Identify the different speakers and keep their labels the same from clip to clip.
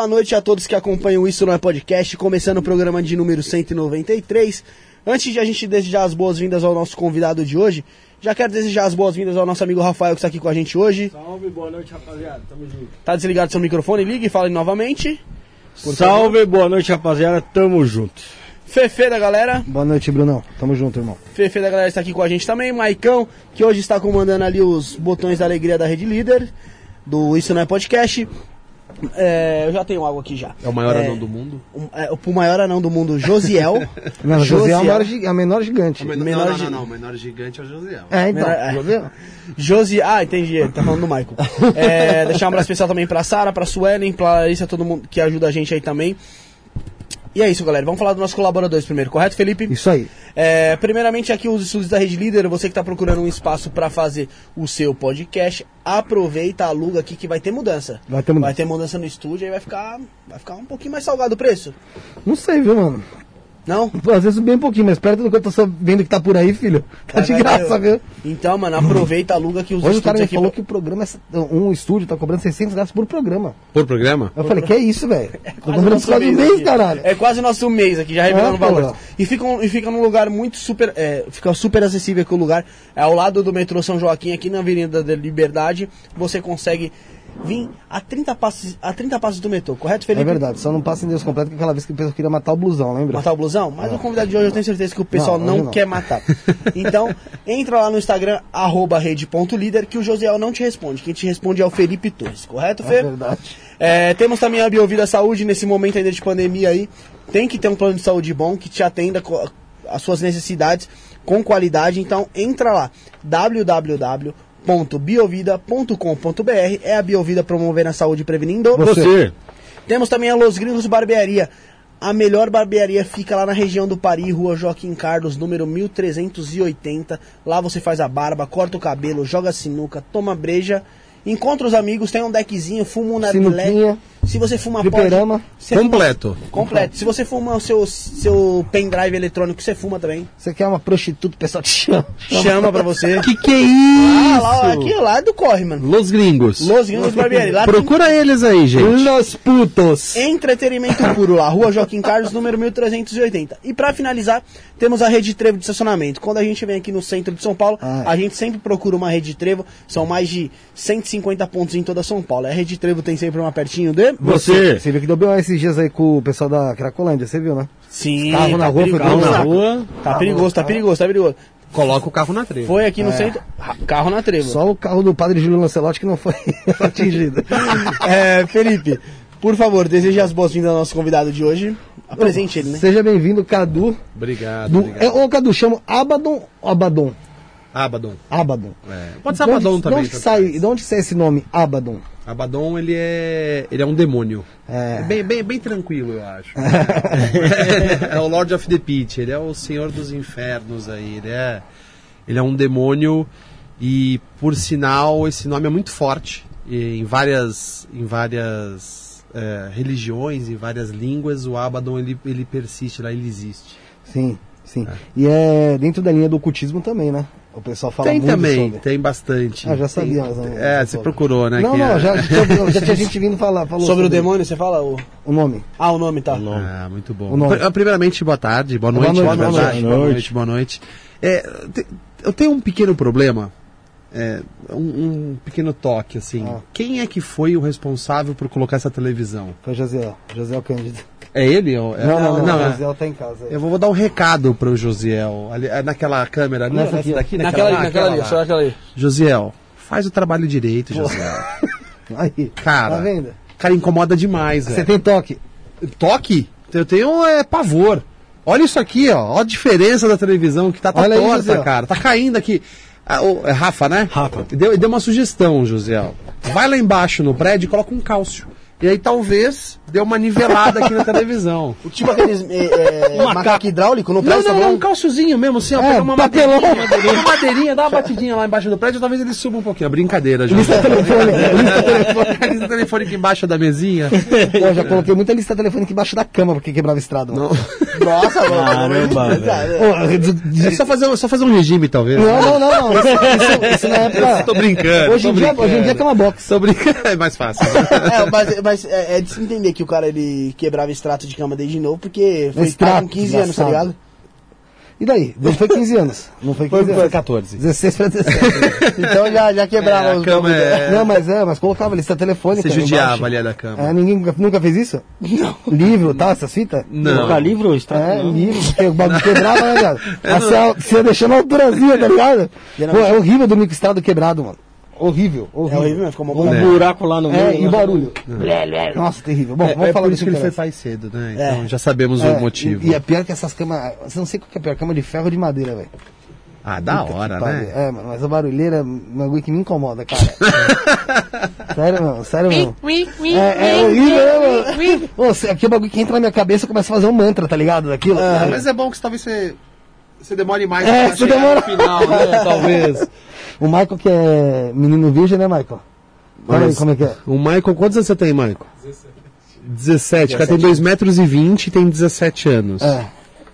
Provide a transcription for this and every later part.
Speaker 1: Boa noite a todos que acompanham Isso Não é Podcast, começando o programa de número 193. Antes de a gente desejar as boas-vindas ao nosso convidado de hoje, já quero desejar as boas-vindas ao nosso amigo Rafael que está aqui com a gente hoje.
Speaker 2: Salve, boa noite, rapaziada. Tamo junto.
Speaker 1: Tá desligado seu microfone? Ligue e fale novamente. Por
Speaker 2: Salve, boa noite, rapaziada. Tamo junto.
Speaker 1: Fefe da galera.
Speaker 3: Boa noite, Brunão. Tamo junto, irmão.
Speaker 1: Fefe da galera está aqui com a gente também. Maicão, que hoje está comandando ali os botões da alegria da Rede Líder, do Isso Não é Podcast. É, eu já tenho algo aqui já.
Speaker 4: É o maior
Speaker 1: É,
Speaker 4: anão do mundo?
Speaker 1: um- é, o maior anão do mundo, Josiel.
Speaker 3: Não, José é a, maior, gi- a menor gigante.
Speaker 4: menor,
Speaker 1: menor
Speaker 4: não,
Speaker 1: gi-
Speaker 4: não, não, o menor gigante é o Josiel.
Speaker 3: É, então.
Speaker 1: É.
Speaker 3: José?
Speaker 1: Josi, ah, entendi, ele tá falando do Michael. É, deixar um abraço especial também pra Sara, pra Suelen, pra Larissa, todo mundo que ajuda a gente aí também. E é isso, galera. Vamos falar dos nossos colaboradores primeiro, correto, Felipe?
Speaker 3: Isso aí.
Speaker 1: É, primeiramente, aqui os estúdios da Rede Líder. Você que está procurando um espaço para fazer o seu podcast, aproveita, aluga aqui que vai ter mudança.
Speaker 3: Vai ter mudança.
Speaker 1: Vai ter mudança no estúdio aí vai ficar, vai ficar um pouquinho mais salgado o preço.
Speaker 3: Não sei, viu, mano?
Speaker 1: Não?
Speaker 3: Pô, às vezes bem um pouquinho, mas perto do que eu tô vendo que tá por aí, filho. Tá de graça, viu?
Speaker 1: Então, mano, aproveita, aluga aqui os
Speaker 3: Hoje o cara me
Speaker 1: aqui.
Speaker 3: falou que o programa, é- um estúdio tá cobrando 600 reais por programa.
Speaker 4: Por programa?
Speaker 3: Eu falei, que é isso, velho? Tô
Speaker 1: Quase
Speaker 3: cobrando
Speaker 1: nosso
Speaker 3: por causa do
Speaker 1: mês aqui.
Speaker 3: caralho.
Speaker 1: É quase nosso mês aqui, já revelando
Speaker 3: É,
Speaker 1: valores.
Speaker 3: pô.
Speaker 1: E fica, um- e fica num lugar muito super. É, fica super acessível aqui o lugar. É ao lado do metrô São Joaquim, aqui na Avenida da Liberdade. Você consegue vir a 30 passos, a 30 passos do metrô, correto,
Speaker 3: É
Speaker 1: Felipe?
Speaker 3: verdade, só não passa em Deus completo que aquela vez que o pessoal queria matar o blusão, lembra?
Speaker 1: Matar o blusão? Mas o convidado de hoje eu tenho certeza que o pessoal
Speaker 3: Não,
Speaker 1: não,
Speaker 3: não.
Speaker 1: quer matar. Então, entra lá no Instagram, arroba rede.líder, que o Josiel não te responde. Quem te responde é o Felipe Torres, correto, Fê?
Speaker 3: É verdade.
Speaker 1: É, temos também a Biovida Saúde nesse momento ainda de pandemia aí. Tem que ter um plano de saúde bom que te atenda às suas necessidades com qualidade. Então entra lá www.biovida.com.br é a Biovida promovendo a saúde e prevenindo.
Speaker 4: Você.
Speaker 1: Temos também a Los Gringos Barbearia. A melhor barbearia fica lá na região do Pari, Rua Joaquim Carlos, número 1380. Lá você faz a barba, corta o cabelo, joga sinuca, toma breja, encontra os amigos, tem um deckzinho, fuma um narguilé. Se você fuma
Speaker 3: fliperama.
Speaker 1: você fuma-
Speaker 4: Completo.
Speaker 1: completo. Se você fuma o seu, seu pendrive eletrônico, você fuma também.
Speaker 3: Você quer uma prostituta, o pessoal te chama.
Speaker 1: Chama pra você.
Speaker 4: Que que é
Speaker 1: Ah,
Speaker 4: isso?
Speaker 1: lá, aqui lá é do corre, mano.
Speaker 4: Los gringos.
Speaker 1: Los Gringos Barbearia. Lá tem
Speaker 4: Procura eles aí, gente.
Speaker 3: Los putos.
Speaker 1: Entretenimento puro lá, Rua Joaquim Carlos, número 1380. E pra finalizar, temos a Rede Trevo de estacionamento. Quando a gente vem aqui no centro de São Paulo,
Speaker 3: Ah.
Speaker 1: a gente sempre procura uma Rede Trevo. São mais de 150 pontos em toda São Paulo. A Rede Trevo tem sempre uma pertinho de...
Speaker 4: Você.
Speaker 3: Você viu que deu bem esses dias aí com o pessoal da Cracolândia, você viu, né?
Speaker 1: Sim,
Speaker 3: Carro na rua, foi bem
Speaker 4: na rua,
Speaker 1: Tá perigoso, tá perigoso, tá perigoso.
Speaker 4: coloca o carro na treva.
Speaker 1: Foi aqui no centro, ah, carro na Trevo.
Speaker 3: Só o carro do padre Júlio Lancelotti que não foi atingido.
Speaker 1: É, Felipe, por favor, deseje as boas-vindas ao nosso convidado de hoje. Apresente ele, né?
Speaker 3: Seja bem-vindo, Cadu.
Speaker 4: Obrigado,
Speaker 3: Do,
Speaker 4: obrigado.
Speaker 3: é, ô, Cadu, chama Abaddon ou Abaddon?
Speaker 4: Abaddon.
Speaker 3: Abaddon.
Speaker 4: É. Pode ser
Speaker 3: De onde-
Speaker 4: Abaddon também.
Speaker 3: De onde,
Speaker 4: tanto
Speaker 3: sai, de onde sai esse nome, Abaddon?
Speaker 4: Abaddon, ele é... Ele é um demônio.
Speaker 3: É.
Speaker 4: Bem, bem, bem tranquilo, eu acho. é, o Lord of the Pit, ele é o Senhor dos Infernos aí, ele é, ele é um demônio e, por sinal, esse nome é muito forte e em várias, em várias é, religiões, em várias línguas, o Abaddon ele, ele persiste lá, ele existe.
Speaker 3: Sim, sim. E é dentro da linha do ocultismo também, né? O pessoal fala
Speaker 4: tem
Speaker 3: muito
Speaker 4: também,
Speaker 3: sobre.
Speaker 4: tem bastante.
Speaker 3: Ah, já sabia.
Speaker 4: Tem-
Speaker 3: mas
Speaker 4: é, você procurou, né?
Speaker 3: Não, não,
Speaker 4: é-
Speaker 3: já, já, já tinha gente vindo falar. Falou
Speaker 1: Sobre o demônio, você fala o,
Speaker 3: O nome.
Speaker 1: ah, o nome, tá.
Speaker 4: Ah, muito bom.
Speaker 3: O nome.
Speaker 4: Pr- Primeiramente, boa tarde, boa
Speaker 3: Boa
Speaker 4: noite.
Speaker 3: noite,
Speaker 4: na
Speaker 3: boa noite.
Speaker 4: Boa noite, boa noite. É, eu tenho um pequeno problema, é, um, um pequeno toque, assim.
Speaker 3: Ah.
Speaker 4: Quem é que foi o responsável por colocar essa televisão?
Speaker 3: Foi Josiel. Josiel Cândido.
Speaker 4: É ele? ou- é-
Speaker 3: Não, não, não.
Speaker 4: é-
Speaker 3: Josiel tá em casa.
Speaker 4: Eu vou dar um recado pro Josiel, ali, é naquela câmera ali,
Speaker 3: Nessa
Speaker 4: nessa
Speaker 3: aqui,
Speaker 4: daqui,
Speaker 1: Naquela ali,
Speaker 4: lá,
Speaker 1: naquela ali, naquela ali.
Speaker 4: Josiel, faz o trabalho direito, Josiel.
Speaker 3: Aí.
Speaker 4: Cara,
Speaker 3: Tá vendo?
Speaker 4: cara, incomoda demais,
Speaker 3: Você tem toque.
Speaker 4: Toque? Eu tenho é, pavor. Olha isso aqui, ó. Olha a diferença da televisão que tá, tá
Speaker 3: Olha aí,
Speaker 4: torta,
Speaker 3: José.
Speaker 4: cara. Tá caindo aqui. Ah, o- é Rafa, né?
Speaker 2: Rafa.
Speaker 4: Deu, deu uma sugestão, José. Vai lá embaixo no prédio e coloca um cálcio. E aí talvez deu uma nivelada aqui na televisão.
Speaker 1: O tipo aqueles é, é, macaco hidráulico no
Speaker 4: Não,
Speaker 1: prédio,
Speaker 4: não,
Speaker 1: tá
Speaker 4: não,
Speaker 1: bom?
Speaker 4: um calçozinho mesmo, assim, ó.
Speaker 3: É,
Speaker 4: pega uma
Speaker 3: papelão.
Speaker 4: madeirinha, madeirinha, uma madeirinha, dá uma batidinha lá embaixo do prédio, talvez ele suba um pouquinho. É brincadeira, João.
Speaker 3: Lista telefônica. Lista telefônica.
Speaker 4: A lista telefônica embaixo da mesinha.
Speaker 3: Pô, já coloquei muita lista telefônica embaixo da cama porque quebrava estrada. mano.
Speaker 1: Nossa, mano.
Speaker 2: Caramba,
Speaker 4: É só fazer, um- só fazer um regime, talvez.
Speaker 3: Não, não, não, não. Isso, isso, isso na época.
Speaker 4: Tô brincando.
Speaker 3: Hoje em, dia,
Speaker 4: brincando.
Speaker 3: hoje em dia é cama box.
Speaker 4: Tô brincando, é mais fácil.
Speaker 1: É, mas, mas é, é de se entender que o cara ele quebrava extrato de cama desde novo, porque foi
Speaker 3: Extrato,
Speaker 1: pai com 15 anos, tá ligado?
Speaker 3: E daí? Não foi 15 anos. Não foi 15 anos.
Speaker 4: 14.
Speaker 3: 16 pra 17.
Speaker 1: Então já, já quebrava
Speaker 4: É, a
Speaker 1: os
Speaker 4: cama
Speaker 1: bagulho.
Speaker 4: é-
Speaker 3: Não, mas é, mas colocava lista telefônica.
Speaker 4: Você judiava ali da cama.
Speaker 3: É, ninguém nunca- nunca fez isso? Não. Livro, tal, essas fitas?
Speaker 4: Não.
Speaker 2: Colocar livro extrato?
Speaker 3: É,
Speaker 2: não.
Speaker 3: livro, porque o bagulho quebrava, né, viado? Mas Você, você deixou na alturazinha, tá ligado? Pô, é horrível dormir com o estrado quebrado, mano. Horrível,
Speaker 1: É
Speaker 3: horrível.
Speaker 1: horrível, mas ficou
Speaker 2: Um buraco lá no meio.
Speaker 3: É, e
Speaker 2: né?
Speaker 3: o barulho. Nossa, terrível. Bom,
Speaker 4: É,
Speaker 3: vamos
Speaker 4: é
Speaker 3: falar
Speaker 4: por isso que ele foi pai cedo, né?
Speaker 1: É.
Speaker 4: Então já sabemos
Speaker 3: É,
Speaker 4: o motivo.
Speaker 3: E, e é pior que essas camas. Você não sei qual que é pior, cama de ferro ou de madeira, velho.
Speaker 4: Ah, da
Speaker 3: Puta
Speaker 4: hora, né?
Speaker 3: É, mano, mas a barulheira é um bagulho que me incomoda, cara. sério, mano, sério, mano. É, é horrível, né, mano? Aqui é um bagulho que entra na minha cabeça e começa a fazer um mantra, tá ligado? Daquilo.
Speaker 4: Ah, mas é bom que talvez você, você demore mais
Speaker 3: É,
Speaker 4: pra
Speaker 3: você
Speaker 4: chegar
Speaker 3: demora.
Speaker 4: no final, né? Talvez.
Speaker 3: O Michael que é menino virgem, né, Michael? Olha aí como é que é.
Speaker 4: O Michael, quantos anos você tem, Michael? 17. O cara tem 2 metros e 20 e tem 17 anos.
Speaker 3: É.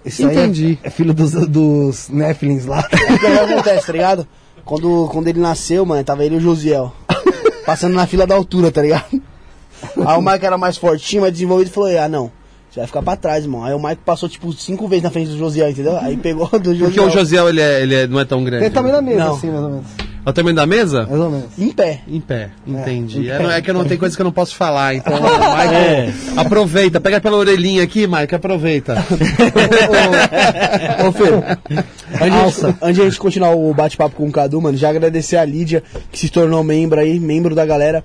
Speaker 3: Isso aí é-
Speaker 4: Entendi.
Speaker 3: É, filho dos, dos Nephilims lá.
Speaker 1: O que acontece, tá ligado? Quando, quando ele nasceu, mano, tava ele e o Josiel. Passando na fila da altura, tá ligado? Aí o Mike era mais fortinho, mais desenvolvido e falou: Ah, não, você vai ficar pra trás, irmão. Aí o Mike passou, tipo, cinco vezes na frente do Josiel, entendeu? Aí pegou do Josiel.
Speaker 4: Porque o Josiel, ele, é, ele é- não é tão grande.
Speaker 3: Tem tamanho da mesa,
Speaker 1: Não.
Speaker 3: assim, mais ou menos.
Speaker 4: É o tamanho da mesa?
Speaker 3: Mais ou menos.
Speaker 1: Em pé.
Speaker 4: Em pé, entendi.
Speaker 3: em
Speaker 4: É,
Speaker 3: pé.
Speaker 4: não- é que eu não tenho coisas que eu não posso falar, então, Michael,
Speaker 2: É.
Speaker 4: aproveita, pega pela orelhinha aqui, Mike, aproveita.
Speaker 1: Ô, Fê, antes, de- antes de a gente continuar o bate-papo com o Cadu, mano, já agradecer a Lídia, que se tornou membro aí, membro da galera.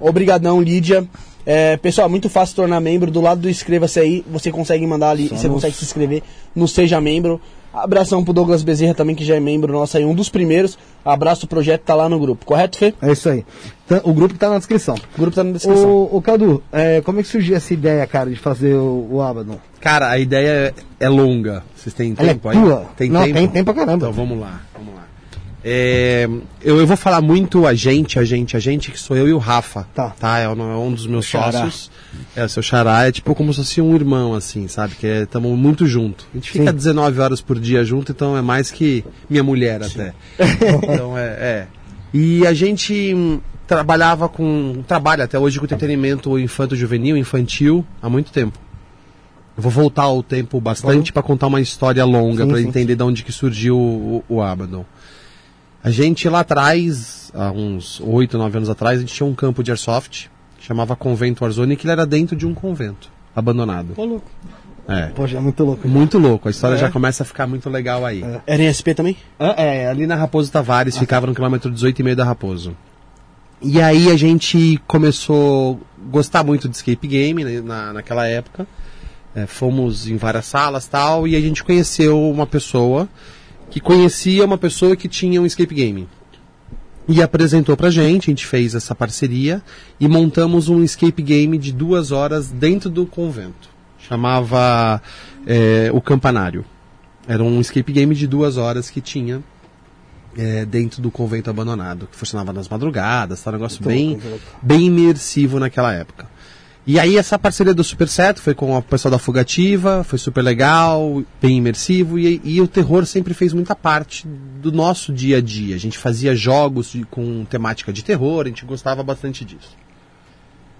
Speaker 1: Obrigadão, Lídia. É, pessoal, é muito fácil se tornar membro. Do lado do inscreva-se aí, você consegue mandar ali, você consegue se inscrever no Seja Membro. Abração pro Douglas Bezerra também, que já é membro nosso aí, um dos primeiros. Abraço, o projeto tá lá no grupo, correto, Fê?
Speaker 3: É isso aí. Então, o grupo tá na descrição.
Speaker 1: O grupo tá na descrição.
Speaker 3: O, o Cadu, é, como é que surgiu essa ideia, cara, de fazer o, o Abaddon?
Speaker 4: Cara, a ideia é, longa. Vocês têm
Speaker 3: Ela é
Speaker 4: tempo aí?
Speaker 3: tua?
Speaker 4: Tem
Speaker 3: Não,
Speaker 4: tempo?
Speaker 3: tem tempo pra caramba.
Speaker 4: Então vamos lá, vamos lá. É, eu, eu vou falar muito a gente, a gente, a gente, que sou eu e o Rafa.
Speaker 3: Tá.
Speaker 4: É, um- é um dos meus
Speaker 2: xará.
Speaker 4: sócios. É, o seu xará é tipo como se fosse um irmão, assim, sabe? Que estamos muito junto. A gente fica
Speaker 3: Sim.
Speaker 4: 19 horas por dia junto, então é mais que minha mulher até. então é, é. E a gente hum, trabalhava com. trabalha até hoje com entretenimento infanto-juvenil, infantil, há muito tempo. Eu vou voltar ao tempo bastante para contar uma história longa,
Speaker 3: Sim,
Speaker 4: para
Speaker 3: sim.
Speaker 4: entender de onde que surgiu o, o, o Abaddon. A gente lá atrás, há uns 8, 9 anos atrás, a gente tinha um campo de airsoft, chamava Convento Warzone, que ele era dentro de um convento, abandonado.
Speaker 2: Ô, louco.
Speaker 4: É.
Speaker 3: Poxa, é muito louco.
Speaker 4: Muito louco, a história já começa a ficar muito legal aí.
Speaker 1: Era em SP também?
Speaker 4: É, é, ali na Raposo Tavares, ficava no quilômetro 18,5 da Raposo. E aí a gente começou a gostar muito de escape game né, na, naquela época. É, fomos em várias salas tal, e a gente conheceu uma pessoa que conhecia uma pessoa que tinha um escape game. E apresentou pra gente, a gente fez essa parceria e montamos um escape game de duas horas dentro do convento. Chamava é, O Campanário. Era um escape game de duas horas que tinha é, dentro do convento abandonado, que funcionava nas madrugadas, tá um negócio bem, bem imersivo naquela época. E aí essa parceria deu super certo, foi com o pessoal da Fugativa, foi super legal, bem imersivo, e, e o terror sempre fez muita parte do nosso dia a dia. A gente fazia jogos com temática de terror, a gente gostava bastante disso.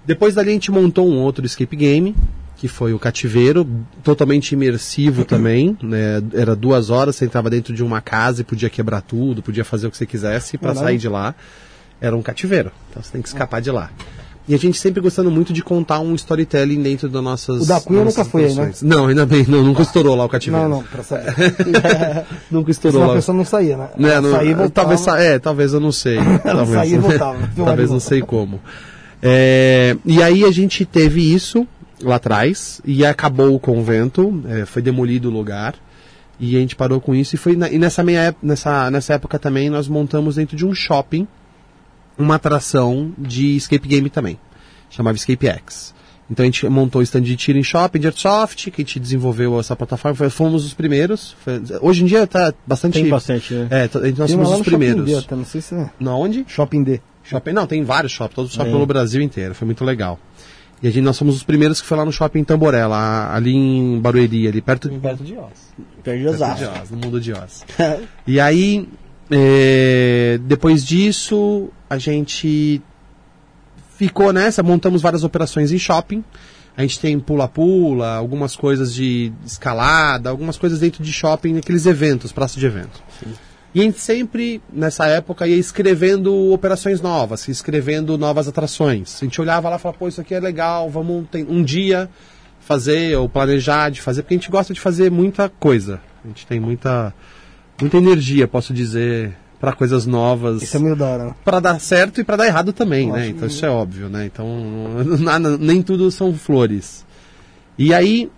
Speaker 4: Depois dali a gente montou um outro escape game, que foi o Cativeiro, totalmente imersivo também. Né? Era duas horas, você entrava dentro de uma casa e podia quebrar tudo, podia fazer o que você quisesse para sair de lá. Era um cativeiro, então você tem que escapar de lá. E a gente sempre gostando muito de contar um storytelling dentro das nossas.
Speaker 3: O da Cunha nunca foi né?
Speaker 4: Não, ainda bem, não, nunca estourou lá o cativeiro.
Speaker 3: Não, não, pra saber.
Speaker 4: Nunca estourou
Speaker 3: Senão
Speaker 4: lá.
Speaker 3: a pessoa não saía, né?
Speaker 4: Né,
Speaker 3: Ela
Speaker 4: não-
Speaker 3: saía e voltava.
Speaker 4: talvez, é, talvez eu não sei. talvez,
Speaker 3: saía e voltava,
Speaker 4: talvez não sei como. É, e aí a gente teve isso lá atrás e acabou o convento, é, foi demolido o lugar e a gente parou com isso e foi na- e nessa meia nessa nessa época também nós montamos dentro de um shopping uma atração de escape game também chamava Escape X Então a gente montou o stand de tiro em shopping, de Airsoft, que a gente desenvolveu essa plataforma, foi- fomos os primeiros. Foi- hoje em dia tá bastante...
Speaker 2: Tem bastante, né?
Speaker 4: É, t- nós
Speaker 3: lá
Speaker 4: os
Speaker 3: no Shopping
Speaker 4: primeiros.
Speaker 3: D, até, não sei se é.
Speaker 4: Na onde?
Speaker 3: Shopping D.
Speaker 4: Shopping, não, tem vários shoppings, todos os shoppings
Speaker 2: Tem.
Speaker 4: pelo Brasil inteiro, foi muito legal. E a gente, nós somos os primeiros que foi lá no shopping Tamboré, lá, ali em Barueri, ali perto,
Speaker 1: Perto de Oz. Perto de
Speaker 4: perto de. Oz, no mundo de Oz. E aí, é, depois disso, a gente ficou nessa, montamos várias operações em shopping. A gente tem pula-pula, algumas coisas de escalada, algumas coisas dentro de shopping, aqueles eventos, praça de evento. E a gente sempre, nessa época, ia escrevendo operações novas, escrevendo novas atrações. A gente olhava lá e falava, pô, isso aqui é legal, vamos tem- um dia fazer ou planejar de fazer, porque a gente gosta de fazer muita coisa. A gente tem muita, muita energia, posso dizer, para coisas novas
Speaker 3: Isso é meio da hora. né?
Speaker 4: para dar certo e para dar errado também, né? Então isso é óbvio, né? Então nada- nem tudo são flores. E aí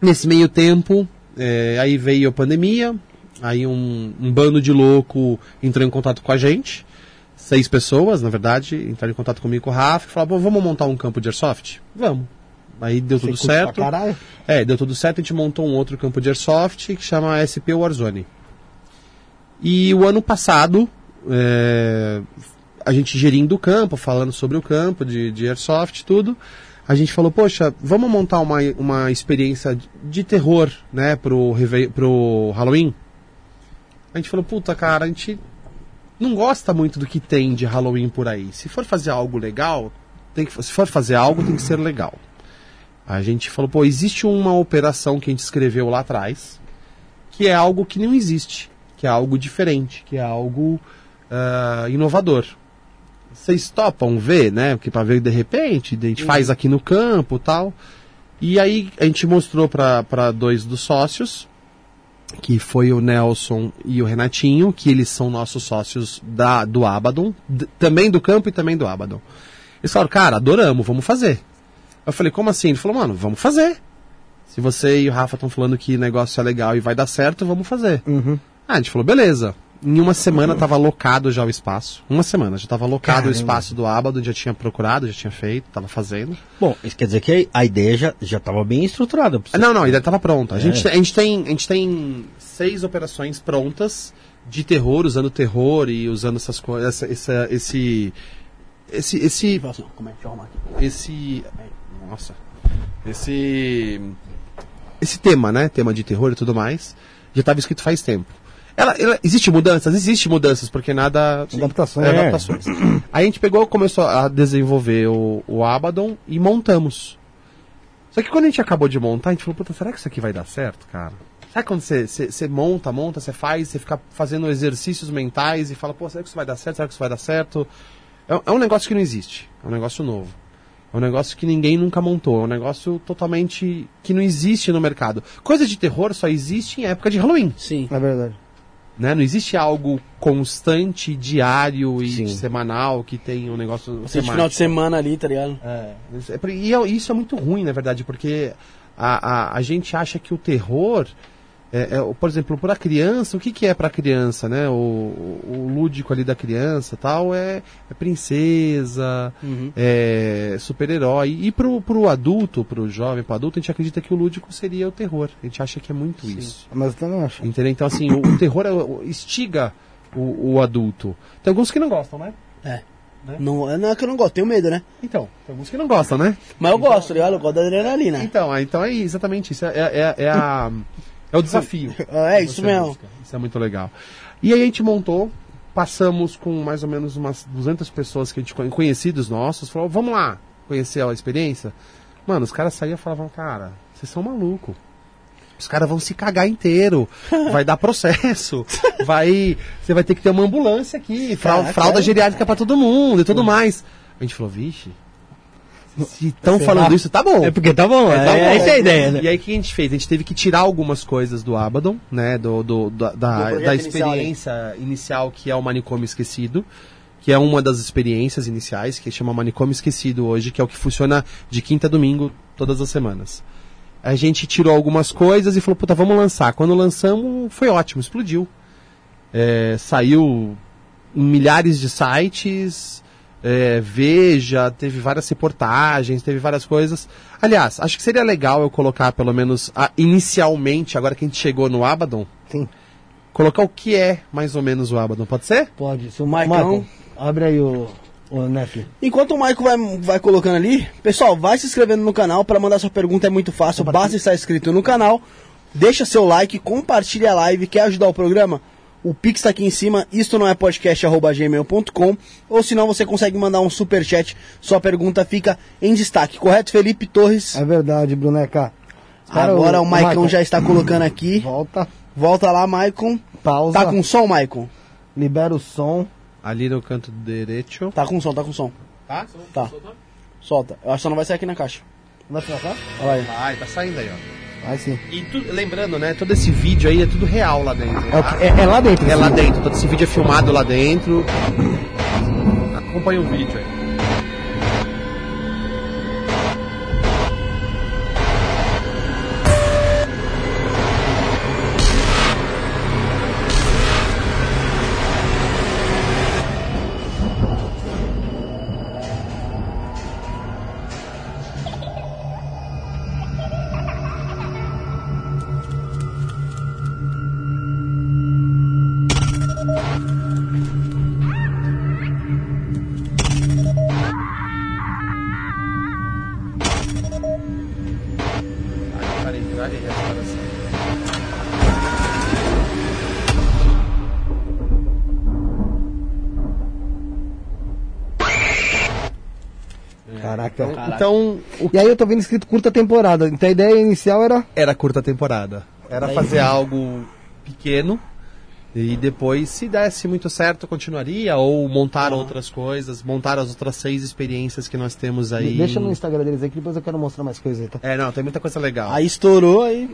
Speaker 4: nesse meio tempo, é, aí veio a pandemia, aí um, um bando de louco entrou em contato com a gente, seis pessoas, na verdade, entraram em contato comigo com o Rafa e falaram, "Pô, vamos montar um campo de airsoft? Vamos. Aí deu tudo
Speaker 3: Você curte
Speaker 4: certo. É, deu tudo certo, a gente montou um outro campo de Airsoft que chama SP Warzone. E o ano passado, é, a gente gerindo o campo, falando sobre o campo de, de Airsoft tudo, a gente falou, poxa, vamos montar uma, uma experiência de- terror, né, pro, pro Halloween? A gente falou, puta, cara, a gente não gosta muito do que tem de Halloween por aí. Se for fazer algo legal, tem que, se for fazer algo, tem que ser legal. A gente falou, pô, existe uma operação que a gente escreveu lá atrás, que é algo que não existe, que é algo diferente, que é algo ah, inovador. Vocês topam ver, né? Porque para ver de repente, a gente faz aqui no campo tal. E aí a gente mostrou para dois dos sócios, que foi o Nelson e o Renatinho, que eles são nossos sócios da, do Abaddon, também do campo e também do Abaddon. Eles falaram, cara, adoramos, vamos fazer. Eu falei, como assim? Ele falou, mano, vamos fazer. Se você e o Rafa estão falando que negócio é legal e vai dar certo, vamos fazer.
Speaker 3: Uhum.
Speaker 4: Ah, a gente falou, beleza. Em uma semana tava locado já o espaço. Uma semana já tava locado
Speaker 3: Caramba.
Speaker 4: o espaço do Abaddon, já tinha procurado, já tinha feito, tava fazendo.
Speaker 2: Bom, isso quer dizer que a ideia já estava bem estruturada.
Speaker 4: Não, não, a ideia estava pronta. A,
Speaker 2: É.
Speaker 4: gente, a, gente tem, a gente tem seis operações prontas de terror, usando terror e usando essas coisas, essa, esse, esse, esse,
Speaker 1: como é que aqui?
Speaker 4: esse, nossa, esse, esse tema, né? Tema de terror e tudo mais, já estava escrito faz tempo. Ela, ela- existe mudanças? Existe mudanças, porque nada.
Speaker 3: Adaptações.
Speaker 4: É, adaptações. Aí a gente pegou, começou a desenvolver o, o Abaddon e montamos. Só que quando a gente acabou de montar, a gente falou, puta, será que isso aqui vai dar certo, cara? Sabe quando você, você, você monta, monta, você faz, você fica fazendo exercícios mentais e fala, pô, será que isso vai dar certo? Será que isso vai dar certo? É, é um negócio que não existe. É um negócio novo. É um negócio que ninguém nunca montou. É um negócio totalmente que não existe no mercado. Coisa de terror só existe em época de Halloween.
Speaker 1: Sim.
Speaker 3: É verdade.
Speaker 4: Né? Não existe algo constante, diário e
Speaker 2: Sim.
Speaker 4: semanal que tem um negócio
Speaker 1: Esse final de semana ali, tá ligado?
Speaker 4: é, é e é- isso é muito ruim, na verdade, porque a, a, a gente acha que o terror, é, é, o- por exemplo, para a criança, o que, que é para a criança, né? O, o, o lúdico ali da criança tal é, é princesa,
Speaker 1: Uhum.
Speaker 4: é super-herói. E pro, pro adulto, pro jovem, pro adulto, a gente acredita que o lúdico seria o terror. A gente acha que é muito isso.
Speaker 3: Mas eu também acho.
Speaker 4: Entendeu? Então, assim, o, o terror é o- estiga o, o adulto. Tem alguns que não gostam, né?
Speaker 1: É. Não, não é que eu não gosto, tenho medo, né?
Speaker 4: Então, tem alguns que não gostam, né?
Speaker 1: Mas eu gosto, tá? Eu gosto da adrenalina.
Speaker 4: Então, é- então é exatamente isso. É, é, é, a, é o desafio.
Speaker 1: É isso mesmo.
Speaker 4: busca. Isso é muito legal. E aí a gente montou, passamos com mais ou menos umas 200 pessoas que a gente conhe- conhecidos nossos, falou, vamos lá conhecer a experiência. Mano, os caras saíam e falavam, cara, vocês são malucos. Os caras vão se cagar inteiro, vai dar processo, vai, você vai ter que ter uma ambulância aqui, fralda
Speaker 1: é?
Speaker 4: geriátrica pra todo mundo e tudo mais. A gente falou, vixe, se estão falando isso, tá bom.
Speaker 2: É porque tá bom, é,
Speaker 4: tá bom.
Speaker 2: essa é a ideia, né?
Speaker 4: E aí o que a gente fez? A gente teve que tirar algumas coisas do Abaddon, né? Do, do- da, da, da
Speaker 1: inicial ali.
Speaker 4: experiência inicial, que é o Manicômio Esquecido, que é uma das experiências iniciais, que chama Manicômio Esquecido hoje, que é o que funciona de quinta a domingo, todas as semanas. A gente tirou algumas coisas e falou, puta, vamos lançar. Quando lançamos, foi ótimo, explodiu. É, saiu em milhares de sites, é, Veja, teve várias reportagens, teve várias coisas. Aliás, acho que seria legal eu colocar, pelo menos a- inicialmente, agora que a gente chegou no Abaddon,
Speaker 3: Sim,
Speaker 4: colocar o que é mais ou menos o Abaddon, pode ser?
Speaker 3: pode. Seu
Speaker 1: Maicon.
Speaker 3: Maicon, abre aí o, o Nef.
Speaker 1: Enquanto o Maico vai, vai colocando ali, pessoal, vai se inscrevendo no canal para mandar sua pergunta, é muito fácil, basta estar inscrito no canal, deixa seu like, compartilha a live, quer ajudar o programa? O Pix tá aqui em cima, isto não é podcast.gmail.com, ou senão você consegue mandar um super chat, sua pergunta fica em destaque, correto, Felipe Torres?
Speaker 3: É verdade, Bruneca. Cara,
Speaker 1: Agora o, Maicon
Speaker 3: Maicon.
Speaker 1: já está colocando aqui,
Speaker 3: Volta,
Speaker 1: volta lá, Maicon.
Speaker 3: pausa,
Speaker 1: Tá com som, Maicon?
Speaker 3: libera o som.
Speaker 4: Ali no canto direito.
Speaker 1: Tá com som, tá com som.
Speaker 4: Tá?
Speaker 1: Tá. Solta. Eu acho que só não vai sair aqui na caixa.
Speaker 3: Vai pra cá?
Speaker 1: Olha aí.
Speaker 4: Vai, tá saindo aí, ó.
Speaker 3: Vai sim.
Speaker 4: E tu- lembrando, né, todo esse vídeo aí é tudo real lá dentro.
Speaker 3: É,
Speaker 4: tá?
Speaker 3: que- é- é lá dentro.
Speaker 4: É lá
Speaker 3: sim.
Speaker 4: dentro, todo esse vídeo é filmado lá dentro. Acompanha o vídeo aí. Então, o
Speaker 3: E aí eu tô vendo escrito curta temporada. Então a ideia inicial era.
Speaker 4: era curta temporada. Era fazer algo pequeno e depois, se desse muito certo, continuaria ou montar outras coisas, montar as outras seis experiências que nós temos aí.
Speaker 3: Deixa no Instagram deles aí que depois eu quero mostrar mais coisas aí, tá?
Speaker 4: É, não, tem muita coisa legal.
Speaker 1: Aí estourou, aí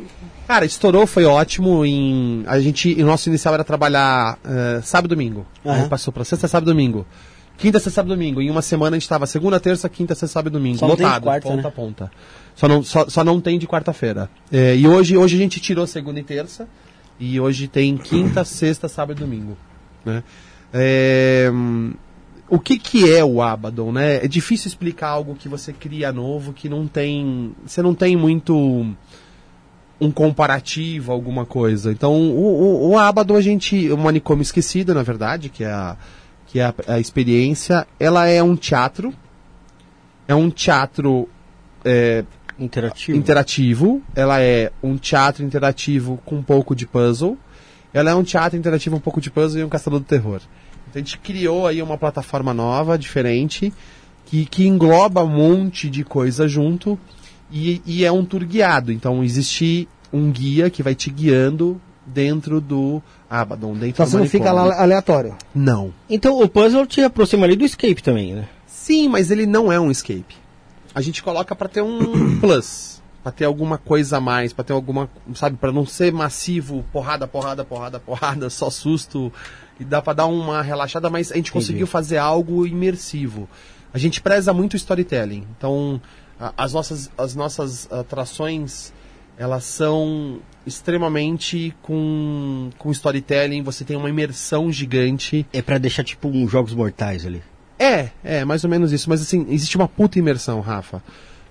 Speaker 4: Cara, estourou, foi ótimo. Em a gente, o nosso inicial era trabalhar eh, sábado e domingo.
Speaker 1: Aham.
Speaker 4: Aí passou para sexta, sábado e domingo. Quinta, sexta, sábado e domingo. Em uma semana a gente tava segunda, terça, quinta, sexta, sábado e domingo.
Speaker 1: Só
Speaker 4: lotado,
Speaker 1: quarta,
Speaker 4: ponta
Speaker 1: né?
Speaker 4: a ponta. Só não, só, só não tem de quarta-feira. É, e hoje, hoje a gente tirou segunda e terça. E hoje tem quinta, sexta, sábado e domingo. Né? É, o que, que é o Abaddon, né? É difícil explicar algo que você cria novo, que não tem. Você não tem muito um comparativo, alguma coisa. Então, o, o, o Abaddon, a gente. O manicômio esquecido, na verdade, que é a, que é a, a experiência, ela é um teatro. É um teatro é,
Speaker 2: Interativo.
Speaker 4: interativo. Ela é um teatro interativo com um pouco de puzzle. Ela é um teatro interativo, um pouco de puzzle e um castelo do terror. Então a gente criou aí uma plataforma nova, diferente, que, que engloba um monte de coisa junto e, e é um tour guiado. Então existe um guia que vai te guiando dentro do Abaddon, dentro
Speaker 3: Só
Speaker 4: do
Speaker 3: você não fica lá aleatório.
Speaker 4: Não.
Speaker 2: Então o puzzle te aproxima ali do escape também, né?
Speaker 4: Sim, mas ele não é um escape. A gente coloca pra ter um plus, Pra ter alguma coisa a mais, pra ter alguma, sabe, Pra não ser massivo, porrada, porrada, porrada, porrada, só susto e dá pra dar uma relaxada, mas a gente conseguiu fazer algo imersivo. A gente preza muito o storytelling. Então, a- as nossas as nossas atrações elas são extremamente com, com storytelling, você tem uma imersão gigante.
Speaker 2: É pra deixar tipo uns jogos mortais ali.
Speaker 4: É, é, mais ou menos isso. Mas assim, existe uma puta imersão, Rafa.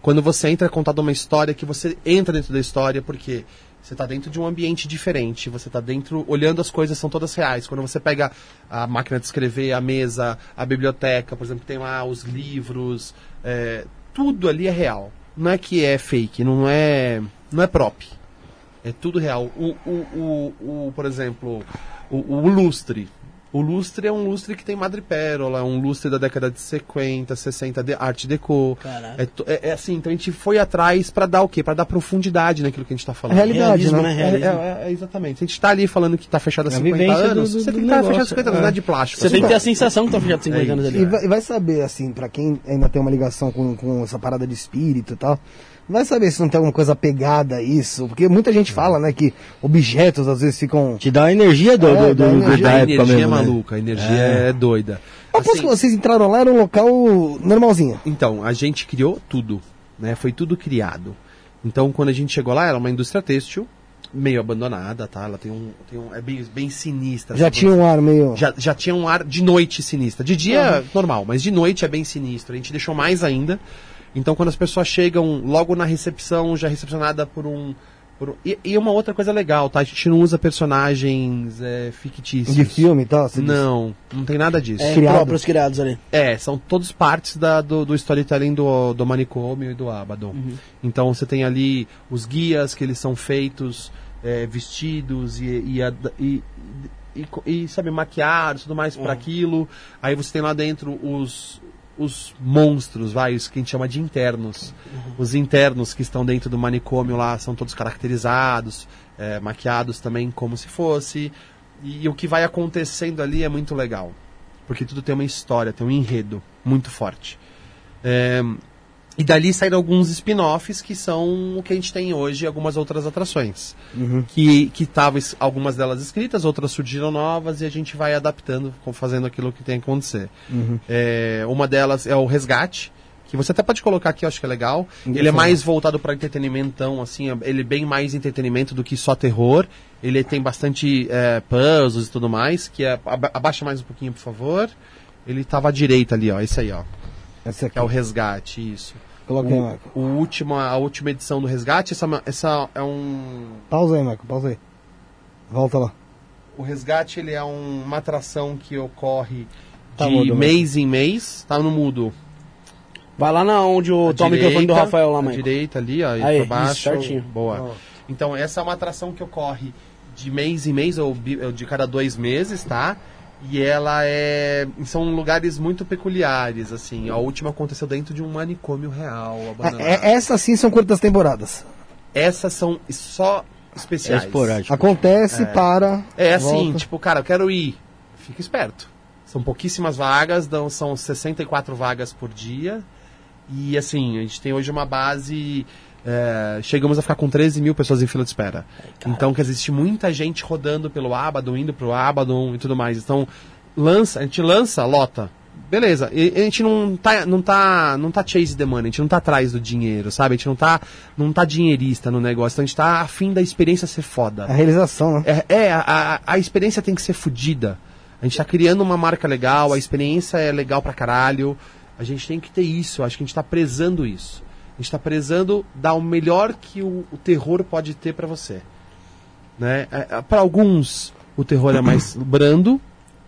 Speaker 4: Quando você entra contando uma história, que você entra dentro da história, porque você está dentro de um ambiente diferente, você está dentro, olhando as coisas, são todas reais. Quando você pega a máquina de escrever, a mesa, a biblioteca, por exemplo, tem lá os livros, é, tudo ali é real. Não é que é fake, não é, não é prop. É tudo real. O, o, o, o por exemplo, o, o lustre. O lustre é um lustre que tem madrepérola, é um lustre da década de 50, 60, de arte deco.
Speaker 1: Caraca.
Speaker 4: É, é- é assim, então a gente foi atrás pra dar o quê? Pra dar profundidade naquilo que a gente tá falando.
Speaker 3: realidade,
Speaker 1: Realismo,
Speaker 3: né?
Speaker 1: né?
Speaker 4: É,
Speaker 1: Realismo.
Speaker 4: é- é- exatamente. Se a gente tá ali falando que tá fechado há
Speaker 2: É a
Speaker 4: 50
Speaker 2: vivência
Speaker 4: anos,
Speaker 2: do- do-
Speaker 4: você
Speaker 2: do
Speaker 4: tem que estar fechado há
Speaker 2: negócio,
Speaker 4: 50 anos,
Speaker 2: é.
Speaker 4: não é de plástico.
Speaker 1: Você
Speaker 4: assim.
Speaker 1: tem que ter a sensação que tá fechado 50
Speaker 4: É
Speaker 1: anos ali.
Speaker 3: E vai, e vai saber, assim, pra quem ainda tem uma ligação com, com essa parada de espírito e tal, vai saber se não tem alguma coisa pegada a isso. Porque muita gente fala, né, que objetos às vezes ficam.
Speaker 2: Te dá a energia do,
Speaker 3: É,
Speaker 2: do,
Speaker 3: dá
Speaker 2: do-
Speaker 3: energia.
Speaker 2: da
Speaker 4: A
Speaker 2: época
Speaker 4: energia
Speaker 2: mesmo,
Speaker 4: é
Speaker 2: né?
Speaker 4: maluca, a energia é, doida.
Speaker 3: Eu aposto
Speaker 4: Assim,
Speaker 3: que vocês entraram lá, era um local normalzinho.
Speaker 4: Então, a gente criou tudo, né? Foi tudo criado. Então, quando a gente chegou lá, era uma indústria têxtil, meio abandonada, tá? Ela tem um. Tem um é bem, bem sinistra.
Speaker 3: Já
Speaker 4: assim,
Speaker 3: tinha um ar meio.
Speaker 4: já, já tinha um ar de noite sinistra. De dia, normal, mas de noite é bem sinistro. A gente deixou mais ainda. Então, quando as pessoas chegam logo na recepção, já recepcionada por um. por e, e uma outra coisa legal, tá? A gente não usa personagens é, fictícios.
Speaker 3: De filme e tal. você disse.
Speaker 4: Não, não tem nada disso.
Speaker 1: É,
Speaker 4: É,
Speaker 3: Criado.
Speaker 1: próprios criados ali.
Speaker 4: são todos partes da, do, do storytelling do, do manicômio e do Abaddon. Então você tem ali os guias que eles são feitos é, vestidos e, e, a- e, e, e, sabe, maquiados tudo mais para aquilo. Aí você tem lá dentro os, os monstros, vai, os que a gente chama de internos. Os internos que estão dentro do manicômio lá são todos caracterizados, é, maquiados também como se fosse. E, o que vai acontecendo ali é muito legal. Porque tudo tem uma história, tem um enredo muito forte. É, e dali saíram alguns spin-offs que são o que a gente tem hoje, algumas outras atrações. Que que estavam es- algumas delas escritas, outras surgiram novas e a gente vai adaptando, fazendo aquilo que tem que acontecer. É, uma delas é o Resgate, que você até pode colocar aqui, eu acho que é legal. Ele é mais voltado para entretenimento, assim, é- ele é bem mais entretenimento do que só terror. Ele tem bastante é, puzzles e tudo mais, que é aba- abaixa mais um pouquinho, por favor. Ele estava à direita ali, ó, esse aí, ó,
Speaker 3: Essa aqui.
Speaker 4: que é o Resgate, isso.
Speaker 3: Coloca aí,
Speaker 4: O,
Speaker 3: Marco.
Speaker 4: o última, a última edição do Resgate, essa, essa é um
Speaker 3: Pausa aí, Marco. Pausa aí. Volta lá.
Speaker 4: O resgate ele é um- uma atração que ocorre
Speaker 3: Tá
Speaker 4: de
Speaker 3: mudo,
Speaker 4: mês em mês. Tá no mudo.
Speaker 1: Vai lá na onde o toma o microfone do Rafael lá,
Speaker 4: à
Speaker 1: mãe.
Speaker 4: direita ali, ó, e
Speaker 1: Aí,
Speaker 4: pra baixo.
Speaker 1: isso, certinho.
Speaker 4: Boa. Então, essa é uma atração que ocorre de mês em mês, ou de cada dois meses, tá? E ela é. São lugares muito peculiares, assim. A última aconteceu dentro de um manicômio real.
Speaker 3: É, é- essas sim são quantas temporadas?
Speaker 4: Essas são só
Speaker 2: É
Speaker 4: especiais.
Speaker 2: esporádico.
Speaker 3: Acontece, para.
Speaker 4: É assim,
Speaker 3: volta.
Speaker 4: tipo, cara, eu quero ir. Fica esperto. São pouquíssimas vagas, dão, são 64 vagas por dia. E assim, a gente tem hoje uma base. É, chegamos a ficar com 13 mil pessoas em fila de espera. então, quer dizer, existe muita gente rodando pelo Abaddon, indo pro Abaddon e tudo mais. Então, lança, a gente lança, lota. Beleza, e a gente não tá, não tá, não tá chase the money, a gente não tá atrás do dinheiro, sabe? A gente não tá, não tá dinheirista no negócio, então a gente tá afim da experiência ser foda.
Speaker 3: A realização, né?
Speaker 4: É, é, a, a, a experiência tem que ser fodida. A gente tá criando uma marca legal, a experiência é legal pra caralho. A gente tem que ter isso, acho que a gente tá prezando isso. A gente tá prezando dar o melhor que o, o terror pode ter pra você. Né? É, é, pra alguns, o terror é mais brando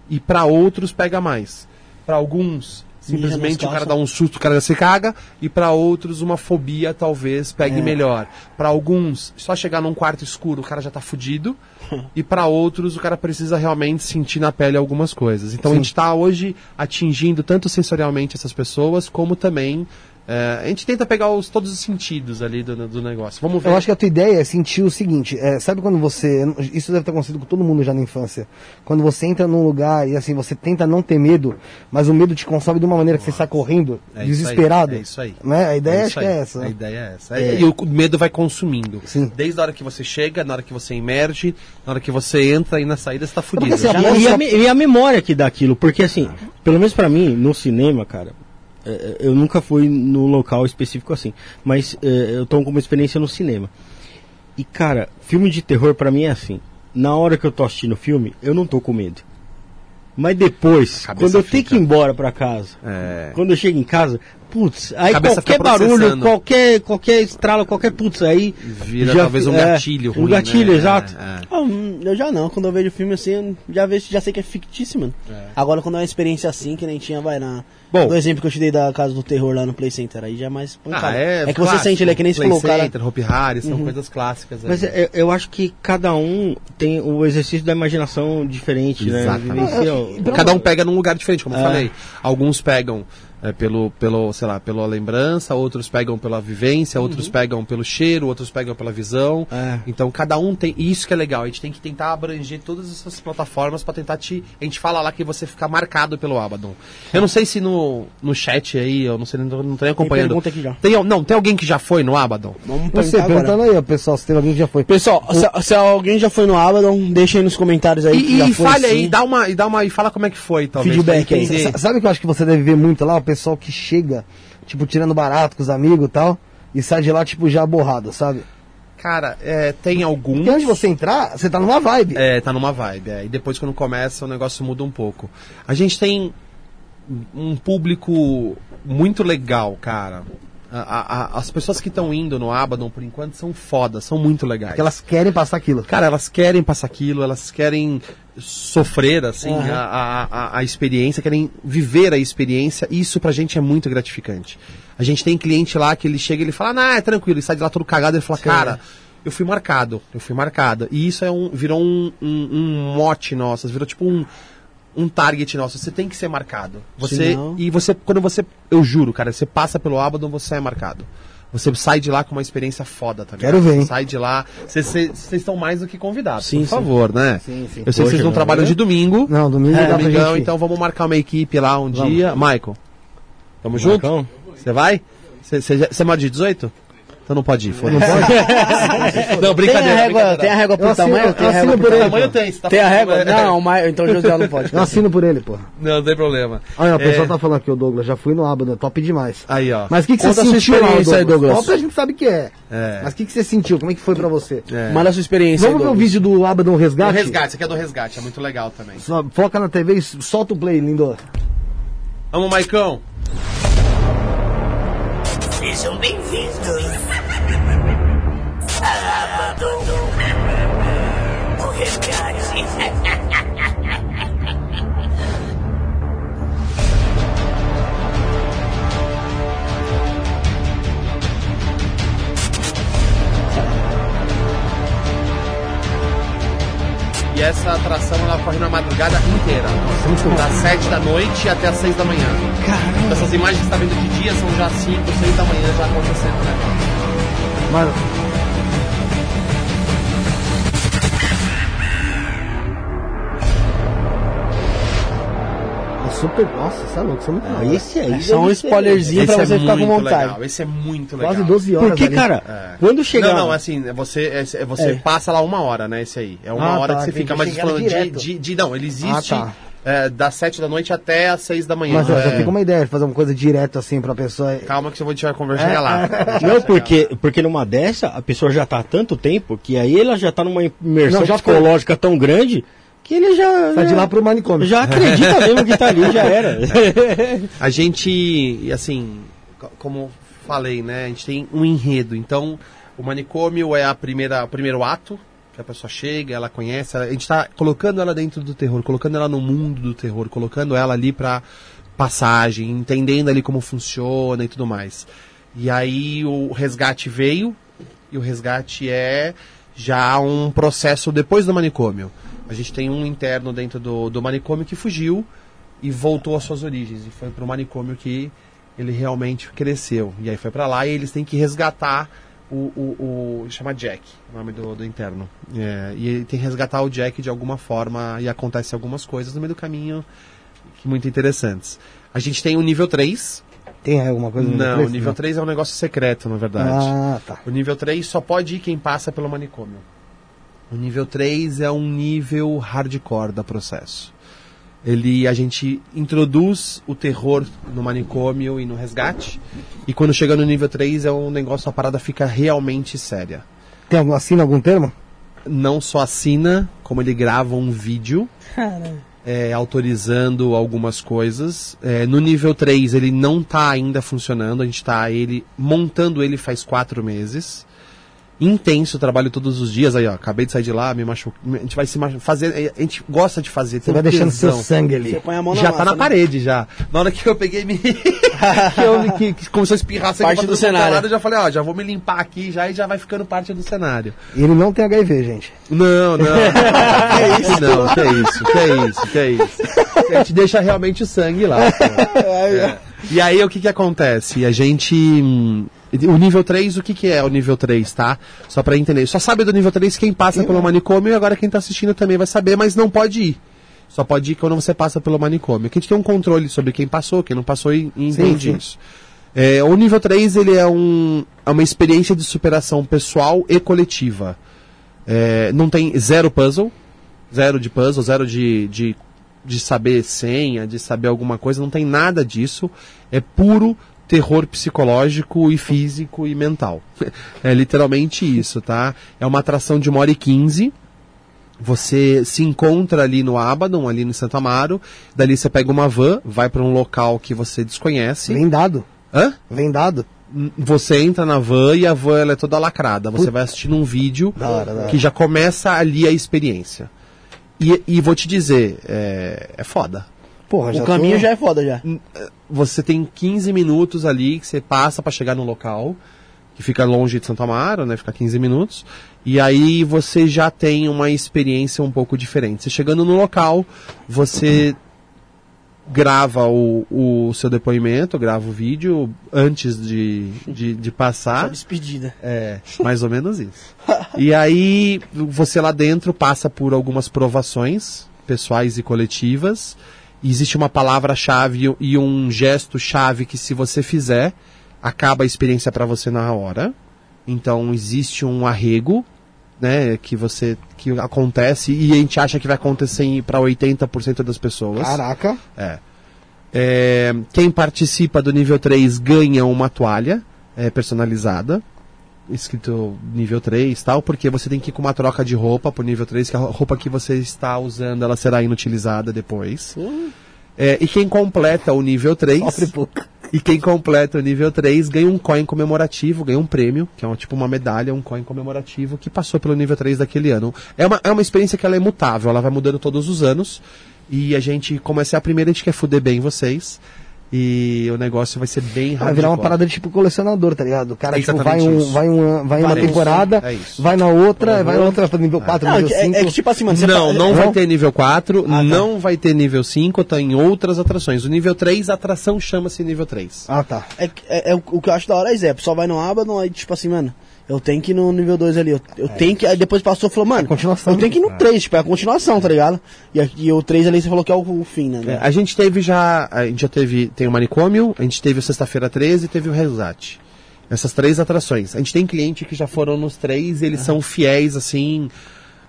Speaker 4: e pra outros pega mais. Pra alguns, simplesmente o cara dá um susto, o cara se caga, e pra outros uma fobia talvez pegue melhor. Pra alguns, só chegar num quarto escuro o cara já tá fudido, e pra outros o cara precisa realmente sentir na pele algumas coisas. Então a gente tá hoje atingindo tanto sensorialmente essas pessoas, como também é, a gente tenta pegar os, todos os sentidos ali do, do negócio. Vamos ver.
Speaker 3: Eu acho que a tua ideia é sentir o seguinte, é, sabe quando você, isso deve ter acontecido com todo mundo já na infância, quando você entra num lugar e assim, você tenta não ter medo, mas o medo te consome de uma maneira que você sai correndo,
Speaker 4: É isso
Speaker 3: desesperado.
Speaker 4: aí, é isso aí.
Speaker 3: Né? A ideia acho
Speaker 4: isso
Speaker 3: que é essa.
Speaker 4: A
Speaker 3: né?
Speaker 4: ideia é essa. E o medo vai consumindo.
Speaker 3: Sim.
Speaker 4: Desde a hora que você chega, na hora que você emerge, na hora que você entra e na saída você tá fudido.
Speaker 3: porque aposta-
Speaker 2: E, a, e a memória que dá aquilo, porque assim, pelo menos pra mim, no cinema, cara, é, é, eu nunca fui num local específico assim, mas é, eu tô com uma experiência no cinema. E cara, filme de terror pra mim é assim, na hora que eu tô assistindo o filme, eu não tô com medo. Mas depois, quando eu tenho
Speaker 4: fica.
Speaker 2: que ir embora pra casa,
Speaker 4: É.
Speaker 2: quando eu chego em casa, putz, aí qualquer barulho, qualquer, qualquer estralo, qualquer putz, aí
Speaker 4: Vira talvez um gatilho
Speaker 2: Um
Speaker 4: ruim,
Speaker 2: gatilho,
Speaker 4: né?
Speaker 2: exato.
Speaker 4: É, é.
Speaker 1: Ah, hum, eu já não, quando eu vejo filme assim, já vejo, já sei que é fictício, mano. Agora quando é uma experiência assim, que nem tinha, vai na.
Speaker 4: Bom.
Speaker 1: do exemplo que eu te dei da casa do terror lá no Play Center, aí já é mais pancada.
Speaker 4: Ah, é,
Speaker 1: que você sente ele, é que nem
Speaker 4: Play
Speaker 1: falou, cara.
Speaker 4: Center, Hope Harry, são coisas clássicas.
Speaker 2: Mas
Speaker 4: aí.
Speaker 2: é- eu acho que cada um tem o exercício da imaginação diferente, né?
Speaker 4: Exatamente.
Speaker 2: O-
Speaker 4: Cada um pega num lugar diferente, como eu
Speaker 2: É.
Speaker 4: falei. Alguns pegam é, pelo, pelo, sei lá, pela lembrança, outros pegam pela vivência, outros pegam pelo cheiro, outros pegam pela visão.
Speaker 2: É.
Speaker 4: Então cada um tem. E isso que é legal, a gente tem que tentar abranger todas essas plataformas pra tentar te. A gente fala lá que você ficar marcado pelo Abaddon. Eu não sei se no, no chat aí, eu não sei, não não tô nem acompanhando.
Speaker 1: pergunta aqui já.
Speaker 4: Tem, não, tem alguém que já foi no Abaddon?
Speaker 1: Vamos
Speaker 3: Você,
Speaker 1: perguntar agora.
Speaker 3: perguntando aí, pessoal, se tem alguém que já foi.
Speaker 1: Pessoal, se, se alguém já foi no Abaddon, deixa aí nos comentários aí. que
Speaker 4: E,
Speaker 1: já
Speaker 4: e
Speaker 1: foi,
Speaker 4: fale aí,
Speaker 1: sim.
Speaker 4: dá uma, e dá uma. E fala como é que foi, talvez.
Speaker 1: Feedback aí.
Speaker 3: Sabe o que eu acho que você deve ver muito lá? Pessoal que chega, tipo, tirando barato com os amigos e tal, e sai de lá, tipo, já borrado, sabe?
Speaker 4: Cara, é, tem alguns.
Speaker 3: Porque antes de você entrar, você tá numa vibe.
Speaker 4: É, tá numa vibe. É. E depois, quando começa, o negócio muda um pouco. A gente tem um público muito legal, cara. A- a- as pessoas que estão indo no Abaddon, por enquanto, são fodas, são muito legais.
Speaker 3: Porque elas querem passar aquilo.
Speaker 4: Cara, elas querem passar aquilo, elas querem sofrer, assim,
Speaker 1: Aham.
Speaker 4: a, a, a- experiência, querem viver a experiência, e isso pra gente é muito gratificante. A gente tem cliente lá que ele chega e ele fala, ah, é tranquilo, ele sai de lá todo cagado, ele fala, cara, eu fui marcado, eu fui marcado. E isso é um, virou um, um, um mote nosso, virou tipo um, um target nosso, você tem que ser marcado. Você, e você, quando você, eu juro, cara, você passa pelo Abaddon, você é marcado. Você sai de lá com uma experiência foda, tá ligado?
Speaker 3: Quero ver, hein?
Speaker 4: Sai de lá. Vocês estão mais do que convidados,
Speaker 1: Sim,
Speaker 4: por
Speaker 1: sim.
Speaker 4: favor, né?
Speaker 3: Sim, sim.
Speaker 4: Eu sei que vocês não
Speaker 2: não,
Speaker 4: trabalham de domingo.
Speaker 3: Não, domingo
Speaker 4: É,
Speaker 3: dá pra
Speaker 4: domingão,
Speaker 3: gente.
Speaker 4: então vamos marcar uma equipe lá um dia. Michael, tamo junto? Você vai? Você é maior de 18? Então não pode ir, foda-se. Não,
Speaker 1: Tem a
Speaker 4: brincadeira.
Speaker 1: régua,
Speaker 4: brincadeira.
Speaker 1: tem a régua por
Speaker 3: assino-
Speaker 1: tamanho? Tem a régua
Speaker 3: por ele.
Speaker 1: tamanho?
Speaker 4: Tem, tá
Speaker 1: Tem a régua?
Speaker 4: é.
Speaker 1: Não, mas, então o José não pode.
Speaker 3: Eu assino por ele, porra.
Speaker 4: Não, não tem problema.
Speaker 3: Olha, o pessoal
Speaker 4: É,
Speaker 3: tá falando aqui, o Douglas, já fui no Abaddon, top demais.
Speaker 4: Aí, ó.
Speaker 3: Mas o que, que você sentiu lá,
Speaker 1: experiência aí, Douglas.
Speaker 3: Douglas? a gente sabe que é.
Speaker 4: É.
Speaker 3: Mas o que, que você sentiu? Como é que foi pra você?
Speaker 4: É.
Speaker 1: Manda a sua experiência.
Speaker 3: Vamos
Speaker 1: aí,
Speaker 3: ver o
Speaker 1: Douglas.
Speaker 3: vídeo do Abaddon
Speaker 4: O
Speaker 3: Resgate?
Speaker 4: resgate, esse aqui é do resgate, é muito legal também.
Speaker 3: Só Foca na TV e solta o play, lindo.
Speaker 4: Vamos, Maicão.
Speaker 5: Sejam bem-vindos
Speaker 4: E essa atração ela corre na madrugada inteira. Das 7 da noite até as 6 da manhã. Caramba. Essas imagens que você está vendo de dia são já 5, 6 da manhã já acontecendo, né?
Speaker 3: Mas... É super. Nossa, você é louco, você é muito louco.
Speaker 2: Esse aí.
Speaker 1: É só um spoilerzinho pra
Speaker 4: Esse
Speaker 1: você
Speaker 4: é
Speaker 1: ficar com
Speaker 4: muito
Speaker 1: vontade.
Speaker 4: legal. Esse é muito legal.
Speaker 3: Quase 12 horas.
Speaker 2: Porque,
Speaker 3: ali.
Speaker 2: cara,
Speaker 4: É.
Speaker 2: quando chegar.
Speaker 4: Não, não, assim, é você, é, é você
Speaker 1: É.
Speaker 4: passa lá uma hora, né? Esse aí. É uma
Speaker 3: Ah,
Speaker 4: hora
Speaker 3: tá,
Speaker 4: que você fica, mas falando de,
Speaker 3: direto.
Speaker 4: de, de- Não, ele existe
Speaker 3: Ah, tá.
Speaker 4: é, das 7 da noite até as 6 da manhã.
Speaker 3: Mas ó,
Speaker 4: É,
Speaker 3: já fica uma ideia de fazer uma coisa direto assim pra pessoa.
Speaker 4: Calma que eu vou te conversar chegar lá.
Speaker 2: Não, porque, porque numa dessa, a pessoa já tá há tanto tempo que aí ela já tá numa imersão
Speaker 3: Não, foi.
Speaker 2: psicológica tão grande que ele já.
Speaker 3: Sai de
Speaker 2: já-
Speaker 3: lá pro manicômio.
Speaker 2: Já acredita mesmo que tá ali, já era.
Speaker 4: A gente, assim, co- como falei, né? A gente tem um enredo. Então, o manicômio é a primeira, o primeiro ato que a pessoa chega, ela conhece, ela- a gente está colocando ela dentro do terror, colocando ela no mundo do terror, colocando ela ali para passagem, entendendo ali como funciona e tudo mais. E aí o resgate veio e o resgate é já um processo depois do manicômio. A gente tem um interno dentro do, do manicômio que fugiu e voltou às suas origens. E foi para o manicômio que ele realmente cresceu. E aí foi para lá e eles têm que resgatar o. o, o chama Jack, o nome do, do interno. É, e ele tem que resgatar o Jack de alguma forma e acontece algumas coisas no meio do caminho que muito interessantes. A gente tem o nível 3.
Speaker 3: Tem alguma coisa no
Speaker 4: Não,
Speaker 3: preço?
Speaker 4: o nível 3 é um negócio secreto, na verdade.
Speaker 3: Ah, tá.
Speaker 4: O nível 3 só pode ir quem passa pelo manicômio. O nível 3 é um nível hardcore da processo. Ele a gente introduz o terror no manicômio e no resgate. E quando chega no nível 3 é um negócio, a parada fica realmente séria.
Speaker 3: Tem algum, assina algum termo?
Speaker 4: Não só assina, como ele grava um vídeo é, autorizando algumas coisas. É, no nível 3 ele não está ainda funcionando, a gente está ele montando ele faz quatro meses. Intenso, trabalho todos os dias aí, ó. Acabei de sair de lá, me machuquei. A gente vai se machu- fazer. A gente gosta de fazer.
Speaker 3: Você vai deixando seu
Speaker 4: tesão.
Speaker 3: sangue ali.
Speaker 1: Você põe a mão na
Speaker 4: Já
Speaker 1: massa,
Speaker 4: tá na
Speaker 1: né?
Speaker 4: parede já. Na hora que eu peguei me. que, eu, que, que começou a espirrar sangue
Speaker 1: Parte do
Speaker 4: é
Speaker 1: cenário.
Speaker 4: lado, Eu já falei, ó, já vou me limpar aqui já e já vai ficando parte do cenário.
Speaker 3: E ele não tem HIV, gente.
Speaker 4: Não, não. que isso? Não, que isso, que isso, que isso. A gente deixa realmente o sangue lá. É. E aí o que que acontece? A gente. O nível 3, o que, que é o nível 3, tá? Só pra entender. Só sabe do nível 3 quem passa pelo manicômio e agora quem tá assistindo também vai saber, mas não pode ir. Só pode ir quando você passa pelo manicômio. Que a gente tem um controle sobre quem passou, quem não passou e, e entende isso. É, o nível 3 ele é, um, é uma experiência de superação pessoal e coletiva. É, não tem zero puzzle, zero de puzzle, zero de, de, de saber senha, de saber alguma coisa, não tem nada disso. É puro terror psicológico e físico e mental. É literalmente isso, tá? É uma atração de uma hora e quinze. Você se encontra ali no Abaddon, ali no Santo Amaro. Dali você pega uma van, vai para um local que você desconhece.
Speaker 3: Vendado.
Speaker 4: Hã?
Speaker 3: Vendado.
Speaker 4: Você entra na van e a van ela é toda lacrada. Você vai assistindo um vídeo
Speaker 3: Da hora, da hora.
Speaker 4: que já começa ali a experiência. E, e vou te dizer, é, é foda.
Speaker 3: Porra, já
Speaker 1: O caminho
Speaker 3: tô...
Speaker 1: já é foda já.
Speaker 4: Você tem 15 minutos ali que você passa para chegar no local, que fica longe de Santo Amaro, né? Fica 15 minutos. E aí você já tem uma experiência um pouco diferente. Você chegando no local, você grava o, o seu depoimento, grava o vídeo antes de, de, de
Speaker 1: Só
Speaker 4: passar.
Speaker 1: despedida.
Speaker 4: É, mais ou menos isso. E aí, você lá dentro passa por algumas provações pessoais e coletivas. E existe uma palavra-chave e um gesto-chave que, se você fizer, acaba a experiência para você na hora. Então, existe um arrego, né, que você que acontece e a gente acha que vai acontecer para 80% das pessoas.
Speaker 3: Caraca.
Speaker 4: É. É, quem participa do nível 3 ganha uma toalha é, personalizada, escrito nível 3 tal, porque você tem que ir com uma troca de roupa pro nível 3, que a roupa que você está usando ela será inutilizada depois. É, e quem completa o nível 3.
Speaker 3: Sofre pouco.
Speaker 4: E quem completa o nível 3 ganha um coin comemorativo, ganha um prêmio, que é uma, tipo uma medalha, um coin comemorativo que passou pelo nível 3 daquele ano. É uma, é uma experiência que ela é mutável, ela vai mudando todos os anos. E a gente, como essa é a primeira, a gente quer fuder bem vocês. E o negócio vai ser bem
Speaker 3: Vai virar uma parada de tipo colecionador, tá ligado? O cara
Speaker 4: É
Speaker 3: tipo, vai, um, vai, um, vai uma temporada,
Speaker 4: é
Speaker 3: vai na outra,
Speaker 4: Uhum.
Speaker 3: vai na outra pra nível 4,
Speaker 1: Não, é,
Speaker 3: nível
Speaker 1: que-
Speaker 3: 5.
Speaker 1: é que tipo assim, mano, você
Speaker 4: Não,
Speaker 1: fa-
Speaker 4: não
Speaker 1: é-
Speaker 4: vai ter nível 4,
Speaker 1: tá.
Speaker 4: não vai ter nível 5, tá em outras atrações. O nível 3, a atração chama-se nível 3.
Speaker 3: Ah, tá.
Speaker 1: É, é, é o, o que eu acho da hora é Zé, só vai no Abaddon, aí tipo assim, mano, eu tenho que ir no nível 2 ali, eu, eu tenho que, aí depois passou e falou, mano,
Speaker 3: É
Speaker 1: eu tenho que ir no 3, tipo, é a continuação, tá ligado? E, aqui- o 3 ali você falou que é o, o fim, né?
Speaker 4: É, a gente teve já, a gente já teve, tem o Manicômio, a gente teve o Sexta-feira 13 e teve o Resate. Essas três atrações. A gente tem cliente que já foram nos três e eles são fiéis, assim...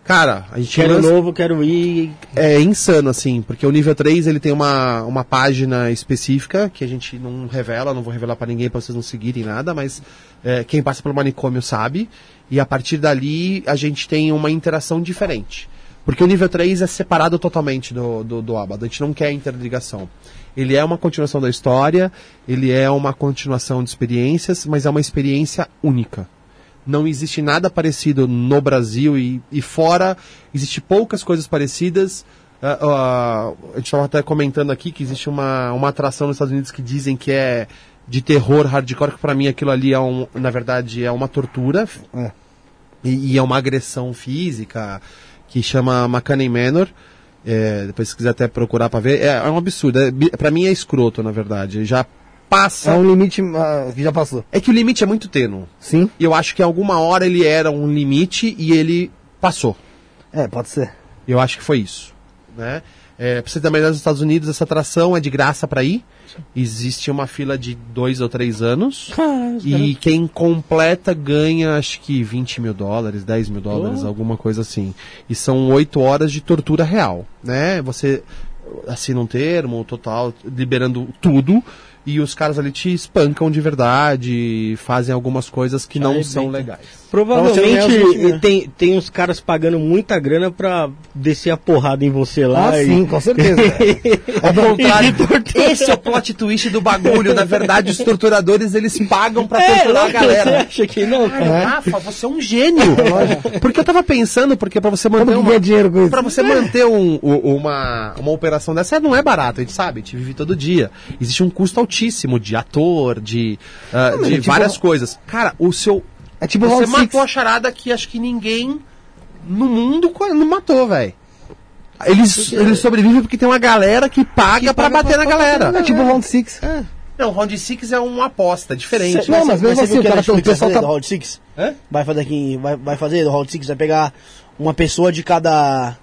Speaker 4: Cara, a gente
Speaker 2: Quero
Speaker 4: lança-
Speaker 2: novo, quero ir.
Speaker 4: é insano, assim, porque o nível 3 ele tem uma, uma página específica que a gente não revela, não vou revelar pra ninguém pra vocês não seguirem nada, mas é, quem passa pelo manicômio sabe. E a partir dali a gente tem uma interação diferente. Porque o nível 3 é separado totalmente do, do, do Abaddon, a gente não quer interligação. Ele é uma continuação da história, ele é uma continuação de experiências, mas é uma experiência única. Não existe nada parecido no Brasil e, e fora, existe poucas coisas parecidas. Ah, ah, a gente estava até comentando aqui que existe uma, uma atração nos Estados Unidos que dizem que é de terror hardcore, que para mim aquilo ali é um, na verdade é uma tortura
Speaker 3: É.
Speaker 4: e, e é uma agressão física que chama McCann Manor. É, depois se quiser até procurar para ver, é, é um absurdo. É, pra mim é escroto, na verdade. Já passa.
Speaker 3: É um limite ah, que já passou.
Speaker 4: É que o limite é muito tênue.
Speaker 3: Sim?
Speaker 4: E eu acho que em alguma hora ele era um limite e ele passou.
Speaker 3: É, pode ser.
Speaker 4: Eu acho que foi isso. Né? É, pra você ideia, nos Estados Unidos, essa atração é de graça para ir. Existe uma fila de dois ou três anos. e quem completa ganha, acho que 20 mil dólares, 10 mil dólares, alguma coisa assim. E são oito horas de tortura real. Né? Você assina um termo total, liberando tudo. E os caras ali te espancam de verdade, fazem algumas coisas que não
Speaker 2: Arrebenta.
Speaker 4: são legais.
Speaker 1: Você não
Speaker 2: Provavelmente
Speaker 1: 20 mil,
Speaker 2: tem, tem uns caras pagando muita grana pra descer a porrada em você lá.
Speaker 3: Ah,
Speaker 2: e-
Speaker 3: sim, com certeza.
Speaker 4: Ao contrário, esse é o plot twist do bagulho. Na verdade, os torturadores eles pagam pra
Speaker 2: É,
Speaker 4: torturar a
Speaker 2: você
Speaker 4: galera.
Speaker 2: acha que não, cara?
Speaker 4: Cara, Rafa, você é um gênio. Porque eu tava pensando, porque pra você manter uma.
Speaker 3: dinheiro com isso?
Speaker 4: Pra você manter um- uma, uma operação dessa não é barato, a gente sabe, a gente vive todo dia. Existe um custo altíssimo de ator, de, ah,
Speaker 3: mas
Speaker 4: de
Speaker 3: é tipo-
Speaker 4: várias coisas. Cara, o seu.
Speaker 3: É tipo
Speaker 4: você
Speaker 3: Round Six.
Speaker 4: matou a charada que acho que ninguém no mundo não matou, velho. Eles, eles sobrevivem porque tem uma galera que paga pra bater na galera.
Speaker 3: É tipo Round 6.
Speaker 4: Não, Round 6 é uma aposta diferente.
Speaker 1: Cê-
Speaker 3: Não, mas mesmo
Speaker 1: você
Speaker 3: assim,
Speaker 1: viu
Speaker 3: o cara- o pessoal tá-
Speaker 1: do Round 6?
Speaker 4: Hã?
Speaker 1: Vai fazer aqui, vai, vai fazer do Round 6, vai pegar uma pessoa de cada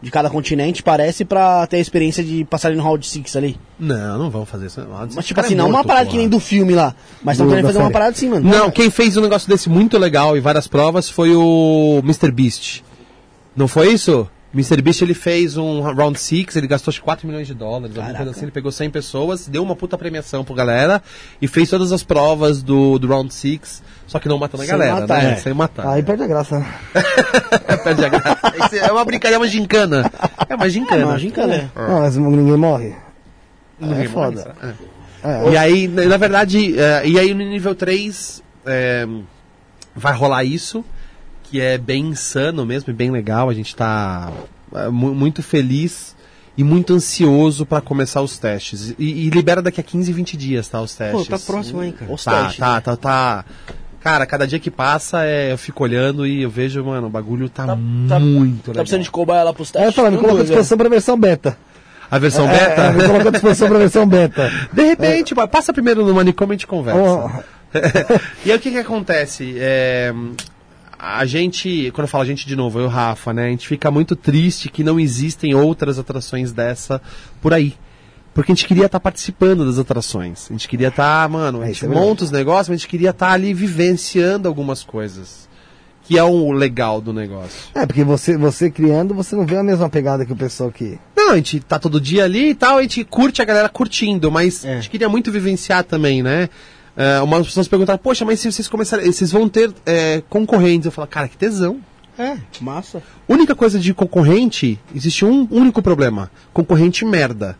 Speaker 1: de cada continente, parece, pra ter a experiência de passar ali no Round 6 ali.
Speaker 4: Não, não vão fazer isso.
Speaker 1: Mas tipo
Speaker 4: cara,
Speaker 1: assim,
Speaker 4: é
Speaker 1: não uma parada
Speaker 4: porra.
Speaker 1: que nem do filme lá, mas estão
Speaker 3: Do-
Speaker 1: querendo fazer uma parada assim, mano.
Speaker 4: Não, quem fez um negócio desse muito legal e várias provas foi o Mr. Beast. Não foi isso? Mr. Beast ele fez um round six, ele gastou acho que 4 milhões de dólares, alguma coisa assim, ele pegou 100 pessoas, deu uma puta premiação pro galera e fez todas as provas do, do round six, só que não matando a galera,
Speaker 1: matar,
Speaker 4: né?
Speaker 1: é.
Speaker 4: Sem matar.
Speaker 3: Aí perde a graça.
Speaker 4: Perde a graça. É uma brincadeira, é uma gincana. É uma gincana.
Speaker 1: Não, a gincana é.
Speaker 3: Não, mas ninguém morre.
Speaker 4: Ninguém
Speaker 3: é
Speaker 4: morre,
Speaker 3: foda.
Speaker 4: é.
Speaker 3: É.
Speaker 4: E aí, na verdade, é, e aí no nível 3 é, vai rolar isso, que é bem insano mesmo e bem legal. A gente tá é, mu- muito feliz e muito ansioso para começar os testes. E, e libera daqui a 15, 20 dias, tá? Os
Speaker 2: Pô,
Speaker 4: testes.
Speaker 2: tá próximo aí, cara.
Speaker 1: Os
Speaker 4: Tá,
Speaker 1: testes.
Speaker 4: tá, tá, tá. Cara, cada dia que passa, é, eu fico olhando e eu vejo, mano, o bagulho tá,
Speaker 1: tá-
Speaker 4: muito
Speaker 1: Tá
Speaker 4: legal.
Speaker 1: precisando de cobaia lá pros
Speaker 3: É,
Speaker 1: testes?
Speaker 3: fala, me coloca à
Speaker 1: dúvida.
Speaker 3: disposição pra versão beta.
Speaker 4: A versão
Speaker 3: É,
Speaker 4: beta?
Speaker 3: é, me coloca à disposição pra versão beta.
Speaker 4: De repente, pá, passa primeiro no manicômio e a gente conversa.
Speaker 3: Ó,
Speaker 4: e aí o que que acontece? É, a gente, quando eu falo a gente de novo, eu e o Rafa, né? A gente fica muito triste que não existem outras atrações dessa por aí. Porque a gente queria estar participando das atrações. A gente queria estar, mano, a
Speaker 3: É,
Speaker 4: gente
Speaker 3: é
Speaker 4: monta os negócios, mas a gente queria estar ali vivenciando algumas coisas. Que é o legal do negócio.
Speaker 3: É, porque você, você criando, você não vê a mesma pegada que o pessoal que.
Speaker 4: Não, a gente tá todo dia ali e tal, a gente curte a galera curtindo, mas
Speaker 2: É.
Speaker 4: a gente queria muito vivenciar também, né? É, umas pessoas perguntaram, poxa, mas se vocês começarem, vocês vão ter é, concorrentes. Eu falo, cara, que tesão.
Speaker 1: É, massa.
Speaker 4: Única coisa de concorrente, existe um único problema. Concorrente merda.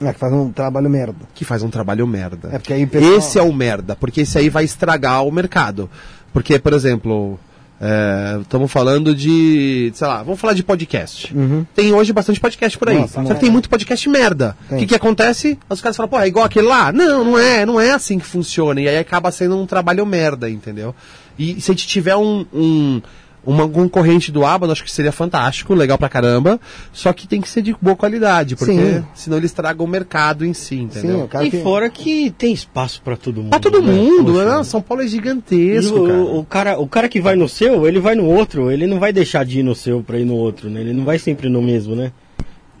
Speaker 3: É, que faz um trabalho merda.
Speaker 4: Que faz um trabalho merda.
Speaker 3: É, porque aí pessoal-
Speaker 4: Esse é o merda, porque esse aí vai estragar o mercado. Porque, por exemplo, estamos falando de, sei lá, vamos falar de podcast. Tem hoje bastante podcast por aí.
Speaker 3: Nossa,
Speaker 4: só que tem muito podcast merda. O que, que acontece? Os caras falam, pô, é igual aquele lá? Não, não é, não é assim que funciona. E aí acaba sendo um trabalho merda, entendeu? E se a gente tiver um. um uma concorrente do Abado, acho que seria fantástico, legal pra caramba. Só que tem que ser de boa qualidade, porque
Speaker 3: Sim.
Speaker 4: senão ele estraga o mercado em si, entendeu?
Speaker 3: Sim,
Speaker 2: E
Speaker 3: que...
Speaker 2: fora que tem espaço pra todo mundo.
Speaker 4: Pra todo
Speaker 2: né?
Speaker 4: mundo,
Speaker 2: Poxa.
Speaker 4: né? São Paulo é
Speaker 2: E
Speaker 4: gigantesco,
Speaker 2: o,
Speaker 4: cara.
Speaker 2: o cara, o cara que vai no seu, ele vai no outro, ele não vai deixar de ir no seu pra ir no outro, né? Ele não vai sempre no mesmo, né?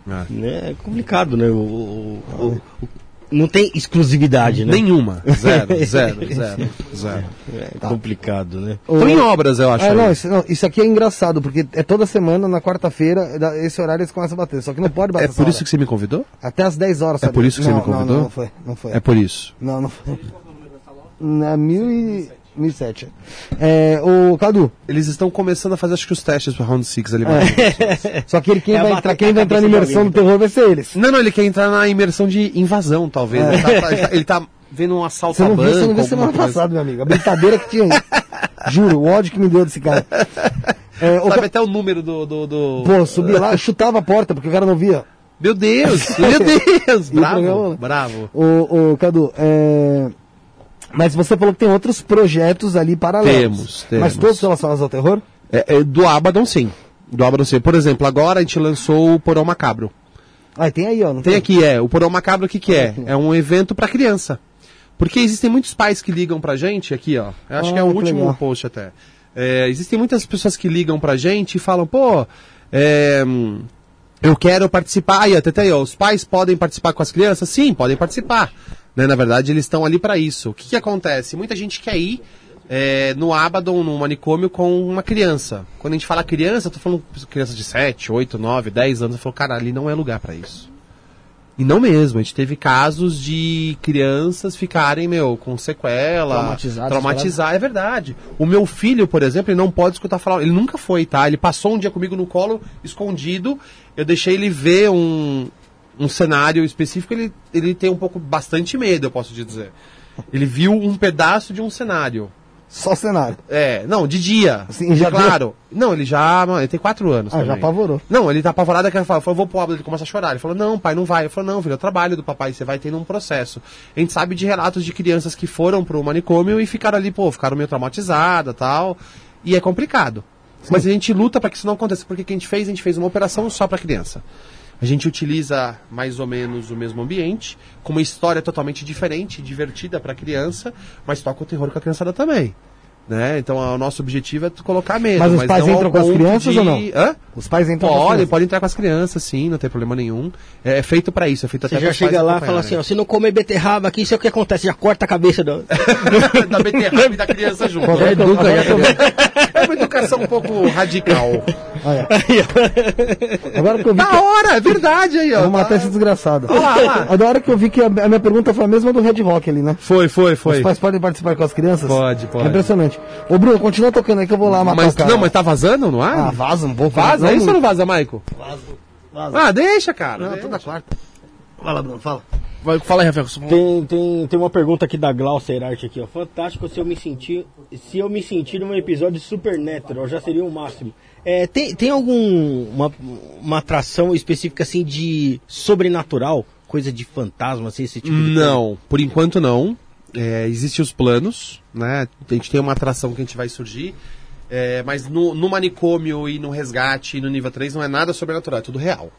Speaker 4: É.
Speaker 2: É complicado, né? O, o- o- o- não tem exclusividade, né?
Speaker 4: Nenhuma. Zero, zero, zero, zero.
Speaker 2: É complicado, né?
Speaker 4: Estão em obras, eu acho.
Speaker 3: É, não
Speaker 4: aí.
Speaker 3: isso, não, isso aqui é engraçado, porque é toda semana, na quarta-feira, esse horário eles começam a bater. Só que não pode bater
Speaker 4: É por
Speaker 3: hora.
Speaker 4: isso que você me convidou?
Speaker 3: Até às 10 horas.
Speaker 4: É
Speaker 3: sabe?
Speaker 4: por isso que você me convidou?
Speaker 3: Não, não foi. Não foi.
Speaker 4: É por isso.
Speaker 3: Não, não foi. Na mil e... 1007. É, o Cadu,
Speaker 4: Eles estão começando a fazer, acho que os testes pro Round 6 ali.
Speaker 3: só que ele, quem,
Speaker 2: É
Speaker 3: vai, entrar, quem vai entrar na imersão
Speaker 2: alguém.
Speaker 3: do terror vai ser eles.
Speaker 4: Não, não, ele quer entrar na imersão de invasão, talvez. Ele, tá, ele tá- ele tá vendo um assalto
Speaker 3: Você não
Speaker 4: a
Speaker 3: viu,
Speaker 4: banco,
Speaker 3: você não viu semana
Speaker 4: coisa.
Speaker 3: passada, meu amigo. A brincadeira que tinha aí. Juro, o ódio que me deu desse cara. É, o
Speaker 4: Sabe
Speaker 3: ca...
Speaker 4: até o número do... do, do-
Speaker 3: Pô, subia lá, chutava a porta, porque o cara não via.
Speaker 4: Meu Deus, meu Deus.
Speaker 3: O
Speaker 4: Bravo,
Speaker 3: programa-
Speaker 4: bravo.
Speaker 3: O, o Cadu, é... Mas você falou que tem outros projetos ali paralelos.
Speaker 4: Temos, temos.
Speaker 3: Mas todos relacionados ao terror?
Speaker 4: É, é, do Abaddon, sim. Do Abaddon, sim. Por exemplo, agora a gente lançou o Porão Macabro.
Speaker 3: Ah, tem aí, ó. Não
Speaker 4: Tem aqui, é. O Porão Macabro, o que, que é? É um evento pra criança. Porque existem muitos pais que ligam pra gente, aqui, ó. Eu acho
Speaker 3: Ah,
Speaker 4: que é o
Speaker 3: que
Speaker 4: último
Speaker 3: legal.
Speaker 4: post até. É, existem muitas pessoas que ligam pra gente e falam, pô, é, eu quero participar. Aí, até aí, ó, os pais podem participar com as crianças? Sim, podem participar. Né, na verdade, eles estão ali pra isso. O que, que acontece? Muita gente quer ir é, no Abaddon, no manicômio, com uma criança. Quando a gente fala criança, eu tô falando criança de 7, 8, 9, 10 anos. Eu falo, cara, ali não é lugar pra isso. E não mesmo, a gente teve casos de crianças ficarem, meu, com sequela,
Speaker 1: Traumatizadas,
Speaker 4: traumatizar, é verdade. O meu filho, por exemplo, ele não pode escutar falar, ele nunca foi, tá? Ele passou um dia comigo no colo, escondido, eu deixei ele ver um, um cenário específico, ele, ele tem um pouco, bastante medo, eu posso te dizer. Ele viu um pedaço de um cenário.
Speaker 3: Só cenário.
Speaker 4: É, não, de dia.
Speaker 3: Assim, já
Speaker 4: claro. Não, ele já, ele tem quatro anos
Speaker 3: Ah, já
Speaker 4: também.
Speaker 3: apavorou.
Speaker 4: Não, ele tá apavorado, que ele fala, falou, vou pro Abdo, ele começa a chorar. Ele falou, não, pai, não vai. Eu falei, não, filho, é o trabalho do papai, você vai tendo um processo. A gente sabe de relatos de crianças que foram pro manicômio e ficaram ali, pô, ficaram meio traumatizadas tal. E é complicado. Mas a gente luta para que isso não aconteça. Porque o que a gente fez? A gente fez uma operação só para criança. A gente utiliza mais ou menos o mesmo ambiente, com uma história totalmente diferente, divertida para criança, mas toca o terror com a criançada também. Né? Então a- o nosso objetivo é tu colocar medo.
Speaker 3: Mas os pais
Speaker 4: não ao
Speaker 3: entram com as crianças
Speaker 4: de-
Speaker 3: ou não?
Speaker 4: Hã?
Speaker 3: Os pais entram com as
Speaker 4: Pode,
Speaker 3: crianças.
Speaker 4: pode entrar com as crianças, sim, não tem problema nenhum. É, é feito para isso, é feito
Speaker 2: Você
Speaker 4: até
Speaker 2: já
Speaker 4: pais
Speaker 2: chega lá e fala assim, ó, se não comer beterraba aqui, isso é o que acontece, já corta a cabeça do...
Speaker 4: da beterraba e da criança junto. É,
Speaker 3: eu tô-
Speaker 4: é uma educação um pouco radical.
Speaker 3: Olha. Agora que eu vi que...
Speaker 4: Da hora, é verdade aí, ó.
Speaker 3: Eu vou matar esse desgraçado. A da hora que eu vi que a, a minha pergunta foi a mesma do Red Rock ali, né?
Speaker 4: Foi, foi,
Speaker 3: Os
Speaker 4: foi.
Speaker 3: pais podem participar com as crianças?
Speaker 4: Pode, pode.
Speaker 3: É impressionante. Ô, Bruno, continua tocando aí que eu vou lá matar
Speaker 4: Mas,
Speaker 3: o cara.
Speaker 4: não, mas tá vazando no ar?
Speaker 3: Ah, vaza pouco.
Speaker 4: vaza,
Speaker 3: né?
Speaker 4: isso ou não vaza, Maico?
Speaker 3: Vaza.
Speaker 4: Ah, deixa, cara.
Speaker 3: Não,
Speaker 4: deixa.
Speaker 3: toda quarta. Fala, Bruno, fala.
Speaker 1: Vai, fala aí, Rafael.
Speaker 2: Tem, tem, tem uma pergunta aqui da Glaucer Art aqui, ó. Fantástico se eu me sentir. Se eu me sentir num episódio de Supernatural, já seria o máximo. É, tem, tem algum uma, atração específica assim de sobrenatural? Coisa de fantasma, assim, esse tipo de coisa?
Speaker 4: Não, por enquanto não. É, Existem os planos, né? A gente tem uma atração que a gente vai surgir. é, mas no, no manicômio e no resgate e no nível 3 não é nada sobrenatural, é tudo real.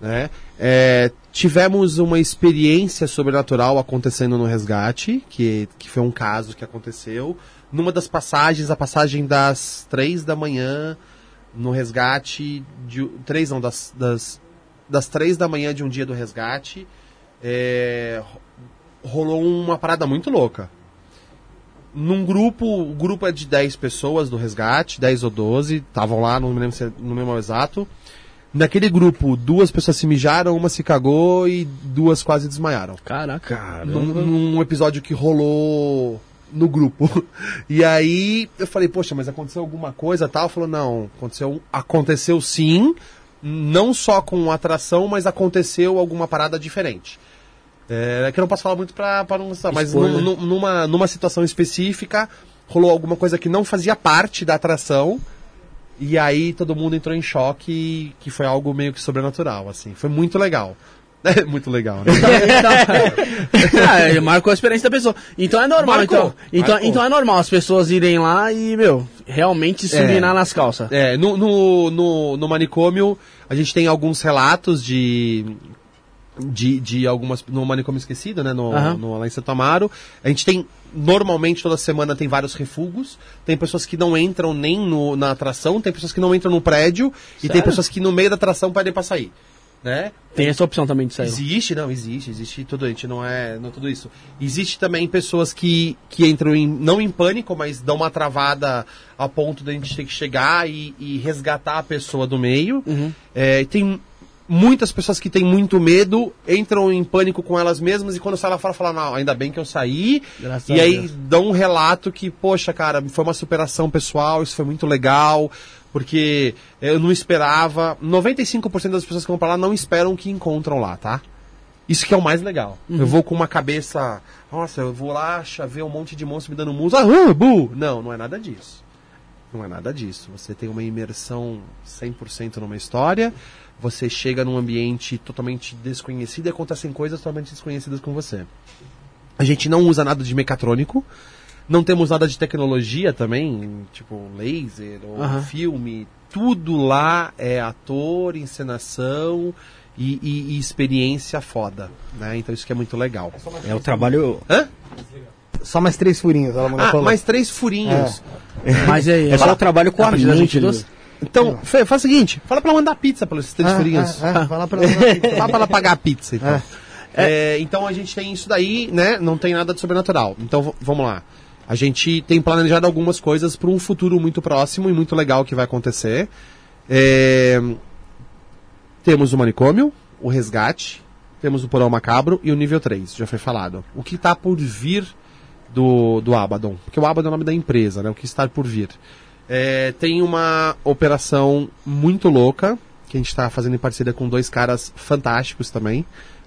Speaker 4: Né? É, tivemos uma experiência sobrenatural acontecendo no resgate, que, que foi um caso que aconteceu. Numa das passagens, a passagem das três da manhã, no resgate. De, três não, das, das, das três da manhã de um dia do resgate, é, rolou uma parada muito louca. Num grupo, o grupo é de 10 pessoas do resgate, 10 ou 12, estavam lá, não me lembro se é no mesmo exato. Naquele grupo, duas pessoas se mijaram, uma se cagou e duas quase desmaiaram.
Speaker 1: Caraca.
Speaker 4: Num, num episódio que rolou no grupo. E aí eu falei, poxa, mas aconteceu alguma coisa tal? Falou, não, aconteceu, aconteceu sim, não só com atração, mas aconteceu alguma parada diferente. É, que eu não posso falar muito pra, pra não mas
Speaker 1: Spoiler.
Speaker 4: num- num- numa, numa situação específica, rolou alguma coisa que não fazia parte da atração, e aí todo mundo entrou em choque, que foi algo meio que sobrenatural, assim. Foi muito legal. É muito legal, né?
Speaker 1: ah, ele marcou a experiência da pessoa. Então é normal,
Speaker 4: Marcou,
Speaker 1: então. Então,
Speaker 4: marcou.
Speaker 1: então é normal as pessoas irem lá e, meu, realmente se
Speaker 4: É.
Speaker 1: nas calças.
Speaker 4: É, no, no, no, no manicômio, a gente tem alguns relatos de. De, de algumas. No manicômio esquecido, né? No,
Speaker 1: Aham.
Speaker 4: no, lá em Santo Amaro. A gente tem. Normalmente, toda semana tem vários refugos. Tem pessoas que não entram nem no, na atração, tem pessoas que não entram no prédio. E tem
Speaker 1: Sério?
Speaker 4: pessoas que no meio da atração pedem pra sair. Né?
Speaker 1: Tem essa opção também de sair.
Speaker 4: Existe, não, existe, existe tudo, a gente não é, não é tudo isso. Existe também pessoas que, que entram em, não em pânico, mas dão uma travada a ponto da gente ter que chegar e, e resgatar a pessoa do meio. É, e tem muitas pessoas que têm muito medo, entram em pânico com elas mesmas e quando sai lá fora falam, não, ainda bem que eu saí.
Speaker 1: Graças
Speaker 4: e
Speaker 1: a
Speaker 4: aí
Speaker 1: Deus.
Speaker 4: dão um relato que, poxa, cara, foi uma superação pessoal, isso foi muito legal, porque eu não esperava. 95% das pessoas que vão pra lá não esperam o que encontram lá, tá? Isso que é o mais legal. Eu vou com uma cabeça. Nossa, eu vou lá ver um monte de monstro me dando musa. Ah, bu! Não, não é nada disso. Não é nada disso. Você tem uma imersão 100% numa história. Você chega num ambiente totalmente desconhecido e acontecem coisas totalmente desconhecidas com você. A gente não usa nada de mecatrônico. Não temos nada de tecnologia também, tipo laser ou filme. Tudo lá é ator, encenação e, e- e experiência foda. Né? Então isso que é muito legal.
Speaker 2: É o trabalho.
Speaker 4: Hã?
Speaker 3: Só mais três furinhos, ela mandou
Speaker 4: Ah,
Speaker 3: falar.
Speaker 4: mais três furinhos.
Speaker 1: Mas aí,
Speaker 2: É só o trabalho com a
Speaker 1: partir das
Speaker 2: mente.
Speaker 1: 22?
Speaker 2: né?
Speaker 4: Então, Fê, faz o seguinte, fala pra ela mandar pizza pelos três
Speaker 3: Ah,
Speaker 4: furinhos.
Speaker 3: ah, ah, fala pra ela.
Speaker 4: Só pra ela pagar a pizza, então. É, então a gente tem isso daí, né? Não tem nada de sobrenatural. Então vamos lá. A gente tem planejado algumas coisas para um futuro muito próximo e muito legal que vai acontecer. É, Temos o manicômio, o resgate, temos o porão macabro e o nível 3, já foi falado. O que está por vir do, do Abaddon? Porque o Abaddon é o nome da empresa, né? O que está por vir. É, tem uma operação muito louca, que a gente está fazendo em parceria com dois caras fantásticos também,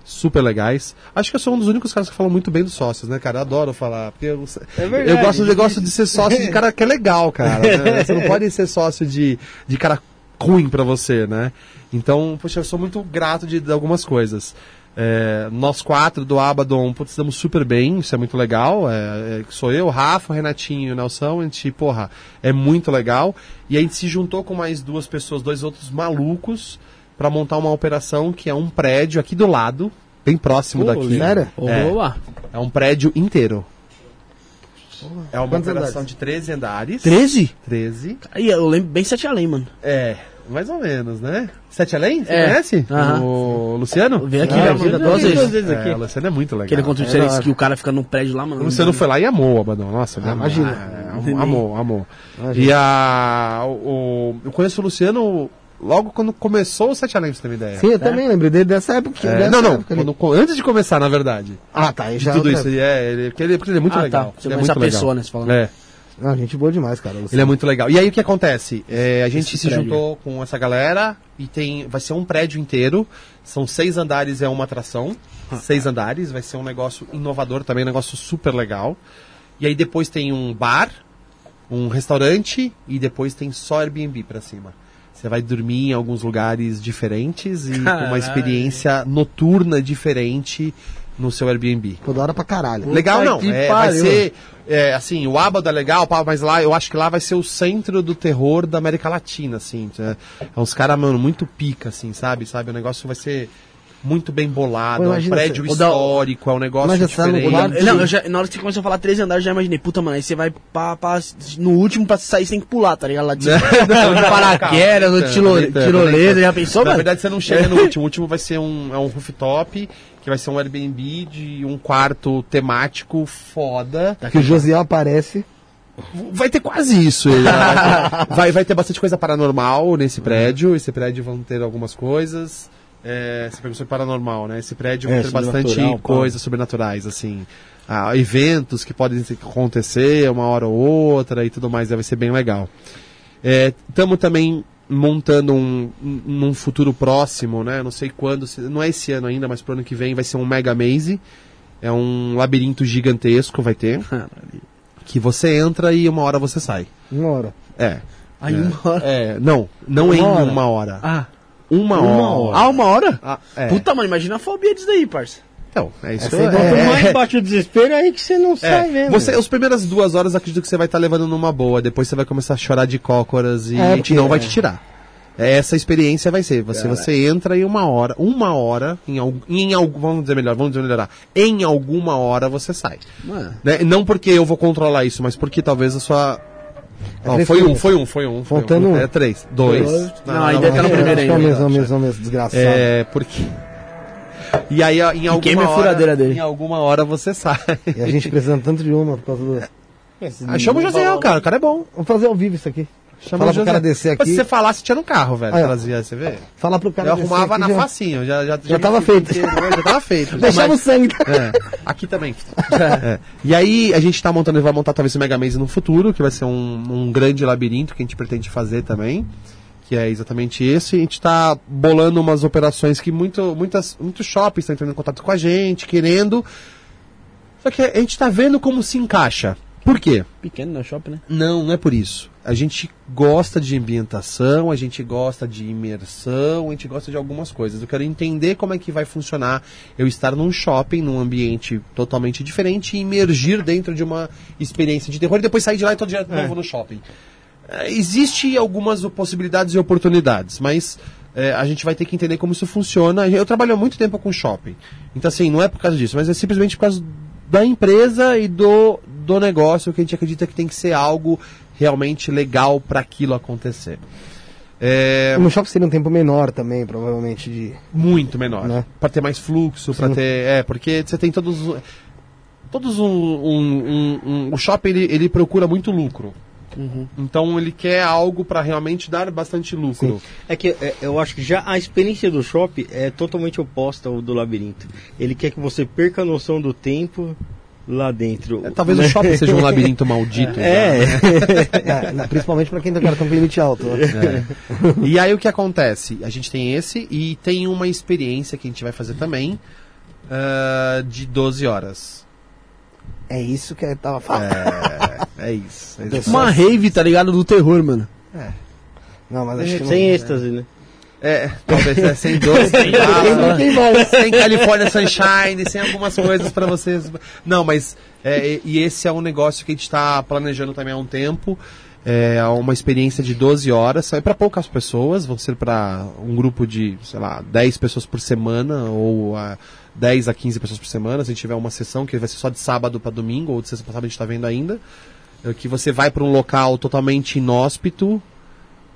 Speaker 4: super legais. Acho que eu sou um dos únicos caras que falam muito bem dos sócios, né, cara? Eu adoro falar. Porque eu,
Speaker 2: verdade,
Speaker 4: eu gosto, eu gosto de ser sócio de cara que é legal, cara. né? Você não pode ser sócio de, de cara ruim pra você, né? Então, poxa, eu sou muito grato de, de algumas coisas. É, nós quatro do Abaddon, putz, estamos super bem, isso é muito legal. É, é, sou eu, Rafa, Renatinho e o Nelson, a gente, porra, é muito legal. E a gente se juntou com mais duas pessoas, dois outros malucos, pra montar uma operação que é um prédio aqui do lado, bem próximo
Speaker 2: Pô,
Speaker 4: daqui.
Speaker 3: sério?
Speaker 4: É.
Speaker 1: Boa.
Speaker 4: É um prédio inteiro. É uma
Speaker 3: Quantos
Speaker 4: operação
Speaker 3: andares?
Speaker 4: de 13 andares.
Speaker 1: 13?
Speaker 4: 13.
Speaker 1: Aí, eu lembro bem Sete Além, mano.
Speaker 4: É, mais ou menos, né? Sete Além? Você
Speaker 1: É.
Speaker 4: conhece?
Speaker 1: Aham.
Speaker 4: O Luciano?
Speaker 1: Veio aqui
Speaker 3: Ah, eu
Speaker 1: duas
Speaker 3: vi
Speaker 1: vezes.
Speaker 2: vezes
Speaker 4: É,
Speaker 2: aqui.
Speaker 4: o Luciano é muito legal.
Speaker 1: Aquele conto de
Speaker 3: É
Speaker 1: que o cara fica num prédio lá, mano.
Speaker 4: O Luciano foi lá e amou o Abadão. Nossa, ele
Speaker 3: Ah, imagina.
Speaker 4: É, Am- Amou, amou. E a. O, o- eu conheço o Luciano logo quando começou o Sete Além, pra você ter uma ideia.
Speaker 3: Sim, eu também lembrei dele dessa época.
Speaker 4: É,
Speaker 3: dessa
Speaker 4: não, não.
Speaker 3: época
Speaker 4: quando- antes de começar, na verdade.
Speaker 3: Ah, tá. Aí já
Speaker 4: Tudo
Speaker 3: outra-
Speaker 4: isso. Ele é, ele, porque, ele, porque ele é muito
Speaker 1: Ah,
Speaker 4: legal.
Speaker 1: tá. Você
Speaker 4: Ele é muito legal.
Speaker 1: pessoa, né? Você falando.
Speaker 4: É.
Speaker 3: Ah, gente boa demais, cara.
Speaker 4: Ele é muito legal. E aí o que acontece? É, a gente
Speaker 1: Esse
Speaker 4: se
Speaker 1: prédio.
Speaker 4: juntou com essa galera e tem. Vai ser um prédio inteiro. São seis andares, é uma atração. Seis andares, vai ser um negócio inovador também, um negócio super legal. E aí depois tem um bar, um restaurante e depois tem só Airbnb pra cima. Você vai dormir em alguns lugares diferentes e com
Speaker 1: Caralho.
Speaker 4: uma experiência noturna diferente no seu Airbnb.
Speaker 3: Pô, da hora pra caralho.
Speaker 4: Legal
Speaker 1: Puta
Speaker 4: não,
Speaker 1: que
Speaker 4: é, vai ser, é, assim, o Abado é legal, mas lá, eu acho que lá vai ser o centro do terror da América Latina, assim, é, é uns caras, mano, muito pica, assim, sabe, sabe, o negócio vai ser muito bem bolado,
Speaker 3: Pô,
Speaker 4: é um prédio
Speaker 1: você- o da-
Speaker 4: histórico, é um negócio
Speaker 3: Mas já tá
Speaker 4: diferente.
Speaker 3: lado-
Speaker 1: Não, eu já, na hora que você começou a falar 13 andares, eu já imaginei, puta, mano, aí você vai pra, pra- no último pra sair, você tem que pular, tá ligado? Lá de.
Speaker 4: Não,
Speaker 1: de paraquedas, no tirolesa, já pensou,
Speaker 4: Na
Speaker 1: mano?
Speaker 4: verdade, você não chega no último, o último vai ser um, é um rooftop, que vai ser um Airbnb de um quarto temático foda,
Speaker 3: Que o Josiel aparece.
Speaker 4: Vai ter quase isso. vai, vai ter bastante coisa paranormal nesse prédio. Esse prédio vão ter algumas coisas. É, você perguntou sobre paranormal, né? Esse prédio
Speaker 2: É,
Speaker 4: vai ter bastante coisas sobrenaturais, assim. Ah, eventos que podem acontecer uma hora ou outra e tudo mais. Deve ser bem legal. Estamos também montando um, um- num futuro próximo, né? Não sei quando, se- não é esse ano ainda, mas pro ano que vem vai ser um Mega Maze. É um labirinto gigantesco, vai ter. Que você entra e uma hora você sai.
Speaker 3: Uma hora.
Speaker 4: É.
Speaker 1: Aí
Speaker 4: é.
Speaker 1: uma hora.
Speaker 4: É, não, não
Speaker 3: Uma
Speaker 4: em
Speaker 3: hora?
Speaker 4: uma hora.
Speaker 1: Ah,
Speaker 4: Uma,
Speaker 2: Uma
Speaker 4: hora.
Speaker 2: hora.
Speaker 1: ah, uma hora?
Speaker 4: Ah, é.
Speaker 1: Puta, mano, imagina a fobia disso daí, parça.
Speaker 4: Então, é isso. É,
Speaker 3: é
Speaker 2: Quanto
Speaker 3: É,
Speaker 2: mais bate o desespero, é aí que você não
Speaker 4: é.
Speaker 2: sai mesmo.
Speaker 4: Você, as primeiras duas horas acredito que você vai estar levando numa boa. Depois você vai começar a chorar de cócoras e
Speaker 3: É,
Speaker 4: a gente
Speaker 3: porque-
Speaker 4: não vai
Speaker 3: é.
Speaker 4: te tirar. Essa experiência vai ser. Você, você entra em uma hora, uma hora, em, em algum. Vamos dizer melhor, vamos dizer melhorar. Em alguma hora você sai. Né? Não porque eu vou controlar isso, mas porque talvez a sua.
Speaker 3: É três
Speaker 4: foi um, foi um, foi um. foi
Speaker 3: Faltando
Speaker 4: um. É três. Dois.
Speaker 1: Não, ainda tá no
Speaker 3: É,
Speaker 1: primeiro
Speaker 3: acho que é o
Speaker 1: ainda.
Speaker 3: mesmo, é o mesmo, é o mesmo, desgraçado.
Speaker 4: É, porque. E aí, em alguma
Speaker 1: queima a
Speaker 4: hora,
Speaker 1: furadeira dele.
Speaker 4: Em alguma hora você sai.
Speaker 3: E a gente precisando tanto de uma por causa do.
Speaker 4: Ah, chama o José, cara. O cara é bom.
Speaker 3: Vamos fazer ao vivo isso aqui.
Speaker 4: Chama
Speaker 3: Fala pro cara descer
Speaker 4: Mas
Speaker 3: aqui.
Speaker 4: Se você falasse, tinha no carro, velho.
Speaker 3: É.
Speaker 4: trazia, você vê?
Speaker 3: Falar pro cara
Speaker 4: Eu
Speaker 3: descer
Speaker 4: arrumava
Speaker 3: aqui,
Speaker 4: na
Speaker 3: já-
Speaker 4: facinho. Já, já,
Speaker 3: Já tava feito.
Speaker 4: Já tava feito.
Speaker 3: Deixava o
Speaker 4: Mas-
Speaker 3: sangue.
Speaker 4: É, aqui também. É. E aí a gente tá montando, vai montar talvez o Mega Maze no futuro, que vai ser um, um grande labirinto que a gente pretende fazer também. Que é exatamente esse. A gente tá bolando umas operações que muito, muitas, muitos shoppings estão entrando em contato com a gente, querendo. Só que a gente tá vendo como se encaixa. Por quê?
Speaker 1: Pequeno no shopping, né?
Speaker 4: Não, não é por isso. A gente gosta de ambientação, a gente gosta de imersão, a gente gosta de algumas coisas. Eu quero entender como é que vai funcionar eu estar num shopping, num ambiente totalmente diferente e imergir dentro de uma experiência de terror e depois sair de lá e tô direto de novo no shopping. É, Existe algumas possibilidades e oportunidades, mas é, a gente vai ter que entender como isso funciona. Eu trabalho há muito tempo com shopping. Então, assim, não é por causa disso, mas é simplesmente por causa da empresa e do, do negócio que a gente acredita que tem que ser algo realmente legal para aquilo acontecer. É,
Speaker 3: No shopping seria um tempo menor também, provavelmente, de.
Speaker 4: muito menor.
Speaker 3: Né?
Speaker 4: Para ter mais fluxo, para
Speaker 3: Sim.
Speaker 4: ter. É, porque você tem todos. Todos um. um- um- um- o shopping ele, ele procura muito lucro. Então ele quer algo para realmente dar bastante lucro.
Speaker 2: É que é, eu acho que já a experiência do shopping é totalmente oposta ao do labirinto. Ele quer que você perca a noção do tempo lá dentro.
Speaker 4: É, talvez o
Speaker 2: Né?
Speaker 4: shopping seja um labirinto maldito.
Speaker 2: É,
Speaker 3: É, não, principalmente pra quem tem cartão com limite alto. né?
Speaker 4: E aí o que acontece? A gente tem esse e tem uma experiência que a gente vai fazer também ah, de 12 horas.
Speaker 3: É isso que eu tava falando.
Speaker 4: É, é isso. É isso.
Speaker 1: Uma rave, tá ligado? Do terror, mano.
Speaker 3: Não, mas acho que não.
Speaker 2: sem êxtase, né?
Speaker 4: É, talvez é, sem 12, sem
Speaker 3: vai?
Speaker 4: sem California Sunshine, sem algumas coisas pra vocês. Não, mas é, e- esse é um negócio que a gente está planejando também há um tempo. É uma experiência de 12 horas, é para poucas pessoas, vão ser para um grupo de, sei lá, 10 pessoas por semana ou a 10 a 15 pessoas por semana. Se a gente tiver uma sessão que vai ser só de sábado para domingo ou de sexta para sábado, a gente está vendo ainda. é que você vai para um local totalmente inóspito,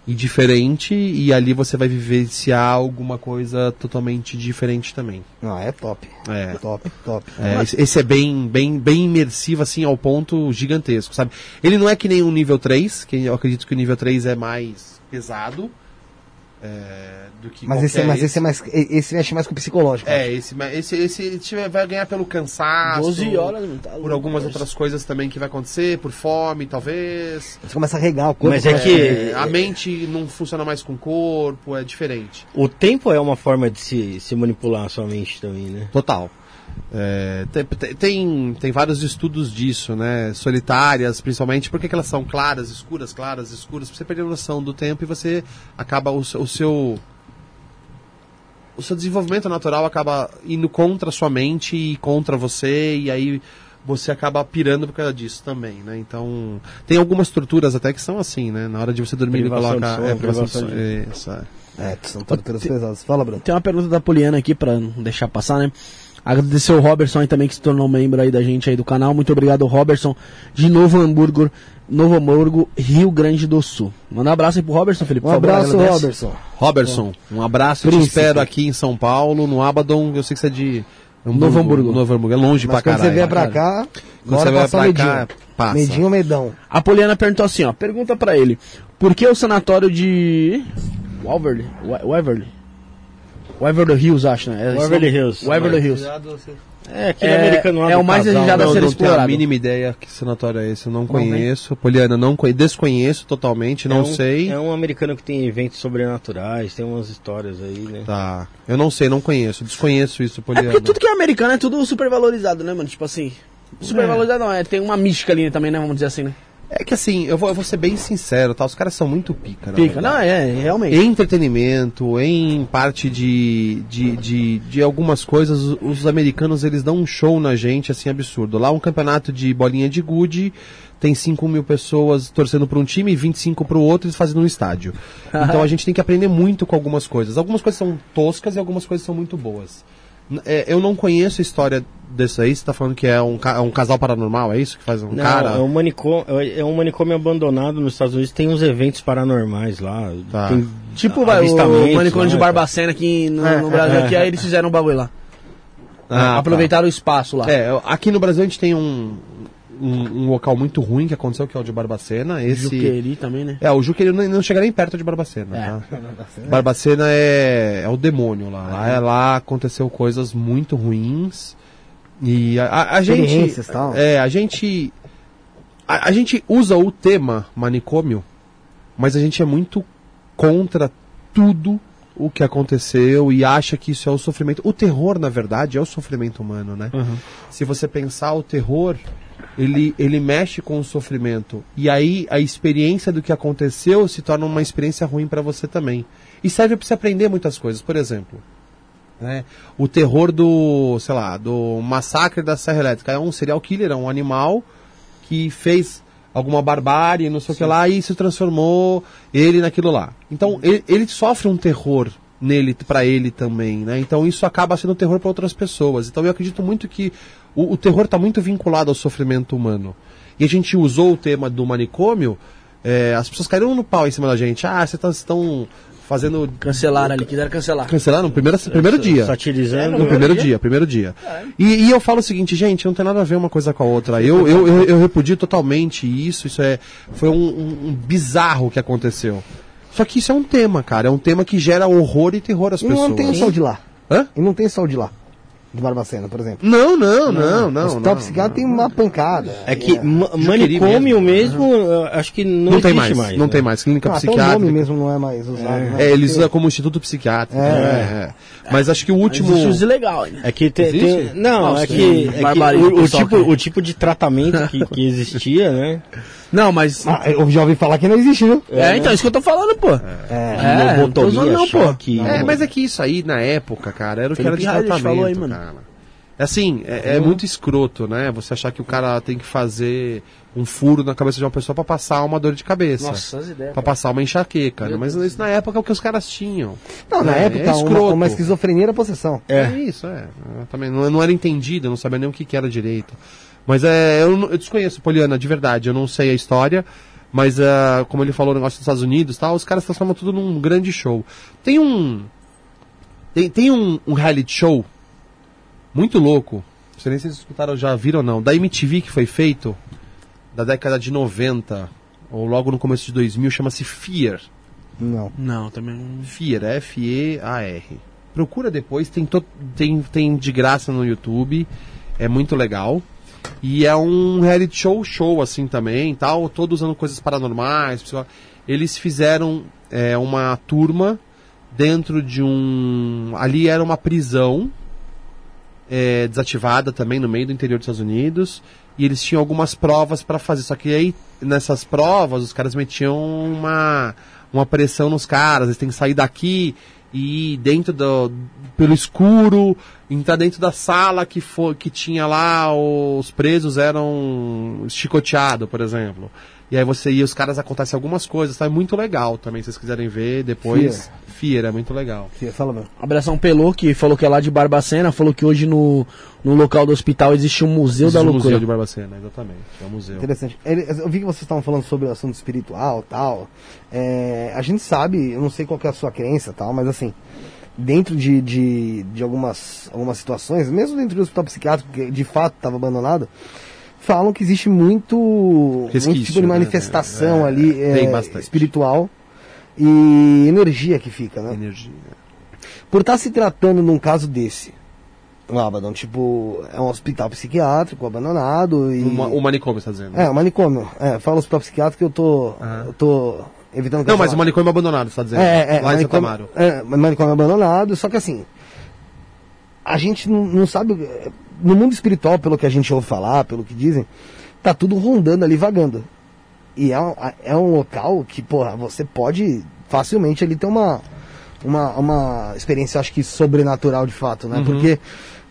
Speaker 4: e diferente, e ali você vai vivenciar alguma coisa totalmente diferente também.
Speaker 3: Não, é top.
Speaker 4: É.
Speaker 3: Top, top.
Speaker 4: É, esse, esse é bem, bem, bem imersivo, assim, ao ponto gigantesco, sabe? Ele não é que nem o nível 3, que eu acredito que o nível 3 é mais pesado. É, do que
Speaker 3: Mas esse, é- mas esse é mais. Esse mexe mais com o psicológico.
Speaker 4: É, esse, mas esse, esse tiver- vai ganhar pelo cansaço.
Speaker 1: 12 horas, tá
Speaker 4: Por algumas
Speaker 1: parça.
Speaker 4: outras coisas também que vai acontecer, por fome, talvez.
Speaker 3: Você começa a regar o corpo.
Speaker 2: Mas é
Speaker 3: começa-
Speaker 2: que-
Speaker 4: É, a mente não funciona mais com o corpo, é diferente.
Speaker 2: O tempo é uma forma de se, se manipular a sua mente também, né?
Speaker 4: Total. É, tem, tem- tem, vários estudos disso, né? Solitárias, principalmente, porque que elas são claras, escuras, claras, escuras, pra você perder a noção do tempo e você acaba o, seu- o seu. O seu desenvolvimento natural acaba indo contra a sua mente e contra você, e aí você acaba pirando por causa disso também, né? Então, tem algumas estruturas até que são assim, né? Na hora de você dormir, ele
Speaker 2: Privação
Speaker 4: coloca.
Speaker 2: de sono,
Speaker 4: é, privação de
Speaker 2: privação
Speaker 4: sono, isso, é.
Speaker 3: É, são torturas pesadas. Fala, Bruno.
Speaker 1: Tem uma pergunta da Poliana aqui pra não deixar passar, né? Agradecer o Robertson aí também que se tornou membro aí da gente aí do canal. Muito obrigado, Robertson, de Novo Hamburgo, Novo Hamburgo, Rio Grande do Sul. Manda um abraço aí pro Robertson, Felipe.
Speaker 3: Um
Speaker 1: favor,
Speaker 3: abraço,
Speaker 1: agradece.
Speaker 3: Robertson.
Speaker 4: Robertson, um abraço. Eu te
Speaker 3: Príncipe.
Speaker 4: espero aqui em São Paulo, no Abaddon. Eu sei que você é de
Speaker 1: Novo Hamburgo.
Speaker 4: Novo Hamburgo. É longe
Speaker 3: Mas
Speaker 4: pra
Speaker 3: quando
Speaker 4: caralho.
Speaker 3: você vier pra cá,
Speaker 4: Quando você vier pra
Speaker 3: medinho.
Speaker 4: cá, passa.
Speaker 3: Medinho ou medão?
Speaker 1: A Poliana perguntou assim, ó. Pergunta pra ele. Por que o sanatório de... Waverly? Wa- Waverly? Waverly Hills, acho, né? É esse
Speaker 2: Waverly
Speaker 1: nome?
Speaker 2: Hills.
Speaker 1: Waverly Hills.
Speaker 2: É, aquele
Speaker 1: É-
Speaker 2: americano lá
Speaker 1: é o mais desejado
Speaker 2: né?
Speaker 1: a
Speaker 4: Não,
Speaker 1: ser
Speaker 4: não tenho a
Speaker 1: explorado.
Speaker 4: mínima ideia que sanatório é esse. Eu não
Speaker 1: tem?
Speaker 4: conheço. Poliana, não conhe... desconheço totalmente, não
Speaker 2: é um,
Speaker 4: sei.
Speaker 2: É um americano que tem eventos sobrenaturais, tem umas histórias aí, né?
Speaker 4: Tá. Eu não sei, não conheço. Desconheço isso,
Speaker 1: É
Speaker 4: Poliana.
Speaker 1: porque tudo que é americano é tudo super valorizado, né, mano? Tipo assim... Super valorizado não, é, tem uma mística ali também, né? Vamos dizer assim, né?
Speaker 4: É que assim, eu vou, eu vou ser bem sincero, tá? Os caras são muito pica, na
Speaker 1: Pica.
Speaker 4: verdade.
Speaker 1: Não, é, realmente.
Speaker 4: Em entretenimento, em parte de, de, de, de algumas coisas, os- os americanos eles dão um show na gente, assim, absurdo. Lá um campeonato de bolinha de gude, tem 5 mil pessoas torcendo para um time e 25 para o outro, eles fazem num estádio. Então a gente tem que aprender muito com algumas coisas. Algumas coisas são toscas e algumas coisas são muito boas. É, eu não conheço a história desse aí, você tá falando que é um, ca- é um casal paranormal, é isso que faz um
Speaker 2: Não,
Speaker 4: cara?
Speaker 2: é um manicômio, é um manicômio abandonado nos Estados Unidos, tem uns eventos paranormais lá.
Speaker 4: Tá.
Speaker 2: Tem
Speaker 1: Tipo vai, o
Speaker 2: avistamentos
Speaker 1: manicômio de
Speaker 2: lá,
Speaker 1: Barbacena aqui no,
Speaker 3: É,
Speaker 1: no Brasil,
Speaker 2: é,
Speaker 1: aqui,
Speaker 2: é.
Speaker 1: aí eles fizeram um bagulho lá.
Speaker 4: Ah,
Speaker 1: Aproveitaram o espaço lá.
Speaker 4: É, aqui no Brasil a gente tem um, um, um local muito ruim que aconteceu, que é o de Barbacena. Esse...
Speaker 1: Juqueri também, né?
Speaker 4: É, o Juqueri não, não chega nem perto de Barbacena,
Speaker 1: É.
Speaker 4: tá? Barbacena é, é o demônio lá. Lá, é- lá aconteceu coisas muito ruins. E a, a, a gente.
Speaker 3: Tal.
Speaker 4: É, a gente. A, a gente usa o tema manicômio, mas a gente é muito contra tudo o que aconteceu e acha que isso é o sofrimento. O terror, na verdade, é o sofrimento humano, né? Se você pensar o terror, ele, ele mexe com o sofrimento. E aí a experiência do que aconteceu se torna uma experiência ruim para você também. E serve para você aprender muitas coisas. Por exemplo, né, o terror do, sei lá, do massacre da Serra Elétrica. É um serial killer, é um animal que fez alguma barbárie, não sei o que lá, e se transformou ele naquilo lá. Então ele, ele sofre um terror nele para ele também, né? Então isso acaba sendo terror para outras pessoas. Então eu acredito muito que o, o terror está muito vinculado ao sofrimento humano. E a gente usou o tema do manicômio, é, as pessoas caíram no pau em cima da gente. Ah, vocês estão fazendo
Speaker 1: Cancelaram ali, quiseram cancelar.
Speaker 4: Cancelaram no primeiro, primeiro dia.
Speaker 2: Satirizando.
Speaker 4: No primeiro dia, primeiro dia. E, e eu falo o seguinte, gente, não tem nada a ver uma coisa com a outra. Eu, eu, eu, eu repudio totalmente isso. Isso é, foi um, um- um bizarro que aconteceu. Só que isso é um tema, cara. É um tema que gera horror e terror às
Speaker 3: E
Speaker 4: pessoas.
Speaker 3: não tem sol de lá.
Speaker 4: Hã?
Speaker 3: E não tem sol de lá. De Barbacena, por exemplo.
Speaker 4: Não, não, não, não.
Speaker 3: o hospital psiquiátrico tem uma pancada.
Speaker 2: É que
Speaker 4: Juqueri
Speaker 2: manicômio mesmo, eu acho que não,
Speaker 4: Não tem mais,
Speaker 2: mais.
Speaker 4: não
Speaker 2: né?
Speaker 4: tem mais. Clínica
Speaker 3: Ah, até o
Speaker 4: psiquiátrica.
Speaker 3: nome mesmo não é mais usado. né?
Speaker 4: É, eles usam como instituto psiquiátrico.
Speaker 3: É.
Speaker 4: né? É. Mas acho que o último.
Speaker 1: Existe os ilegal ainda.
Speaker 2: É que
Speaker 4: Existe?
Speaker 2: tem- não,
Speaker 1: Nossa,
Speaker 2: é que,
Speaker 1: tem
Speaker 2: é que o, o tipo, o tipo de tratamento que, que existia, né?
Speaker 1: Não, mas.
Speaker 3: Ah, eu já ouvi falar que não existe, viu?
Speaker 1: É, então, isso que eu tô falando, pô. É, usando
Speaker 2: Lobotomia,
Speaker 1: não, pô.
Speaker 2: choque,
Speaker 4: É, mas é que isso aí, na época, cara, era o que era de tratamento,
Speaker 1: falou aí, mano.
Speaker 4: cara. Assim, é, é muito escroto, né? Você achar que o cara tem que fazer um furo na cabeça de uma pessoa pra passar uma dor de cabeça.
Speaker 1: Nossa, as ideias.
Speaker 4: Pra passar uma enxaqueca, né? Mas isso na época é o que os caras tinham.
Speaker 3: Não, na
Speaker 4: É,
Speaker 3: época,
Speaker 4: é
Speaker 3: uma,
Speaker 4: escroto.
Speaker 3: uma esquizofrenia era possessão.
Speaker 4: É, isso, é. Eu também não, não era entendido, eu não sabia nem o que, que era direito. Mas é, eu, eu desconheço, Poliana, de verdade, eu não sei a história. Mas, ah, como ele falou, o negócio dos Estados Unidos e tal, os caras transformam tudo num grande show. Tem um. Tem, tem um, um reality show muito louco. Não sei nem se vocês escutaram, já viram ou não. Da MTV que foi feito, da década de 90, ou logo no começo de 2000, chama-se Fear.
Speaker 3: Não.
Speaker 1: Não, também não.
Speaker 4: Fear, F-E-A-R. Procura depois, tem, to- tem, tem de graça no YouTube, é muito legal. E é um reality show show assim também, tal, todo usando coisas paranormais. Eles fizeram é, uma turma dentro de um. Ali era uma prisão é, desativada também no meio do interior dos Estados Unidos. E eles tinham algumas provas para fazer. Só que aí, nessas provas, os caras metiam uma, uma pressão nos caras. Eles têm que sair daqui e dentro do. pelo escuro, entrar dentro da sala que, for, que tinha lá, os presos eram chicoteados, por exemplo. E aí você ia, os caras acontecem algumas coisas, tá? É muito legal também, se vocês quiserem ver depois. Fear, é muito legal.
Speaker 3: Fia, Fala, meu.
Speaker 1: Abração Pelô, que falou que é lá de Barbacena, falou que hoje no, no local do hospital existe um museu
Speaker 4: Existe
Speaker 1: da
Speaker 4: o
Speaker 1: loucura.
Speaker 4: Museu de Barbacena, exatamente. É um museu.
Speaker 3: Interessante. Eu vi que vocês estavam falando sobre o assunto espiritual tal. É, a gente sabe, eu não sei qual que é a sua crença tal, mas assim, dentro de, de, de algumas, algumas situações, mesmo dentro do hospital psiquiátrico, que de fato estava abandonado, falam que existe muito, muito tipo de
Speaker 4: né?
Speaker 3: manifestação
Speaker 4: É,
Speaker 3: ali é,
Speaker 4: bastante.
Speaker 3: espiritual e energia que fica, né?
Speaker 4: Energia.
Speaker 3: Por estar se tratando num caso desse, o Abaddon, tipo, é um hospital psiquiátrico abandonado e...
Speaker 4: O manicômio está dizendo.
Speaker 3: É, o manicômio. É, fala hospital psiquiátrico que eu tô.
Speaker 4: Aham.
Speaker 3: Eu tô evitando que
Speaker 4: Não, mas o
Speaker 3: fale.
Speaker 4: manicômio abandonado, você está dizendo.
Speaker 3: É, é,
Speaker 4: Lá em Santa
Speaker 3: manicômio,
Speaker 4: Amaro.
Speaker 3: é, manicômio abandonado, só que assim. A gente não, não sabe. No mundo espiritual, pelo que a gente ouve falar, pelo que dizem, tá tudo rondando ali, vagando. E é um, é um local que, porra, você pode facilmente ali ter uma, uma, uma experiência, acho que sobrenatural de fato, né? Porque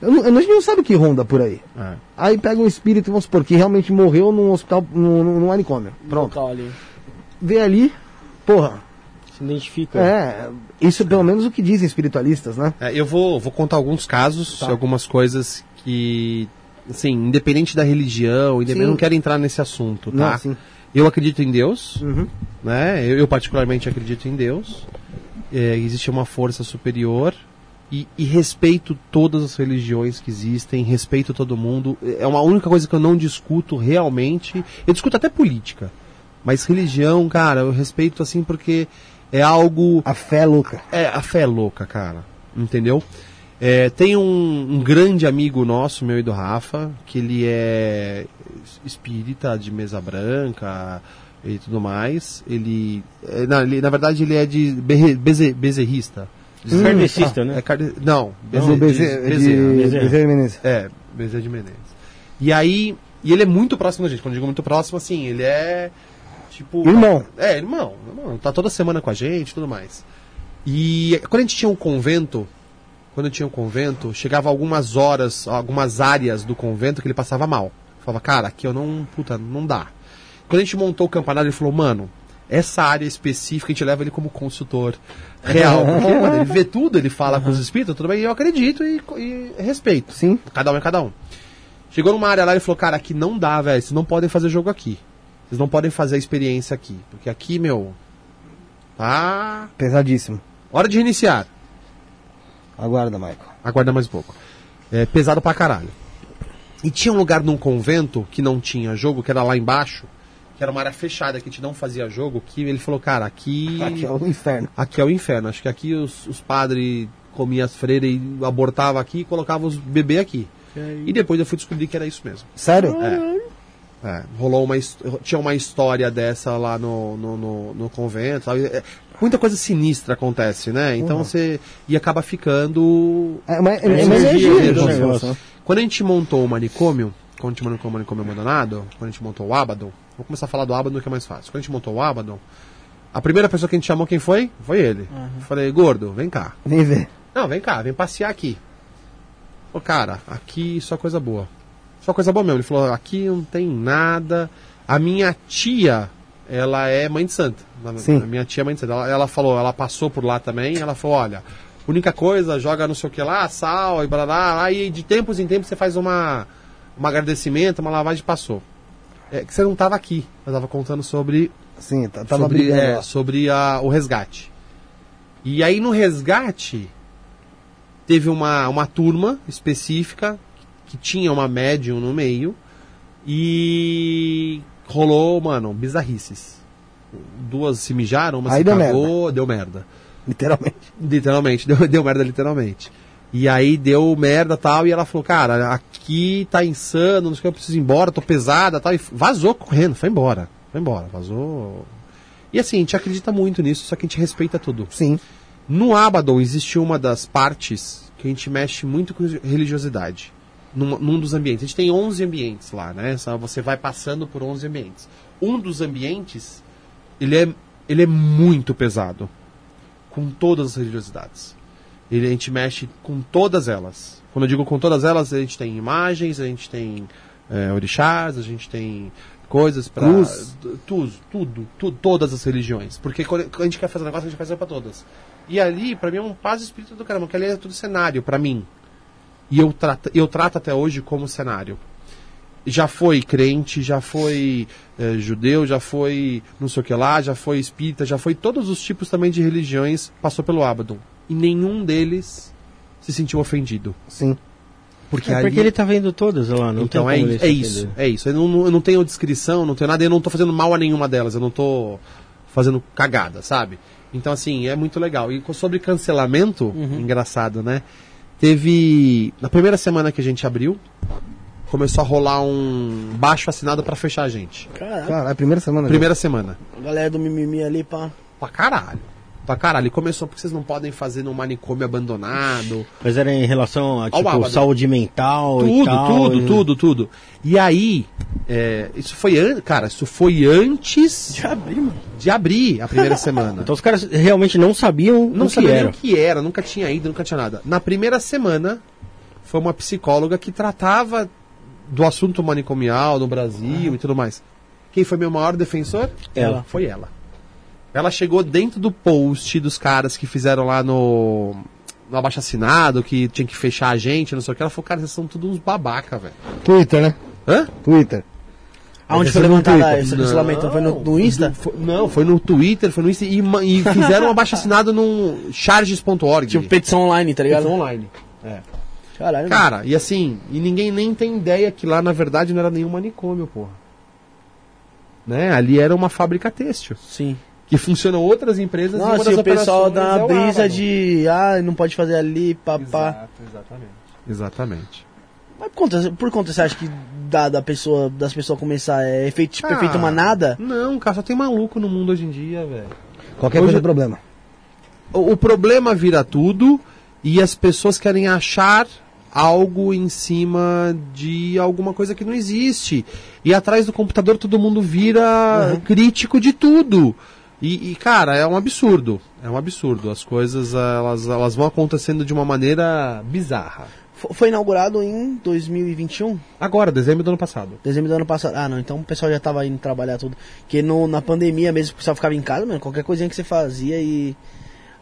Speaker 3: eu não- a gente não sabe o que ronda por aí.
Speaker 4: É.
Speaker 3: Aí pega um espírito, vamos supor, que realmente morreu num hospital, num, num manicômio. Pronto.
Speaker 1: Local ali.
Speaker 3: Vê ali, porra,
Speaker 2: Se identifica.
Speaker 3: é, isso é pelo menos o que dizem espiritualistas, né?
Speaker 4: É, eu vou, vou contar alguns casos, algumas coisas que, assim, independente da religião, independente, eu não quero entrar nesse assunto, tá?
Speaker 3: Não.
Speaker 4: Eu acredito em Deus,
Speaker 3: Uhum.
Speaker 4: né? Eu, eu particularmente acredito em Deus. É, existe uma força superior e, e respeito todas as religiões que existem, respeito todo mundo. É uma única coisa que eu não discuto realmente. Eu discuto até política, mas religião, cara, eu respeito assim porque é algo
Speaker 3: A fé é louca.
Speaker 4: é, a fé é louca, cara. Entendeu? É, tem um, um grande amigo nosso, meu e do Rafa, que ele é espírita de mesa branca e tudo mais. Ele, é, não, ele- na verdade, ele é de beze- bezerrista.
Speaker 2: Kardecista, né?
Speaker 4: É carde- Não,
Speaker 3: Não,
Speaker 4: Beze-
Speaker 3: Bezerra,
Speaker 4: Bezerra. Bezerra.
Speaker 2: Bezerra
Speaker 3: Menezes.
Speaker 4: É, Bezerra de Menezes. E aí, e ele é muito próximo da gente. Quando eu digo muito próximo, assim, ele é tipo.
Speaker 3: Irmão.
Speaker 4: É, irmão, irmão. Tá toda semana com a gente e tudo mais. E quando a gente tinha um convento, quando tinha um convento, chegava algumas horas, algumas áreas do convento que ele passava mal. Falava, cara, aqui eu não. Puta, não dá. Quando a gente montou o campanário, ele falou, mano, essa área específica a gente leva ele como consultor real. Porque, mano, ele vê tudo, ele fala com os espíritos, tudo bem, e eu acredito e, e respeito.
Speaker 3: Sim.
Speaker 4: Cada um é cada um. Chegou numa área lá e falou, cara, aqui não dá, velho. Vocês não podem fazer jogo aqui. Vocês não podem fazer a experiência aqui. Porque aqui, meu. Tá.
Speaker 3: Pesadíssimo.
Speaker 4: Hora de reiniciar.
Speaker 3: Aguarda, Michael.
Speaker 4: Aguarda mais um pouco. É pesado pra caralho. E tinha um lugar num convento que não tinha jogo, que era lá embaixo, que era uma área fechada, que a gente não fazia jogo, que ele falou, cara, aqui.
Speaker 3: Aqui é o inferno.
Speaker 4: Aqui é o inferno. Acho que aqui os, os padres comiam as freiras e abortavam aqui e colocavam os bebês aqui. E depois eu fui descobrir que era isso mesmo.
Speaker 3: Sério?
Speaker 4: É, rolou uma, tinha uma história dessa lá no, no, no, no convento. sabe? É, muita coisa sinistra acontece, né? Então você. E acaba ficando.
Speaker 3: É uma, é uma
Speaker 2: É
Speaker 3: energia,
Speaker 2: energia
Speaker 3: do
Speaker 2: do
Speaker 3: negócio. né?
Speaker 4: Quando a gente montou o manicômio, quando a gente montou o manicômio abandonado, quando a gente montou o Abaddon, vou começar a falar do Abaddon que é mais fácil. Quando a gente montou o Abaddon, a primeira pessoa que a gente chamou quem foi? Foi ele. Falei, gordo, vem cá.
Speaker 3: Vem ver.
Speaker 4: Não, vem cá, vem passear aqui. Ô, cara, aqui só coisa boa. Só coisa boa mesmo. Ele falou, aqui não tem nada. A minha tia, ela é mãe de santo. A
Speaker 3: Sim.
Speaker 4: a minha tia é mãe de santo. Ela, ela falou, ela passou por lá também. Ela falou, olha, única coisa, joga não sei o que lá, sal e blá blá. blá, Aí de tempos em tempos você faz uma, um agradecimento, uma lavagem passou. É que você não estava aqui. Eu estava contando sobre
Speaker 3: Sim, tá- tava
Speaker 4: sobre, é, sobre a- o resgate. E aí no resgate teve uma, uma turma específica que tinha uma médium no meio e rolou, mano, bizarrices. Duas se mijaram, uma
Speaker 3: Aí
Speaker 4: se
Speaker 3: deu
Speaker 4: cagou, deu merda.
Speaker 3: Literalmente.
Speaker 4: Literalmente, deu, deu merda literalmente. E aí deu merda tal, e ela falou, cara, aqui tá insano, não sei o que, eu preciso ir embora, tô pesada tal. E vazou correndo, foi embora. Foi embora, vazou. E assim, a gente acredita muito nisso, só que a gente respeita tudo.
Speaker 3: Sim.
Speaker 4: No Abaddon existe uma das partes que a gente mexe muito com religiosidade. Num, num dos ambientes. A gente tem 11 ambientes lá, né? Só Você vai passando por 11 ambientes. Um dos ambientes, ele é, ele é muito pesado. Com todas as religiosidades. Ele, a gente mexe com todas elas. Quando eu digo com todas elas, a gente tem imagens, a gente tem é, orixás, a gente tem coisas para tudo, tudo, tudo, todas as religiões. Porque quando a gente quer fazer um negócio, a gente faz para todas. E ali, pra mim, é um paz espírito do caramba, que ali é tudo cenário, pra mim. E eu trato, eu trato até hoje como cenário. Já foi crente, já foi eh, judeu, já foi não sei o que lá, já foi espírita, já foi todos os tipos também de religiões, passou pelo Abaddon. E nenhum deles se sentiu ofendido.
Speaker 3: Sim.
Speaker 4: Porque,
Speaker 2: É
Speaker 4: ali-
Speaker 2: porque ele tá vendo todas lá, não
Speaker 4: então
Speaker 2: tem
Speaker 4: é, é isso, é isso. Eu não, eu não tenho descrição, não tenho nada, eu não tô fazendo mal a nenhuma delas, eu não tô fazendo cagada, sabe? Então, assim, é muito legal. E sobre cancelamento,
Speaker 2: Uhum.
Speaker 4: engraçado, né? Teve. Na primeira semana que a gente abriu, começou a rolar um baixo assinado pra fechar a gente.
Speaker 1: Caralho,
Speaker 3: Cara, é a primeira semana.
Speaker 4: Primeira semana.
Speaker 1: a galera do mimimi ali, pá.
Speaker 4: Pra caralho. Pra caralho. E começou porque vocês não podem fazer num manicômio abandonado.
Speaker 2: Mas era em relação a, tipo, saúde mental e
Speaker 4: Tudo,
Speaker 2: tal.
Speaker 4: tudo,
Speaker 2: e-
Speaker 4: tudo, tudo. E aí, é, isso foi an- cara, isso foi antes
Speaker 1: Já abri, mano.
Speaker 4: de abrir a primeira semana.
Speaker 2: Então os caras realmente não sabiam
Speaker 4: não
Speaker 2: o que
Speaker 4: sabia nem
Speaker 2: era.
Speaker 4: o que era, nunca tinha ido, nunca tinha nada. Na primeira semana, foi uma psicóloga que tratava do assunto manicomial no Brasil e tudo mais. Quem foi meu maior defensor?
Speaker 2: Ela.
Speaker 4: Foi ela. Ela chegou dentro do post dos caras que fizeram lá no, no abaixo assinado, que tinha que fechar a gente, não sei o que. Ela falou, cara, vocês são todos uns babaca, velho.
Speaker 3: Twitter, né?
Speaker 4: Hã?
Speaker 3: Twitter.
Speaker 1: Aonde foi
Speaker 3: é no
Speaker 1: levantada esse cancelamento? Foi no, no Insta?
Speaker 4: Do- foi- não, foi no Twitter, foi no Insta e, e fizeram um abaixo assinado num charges.org.
Speaker 1: Tipo, petição online, tá ligado?
Speaker 4: online. É.
Speaker 1: Caralho. mano.
Speaker 4: Cara, e assim, e ninguém nem tem ideia que lá na verdade não era nenhum manicômio, porra. Né? Ali era uma fábrica têxtil.
Speaker 1: Sim.
Speaker 4: Que funcionam outras empresas e uma
Speaker 1: Nossa,
Speaker 4: das
Speaker 1: e o pessoal dá
Speaker 4: é
Speaker 1: uma
Speaker 4: o
Speaker 1: brisa
Speaker 4: Abaddon.
Speaker 1: de. Ah, não pode fazer ali, papá.
Speaker 4: Exato, exatamente. Exatamente.
Speaker 1: Mas por conta, por conta você acha que dá da pessoa, das pessoas começar é efeito, tipo,
Speaker 4: Ah,
Speaker 1: efeito manada?
Speaker 4: Não, cara, só tem maluco no mundo hoje em dia, velho.
Speaker 3: Qualquer
Speaker 4: Hoje-
Speaker 3: coisa é problema.
Speaker 4: O, o problema vira tudo e as pessoas querem achar algo em cima de alguma coisa que não existe. E atrás do computador todo mundo vira crítico de tudo. E, e, cara, é um absurdo. É um absurdo. As coisas elas, elas vão acontecendo de uma maneira bizarra.
Speaker 1: Foi inaugurado em 2021?
Speaker 4: Agora, dezembro do ano passado.
Speaker 1: Dezembro do ano passado. Ah, não, então o pessoal já tava indo trabalhar tudo. Porque no, na pandemia mesmo, o pessoal ficava em casa, mano, qualquer coisinha que você fazia e.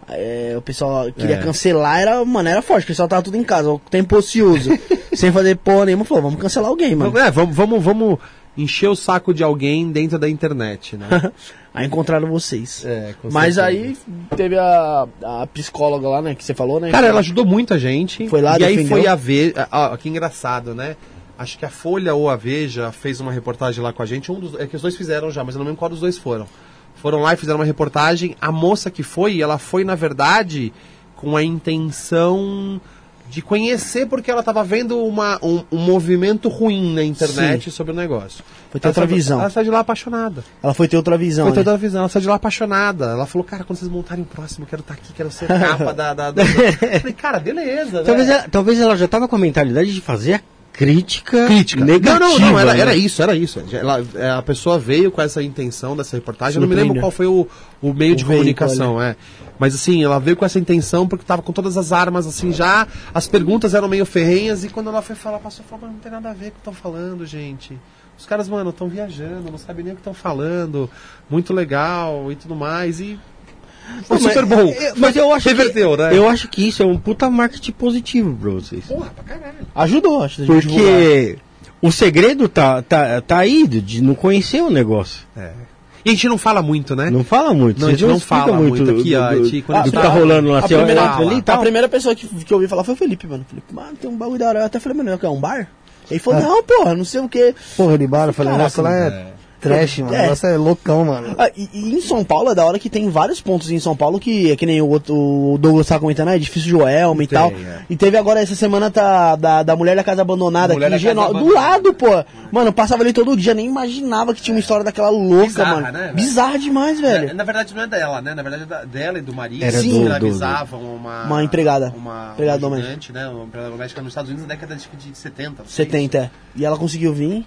Speaker 1: é, o pessoal queria
Speaker 4: É.
Speaker 1: cancelar, era, mano, era forte, o pessoal tava tudo em casa, o tempo ocioso, sem fazer porra nenhuma, falou, vamos cancelar alguém, mano.
Speaker 4: É, vamos, vamos, vamos encher o saco de alguém dentro da internet, né?
Speaker 1: Aí encontraram vocês.
Speaker 4: É,
Speaker 1: Mas aí teve a, a psicóloga lá, né, que você falou, né?
Speaker 4: Cara, ela ajudou muita gente.
Speaker 1: Foi lá,
Speaker 4: E aí
Speaker 1: defendeu.
Speaker 4: foi a Veja. Ah, que engraçado, né? Acho que a Folha ou a Veja fez uma reportagem lá com a gente. Um dos, é que os dois fizeram já, mas eu não lembro qual dos dois foram. Foram lá e fizeram uma reportagem. A moça que foi, ela foi, na verdade, com a intenção de conhecer, porque ela estava vendo uma, um, um movimento ruim na internet sobre o negócio.
Speaker 1: Foi ter
Speaker 4: Ela
Speaker 1: outra
Speaker 4: saiu-
Speaker 1: visão.
Speaker 4: Ela saiu de lá apaixonada.
Speaker 1: Ela foi ter outra visão.
Speaker 4: Foi
Speaker 1: né?
Speaker 4: toda a visão, ela saiu de lá apaixonada. Ela falou, cara, quando vocês montarem próximo, quero estar aqui, quero ser capa da. da, da... Eu falei, cara, beleza,
Speaker 2: Talvez
Speaker 4: né?
Speaker 2: ela, talvez ela já tava com a mentalidade de fazer a crítica,
Speaker 4: Crítica.
Speaker 2: negativa.
Speaker 4: não, não, não, era,
Speaker 2: né?
Speaker 4: era isso, era isso. Ela- é, a pessoa veio com essa intenção dessa reportagem. Eu não me lembro qual foi o, o meio
Speaker 1: O
Speaker 4: de
Speaker 1: veículo
Speaker 4: comunicação, é. Mas assim, ela veio com essa intenção porque tava com todas as armas assim já. As perguntas eram meio ferrenhas e quando ela foi falar, passou falou, mas não tem nada a ver com o que estão falando, gente. Os caras, mano, estão viajando, não sabem nem o que estão falando. Muito legal e tudo mais. E. Foi
Speaker 2: Não, mas-
Speaker 4: super bom.
Speaker 2: eu- Mas eu acho
Speaker 4: Reverteu,
Speaker 2: que,
Speaker 4: né?
Speaker 2: Eu acho que isso é um puta marketing positivo pra vocês.
Speaker 4: Porra, pra caralho.
Speaker 1: Ajudou, acho. a gente divulgar.
Speaker 2: Porque o segredo tá, tá, tá aí de- de não conhecer o negócio.
Speaker 4: É. E a gente não fala muito, né?
Speaker 2: Não fala muito.
Speaker 4: Não, a gente não
Speaker 2: explica
Speaker 4: fala muito aqui, ó, a
Speaker 2: do,
Speaker 4: gente-
Speaker 2: do,
Speaker 4: quando a
Speaker 2: do
Speaker 4: gente
Speaker 2: que tá rolando lá.
Speaker 1: A
Speaker 2: Assim, ó,
Speaker 1: primeira,
Speaker 2: entra ali e
Speaker 1: a
Speaker 2: tal.
Speaker 1: primeira pessoa que, que eu ouvi falar foi o Felipe, mano. Felipe, mano, tem um bagulho da hora. Eu até falei, mano, é um bar? Ele falou, não, porra, não sei o quê.
Speaker 3: Porra de bar, eu falei, nossa, lá é
Speaker 4: é.
Speaker 3: Trash, mano. O
Speaker 1: É.
Speaker 3: negócio é loucão, mano.
Speaker 1: Ah, e, e em São Paulo é da hora que tem vários pontos em São Paulo que é que nem o, outro, o Douglas tava comentando, é edifício Joelma e
Speaker 4: Tem,
Speaker 1: tal.
Speaker 4: é.
Speaker 1: E teve agora essa semana tá, da, da mulher da casa abandonada
Speaker 4: Mulher
Speaker 1: aqui em Genó- Do lado, pô. Mano, eu passava ali todo dia, nem imaginava que tinha uma história daquela louca,
Speaker 4: Bizarra,
Speaker 1: mano.
Speaker 4: né?
Speaker 1: Bizarra demais, velho.
Speaker 4: É, na verdade não é dela, né? Na verdade é da- dela e do marido.
Speaker 2: Era
Speaker 4: que
Speaker 2: do- do-
Speaker 4: escravizavam uma...
Speaker 1: Uma empregada.
Speaker 4: Uma,
Speaker 1: Empregada
Speaker 4: uma
Speaker 1: doméstica.
Speaker 4: né? Uma empregada doméstica nos Estados Unidos na década de, de 70. não sei.
Speaker 1: 70, é. E ela conseguiu vir.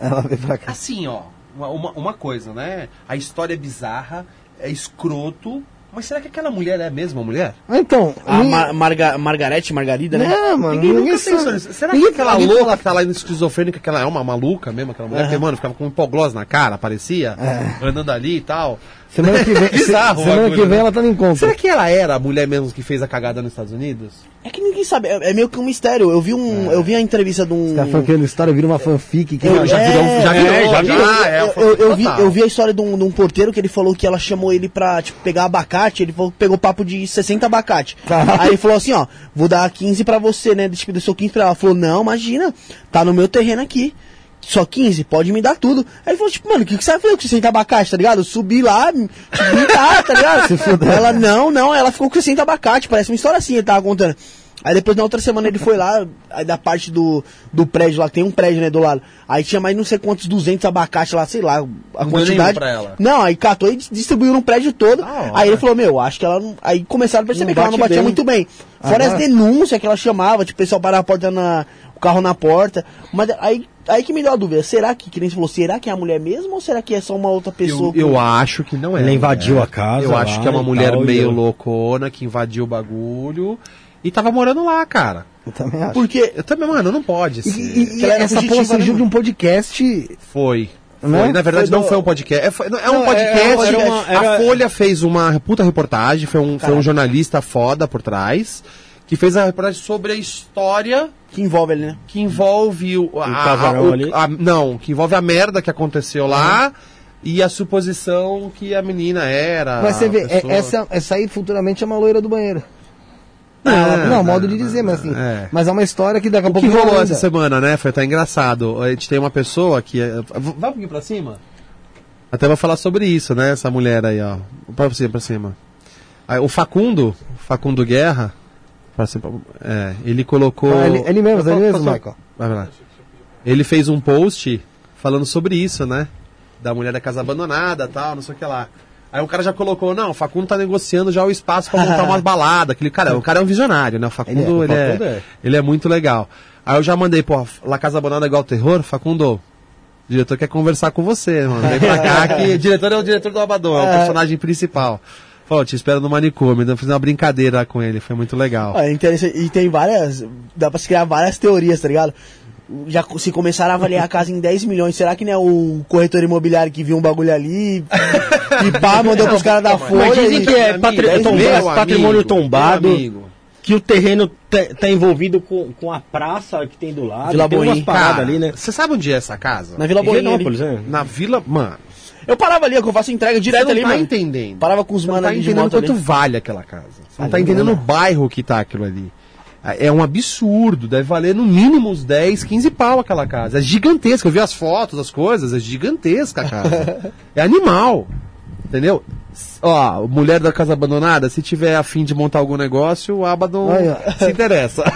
Speaker 3: Ela veio pra cá.
Speaker 4: Assim, ó, uma, uma, uma coisa, né? A história é bizarra, é escroto, mas será que aquela mulher é mesmo a mulher?
Speaker 3: Ah, Então,
Speaker 1: A
Speaker 3: ninguém-
Speaker 1: Mar Marga Margarete, Margarida, né?
Speaker 3: Não, mano,
Speaker 4: Ninguém
Speaker 3: ninguém,
Speaker 4: nunca pensou
Speaker 3: sabe.
Speaker 4: nisso. Será
Speaker 3: Ninguém-
Speaker 4: que aquela louca que tá lá indo esquizofrênica, que ela é uma maluca mesmo, aquela mulher que, mano, ficava com um hipoglós na cara, parecia, andando ali e tal.
Speaker 3: Semana que vem,
Speaker 4: Bizarro
Speaker 3: semana
Speaker 4: bagulho,
Speaker 3: que vem
Speaker 4: né?
Speaker 3: ela tá no encontro.
Speaker 4: Será que ela era a mulher mesmo que fez a cagada nos Estados Unidos?
Speaker 1: É que ninguém sabe, é, é meio que um mistério. Eu vi um, eu vi a entrevista de um.
Speaker 3: Tá falando que a história vira uma fanfic que
Speaker 1: Eu-
Speaker 3: já
Speaker 1: é,
Speaker 3: virou um
Speaker 4: já virou,
Speaker 2: é, já
Speaker 4: já,
Speaker 2: virou.
Speaker 4: é,
Speaker 1: eu, eu, eu vi, eu vi a história de um, de um porteiro que ele falou que ela chamou ele pra tipo, pegar abacate. Ele falou, que pegou papo de 60 abacate. Aí ele falou assim: ó, vou dar 15 pra você, né? Tipo, deu seu 15 pra ela. Ela falou: não, imagina, tá no meu terreno aqui. Só 15, pode me dar tudo. Aí ele falou, tipo, mano, o que, que você vai fazer com 60 abacate, tá ligado? Eu subi lá, me tá ligado? ela, não, não, ela ficou com 60 abacate, parece uma história assim, ele tava contando. Aí depois na outra semana ele foi lá, aí da parte do, do prédio lá, tem um prédio, né, do lado. Aí tinha mais não sei quantos 200 abacate lá, sei lá, a
Speaker 4: nenhum
Speaker 1: quantidade.
Speaker 4: pra ela?
Speaker 1: Não, aí catou e distribuiu no prédio todo.
Speaker 4: Hora.
Speaker 1: aí ele falou, meu, acho que ela não. Aí começaram a perceber
Speaker 3: Não
Speaker 1: que ela não batia
Speaker 3: bem.
Speaker 1: muito bem. Fora
Speaker 3: Agora-
Speaker 1: as denúncias que ela chamava, tipo, o pessoal parava a porta na. o carro na porta. Mas aí, aí que me deu a dúvida, será que, que nem você falou, será que é a mulher mesmo ou será que é só uma outra pessoa?
Speaker 4: Eu, eu acho que não é.
Speaker 2: Ela invadiu
Speaker 4: né?
Speaker 2: a casa
Speaker 4: Eu acho
Speaker 2: lá
Speaker 4: que é uma
Speaker 2: e
Speaker 4: mulher
Speaker 2: tal, e
Speaker 4: meio
Speaker 2: eu-
Speaker 4: loucona que invadiu o bagulho e tava morando lá, cara.
Speaker 3: Eu também acho.
Speaker 1: Porque.
Speaker 4: Eu também, mano, não pode
Speaker 3: E,
Speaker 4: ser.
Speaker 3: e- e
Speaker 1: era
Speaker 3: essa porra surgiu
Speaker 1: mano?
Speaker 3: de um podcast.
Speaker 4: Foi. Foi.
Speaker 3: Né?
Speaker 4: Na verdade,
Speaker 1: Foi
Speaker 4: não
Speaker 1: do-
Speaker 4: foi um podcast. É, foi- não, é um
Speaker 2: Não,
Speaker 4: podcast.
Speaker 2: era- era uma- era-
Speaker 4: A Folha fez uma puta reportagem. Foi um, foi um jornalista foda por trás. Que fez a reportagem sobre a história
Speaker 1: Que envolve ele, né?
Speaker 4: que envolve o, a, a-
Speaker 2: casarão
Speaker 4: o-
Speaker 2: ali.
Speaker 4: a- não, que envolve a merda que aconteceu lá e a suposição que a menina era.
Speaker 3: Mas você
Speaker 4: a
Speaker 3: vê, é- essa, essa aí futuramente é uma loira do banheiro. Não,
Speaker 4: É,
Speaker 3: não,
Speaker 4: não,
Speaker 3: modo de dizer, mas assim.
Speaker 4: é.
Speaker 3: Mas é uma história que daqui a
Speaker 4: O
Speaker 3: pouco.
Speaker 4: que rolou essa semana, né? Foi até engraçado. A gente tem uma pessoa que. é- Vai um pouquinho pra cima? Até vou falar sobre isso, né? Essa mulher aí, ó. Pra cima, pra cima. Aí, o Facundo, Facundo Guerra, é, ele colocou.
Speaker 3: Ah, ele- ele mesmo, ele mesmo, Michael.
Speaker 4: Vai lá. Ele fez um post falando sobre isso, né? Da mulher da casa abandonada tal, não sei o que lá. Aí o cara já colocou, não, o Facundo tá negociando já o espaço pra montar umas baladas. Aquele cara, o cara é um visionário, né? O Facundo,
Speaker 3: Ele é, o
Speaker 4: ele, é,
Speaker 2: é.
Speaker 4: ele é muito legal. Aí eu já mandei, pô, La Casa Abandonada é igual terror, Facundo. O diretor quer conversar com você, mano. Vem pra cá que o diretor é o diretor do Abaddon, é o personagem principal. Falou, te espero no manicômio. Eu fiz uma brincadeira lá com ele, foi muito legal.
Speaker 1: Ah, é interessante. E tem várias. Dá pra se criar várias teorias, tá ligado? Já se começaram a avaliar a casa em 10 milhões, será que não é o corretor imobiliário que viu um bagulho ali e pá, mandou pros caras da Folha?
Speaker 2: Mas dizem que é patri- patrimônio
Speaker 4: amigo,
Speaker 2: tombado, que o terreno te- tá envolvido com, com a praça que tem do lado.
Speaker 1: Vila
Speaker 2: tem umas
Speaker 1: Boim.
Speaker 2: paradas
Speaker 4: Cara,
Speaker 2: ali, né?
Speaker 4: Você sabe onde é essa casa?
Speaker 1: Na Vila.
Speaker 2: Higienópolis, né?
Speaker 4: Na Vila. Mano.
Speaker 1: Eu parava ali, que eu faço entrega
Speaker 4: Você
Speaker 1: direto
Speaker 4: não
Speaker 1: ali,
Speaker 4: tá
Speaker 1: mano.
Speaker 4: entendendo.
Speaker 1: Parava com os
Speaker 4: Você não
Speaker 1: manos
Speaker 4: tá
Speaker 1: ali de
Speaker 4: entendendo
Speaker 1: moto
Speaker 4: quanto
Speaker 1: ali.
Speaker 4: vale aquela casa. Você não tá entendendo o bairro que tá aquilo ali. É um absurdo, deve valer no mínimo uns 10, 15 pau aquela casa. É gigantesca, eu vi as fotos, as coisas, é gigantesca a casa. é animal, entendeu? Ó, mulher da casa abandonada, se tiver afim de montar algum negócio, o Abaddon
Speaker 3: ó.
Speaker 4: se interessa.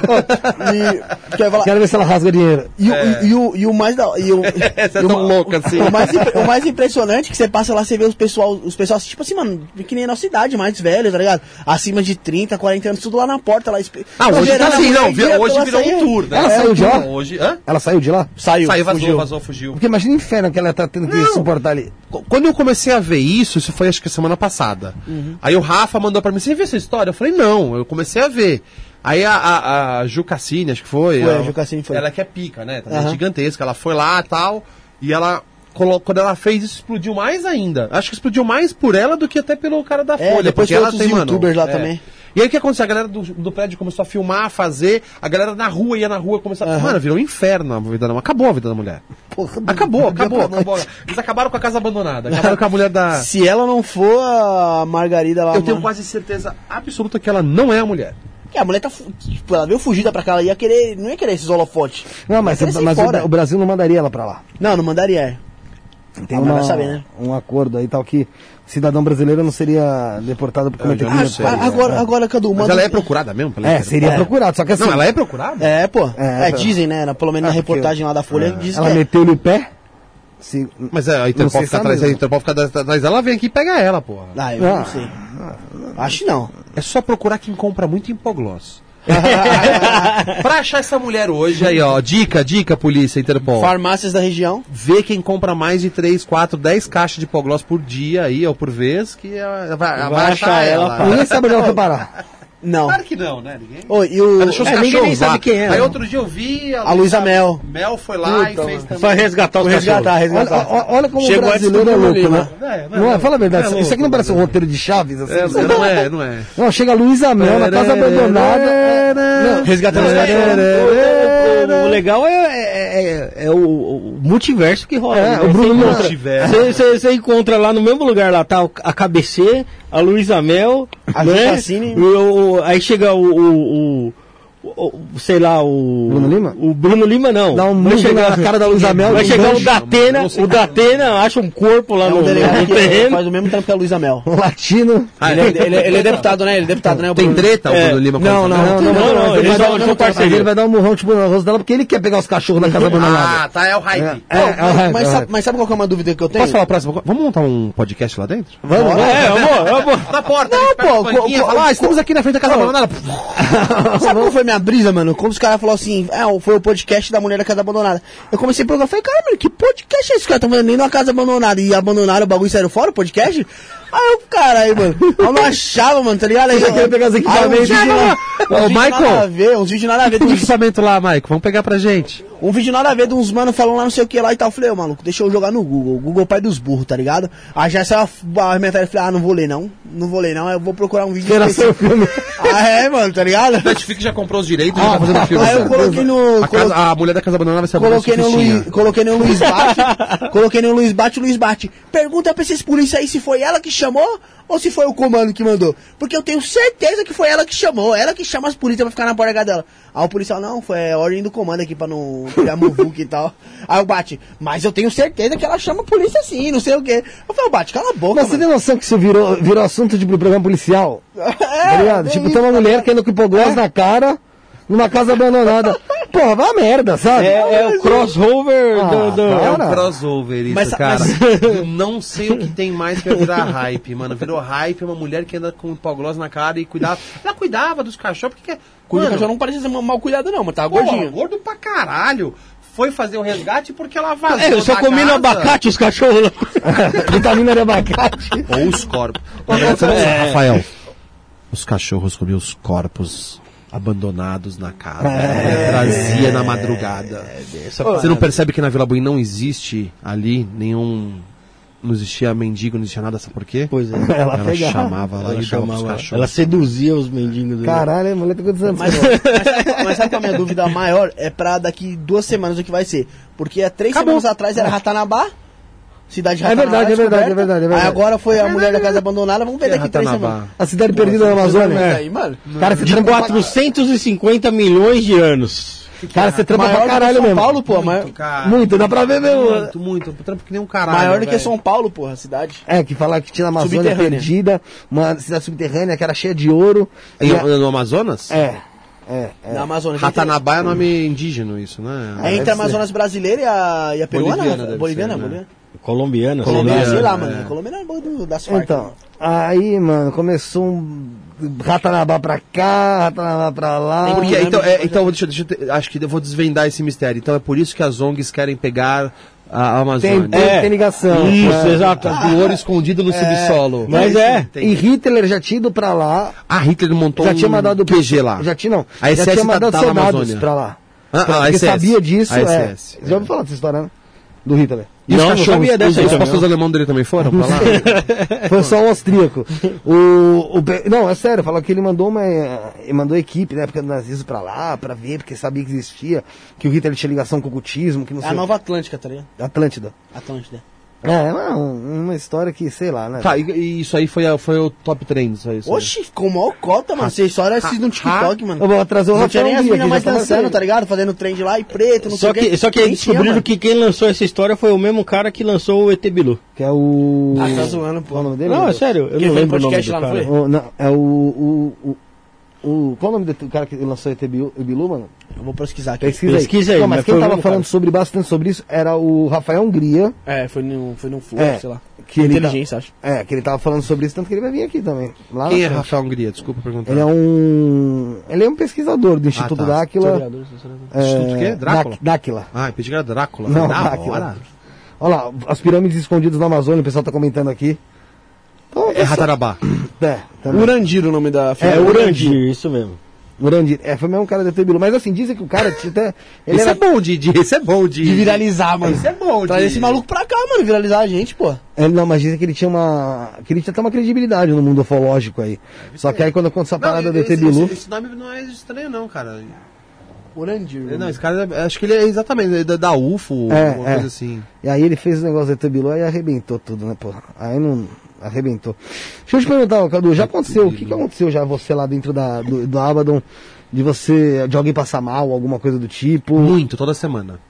Speaker 1: E, quer falar,
Speaker 3: Quero ver se ela rasga dinheiro.
Speaker 1: E, o- e, e o, e o mais da, e o,
Speaker 4: é
Speaker 1: e
Speaker 4: tão
Speaker 1: o-
Speaker 4: louca assim.
Speaker 1: O mais, o mais impressionante é que você passa lá, você vê os pessoal, os pessoal assim, tipo assim, mano, que nem a nossa idade, mais velho, tá ligado? Acima de 30, 40 anos, tudo lá na porta lá.
Speaker 4: Ah, hoje tá
Speaker 1: esperando a
Speaker 4: assim, não,
Speaker 1: ir
Speaker 4: vi-
Speaker 1: direto
Speaker 4: hoje virou
Speaker 1: sair.
Speaker 4: um tour, né?
Speaker 3: Ela saiu de lá?
Speaker 4: Hoje, hã?
Speaker 3: Ela saiu de lá?
Speaker 1: Saiu,
Speaker 4: Saiu, vazou,
Speaker 1: fugiu.
Speaker 4: vazou, fugiu.
Speaker 3: Porque imagina o inferno que ela tá tendo que
Speaker 4: Não.
Speaker 3: suportar ali.
Speaker 4: Qu- Quando eu comecei a ver isso, isso foi acho que semana passada. Aí o Rafa mandou pra mim, você viu essa história? Eu falei, não, eu comecei a ver. Aí a, a, a Ju Cassini, acho que foi.
Speaker 1: Foi, a
Speaker 4: ela,
Speaker 1: Ju Cassini foi.
Speaker 4: Ela que é pica, né? Também
Speaker 1: Aham.
Speaker 4: gigantesca. Ela foi lá e tal. E ela. Quando ela fez isso, explodiu mais ainda. Acho que explodiu mais por ela do que até pelo cara da
Speaker 1: É,
Speaker 4: Folha.
Speaker 1: depois
Speaker 4: porque ela tem, mano,
Speaker 1: youtubers lá
Speaker 4: é,
Speaker 1: também.
Speaker 4: E aí o que aconteceu? A galera do, do prédio começou a filmar, a fazer, a galera na rua ia na rua começou a. Mano, virou um inferno a vida da mulher. Acabou a vida da mulher.
Speaker 3: Porra,
Speaker 4: Acabou, acabou,
Speaker 3: pra
Speaker 4: acabou. Eles acabaram com a casa abandonada, acabaram com a mulher da.
Speaker 1: Se ela não for a Margarida lá.
Speaker 4: Eu tenho quase certeza absoluta que ela não é a mulher.
Speaker 1: que a mulher tá. Tipo, ela veio fugida pra cá, ela ia querer. Não ia querer esses holofotes.
Speaker 3: Não, mas, mas o, o Brasil não mandaria ela pra lá.
Speaker 1: Não, não mandaria. é.
Speaker 3: Tem uma-
Speaker 1: saber, né?
Speaker 3: um acordo aí tal que cidadão brasileiro não seria deportado por cometer crime.
Speaker 4: sei.
Speaker 1: Ah, agora, agora, Cadu,
Speaker 4: Mas ela é procurada mesmo? pela
Speaker 3: É, seria
Speaker 1: É.
Speaker 3: procurado, só que assim.
Speaker 4: Não, ela é procurada?
Speaker 1: É, pô.
Speaker 3: É,
Speaker 1: É, dizem, né? na- Pelo menos na
Speaker 3: Ah, porque-
Speaker 1: reportagem lá da Folha, diz
Speaker 3: Ela
Speaker 1: que é.
Speaker 3: meteu-lhe o pé. Se,
Speaker 4: Mas é, a Interpol fica
Speaker 3: é
Speaker 4: atrás, a. Interpol fica atrás dela, ela vem aqui e pega ela, porra.
Speaker 1: Ah, eu
Speaker 3: Ah.
Speaker 1: não sei. Acho que não.
Speaker 4: É só procurar quem compra muito hipogloss. pra achar essa mulher hoje, aí ó, dica, dica, polícia, Interpol.
Speaker 1: Farmácias da região.
Speaker 4: Vê quem compra mais de 3, 4, 10 caixas de hipogloss por dia aí, ou por vez, que ela vai, ela vai achar ela.
Speaker 3: ninguém sabe onde ela foi parar.
Speaker 1: Não.
Speaker 4: Claro que não, né? Ninguém.
Speaker 1: Ô, e o.
Speaker 4: Ela deixou os
Speaker 2: É,
Speaker 4: cachorros
Speaker 2: nem sabe quem é,
Speaker 4: Aí
Speaker 2: né?
Speaker 4: outro dia eu vi
Speaker 1: A Luísa Mel.
Speaker 4: Mel foi lá e
Speaker 1: Puta,
Speaker 4: fez
Speaker 1: mano.
Speaker 4: também.
Speaker 2: Foi resgatar os
Speaker 1: Resgatar,
Speaker 2: cachorros.
Speaker 3: Olha,
Speaker 1: resgatar.
Speaker 3: olha- olha como
Speaker 1: Chegou
Speaker 3: o brasileiro é louco,
Speaker 1: Lima.
Speaker 3: né?
Speaker 4: É, não é
Speaker 3: Não é,
Speaker 4: louco,
Speaker 3: fala a verdade.
Speaker 4: não é
Speaker 3: isso
Speaker 4: louco,
Speaker 3: aqui não parece um
Speaker 4: não é
Speaker 3: roteiro de Chaves? Assim,
Speaker 4: É, não é, não é.
Speaker 3: Não, chega a Luísa Mel na casa abandonada. é, não,
Speaker 1: Resgatando os
Speaker 2: O,
Speaker 1: cachorros.
Speaker 2: O- o legal é, é- é- é o, o multiverso que rola.
Speaker 3: É,
Speaker 2: né?
Speaker 3: o Bruno
Speaker 2: Você encontra- lá no mesmo lugar, lá tá a KBC, a Luísa Mel,
Speaker 1: A
Speaker 2: né?
Speaker 1: Cassini.
Speaker 2: O- aí chega o, o- o- o- sei lá, o...
Speaker 3: Bruno Lima?
Speaker 2: O Bruno Lima não.
Speaker 3: Dá um
Speaker 2: vai
Speaker 3: murro
Speaker 2: chegar,
Speaker 3: na cara da Luísa Mel,
Speaker 2: Vai
Speaker 3: um
Speaker 2: chegar o. Datena, o Datena acha um corpo lá
Speaker 1: É
Speaker 2: no,
Speaker 1: um
Speaker 2: no,
Speaker 1: delegado
Speaker 2: no terreno.
Speaker 1: faz o mesmo trampo que a Luísa Mel.
Speaker 3: Um latino.
Speaker 4: Ah,
Speaker 1: Ele é, ele é- ele é deputado, né? Ele é deputado, né? o
Speaker 4: Tem treta o
Speaker 2: É.
Speaker 4: Bruno Lima com
Speaker 1: Não,
Speaker 4: essa-
Speaker 1: não,
Speaker 2: não, não, não,
Speaker 3: ele vai dar-
Speaker 2: são parceria.
Speaker 3: Ele vai dar um murrão tipo no rosto dela porque ele quer pegar os cachorros da casa abandonada.
Speaker 4: Ah, tá, é o hype.
Speaker 3: É, é,
Speaker 1: mas,
Speaker 3: é,
Speaker 1: mas sabe, qual que é uma dúvida que eu tenho?
Speaker 4: Posso falar a próxima? Vamos montar um podcast lá dentro?
Speaker 3: Vamos, vamos.
Speaker 2: É, amor, amor.
Speaker 4: Na porta,
Speaker 1: Não, pô,
Speaker 4: ah, estamos aqui na frente da casa abandonada.
Speaker 1: Sabe qual foi minha brisa, mano? Quando os caras falaram assim, é, foi o podcast da mulher da casa abandonada. Eu comecei a procurar, falei, cara, mano, que podcast é esse? Os caras estão vendendo uma casa abandonada e abandonaram o bagulho e saíram fora, o podcast? Aí eu, caralho, mano, eu não achava, mano, tá ligado? Aí,
Speaker 3: Eu queria pegar os
Speaker 1: Aí,
Speaker 3: equipamentos
Speaker 1: vídeos
Speaker 3: de
Speaker 1: lá-
Speaker 4: Ô,
Speaker 1: vídeos
Speaker 4: Michael.
Speaker 1: nada a ver, uns vídeos nada a ver.
Speaker 4: Tem um equipamento lá, Maico, vamos pegar pra gente.
Speaker 1: Um vídeo nada a ver de uns mano falando lá não sei o que lá e tal. Eu falei, ô maluco, deixa eu jogar no Google. Google pai dos burros, tá ligado? Aí já saiu a, mentalidade, eu falei, ah, não vou ler não. Não vou ler não, eu vou procurar um vídeo
Speaker 3: Geração
Speaker 1: específico.
Speaker 3: filme.
Speaker 1: Ah, é, mano, tá ligado?
Speaker 4: Netflix já comprou os direitos e já tá fazendo filme.
Speaker 1: Aí eu coloquei no.
Speaker 4: A, casa- a mulher da casa abandonada vai ser a
Speaker 1: Coloquei no. Luiz, coloquei no Luiz Bate, coloquei no Luiz Bate, o Luiz Bate. Pergunta pra esses polícia aí se foi ela que chamou ou se foi o comando que mandou. Porque eu tenho certeza que foi ela que chamou, ela que chama as polícias pra ficar na porta dela. Aí o policial, não, foi a ordem do comando aqui pra não criar muvuca e tal. Aí o Bate, mas eu tenho certeza que ela chama a polícia sim, não sei o quê. Eu falei, Bate, cala a boca,
Speaker 3: Mas você
Speaker 1: mano.
Speaker 3: tem noção que isso virou, virou assunto de programa policial? tá ligado? Tipo, tem uma mulher que com hipogloss na cara, numa casa abandonada. Porra, vai a merda, sabe?
Speaker 2: É, é o crossover
Speaker 3: Ah,
Speaker 2: do... do-.
Speaker 4: É um crossover isso,
Speaker 1: Mas-
Speaker 4: cara.
Speaker 1: mas-
Speaker 4: Eu não sei o que tem mais que vai virar hype, mano. Virou hype, é uma mulher que anda com hipoglose na cara e cuidava. Ela cuidava dos cachorros, porque.
Speaker 1: Cuida
Speaker 4: mano,
Speaker 1: não parecia ser mal cuidado não, mas tava
Speaker 4: porra,
Speaker 1: gordinho.
Speaker 4: gordo pra caralho. Foi fazer o resgate porque ela vazou.
Speaker 2: É, eu só comi no abacate os cachorros.
Speaker 3: Vitamina de abacate.
Speaker 4: Ou os corpos. É. Rafael, os cachorros comiam os corpos abandonados na casa. Trazia na madrugada. Você não percebe que na Vila Buim não existe ali nenhum. Não existia mendigo, não existia nada, sabe por quê?
Speaker 2: Pois é.
Speaker 3: Ela
Speaker 4: Ela
Speaker 3: pegava.
Speaker 4: chamava lá
Speaker 2: Ela,
Speaker 4: e
Speaker 2: chamava,
Speaker 4: cachorros.
Speaker 2: ela seduzia os mendigos.
Speaker 3: Caralho, tem quantos anos?
Speaker 1: Mas, mas, sabe, mas sabe qual é a minha dúvida maior? É pra daqui duas semanas o que vai ser. Porque há três
Speaker 4: Acabou.
Speaker 1: semanas atrás era Ratanabá. Cidade de
Speaker 3: É verdade, é verdade, é verdade, é verdade.
Speaker 1: Aí agora foi a mulher da casa abandonada. Vamos ver
Speaker 4: Que é
Speaker 1: daqui três semanas.
Speaker 3: A cidade perdida da Amazônia.
Speaker 1: É. Aí, mano.
Speaker 3: Cara, você
Speaker 2: De
Speaker 3: pra-
Speaker 2: 450 milhões de anos.
Speaker 3: Cara, você trampa
Speaker 1: Maior
Speaker 3: pra caralho
Speaker 1: São
Speaker 3: mesmo.
Speaker 1: Paulo, pô. Maior,
Speaker 4: Muito, cara.
Speaker 3: Muito, dá pra ver mesmo.
Speaker 4: Muito, muito. Eu trampo que nem um caralho.
Speaker 1: maior do que. São Paulo, porra, a cidade.
Speaker 3: É, que falar que tinha a Amazônia perdida, uma cidade subterrânea que era cheia de ouro.
Speaker 4: Em-
Speaker 3: E a-
Speaker 4: no Amazonas?
Speaker 3: É, é, é.
Speaker 1: Na Amazônia.
Speaker 4: Ratanabá é nome indígena, isso, né?
Speaker 1: É entre a Amazonas brasileira e a, e a peruana?
Speaker 4: Boliviana
Speaker 1: Boliviana,
Speaker 4: ser, né?
Speaker 1: boliviana.
Speaker 2: Colombiana.
Speaker 1: Colombiana, sei lá,
Speaker 4: é.
Speaker 1: mano. Colombiana é do- das Farc.
Speaker 3: Então, aí, mano, começou um ratanabá pra cá, ratanabá pra lá.
Speaker 4: Porque, então, é, então deixa, deixa acho que eu vou desvendar esse mistério. Então é por isso que as ONGs querem pegar a Amazônia.
Speaker 3: Tem, tem,
Speaker 2: É.
Speaker 3: tem ligação.
Speaker 2: Isso,
Speaker 3: É.
Speaker 2: exato.
Speaker 4: Do ouro escondido no subsolo.
Speaker 2: Mas é.
Speaker 3: E Hitler já tinha ido pra lá,
Speaker 4: A Hitler montou
Speaker 3: já
Speaker 4: um
Speaker 3: tinha mandado
Speaker 4: QG lá.
Speaker 3: Já tinha, não.
Speaker 4: A
Speaker 3: já
Speaker 4: SS
Speaker 3: tinha
Speaker 4: tá-
Speaker 3: mandado
Speaker 4: tá na
Speaker 3: soldados pra lá.
Speaker 4: Ah, ah, a SS.
Speaker 3: sabia disso,
Speaker 4: A
Speaker 3: é.
Speaker 4: SS,
Speaker 3: Já ouviu falar dessa história, né? do Hitler.
Speaker 4: E os
Speaker 2: Não, não
Speaker 4: cachorros,
Speaker 2: sabia dessa
Speaker 4: os, os pastores alemães dele também foram pra lá?
Speaker 3: Foi só um austríaco. O, o não, é sério, fala que ele mandou uma. Ele mandou equipe na época do nazismo pra lá, pra ver, porque sabia que existia, que o Hitler tinha ligação com o cultismo, que não
Speaker 1: É
Speaker 3: sei.
Speaker 1: a Nova Atlântica, tá ligado?
Speaker 3: Atlântida.
Speaker 1: Atlântida.
Speaker 3: É, é uma, história que, sei lá, né?
Speaker 4: tá, e, e isso aí foi, a- foi o top trend, isso aí. isso.
Speaker 1: Oxi, ficou mó cota, mano. Só era esses no TikTok, mano.
Speaker 3: Eu vou trazer o
Speaker 1: Não tinha nem as meninas mais
Speaker 3: tá
Speaker 1: dançando, tá ligado? Fazendo trend lá e preto, não
Speaker 2: Só
Speaker 1: sei o
Speaker 2: que, só que aí descobriram que quem lançou essa história foi o mesmo cara que lançou o ET Bilu.
Speaker 3: Que é o.
Speaker 1: Ah, tá zoando, pô.
Speaker 3: Qual é o nome dele?
Speaker 2: Não, é sério, eu não lembro o nome
Speaker 1: podcast
Speaker 2: do cara.
Speaker 3: não, é o. o, qual é o nome do cara que lançou o ET Bilu, mano?
Speaker 1: Eu vou pesquisar aqui.
Speaker 3: Pesquisa,
Speaker 2: Pesquisa aí,
Speaker 3: Não, mas,
Speaker 2: mas
Speaker 3: quem tava falando
Speaker 2: cara.
Speaker 3: sobre, bastante sobre isso era o Rafael Hungria.
Speaker 1: É, foi no, foi no Flow,
Speaker 3: É,
Speaker 1: sei lá.
Speaker 3: que ele
Speaker 1: Inteligência, acho.
Speaker 3: É, que ele tava falando sobre isso, tanto que ele vai vir aqui também. Lá
Speaker 4: Quem é
Speaker 3: frente.
Speaker 4: Rafael Hungria? Desculpa perguntar.
Speaker 3: Ele é um. Ele é um pesquisador do Instituto
Speaker 4: tá.
Speaker 3: Dáquila. É,
Speaker 4: Instituto quê? Drácula?
Speaker 3: Dá- Dáquila.
Speaker 4: Ah, eu pensei que era Drácula.
Speaker 3: Não, Dáquila.
Speaker 4: hora.
Speaker 3: Olha lá, as pirâmides escondidas na Amazônia, o pessoal tá comentando aqui. Então,
Speaker 4: É Ratarabá.
Speaker 3: É, também.
Speaker 1: Urandir o nome da
Speaker 2: É, Urandir, isso mesmo.
Speaker 3: Urandir. É, foi mesmo um cara da ET Bilu. Mas assim, dizem que o cara tinha até. Ele
Speaker 4: Esse
Speaker 3: era
Speaker 4: é bom de, de, esse é bom de...
Speaker 1: De viralizar, mano.
Speaker 4: Esse é bom
Speaker 1: Trazer
Speaker 4: de-
Speaker 1: esse maluco pra cá, mano. Viralizar a gente, pô.
Speaker 3: É, não, mas dizem que ele tinha uma. que ele tinha até uma credibilidade no mundo ufológico aí. Só que aí quando aconteceu a
Speaker 4: Não,
Speaker 3: parada do ET
Speaker 4: esse,
Speaker 3: Bilu.
Speaker 4: esse, nome não é estranho não, cara.
Speaker 1: Urandir.
Speaker 4: Não, esse cara, é- acho que ele é exatamente da, da UFO,
Speaker 3: É,
Speaker 4: alguma
Speaker 3: é.
Speaker 4: coisa assim.
Speaker 3: E aí ele fez o negócio do ET Bilu e arrebentou tudo, né, pô? Aí não. Arrebentou. Deixa eu te perguntar, Cadu, já aconteceu? O que, que aconteceu já você lá dentro da, do, do Abaddon? De você. de alguém passar mal, alguma coisa do tipo?
Speaker 4: Muito, toda semana.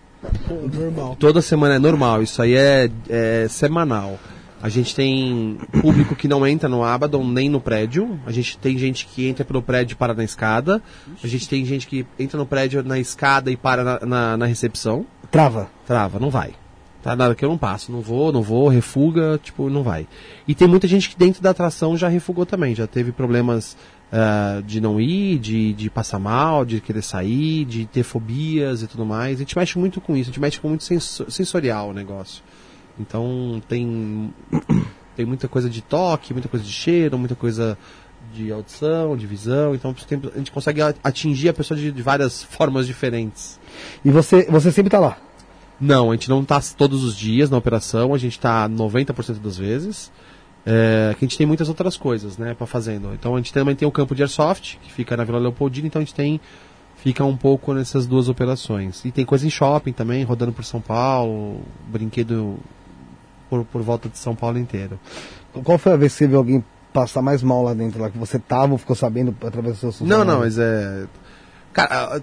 Speaker 1: Normal.
Speaker 4: Toda semana é normal, isso aí é, é semanal. A gente tem público que não entra no Abaddon nem no prédio. A gente tem gente que entra pelo prédio e para na escada. A gente tem gente que entra no prédio na escada e para na, na, na recepção.
Speaker 3: Trava.
Speaker 4: Trava, não vai. Tá nada que eu não passo, não vou, não vou, refuga, tipo, não vai. E tem muita gente que dentro da atração já refugou também, já teve problemas ah, de não ir, de, de passar mal, de querer sair, de ter fobias e tudo mais. A gente mexe muito com isso, a gente mexe com muito senso- sensorial o negócio. Então tem, tem muita coisa de toque, muita coisa de cheiro, muita coisa de audição, de visão. Então a gente consegue atingir a pessoa de, de várias formas diferentes.
Speaker 3: E você, você sempre tá lá.
Speaker 4: Não, a gente não está todos os dias na operação, a gente está 90% das vezes. É, que a gente tem muitas outras coisas, né, para fazendo. Então a gente também tem o campo de airsoft, que fica na Vila Leopoldina, então a gente tem fica um pouco nessas duas operações. E tem coisa em shopping também, rodando por São Paulo, brinquedo por, por volta de São Paulo inteiro.
Speaker 3: Qual foi a vez que você viu alguém passar mais mal lá dentro, lá que você tava ou ficou sabendo através dos seus
Speaker 4: Não, não, mas é. Cara,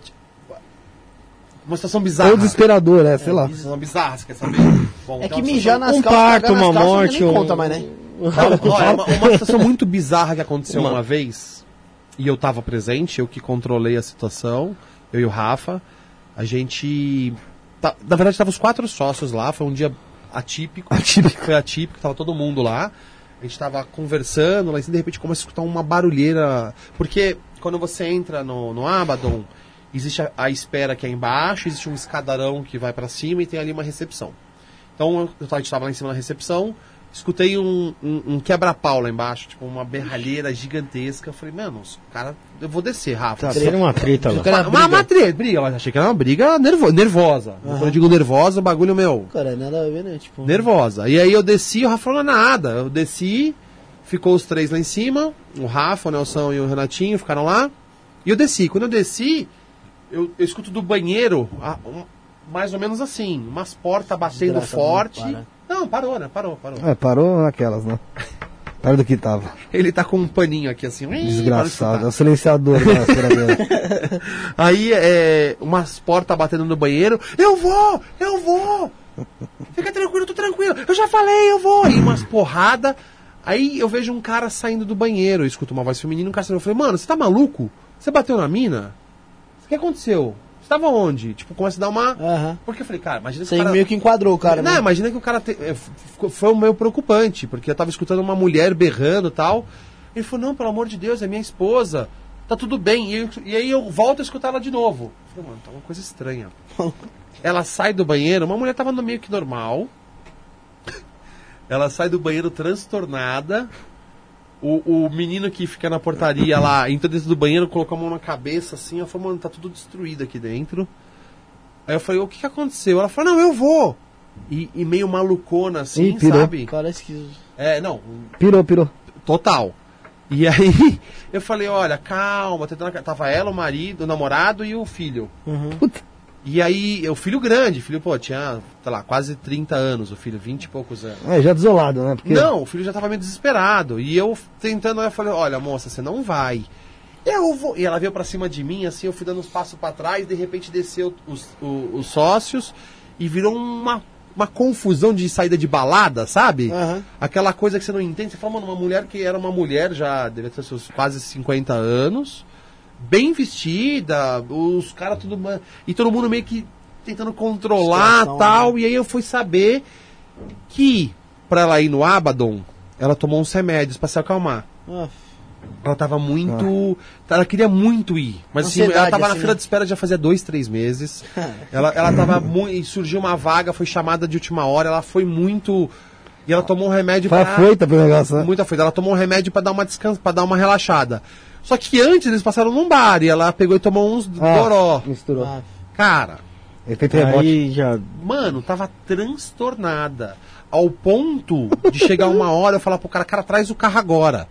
Speaker 4: uma situação bizarra.
Speaker 3: Ou desesperador, é, sei lá.
Speaker 4: Uma situação bizarra, você quer saber? Bom,
Speaker 1: É que
Speaker 4: uma
Speaker 1: mijar nas
Speaker 2: um
Speaker 1: calças,
Speaker 2: parto, uma
Speaker 1: calças,
Speaker 2: morte,
Speaker 1: nem
Speaker 2: um-
Speaker 1: conta mais, né?
Speaker 4: Não, ó, é uma, uma situação muito bizarra que aconteceu uma vez, e eu tava presente, eu que controlei a situação, eu e o Rafa, a gente. tá- na verdade, tava os quatro sócios lá, foi um dia atípico.
Speaker 3: Atípico.
Speaker 4: Foi atípico, tava todo mundo lá. A gente tava conversando, lá e de repente começa a escutar uma barulheira. Porque quando você entra no, no Abaddon, existe a, a espera que é embaixo, existe um escadarão que vai pra cima e tem ali uma recepção. Então eu, eu tava- a gente tava lá em cima na recepção, escutei um, um, um quebra-pau lá embaixo, tipo uma berralheira gigantesca. Eu falei, mano, cara, eu vou descer, Rafa.
Speaker 2: Seria uma treta lá.
Speaker 4: Uma, uma, uma treta, briga, mas achei que era uma briga nervo, nervosa. Quando eu digo nervosa, o bagulho meu.
Speaker 1: Cara, nada a ver, né? Tipo,
Speaker 4: Nervosa. E aí eu desci, o Rafa falou nada. Eu desci, ficou os três lá em cima, o Rafa, o Nelson e o Renatinho ficaram lá. E eu desci. Quando eu desci, eu, eu escuto do banheiro, a- um- mais ou menos assim, umas portas batendo
Speaker 1: Desgraça,
Speaker 4: forte.
Speaker 1: não para.
Speaker 4: Não, parou, né? Parou, parou.
Speaker 3: É, parou naquelas, né? Perto do que tava.
Speaker 4: Ele tá com um paninho aqui assim.
Speaker 3: Desgraçado. É
Speaker 4: para
Speaker 3: o silenciador da.
Speaker 4: Aí, é, umas portas batendo no banheiro. Eu vou! Eu vou! Fica tranquilo, tô tranquilo. Eu já falei, eu vou! E umas porrada. Aí eu vejo um cara saindo do banheiro. Eu escuto uma voz feminina. Um cara saindo. Eu falei, mano, você tá maluco? Você bateu na mina? O que aconteceu? Você tava onde? Tipo, começa a dar uma. Porque eu falei, cara, imagina
Speaker 1: Você
Speaker 4: esse cara.
Speaker 1: meio que enquadrou o cara,
Speaker 4: não,
Speaker 1: né?
Speaker 4: imagina que o cara te- ficou- foi meio preocupante, porque eu tava escutando uma mulher berrando e tal. Ele falou, não, pelo amor de Deus, é minha esposa. Tá tudo bem. E, eu- e aí eu volto a escutar ela de novo. Eu falei, mano, tá uma coisa estranha. ela sai do banheiro, uma mulher tava no meio que normal. Ela sai do banheiro transtornada. O, o menino que fica na portaria lá, entrou dentro do banheiro, colocou a mão na cabeça assim. Eu falei, mano, tá tudo destruído aqui dentro. Aí eu falei, o que, que aconteceu? Ela falou, não, eu vou. e, e meio malucona, assim,
Speaker 3: Ih, pirou.
Speaker 4: sabe?
Speaker 1: Parece que.
Speaker 4: É, não,
Speaker 3: Pirou, pirou.
Speaker 4: total. E aí eu falei, olha, calma, tentando... tava ela, o marido, o namorado e o filho.
Speaker 3: Puta.
Speaker 4: E aí, o filho grande, filho, pô, tinha, sei lá, quase 30 anos, o filho, 20 e poucos anos.
Speaker 3: É, já desolado, né? Porque
Speaker 4: Não, o filho já tava meio desesperado. E eu tentando, eu falei, olha, moça, você não vai. Eu vou. E ela veio pra cima de mim, assim, eu fui dando uns passos pra trás, de repente desceu os, o- os sócios e virou uma, uma confusão de saída de balada, sabe?
Speaker 1: Aham.
Speaker 4: Aquela coisa que você não entende. Você fala, mano, uma mulher que era uma mulher já, devia ter seus quase 50 anos, bem vestida, os caras tudo. E todo mundo meio que tentando controlar tal. E aí eu fui saber que, pra ela ir no Abaddon, ela tomou uns remédios pra se acalmar.
Speaker 1: Ah,
Speaker 4: Ela tava muito. Ela queria muito ir. Mas assim, ela tava na
Speaker 1: assim,
Speaker 4: fila
Speaker 1: né?
Speaker 4: de espera já fazia dois, três meses. ela, ela tava muito. Surgiu uma vaga, foi chamada de última hora, ela foi muito. E ela tomou um remédio
Speaker 3: foi
Speaker 4: pra.
Speaker 3: afoita pro negócio, né?
Speaker 4: Muita foi. Ela tomou um remédio pra dar uma descanso, para dar uma relaxada. Só que antes eles passaram num bar e ela pegou e tomou uns
Speaker 3: Ah,
Speaker 4: goró.
Speaker 3: Misturou.
Speaker 1: ah,
Speaker 4: Cara,
Speaker 3: Efeito rebote.
Speaker 2: Aí já.
Speaker 4: mano, tava transtornada. Ao ponto de chegar uma hora eu falar pro cara, cara, traz o carro agora.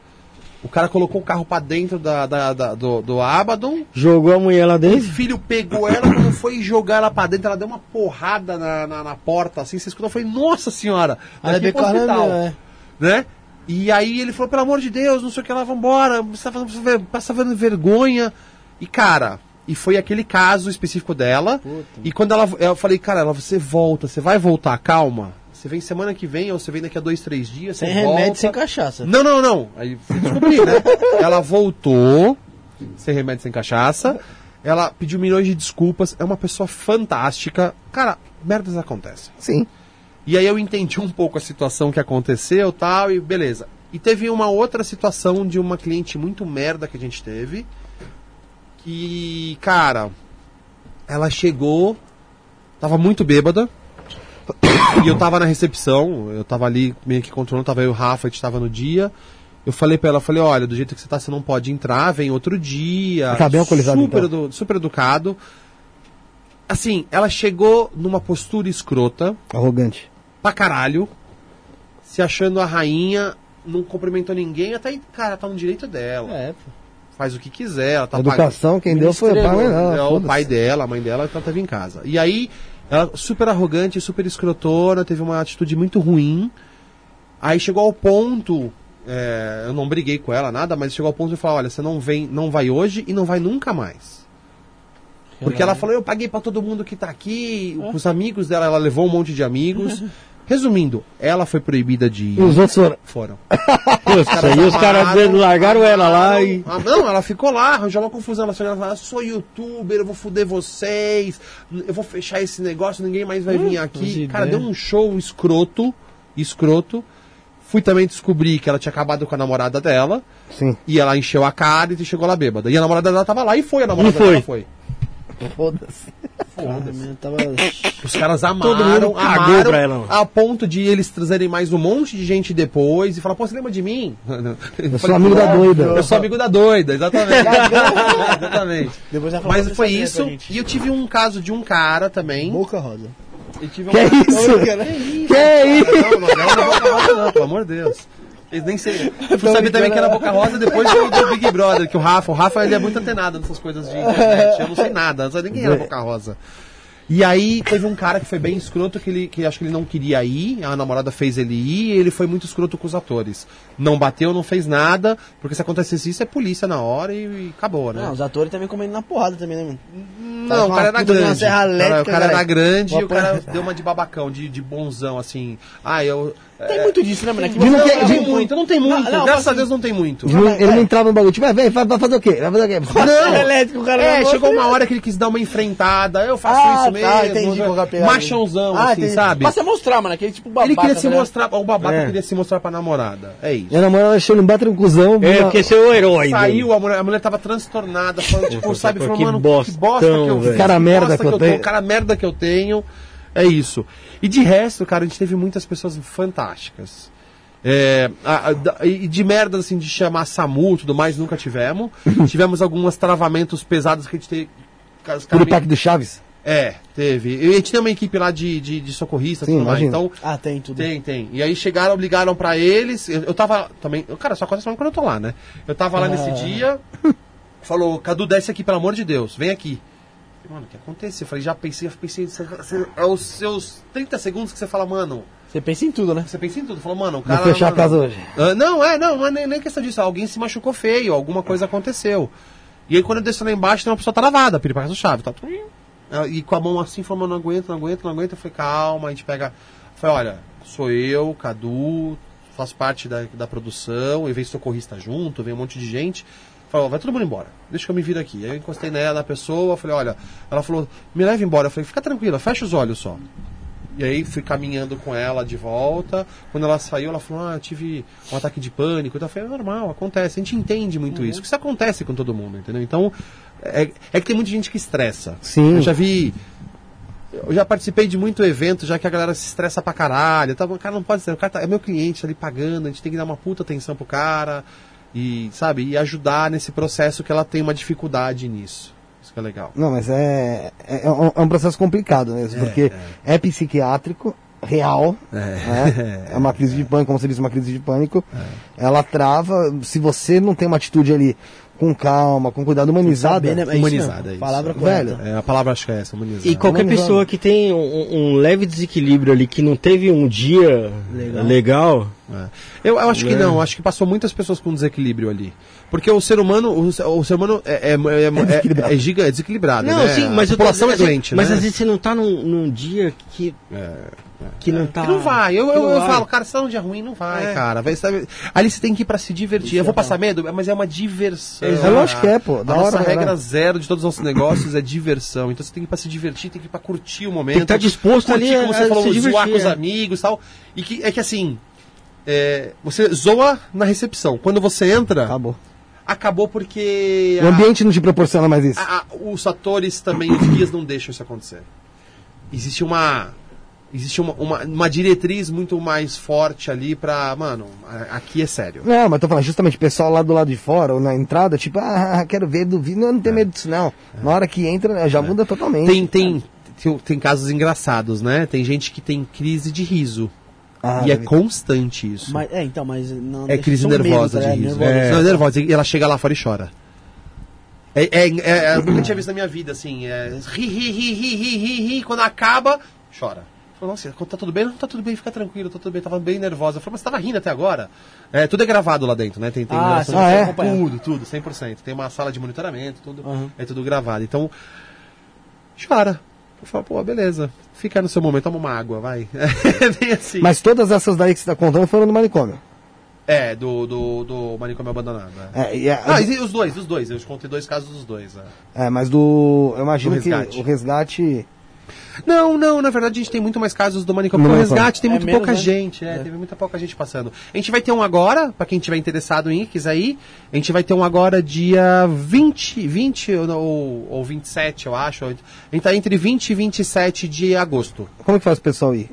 Speaker 4: O cara colocou o carro pra dentro da, da- da- do, do Abaddon.
Speaker 2: Jogou a mulher lá
Speaker 4: O
Speaker 2: dentro.
Speaker 4: filho pegou ela, quando foi jogar ela pra dentro, ela deu uma porrada na, na, na porta, assim, você escutou, eu falei, nossa senhora, daqui
Speaker 1: bem
Speaker 4: pro
Speaker 1: que o
Speaker 4: hospital,
Speaker 1: é.
Speaker 4: né? E aí ele falou, pelo amor de Deus, não sei o que, lá, vambora, você tá fazendo, você passa vendo vergonha. E cara, e foi aquele caso específico dela. E quando ela, eu falei, cara, ela, você volta, você vai voltar, calma. Você vem semana que vem, ou você vem daqui a dois, três dias,
Speaker 1: Sem
Speaker 4: você
Speaker 1: remédio,
Speaker 4: volta.
Speaker 1: sem cachaça.
Speaker 4: Não, não, não. Aí fui descobrir, né? Ela voltou, sem remédio, sem cachaça. Ela pediu milhões de desculpas. É uma pessoa fantástica. Cara, merdas acontecem.
Speaker 3: Sim.
Speaker 4: E aí eu entendi um pouco a situação que aconteceu tal, e beleza. E teve uma outra situação de uma cliente muito merda que a gente teve. Que, cara, ela chegou, tava muito bêbada. E eu tava na recepção, eu tava ali meio que controlando, tava eu e o Rafa, a gente tava no dia. Eu falei pra ela, falei, olha, do jeito que você tá, você não pode entrar, vem outro dia.
Speaker 3: Tá bem alcoolizado,
Speaker 4: super,
Speaker 3: então.
Speaker 4: edu- super educado. Assim, ela chegou numa postura escrota,
Speaker 3: Arrogante.
Speaker 4: Pra caralho, se achando a rainha, não cumprimentou ninguém, até aí, cara, tá no direito dela.
Speaker 1: É, pô.
Speaker 4: Faz o que quiser, ela tá
Speaker 3: Educação, quem deu foi o pai, não.
Speaker 4: é o pai dela, a mãe dela, ela tava em casa. E aí, ela super arrogante, super escrotona, teve uma atitude muito ruim. Aí chegou ao ponto, é, eu não briguei com ela, nada, mas chegou ao ponto de falar, olha, você não vem, não vai hoje e não vai nunca mais. Porque ela falou, eu paguei pra todo mundo que tá aqui, os amigos dela, ela levou um monte de amigos. Resumindo, ela foi proibida de ir.
Speaker 3: E os outros foram.
Speaker 4: Foram.
Speaker 2: Putz, aí os caras largaram ela lá e.
Speaker 4: Ah, não, ela ficou lá, arranjou uma confusão. Ela chegou e falou: sou youtuber, eu vou foder vocês, eu vou fechar esse negócio, ninguém mais vai vir aqui. Cara,
Speaker 2: ideias.
Speaker 4: deu um show escroto, escroto. Fui também descobrir que ela tinha acabado com a namorada dela,
Speaker 3: Sim.
Speaker 4: e ela encheu a cara e chegou lá bêbada. E a namorada dela tava lá e foi, a namorada
Speaker 2: E foi.
Speaker 4: dela foi.
Speaker 3: Foda-se.
Speaker 1: Cara, minha tava...
Speaker 4: Os caras
Speaker 2: Todo
Speaker 4: amaram,
Speaker 2: mundo cagou
Speaker 4: amaram
Speaker 2: pra ela.
Speaker 4: a ponto de eles trazerem mais um monte de gente depois e falar, pô, você lembra de mim? Eu
Speaker 3: sou amigo da doida.
Speaker 4: Eu sou amigo da doida, exatamente. exatamente.
Speaker 1: Depois
Speaker 4: Mas foi isso. E eu tive um caso de um cara também.
Speaker 1: Boca rosa.
Speaker 4: Eu tive um
Speaker 3: Que isso? Que isso?
Speaker 4: Não, não, não, não, Boca Rosa não, pelo amor de Deus. Eles nem sei. Eu fui saber também que era Boca Rosa depois do, do Big Brother, que o Rafa, o Rafa ele é muito antenado nessas coisas de internet. Eu não sei nada, não sei nem quem era Boca Rosa. E aí teve um cara que foi bem escroto, que ele que acho que ele não queria ir, a namorada fez ele ir, e ele foi muito escroto com os atores. Não bateu, não fez nada, porque se acontecesse isso é polícia na hora e, e acabou, né?
Speaker 1: Não, os atores também comendo na porrada também, né, mano?
Speaker 4: Não, o cara grande.
Speaker 1: serra
Speaker 4: O cara-
Speaker 1: elétrica,
Speaker 4: o cara era
Speaker 1: cara.
Speaker 4: grande e o cara deu uma de babacão, de, de bonzão, assim. Ah, eu.
Speaker 1: Tem muito disso, né, moleque?
Speaker 3: De não ter-
Speaker 4: Não
Speaker 3: de-
Speaker 4: tem muito, não tem muito.
Speaker 1: não,
Speaker 4: Graças
Speaker 1: assim-
Speaker 4: a Deus não tem muito.
Speaker 3: Ele não, ele não entrava no bagulho. Tipo, "Ah, vem, vai, vai fazer o quê? Vai fazer o quê?
Speaker 4: Não,
Speaker 1: elétrico, o cara
Speaker 4: É,
Speaker 1: não
Speaker 4: chegou uma hora que ele quis dar uma enfrentada. Eu faço
Speaker 1: Ah,
Speaker 4: isso mesmo.
Speaker 1: Tá, entendi qual que é a pegada.
Speaker 4: Machãozão,
Speaker 1: Ah,
Speaker 4: assim,
Speaker 1: entendi.
Speaker 4: sabe?
Speaker 1: Pra se mostrar, mano, aquele tipo babaca.
Speaker 4: Ele queria se
Speaker 1: ligado?
Speaker 4: mostrar, o babaca
Speaker 2: É.
Speaker 4: queria se mostrar pra namorada. É isso.
Speaker 3: Minha namorada achou ele um bater um cuzão.
Speaker 2: É,
Speaker 3: uma-
Speaker 2: porque esse é o herói.
Speaker 4: Saiu, a mulher, a mulher tava transtornada, falando, tipo, sabe, falando,
Speaker 2: que
Speaker 4: mano, que
Speaker 2: bostão,
Speaker 4: bosta que eu fiz,
Speaker 3: Cara
Speaker 4: que
Speaker 3: merda
Speaker 4: bosta
Speaker 3: que eu tenho.
Speaker 4: cara merda que eu tenho. É isso. E de resto, cara, a gente teve muitas pessoas fantásticas. É, a- a- e de merda, assim, de chamar SAMU e tudo mais, nunca tivemos. tivemos alguns travamentos pesados que a gente teve. caras
Speaker 3: pack do Chaves.
Speaker 4: É, teve. E a gente tem uma equipe lá de, de, de socorristas e
Speaker 3: Sim,
Speaker 4: tudo mais. Então,
Speaker 1: Ah, tem tudo.
Speaker 4: tem, tem. E aí chegaram, ligaram pra eles. Eu, eu tava também. Cara, só acontece quando eu tô lá, né? Eu tava lá
Speaker 1: Ah.
Speaker 4: nesse dia. Falou, Cadu, desce aqui, pelo amor de Deus, vem aqui. Falei, Mano, o que aconteceu? Eu falei, já pensei, pensei. você- você- É os seus 30 segundos que você fala, mano.
Speaker 1: Você pensa em tudo, né?
Speaker 4: Você pensa em tudo. Falou, mano, o
Speaker 3: Vou
Speaker 4: cara.
Speaker 3: fechar a
Speaker 4: mano,
Speaker 3: casa hoje.
Speaker 4: ah, não, é, não, não é nem, nem questão disso. Alguém se machucou feio, alguma coisa aconteceu. E aí quando eu desci lá embaixo, tem uma pessoa travada, pedi pra casa chave. Tá, Ah, e com a mão assim, falou, "Mano, não aguento, não aguento, não aguento. Eu falei, calma, a gente pega. Eu falei, olha, sou eu, Cadu, faço parte da, da produção, e vem socorrista junto, vem um monte de gente. Falei, ó, vai todo mundo embora, deixa que eu me viro aqui. Aí eu encostei nela, na pessoa, falei, olha, ela falou, me leva embora. Eu falei, fica tranquila, fecha os olhos só. E aí fui caminhando com ela de volta. Quando ela saiu, ela falou: Ah, eu tive um ataque de pânico. Então eu falei, é normal, acontece. A gente entende muito isso. Porque isso acontece com todo mundo, entendeu? Então, é, é que tem muita gente que estressa.
Speaker 3: Sim.
Speaker 4: Eu já vi. Eu já participei de muito evento, já que a galera se estressa pra caralho. Tá, o cara não pode ser, o cara tá- é meu cliente, tá ali pagando, a gente tem que dar uma puta atenção pro cara. E, sabe, e ajudar nesse processo que ela tem uma dificuldade nisso. Isso que é legal.
Speaker 3: Não, mas é, é, é um, é processo complicado mesmo, porque é, psiquiátrico, real, né? é. uma crise de pânico, como você disse, uma crise de pânico. Ela trava, se você não tem uma atitude ali com calma, com cuidado humanizada,
Speaker 1: Saber, né? É
Speaker 4: Humanizada, isso.
Speaker 1: Palavra
Speaker 3: Velho.
Speaker 4: É, a palavra acho que é essa, humanizada.
Speaker 2: E qualquer
Speaker 3: Humanizado.
Speaker 2: pessoa que tem um, um leve desequilíbrio ali, que não teve um dia
Speaker 1: Legal.
Speaker 2: legal,
Speaker 4: É. Eu, eu acho que
Speaker 2: Né?
Speaker 4: não, acho que passou muitas pessoas com desequilíbrio ali. Porque o ser humano, o, ser- o ser humano é, é, é, é,
Speaker 3: desequilibrado.
Speaker 4: é giga- é desequilibrado.
Speaker 2: Não,
Speaker 4: né?
Speaker 2: sim, mas
Speaker 4: a
Speaker 2: eu tô-
Speaker 4: população é
Speaker 2: assim,
Speaker 4: doente,
Speaker 2: Mas
Speaker 4: né?
Speaker 2: às vezes você não tá num, num dia que, que não tá.
Speaker 4: Que não vai. Eu, eu, eu falo, cara, se tá num dia ruim, não vai,
Speaker 2: É.
Speaker 4: cara. Vai, sabe? Ali você tem que ir pra se divertir. Eu vou passar medo, mas é uma diversão.
Speaker 3: É lógico que é, pô. Da
Speaker 4: a nossa
Speaker 3: hora,
Speaker 4: regra
Speaker 3: né?
Speaker 4: zero de todos os nossos negócios é diversão. Então você tem que ir pra se divertir, tem que ir pra curtir o momento.
Speaker 2: Tem que tá disposto
Speaker 4: curtir,
Speaker 2: ali
Speaker 4: como você falou,
Speaker 2: se
Speaker 4: zoar
Speaker 2: divertir,
Speaker 4: com os
Speaker 2: é.
Speaker 4: amigos e tal. E que, é que assim, é, você zoa na recepção. Quando você entra,
Speaker 3: acabou.
Speaker 4: acabou porque
Speaker 3: O
Speaker 4: a-
Speaker 3: ambiente não te proporciona mais isso.
Speaker 4: a- a- os atores também, os guias não deixam isso acontecer. Existe uma. Existe uma, uma, uma diretriz muito mais forte ali pra. Mano, a- aqui é sério.
Speaker 3: Não, mas tô falando, justamente, o pessoal lá do lado de fora, ou na entrada, tipo, ah, quero ver, duvido, não, não tem medo disso não. Na hora que entra, já muda totalmente.
Speaker 4: Tem, tem, tem, tem casos engraçados, né? Tem gente que tem crise de riso.
Speaker 3: Ah,
Speaker 4: e é constante isso.
Speaker 1: Mas, é, então, mas não
Speaker 4: é crise
Speaker 1: só medo,
Speaker 4: nervosa
Speaker 1: tá
Speaker 4: de riso.
Speaker 1: Nervosa.
Speaker 4: É, não, é nervosa. E ela chega lá fora e chora. É, é, é, é, eu nunca tinha visto na minha vida, assim. É, ri, ri, ri, ri, ri, ri, ri. Quando acaba, chora. Falei, Nossa, tá tudo bem? Não, tá tudo bem, fica tranquilo, tá tudo bem. Tava bem nervosa. Falei, mas você tava rindo até agora? É, tudo é gravado lá dentro, né? Tem, tem
Speaker 1: Ah, sim,
Speaker 3: você
Speaker 4: é, tudo, tudo, 100%. Tem uma sala de monitoramento, tudo,
Speaker 1: Uhum.
Speaker 4: é tudo gravado. Então, chora. Eu falo, pô, beleza. Fica no seu momento, toma uma água, vai. É bem assim.
Speaker 3: Mas todas essas daí que você tá contando foram no manicômio.
Speaker 4: É, do, do, do manicômio abandonado. É.
Speaker 3: É, e
Speaker 4: Ah, e os dois, os dois. Eu contei dois casos dos dois. é.
Speaker 3: é, mas do. Eu imagino
Speaker 4: Do
Speaker 3: que o resgate.
Speaker 4: Não, não, na verdade a gente tem muito mais casos do manicômio.
Speaker 3: Manicômio.
Speaker 4: resgate tem
Speaker 1: É
Speaker 4: muito
Speaker 1: menos,
Speaker 4: pouca
Speaker 1: né?
Speaker 4: gente, é, teve muita pouca gente passando. A gente vai ter um agora, pra quem tiver interessado em quiser ir, a gente vai ter um agora dia 20, 20 ou, ou, ou 27, eu acho. A gente tá entre 20 e 27 de agosto.
Speaker 3: Como é que faz o pessoal ir?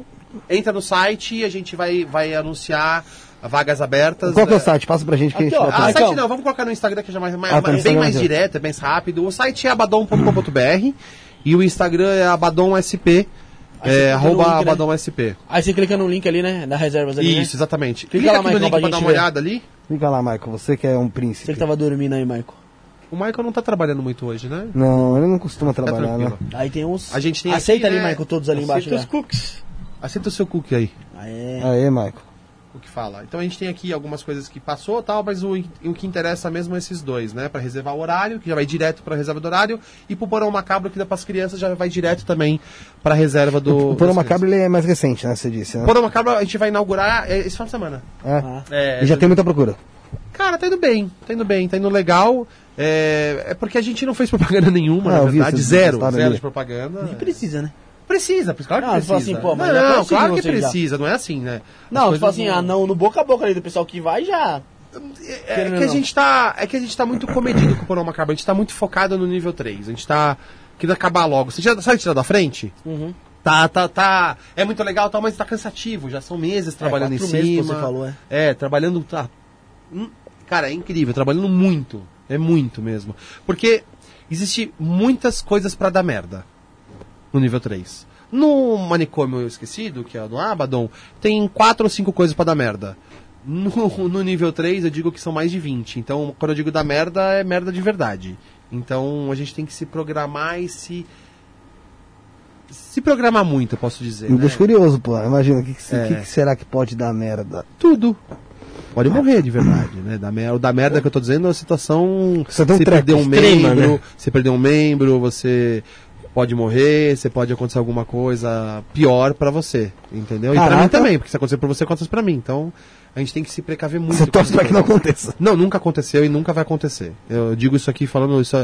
Speaker 4: Entra no site e a gente vai, vai anunciar vagas abertas.
Speaker 3: Qual que é o
Speaker 4: é,
Speaker 3: site? Passa pra gente que
Speaker 1: Aqui,
Speaker 3: a gente
Speaker 1: ó,
Speaker 3: vai
Speaker 4: Ah,
Speaker 1: Ah,
Speaker 4: site
Speaker 1: então.
Speaker 4: não, vamos colocar no Instagram que já é mais, mais-
Speaker 3: Ah, tá,
Speaker 4: bem mais direto, é bem rápido. O site é abadom.com.br e o Instagram é
Speaker 1: você
Speaker 4: é,
Speaker 1: clica
Speaker 4: arroba
Speaker 1: link, né?
Speaker 4: abadomsp.
Speaker 1: Aí você clica no link ali, né? Da reservas ali,
Speaker 4: Isso,
Speaker 1: né?
Speaker 4: exatamente.
Speaker 1: Clica
Speaker 4: Clica,
Speaker 1: lá,
Speaker 4: aqui no
Speaker 1: Michael,
Speaker 4: link
Speaker 1: pra
Speaker 4: pra dar uma
Speaker 1: ver.
Speaker 4: olhada ali.
Speaker 3: Fica lá, Michael, você que é um
Speaker 1: Você
Speaker 3: príncipe.
Speaker 1: que tava dormindo aí, Michael.
Speaker 4: O Michael não tá trabalhando muito hoje, né?
Speaker 3: Não, ele não costuma trabalhar, né?
Speaker 1: Aí tem uns...
Speaker 4: A gente tem
Speaker 1: Aceita
Speaker 4: aqui,
Speaker 1: ali,
Speaker 4: né?
Speaker 1: Michael, todos ali embaixo.
Speaker 2: Aceita os
Speaker 1: já.
Speaker 2: cookies.
Speaker 4: Aceita o seu cookie aí.
Speaker 1: Aê.
Speaker 3: Aí, Michael.
Speaker 4: O que fala. Então a gente tem aqui algumas coisas que passou tal, mas o, o que interessa mesmo é esses dois, né? Pra reservar o horário, que já vai direto pra reserva do horário, e pro porão macabro, que dá pras crianças, já vai direto também pra reserva do.
Speaker 3: o Porão
Speaker 4: crianças.
Speaker 3: Macabro ele é mais recente, né? Você disse, né?
Speaker 4: Porão macabro a gente vai inaugurar é, esse final de semana.
Speaker 3: É.
Speaker 1: Ah.
Speaker 4: É,
Speaker 3: E já tem muita procura.
Speaker 4: Cara, tá indo bem, tá indo bem, tá indo legal. É, é porque a gente não fez propaganda nenhuma,
Speaker 3: Ah,
Speaker 4: na
Speaker 3: vi,
Speaker 4: verdade. Zero, zero
Speaker 3: ali.
Speaker 4: de propaganda.
Speaker 1: Nem precisa, né?
Speaker 4: Precisa, claro que
Speaker 1: Não,
Speaker 4: precisa.
Speaker 1: assim, mas
Speaker 4: não,
Speaker 1: já
Speaker 4: não, claro que
Speaker 1: vocês já.
Speaker 4: precisa, não é assim, né? As
Speaker 1: Não,
Speaker 4: coisas
Speaker 1: fala assim,
Speaker 4: não-
Speaker 1: ah, não, no boca a boca ali do pessoal que vai já...
Speaker 4: É
Speaker 1: Querendo
Speaker 4: que a
Speaker 1: não.
Speaker 4: gente tá. É que a gente tá muito comedido com o Porão Macabro. A gente tá muito focado no nível 3. A gente tá. Querendo acabar logo. Você já sabe tirar da frente?
Speaker 1: Uhum.
Speaker 4: Tá, tá, tá. É muito legal, tal, mas tá cansativo. Já são meses trabalhando em
Speaker 1: quatro meses que
Speaker 4: cima.
Speaker 1: você falou, é.
Speaker 4: É, trabalhando. Tá. Hum, Cara, é incrível, trabalhando muito. É muito mesmo. Porque existe muitas coisas pra dar merda. No nível 3. No manicômio esquecido, que é do Abaddon, tem quatro ou cinco coisas pra dar merda. No, no nível 3 eu digo que são mais de 20. Então, quando eu digo dar merda, é merda de verdade. Então a gente tem que se programar e se. Se programar muito, eu posso dizer.
Speaker 3: Me
Speaker 4: né?
Speaker 3: curioso, pô. Imagina, o que, que,
Speaker 4: É.
Speaker 3: que que será que pode dar merda?
Speaker 4: Tudo. Pode morrer de verdade, né? Da merda, da merda que eu tô dizendo é a situação.
Speaker 3: Você um
Speaker 4: você
Speaker 3: treco
Speaker 4: perder um membro,
Speaker 2: né?
Speaker 4: você perder um membro, você pode morrer, você pode acontecer alguma coisa pior pra você, entendeu? E pra
Speaker 3: Caraca.
Speaker 4: mim também, porque se acontecer pra você, acontece pra mim. Então, a gente tem que se precaver muito.
Speaker 3: Você torce pra que não
Speaker 4: coisas.
Speaker 3: aconteça.
Speaker 4: Não, nunca aconteceu e nunca vai acontecer. Eu digo isso aqui falando, isso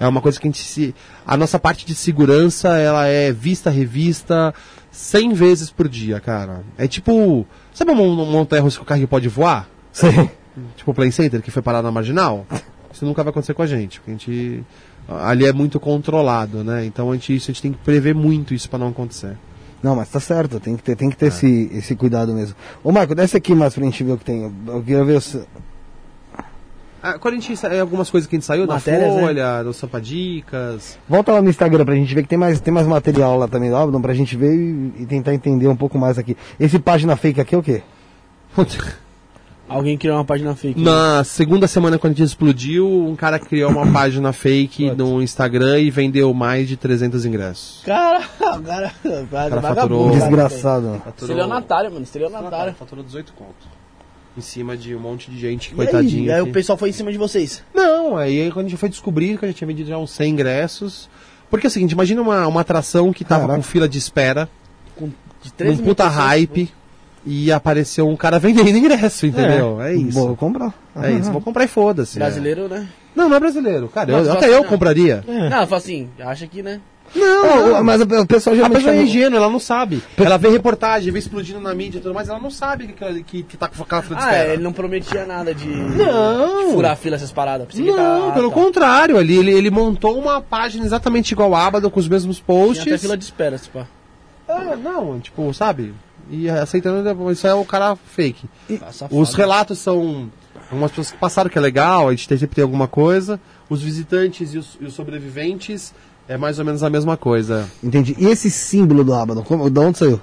Speaker 4: é- uma coisa que a gente se. A nossa parte de segurança, ela é vista, revista 100 vezes por dia, cara. É tipo. Sabe uma, uma montanha russa que o carro pode voar?
Speaker 3: Sim.
Speaker 4: Tipo o Play Center, que foi parado na marginal? Isso nunca vai acontecer com a gente. Porque a gente. Ali é muito controlado, né? Então a gente, isso, a gente tem que prever muito isso pra não acontecer.
Speaker 3: Não, mas tá certo, tem que ter, tem que ter
Speaker 4: É.
Speaker 3: esse, esse cuidado mesmo. Ô, Marco, desce aqui mais pra gente ver o que tem. Eu- queria ver se...
Speaker 4: Ah, quando a gente sa- algumas coisas que a gente saiu
Speaker 1: Matérias,
Speaker 4: da
Speaker 1: né?
Speaker 4: Folha, do Sampadicas.
Speaker 3: Volta lá no Instagram pra gente ver que tem mais, tem mais material lá também Abdon pra gente ver e, e tentar entender um pouco mais aqui. Esse página fake aqui é o quê?
Speaker 1: Alguém criou uma página fake.
Speaker 4: Na segunda semana, quando a gente explodiu, um cara criou uma página fake no Instagram e vendeu mais de 300 ingressos.
Speaker 1: Cara, o cara, o cara,
Speaker 4: cara
Speaker 1: vagabundo,
Speaker 4: faturou-.
Speaker 3: Desgraçado.
Speaker 1: Estelionatário, mano. Estelionatário.
Speaker 4: Faturou 18 conto. Em cima de um monte de gente,
Speaker 1: E
Speaker 4: coitadinho.
Speaker 1: aí, aí
Speaker 4: que-
Speaker 1: o pessoal foi em cima de vocês.
Speaker 4: Não, aí quando a gente foi descobrir que a gente tinha vendido já uns 100 ingressos. Porque é o seguinte, imagina uma, uma atração que tava
Speaker 3: Caraca.
Speaker 4: com fila de espera,
Speaker 1: Com de
Speaker 4: um
Speaker 1: 13 mil
Speaker 4: puta
Speaker 1: pessoas.
Speaker 4: hype, e apareceu um cara vendendo ingresso, entendeu? É, isso.
Speaker 3: Vou comprar.
Speaker 4: É isso, vou comprar e foda-se.
Speaker 1: Brasileiro, né?
Speaker 4: Não, não é brasileiro. Cara, eu- até
Speaker 1: que
Speaker 4: eu
Speaker 1: não.
Speaker 4: compraria.
Speaker 1: Não, ela fala assim, acha que, né?
Speaker 4: Não,
Speaker 3: Não, mas o pessoal
Speaker 4: A
Speaker 3: geralmente...
Speaker 4: pessoa é ingênua, ela não sabe. Ela vê reportagem, vê explodindo na mídia e tudo mais, ela não sabe que, que, que tá com aquela fila de
Speaker 1: Ah,
Speaker 4: espera.
Speaker 1: ele não prometia nada de,
Speaker 4: Não.
Speaker 1: de furar a fila essas paradas. Que
Speaker 4: Não,
Speaker 1: tá-
Speaker 4: pelo
Speaker 1: tá.
Speaker 4: contrário, ali ele, ele montou uma página exatamente igual a Abado, com os mesmos
Speaker 1: Tinha
Speaker 4: posts.
Speaker 1: até fila de espera, pá.
Speaker 4: Ah, não, tipo, sabe? E aceitando, isso é o cara fake.
Speaker 1: Safado.
Speaker 4: Os relatos são algumas pessoas que passaram, que é legal, a gente tem- sempre tem alguma coisa. Os visitantes e os, e os sobreviventes é mais ou menos a mesma coisa.
Speaker 3: Entendi. E esse símbolo do Abdon, como, de onde saiu?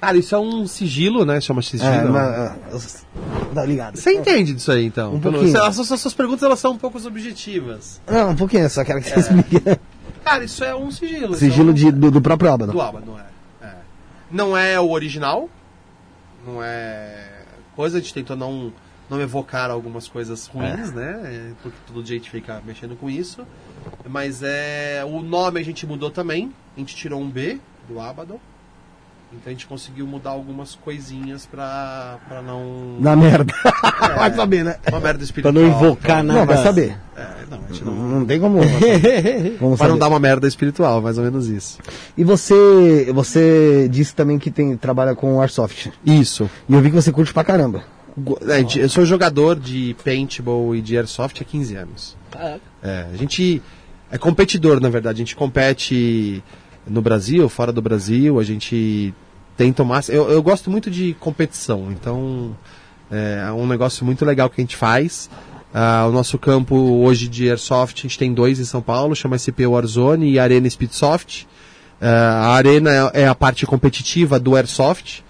Speaker 4: Cara, isso é um sigilo, né? Chama sigilo.
Speaker 3: É, mas, é, tá ligado.
Speaker 4: Você entende disso aí, então?
Speaker 3: Um
Speaker 4: Pelo-
Speaker 3: pouquinho.
Speaker 4: As suas, as suas perguntas elas são um pouco subjetivas.
Speaker 3: Não, um pouquinho, só quero que você explique.
Speaker 4: Cara, isso é um sigilo.
Speaker 3: Sigilo
Speaker 4: isso é um-
Speaker 3: de, do, do próprio Abdon.
Speaker 4: Do não é. É. Não é o original. Não é. Coisa, a gente tentou não, não evocar algumas coisas ruins, né? É, Porque todo dia a gente fica mexendo com isso. Mas é. O nome a gente mudou também. A gente tirou um B do Abaddon. Então a gente conseguiu mudar algumas coisinhas pra, pra não.
Speaker 3: Na merda. Vai saber, né?
Speaker 4: Uma merda
Speaker 2: Pra
Speaker 4: espiritual.
Speaker 2: não invocar nada.
Speaker 3: Não, vai saber.
Speaker 4: É, não, a gente não.
Speaker 3: Não tem como. Vamos
Speaker 4: Pra não dar uma merda espiritual, mais ou menos isso.
Speaker 3: E você, você disse também que tem, trabalha com Airsoft.
Speaker 4: Isso.
Speaker 3: E eu vi que você curte pra caramba.
Speaker 4: É, Eu sou jogador de paintball e de airsoft há 15 anos.
Speaker 1: Caraca.
Speaker 4: É, a gente é competidor, na verdade. A gente compete no Brasil, fora do Brasil. A gente tenta o máximo. Eu, eu gosto muito de competição, então é um negócio muito legal que a gente faz. Ah, o nosso campo hoje de airsoft, a gente tem dois em São Paulo, chama SP Warzone e Arena Speedsoft. Ah, a Arena é, é a parte competitiva do airsoft.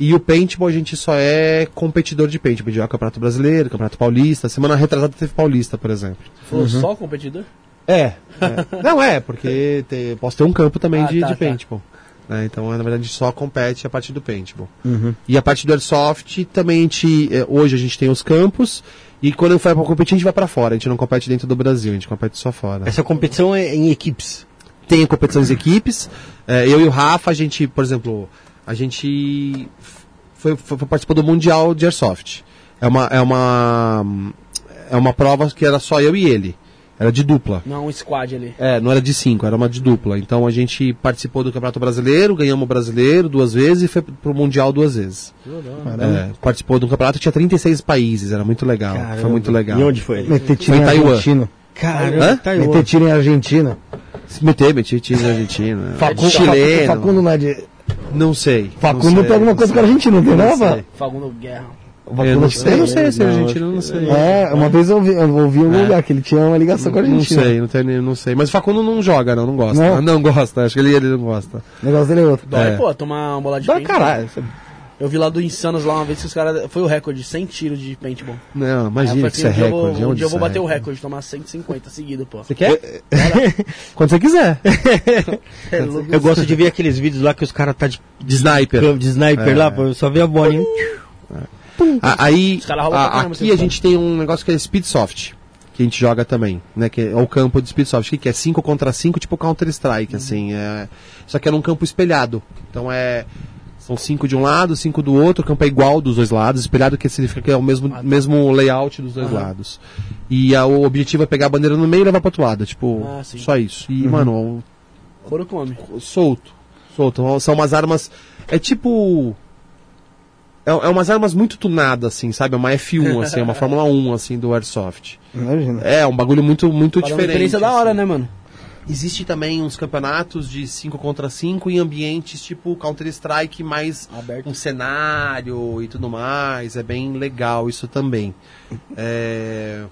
Speaker 4: E o paintball a gente só é competidor de paintball. A gente joga Campeonato Brasileiro, Campeonato Paulista. Semana retrasada teve Paulista, por exemplo.
Speaker 1: Falou só competidor?
Speaker 4: É. é. Não é, porque te- posso ter um campo também
Speaker 1: Ah,
Speaker 4: de,
Speaker 1: tá,
Speaker 4: de
Speaker 1: tá.
Speaker 4: Né? Então, na verdade, só compete a partir do paintball. E a partir do airsoft, também a gente, é, hoje a gente tem os campos. E quando vai pra competir, a gente vai pra fora. A gente não compete dentro do Brasil, a gente compete só fora.
Speaker 2: Essa competição é em equipes.
Speaker 4: Tem competições de equipes. É, eu e o Rafa, a gente, por exemplo, a gente foi, foi, foi- participou do Mundial de Airsoft. É uma, é uma é uma prova que era só eu e ele. Era de dupla.
Speaker 1: Não, um squad ali.
Speaker 4: É, não era de cinco, era uma de dupla. Então a gente participou do Campeonato Brasileiro, ganhamos o Brasileiro duas vezes e foi pro Mundial duas vezes. É, participou do campeonato tinha 36 países, era muito legal. Foi muito legal.
Speaker 2: E onde foi?
Speaker 3: Meter tiro
Speaker 4: em
Speaker 3: em
Speaker 4: Taiwan.
Speaker 3: Argentina.
Speaker 2: Caramba? Taiwan.
Speaker 3: Meter tiro em Argentina.
Speaker 4: Se meter, meti time argentino.
Speaker 3: Facundo,
Speaker 4: chileno.
Speaker 3: Facundo não é de...
Speaker 4: Não sei.
Speaker 3: Facundo
Speaker 4: não sei,
Speaker 3: tem alguma coisa com a Argentina, não tem não,
Speaker 4: sei.
Speaker 3: Rafa?
Speaker 1: Fagundo Guerra.
Speaker 4: Eu não sei, eu não sei se é
Speaker 2: Não,
Speaker 4: argentino, eu não sei.
Speaker 3: É, uma vez eu ouvi, eu ouvi em algum lugar que ele tinha uma ligação com a
Speaker 4: Não
Speaker 3: Argentina.
Speaker 4: sei, não, tenho, não sei. Mas o Facundo não joga, não, não gosta.
Speaker 3: Não?
Speaker 4: Não, gosta, acho que ele, ele não gosta.
Speaker 3: O negócio dele é outro.
Speaker 1: Dói,
Speaker 4: É.
Speaker 1: pô, tomar uma bola de
Speaker 3: Dá
Speaker 1: pente.
Speaker 3: caralho.
Speaker 1: Eu vi lá do Insanos lá uma vez que os caras. Foi o recorde, 100 tiros de paintball.
Speaker 4: Não,
Speaker 1: Aí eu
Speaker 4: imagina
Speaker 1: falei
Speaker 4: que isso é
Speaker 1: um dia eu vou-
Speaker 4: recorde.
Speaker 1: Um
Speaker 4: onde
Speaker 1: dia eu vou
Speaker 4: é
Speaker 1: bater o
Speaker 4: recorde?
Speaker 1: tomar 150 seguido, pô.
Speaker 4: Você quer? Quando você quiser.
Speaker 1: É.
Speaker 2: Eu gosto de ver aqueles vídeos lá que os caras tá de,
Speaker 4: De sniper.
Speaker 2: de sniper
Speaker 4: É.
Speaker 2: lá, pô, eu só ver a bolinha.
Speaker 4: A- Aí,
Speaker 1: pra
Speaker 4: a- aqui a gente tem um negócio que é Speedsoft, que a gente joga também, né? Que é o campo de Speedsoft, que que é 5 contra 5, tipo Counter-Strike, assim. É... Só que é num campo espelhado. Então é. São cinco de um lado, cinco do outro, o campo é igual dos dois lados, espelhado que significa que é o mesmo, mesmo layout dos dois lados. E a- o objetivo é pegar a bandeira no meio e levar pro outro lado, tipo,
Speaker 1: Ah,
Speaker 4: só isso. E, mano,
Speaker 1: Couro come.
Speaker 4: solto. Solto. São umas armas. É tipo. É, é umas armas muito tunadas, assim, sabe? É uma F1, assim, é uma Fórmula 1, assim, do Airsoft.
Speaker 3: Imagina.
Speaker 4: É, um bagulho muito, muito
Speaker 1: Para uma
Speaker 4: diferente.
Speaker 1: experiência da hora,
Speaker 4: assim.
Speaker 1: né, mano?
Speaker 4: Existe também uns campeonatos de 5 contra 5 em ambientes tipo Counter-Strike, mais
Speaker 1: Aberto.
Speaker 4: um cenário e tudo mais. É bem legal isso também. É...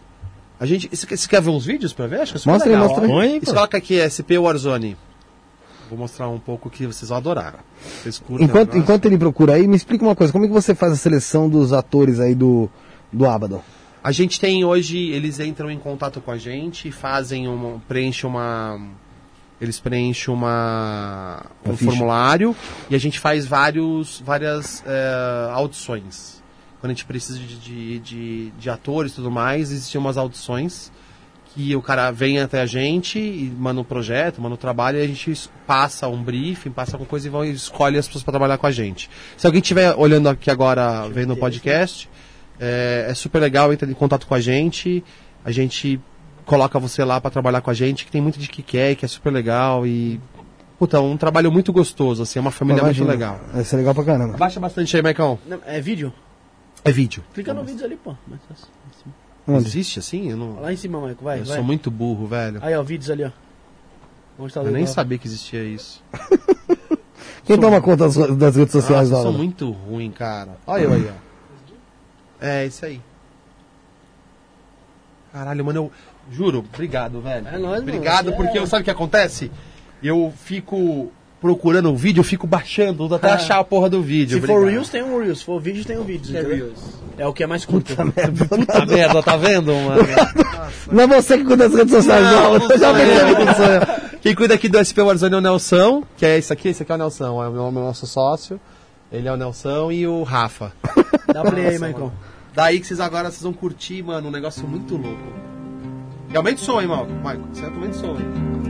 Speaker 4: A gente. Você quer- ver uns vídeos pra ver? Acho que é super
Speaker 3: Mostra aí,
Speaker 4: legal.
Speaker 3: mostra aí.
Speaker 2: Põe aí,
Speaker 4: coloca aqui SP Warzone. Vou mostrar um pouco que vocês vão adorar. Vocês curtem
Speaker 3: Enquanto, enquanto ele procura aí, me explica uma coisa, como é que você faz a seleção dos atores aí do, do Abaddon?
Speaker 4: A gente tem hoje, eles entram em contato com a gente, fazem uma, preenchem uma, eles preenchem uma, um
Speaker 3: ficha.
Speaker 4: formulário e a gente faz vários, várias eh, audições. Quando a gente precisa de, de, de, de atores e tudo mais, existem umas audições que o cara vem até a gente e manda um projeto, manda um trabalho e a gente passa um briefing, passa alguma coisa e vão, escolhe as pessoas para trabalhar com a gente. Se alguém estiver olhando aqui agora, vendo o podcast, é, é super legal, entra em contato com a gente, a gente coloca você lá para trabalhar com a gente, que tem muito de que quer, que é super legal e puta, é um trabalho muito gostoso, assim, é uma família muito
Speaker 3: Imagina.
Speaker 4: legal.
Speaker 3: Vai ser legal pra caramba.
Speaker 4: Baixa bastante aí, Maicon.
Speaker 1: Não, É vídeo?
Speaker 4: É vídeo.
Speaker 1: Clica no vídeo ali, pô. Mais fácil.
Speaker 3: Onde?
Speaker 4: Existe assim? Eu, não,
Speaker 1: Lá em cima, Maico, vai,
Speaker 4: eu
Speaker 1: vai.
Speaker 4: sou muito burro, velho.
Speaker 1: Aí, ó, vídeos ali, ó. Onde tá
Speaker 4: Eu nem sabia que existia isso.
Speaker 3: Quem toma conta das, das redes sociais
Speaker 4: Nossa, eu
Speaker 3: do
Speaker 4: sou muito ruim, cara. Olha eu aí, ó. É, isso aí. Caralho, mano, eu juro, obrigado, velho.
Speaker 1: É nóis, mano,
Speaker 4: Obrigado,
Speaker 1: você
Speaker 4: porque
Speaker 1: é-
Speaker 4: sabe o que acontece? Eu fico procurando o vídeo, eu fico baixando até
Speaker 1: Ah.
Speaker 4: achar a porra do vídeo.
Speaker 1: Se for
Speaker 4: obrigado.
Speaker 1: Reels, tem um Reels. Se for vídeo, tem um vídeo. entendeu? É o que é mais curto.
Speaker 4: Puta merda, tá vendo, mano?
Speaker 3: Não é você que cuida das redes sociais
Speaker 4: Não, não
Speaker 3: eu já percebi.
Speaker 4: não sou eu. Quem cuida aqui do SP Warzone é o Nelson, que é esse aqui, esse aqui é o Nelson, é o meu- nosso sócio. Ele é o Nelson e o Rafa.
Speaker 1: Dá play aí, Maicon.
Speaker 4: mano. Daí que vocês agora vocês vão curtir, mano, um negócio muito louco. E aumenta o som, hein, Michael? Você aumenta o som, hein?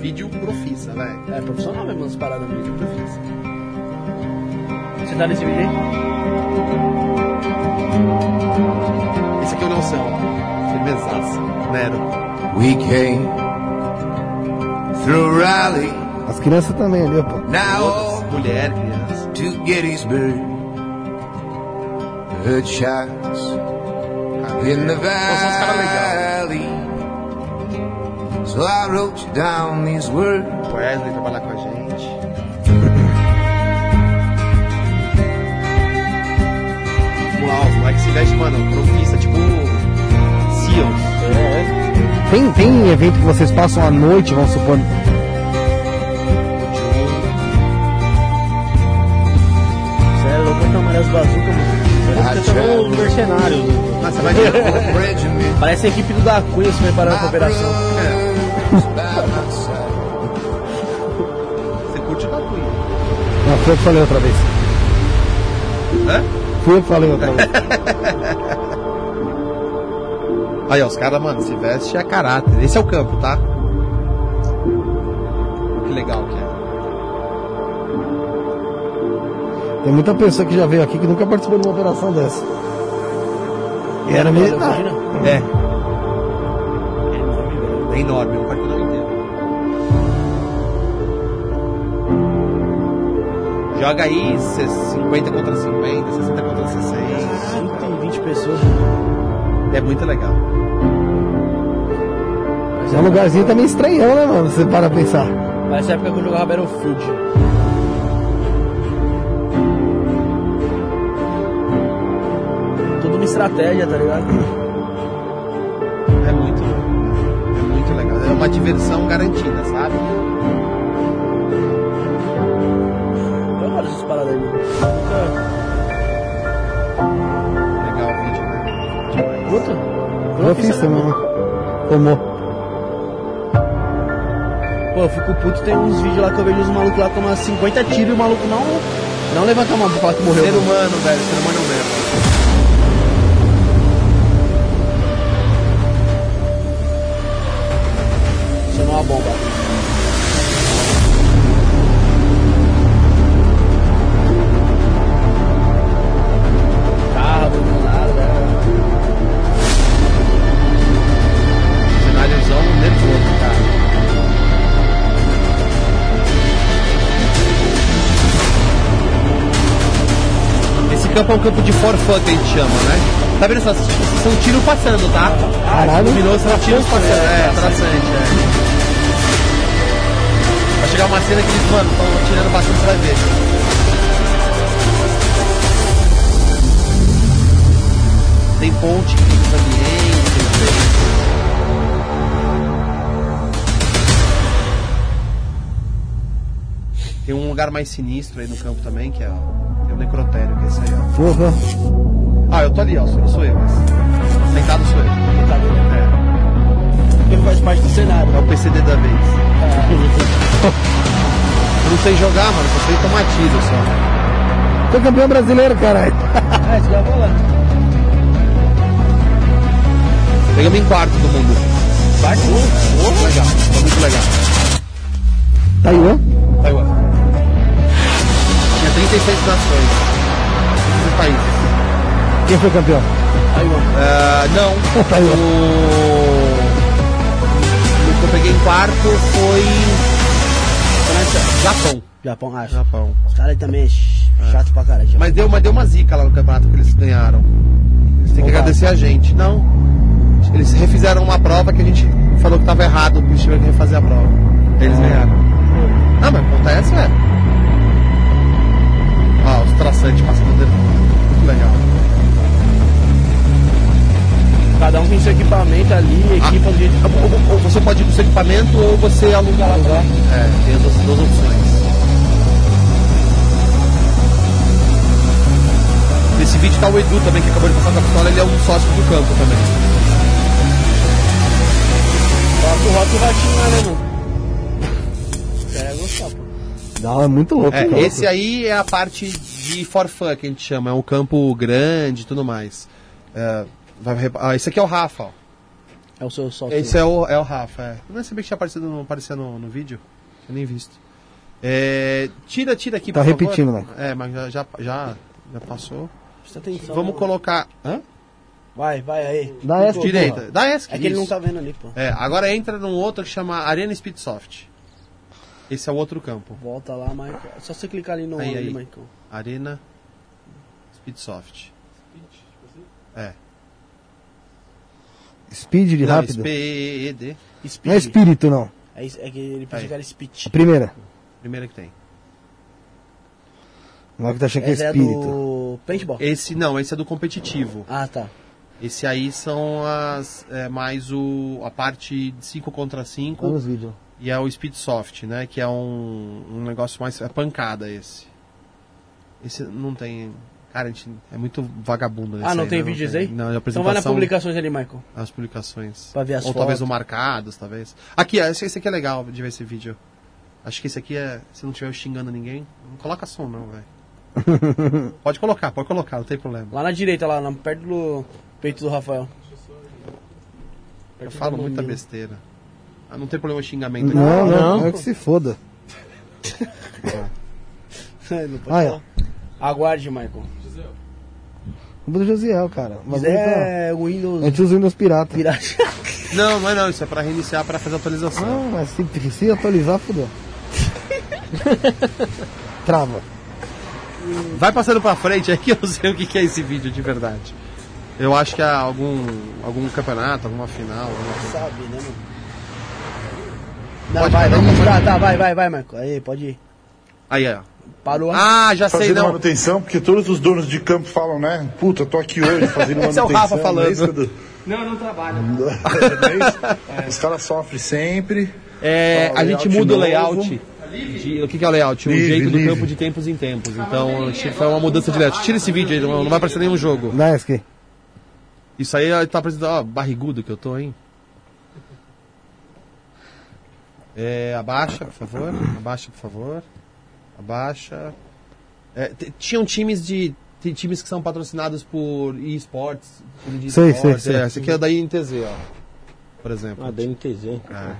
Speaker 4: Vídeo profissa, velho.
Speaker 1: É profissional mesmo as paradas mesmo. profissa. Você tá nesse vídeo aí?
Speaker 4: Esse aqui é o Nelson. Firmezaça. Nero.
Speaker 6: We came through Raleigh,
Speaker 3: As crianças também ali, pô.
Speaker 6: now
Speaker 4: Mulher, criança.
Speaker 6: to Gettysburg. Heard shots in the valley. So I wrote you down these words.
Speaker 4: O Wesley trabalhar com a gente. Vamos lá, os moleques se vestem, mano, profissa, tipo. Seals.
Speaker 3: Tem, tem evento que vocês passam à noite, vamos supor.
Speaker 1: Você é louco, amarelo bazooka, mano.
Speaker 6: I traveled
Speaker 2: mercenários.
Speaker 4: Ah, você vai
Speaker 6: with a regiment.
Speaker 1: Parece a equipe do da Cunha se preparando pra operação.
Speaker 6: Brothers by my side.
Speaker 4: Você curte o Tatuí.
Speaker 3: Não, foi eu que falei outra vez.
Speaker 4: Hã?
Speaker 3: Fui eu que falei outra vez.
Speaker 4: Aí, ó, os caras, mano, se veste a caráter. Esse é o campo, tá? Que legal que é.
Speaker 3: Tem muita pessoa que já veio aqui que nunca participou de uma operação dessa. E era militar.
Speaker 1: Imagina.
Speaker 4: É. É enorme, é um quarteirão inteiro. Joga aí cê- 50 contra 50, 60 contra 60.
Speaker 1: 120 pessoas.
Speaker 4: É muito legal.
Speaker 3: É um lugarzinho também estranhão, né, mano? Você para pensar.
Speaker 1: Parece a época que eu jogava Battlefield. Estratégia, tá ligado?
Speaker 4: É muito, é muito legal. É uma diversão garantida, sabe?
Speaker 1: Eu gosto dessas paradas aí,
Speaker 4: Legal o vídeo, né? Demais.
Speaker 1: Puta.
Speaker 3: Eu fiz? Tomou.
Speaker 1: Pô, eu fico puto, tem uns vídeos lá que eu vejo os malucos lá tomando 50 tiros e o maluco não, não levanta a mão pra falar que morreu.
Speaker 4: Ser humano, velho, ser humano é campo é um campo de for fun que a gente chama, né? Tá vendo só? São tiros passando, tá?
Speaker 3: Caralho.
Speaker 4: Iluminou, são tiros passando. É, traçante, é. Vai chegar uma cena que eles, mano, estão atirando bastante, você vai ver. Tem ponte que fica nos ambientes, Tem um lugar mais sinistro aí no campo também, que é, necrotério, que é esse aí, ó.
Speaker 3: Porra.
Speaker 4: Ah, eu tô ali, ó, sou, sou eu. Mas... Sentado sou eu.
Speaker 1: Porque faz parte do cenário.
Speaker 4: É o PCD da vez. Eu não sei jogar, mano, só sei tomar tiro só.
Speaker 3: Tô campeão brasileiro, caralho.
Speaker 1: É, isso que eu ia falar.
Speaker 4: Pegamos em quarto do mundo.
Speaker 1: Do
Speaker 4: Muito legal, foi muito legal.
Speaker 3: Taiwan?
Speaker 4: Taiwan. Tinha 36 nações. 15 países.
Speaker 3: Quem foi campeão?
Speaker 1: Taiwan.
Speaker 4: Ah, não.
Speaker 3: Taiwan.
Speaker 4: O... o que eu peguei em quarto foi. Japão.
Speaker 1: Japão, acho.
Speaker 4: Japão.
Speaker 1: Os caras aí também é ch- chato pra caralho.
Speaker 4: Mas deu, mas deu uma zica lá no campeonato que eles ganharam. Eles têm que
Speaker 1: Opa.
Speaker 4: agradecer a gente. Não. Eles refizeram uma prova que a gente falou que tava errado, que eles tiveram que refazer a prova. Eles ganharam. Não, mas acontece, é. Traçantes passando o dedo. Muito legal.
Speaker 1: Cada um tem seu equipamento ali, equipa do jeito que
Speaker 4: Ou- ou- ou você pode ir com seu equipamento ou você aluga lá também. É, tem as duas, duas opções. Nesse vídeo tá o Edu também, que acabou de passar com a pistola, ele é um sócio do campo também.
Speaker 1: Rock o rock vai xingar, né, mano? Gostar, pô.
Speaker 3: Não, é muito louco.
Speaker 4: É, esse aí é a parte de for fun que a gente chama, é um campo grande e tudo mais. É, vai ah, esse aqui é o Rafa, ó.
Speaker 1: É o seu sócio.
Speaker 4: Esse é o, é o Rafa, é. Eu não sabia que tinha aparecido no, aparecia no, no vídeo. Eu nem visto. É, tira, tira aqui,
Speaker 3: Tá
Speaker 4: por favor.
Speaker 3: repetindo, né?
Speaker 4: É, mas já, já, já, já passou.
Speaker 1: Presta atenção.
Speaker 4: Vamos colocar... Hã?
Speaker 1: Vai, vai aí.
Speaker 3: Dá essa
Speaker 4: Direita. Dá essa
Speaker 1: É que ele não tá vendo ali, pô.
Speaker 4: É, agora entra num outro que chama Arena Speedsoft. Esse é o outro campo.
Speaker 1: Volta lá, Michael. É só você clicar ali no
Speaker 4: Aí, aí.
Speaker 1: Michael.
Speaker 4: Arena Speedsoft. É.
Speaker 3: Speed de
Speaker 4: Não,
Speaker 3: rápido.
Speaker 4: S-P-E-E-D.
Speaker 1: Speed.
Speaker 3: Não é espírito, não.
Speaker 1: É, é que ele pediu que era speed.
Speaker 3: A primeira.
Speaker 4: Primeira que tem.
Speaker 3: Não é que tá achando que é
Speaker 1: Esse é
Speaker 3: espírito.
Speaker 1: do paintball.
Speaker 4: Esse não, esse é do competitivo.
Speaker 1: Ah, tá.
Speaker 4: Esse aí são as é, mais o a parte de 5 contra 5
Speaker 3: Olha nos vídeos.
Speaker 4: e é o Speedsoft, né, que é um, um negócio mais é pancada esse. Esse não tem, cara, a gente é muito vagabundo
Speaker 1: Ah, não
Speaker 4: aí,
Speaker 1: tem
Speaker 4: né?
Speaker 1: vídeos aí?
Speaker 4: Não, de
Speaker 1: Então
Speaker 4: apresentação.
Speaker 1: vai na publicações ali, Michael.
Speaker 4: As publicações.
Speaker 1: Pra ver as
Speaker 4: Ou talvez
Speaker 1: fotos.
Speaker 4: no marcados, talvez. Aqui, ó, esse, esse aqui é legal de ver esse vídeo. Acho que esse aqui é. Se não estiver xingando ninguém, não coloca som não, velho. pode colocar, pode colocar, não tem problema.
Speaker 1: Lá na direita, lá, na- perto do peito do Rafael.
Speaker 4: Eu
Speaker 1: Perto
Speaker 4: falo
Speaker 1: do
Speaker 4: muita besteira. Ah, não tem problema xingamento.
Speaker 3: Não,
Speaker 4: aqui.
Speaker 3: não,
Speaker 1: não.
Speaker 3: É que se foda.
Speaker 1: não pode
Speaker 3: é.
Speaker 1: falar. Aguarde, Michael.
Speaker 3: Culpa do Josiel, cara. Mas tá-
Speaker 1: é o Windows
Speaker 3: A gente usa o Windows pirata.
Speaker 1: pirata.
Speaker 4: Não, não é não, isso é pra reiniciar, pra fazer atualização.
Speaker 3: Ah, mas se, se atualizar, fodeu. Trava.
Speaker 4: Vai passando pra frente, aí que eu sei o que que é esse vídeo de verdade. Eu acho que é algum, algum campeonato, alguma final. alguma coisa.
Speaker 1: Sabe, né, mano? Não,
Speaker 4: Pode
Speaker 1: vai, vamos
Speaker 4: pode
Speaker 1: tá, tá, vai, vai, vai, Michael. Aí, pode ir.
Speaker 4: Aí, ó.
Speaker 1: Parou.
Speaker 4: Ah, já sei,
Speaker 7: Fazendo
Speaker 4: não.
Speaker 7: manutenção, porque todos os donos de campo falam, né? Puta, tô aqui hoje fazendo
Speaker 4: Esse é
Speaker 7: manutenção.
Speaker 4: o Rafa falando.
Speaker 7: não é?
Speaker 8: Não, não trabalho.
Speaker 7: Não é? Os caras sofrem sempre.
Speaker 4: É, a gente muda o
Speaker 7: novo.
Speaker 4: layout. de- o que, que é o layout? O
Speaker 7: Livre,
Speaker 4: jeito do campo de tempos em tempos. Então, a gente foi uma mudança de layout. Tira esse vídeo aí, não, não vai aparecer nenhum jogo.
Speaker 3: Esse aqui.
Speaker 4: Isso aí tá apresentando, ó, barrigudo que eu tô, hein? É, abaixa, por favor. Abaixa, por favor. Abaixa. É, tinham times de. Tem times que são patrocinados por
Speaker 3: Sei,
Speaker 4: esportes,
Speaker 3: sei, sei.
Speaker 4: É, esse aqui é da INTZ, ó. Por exemplo.
Speaker 2: Ah, da NTZ.
Speaker 4: É.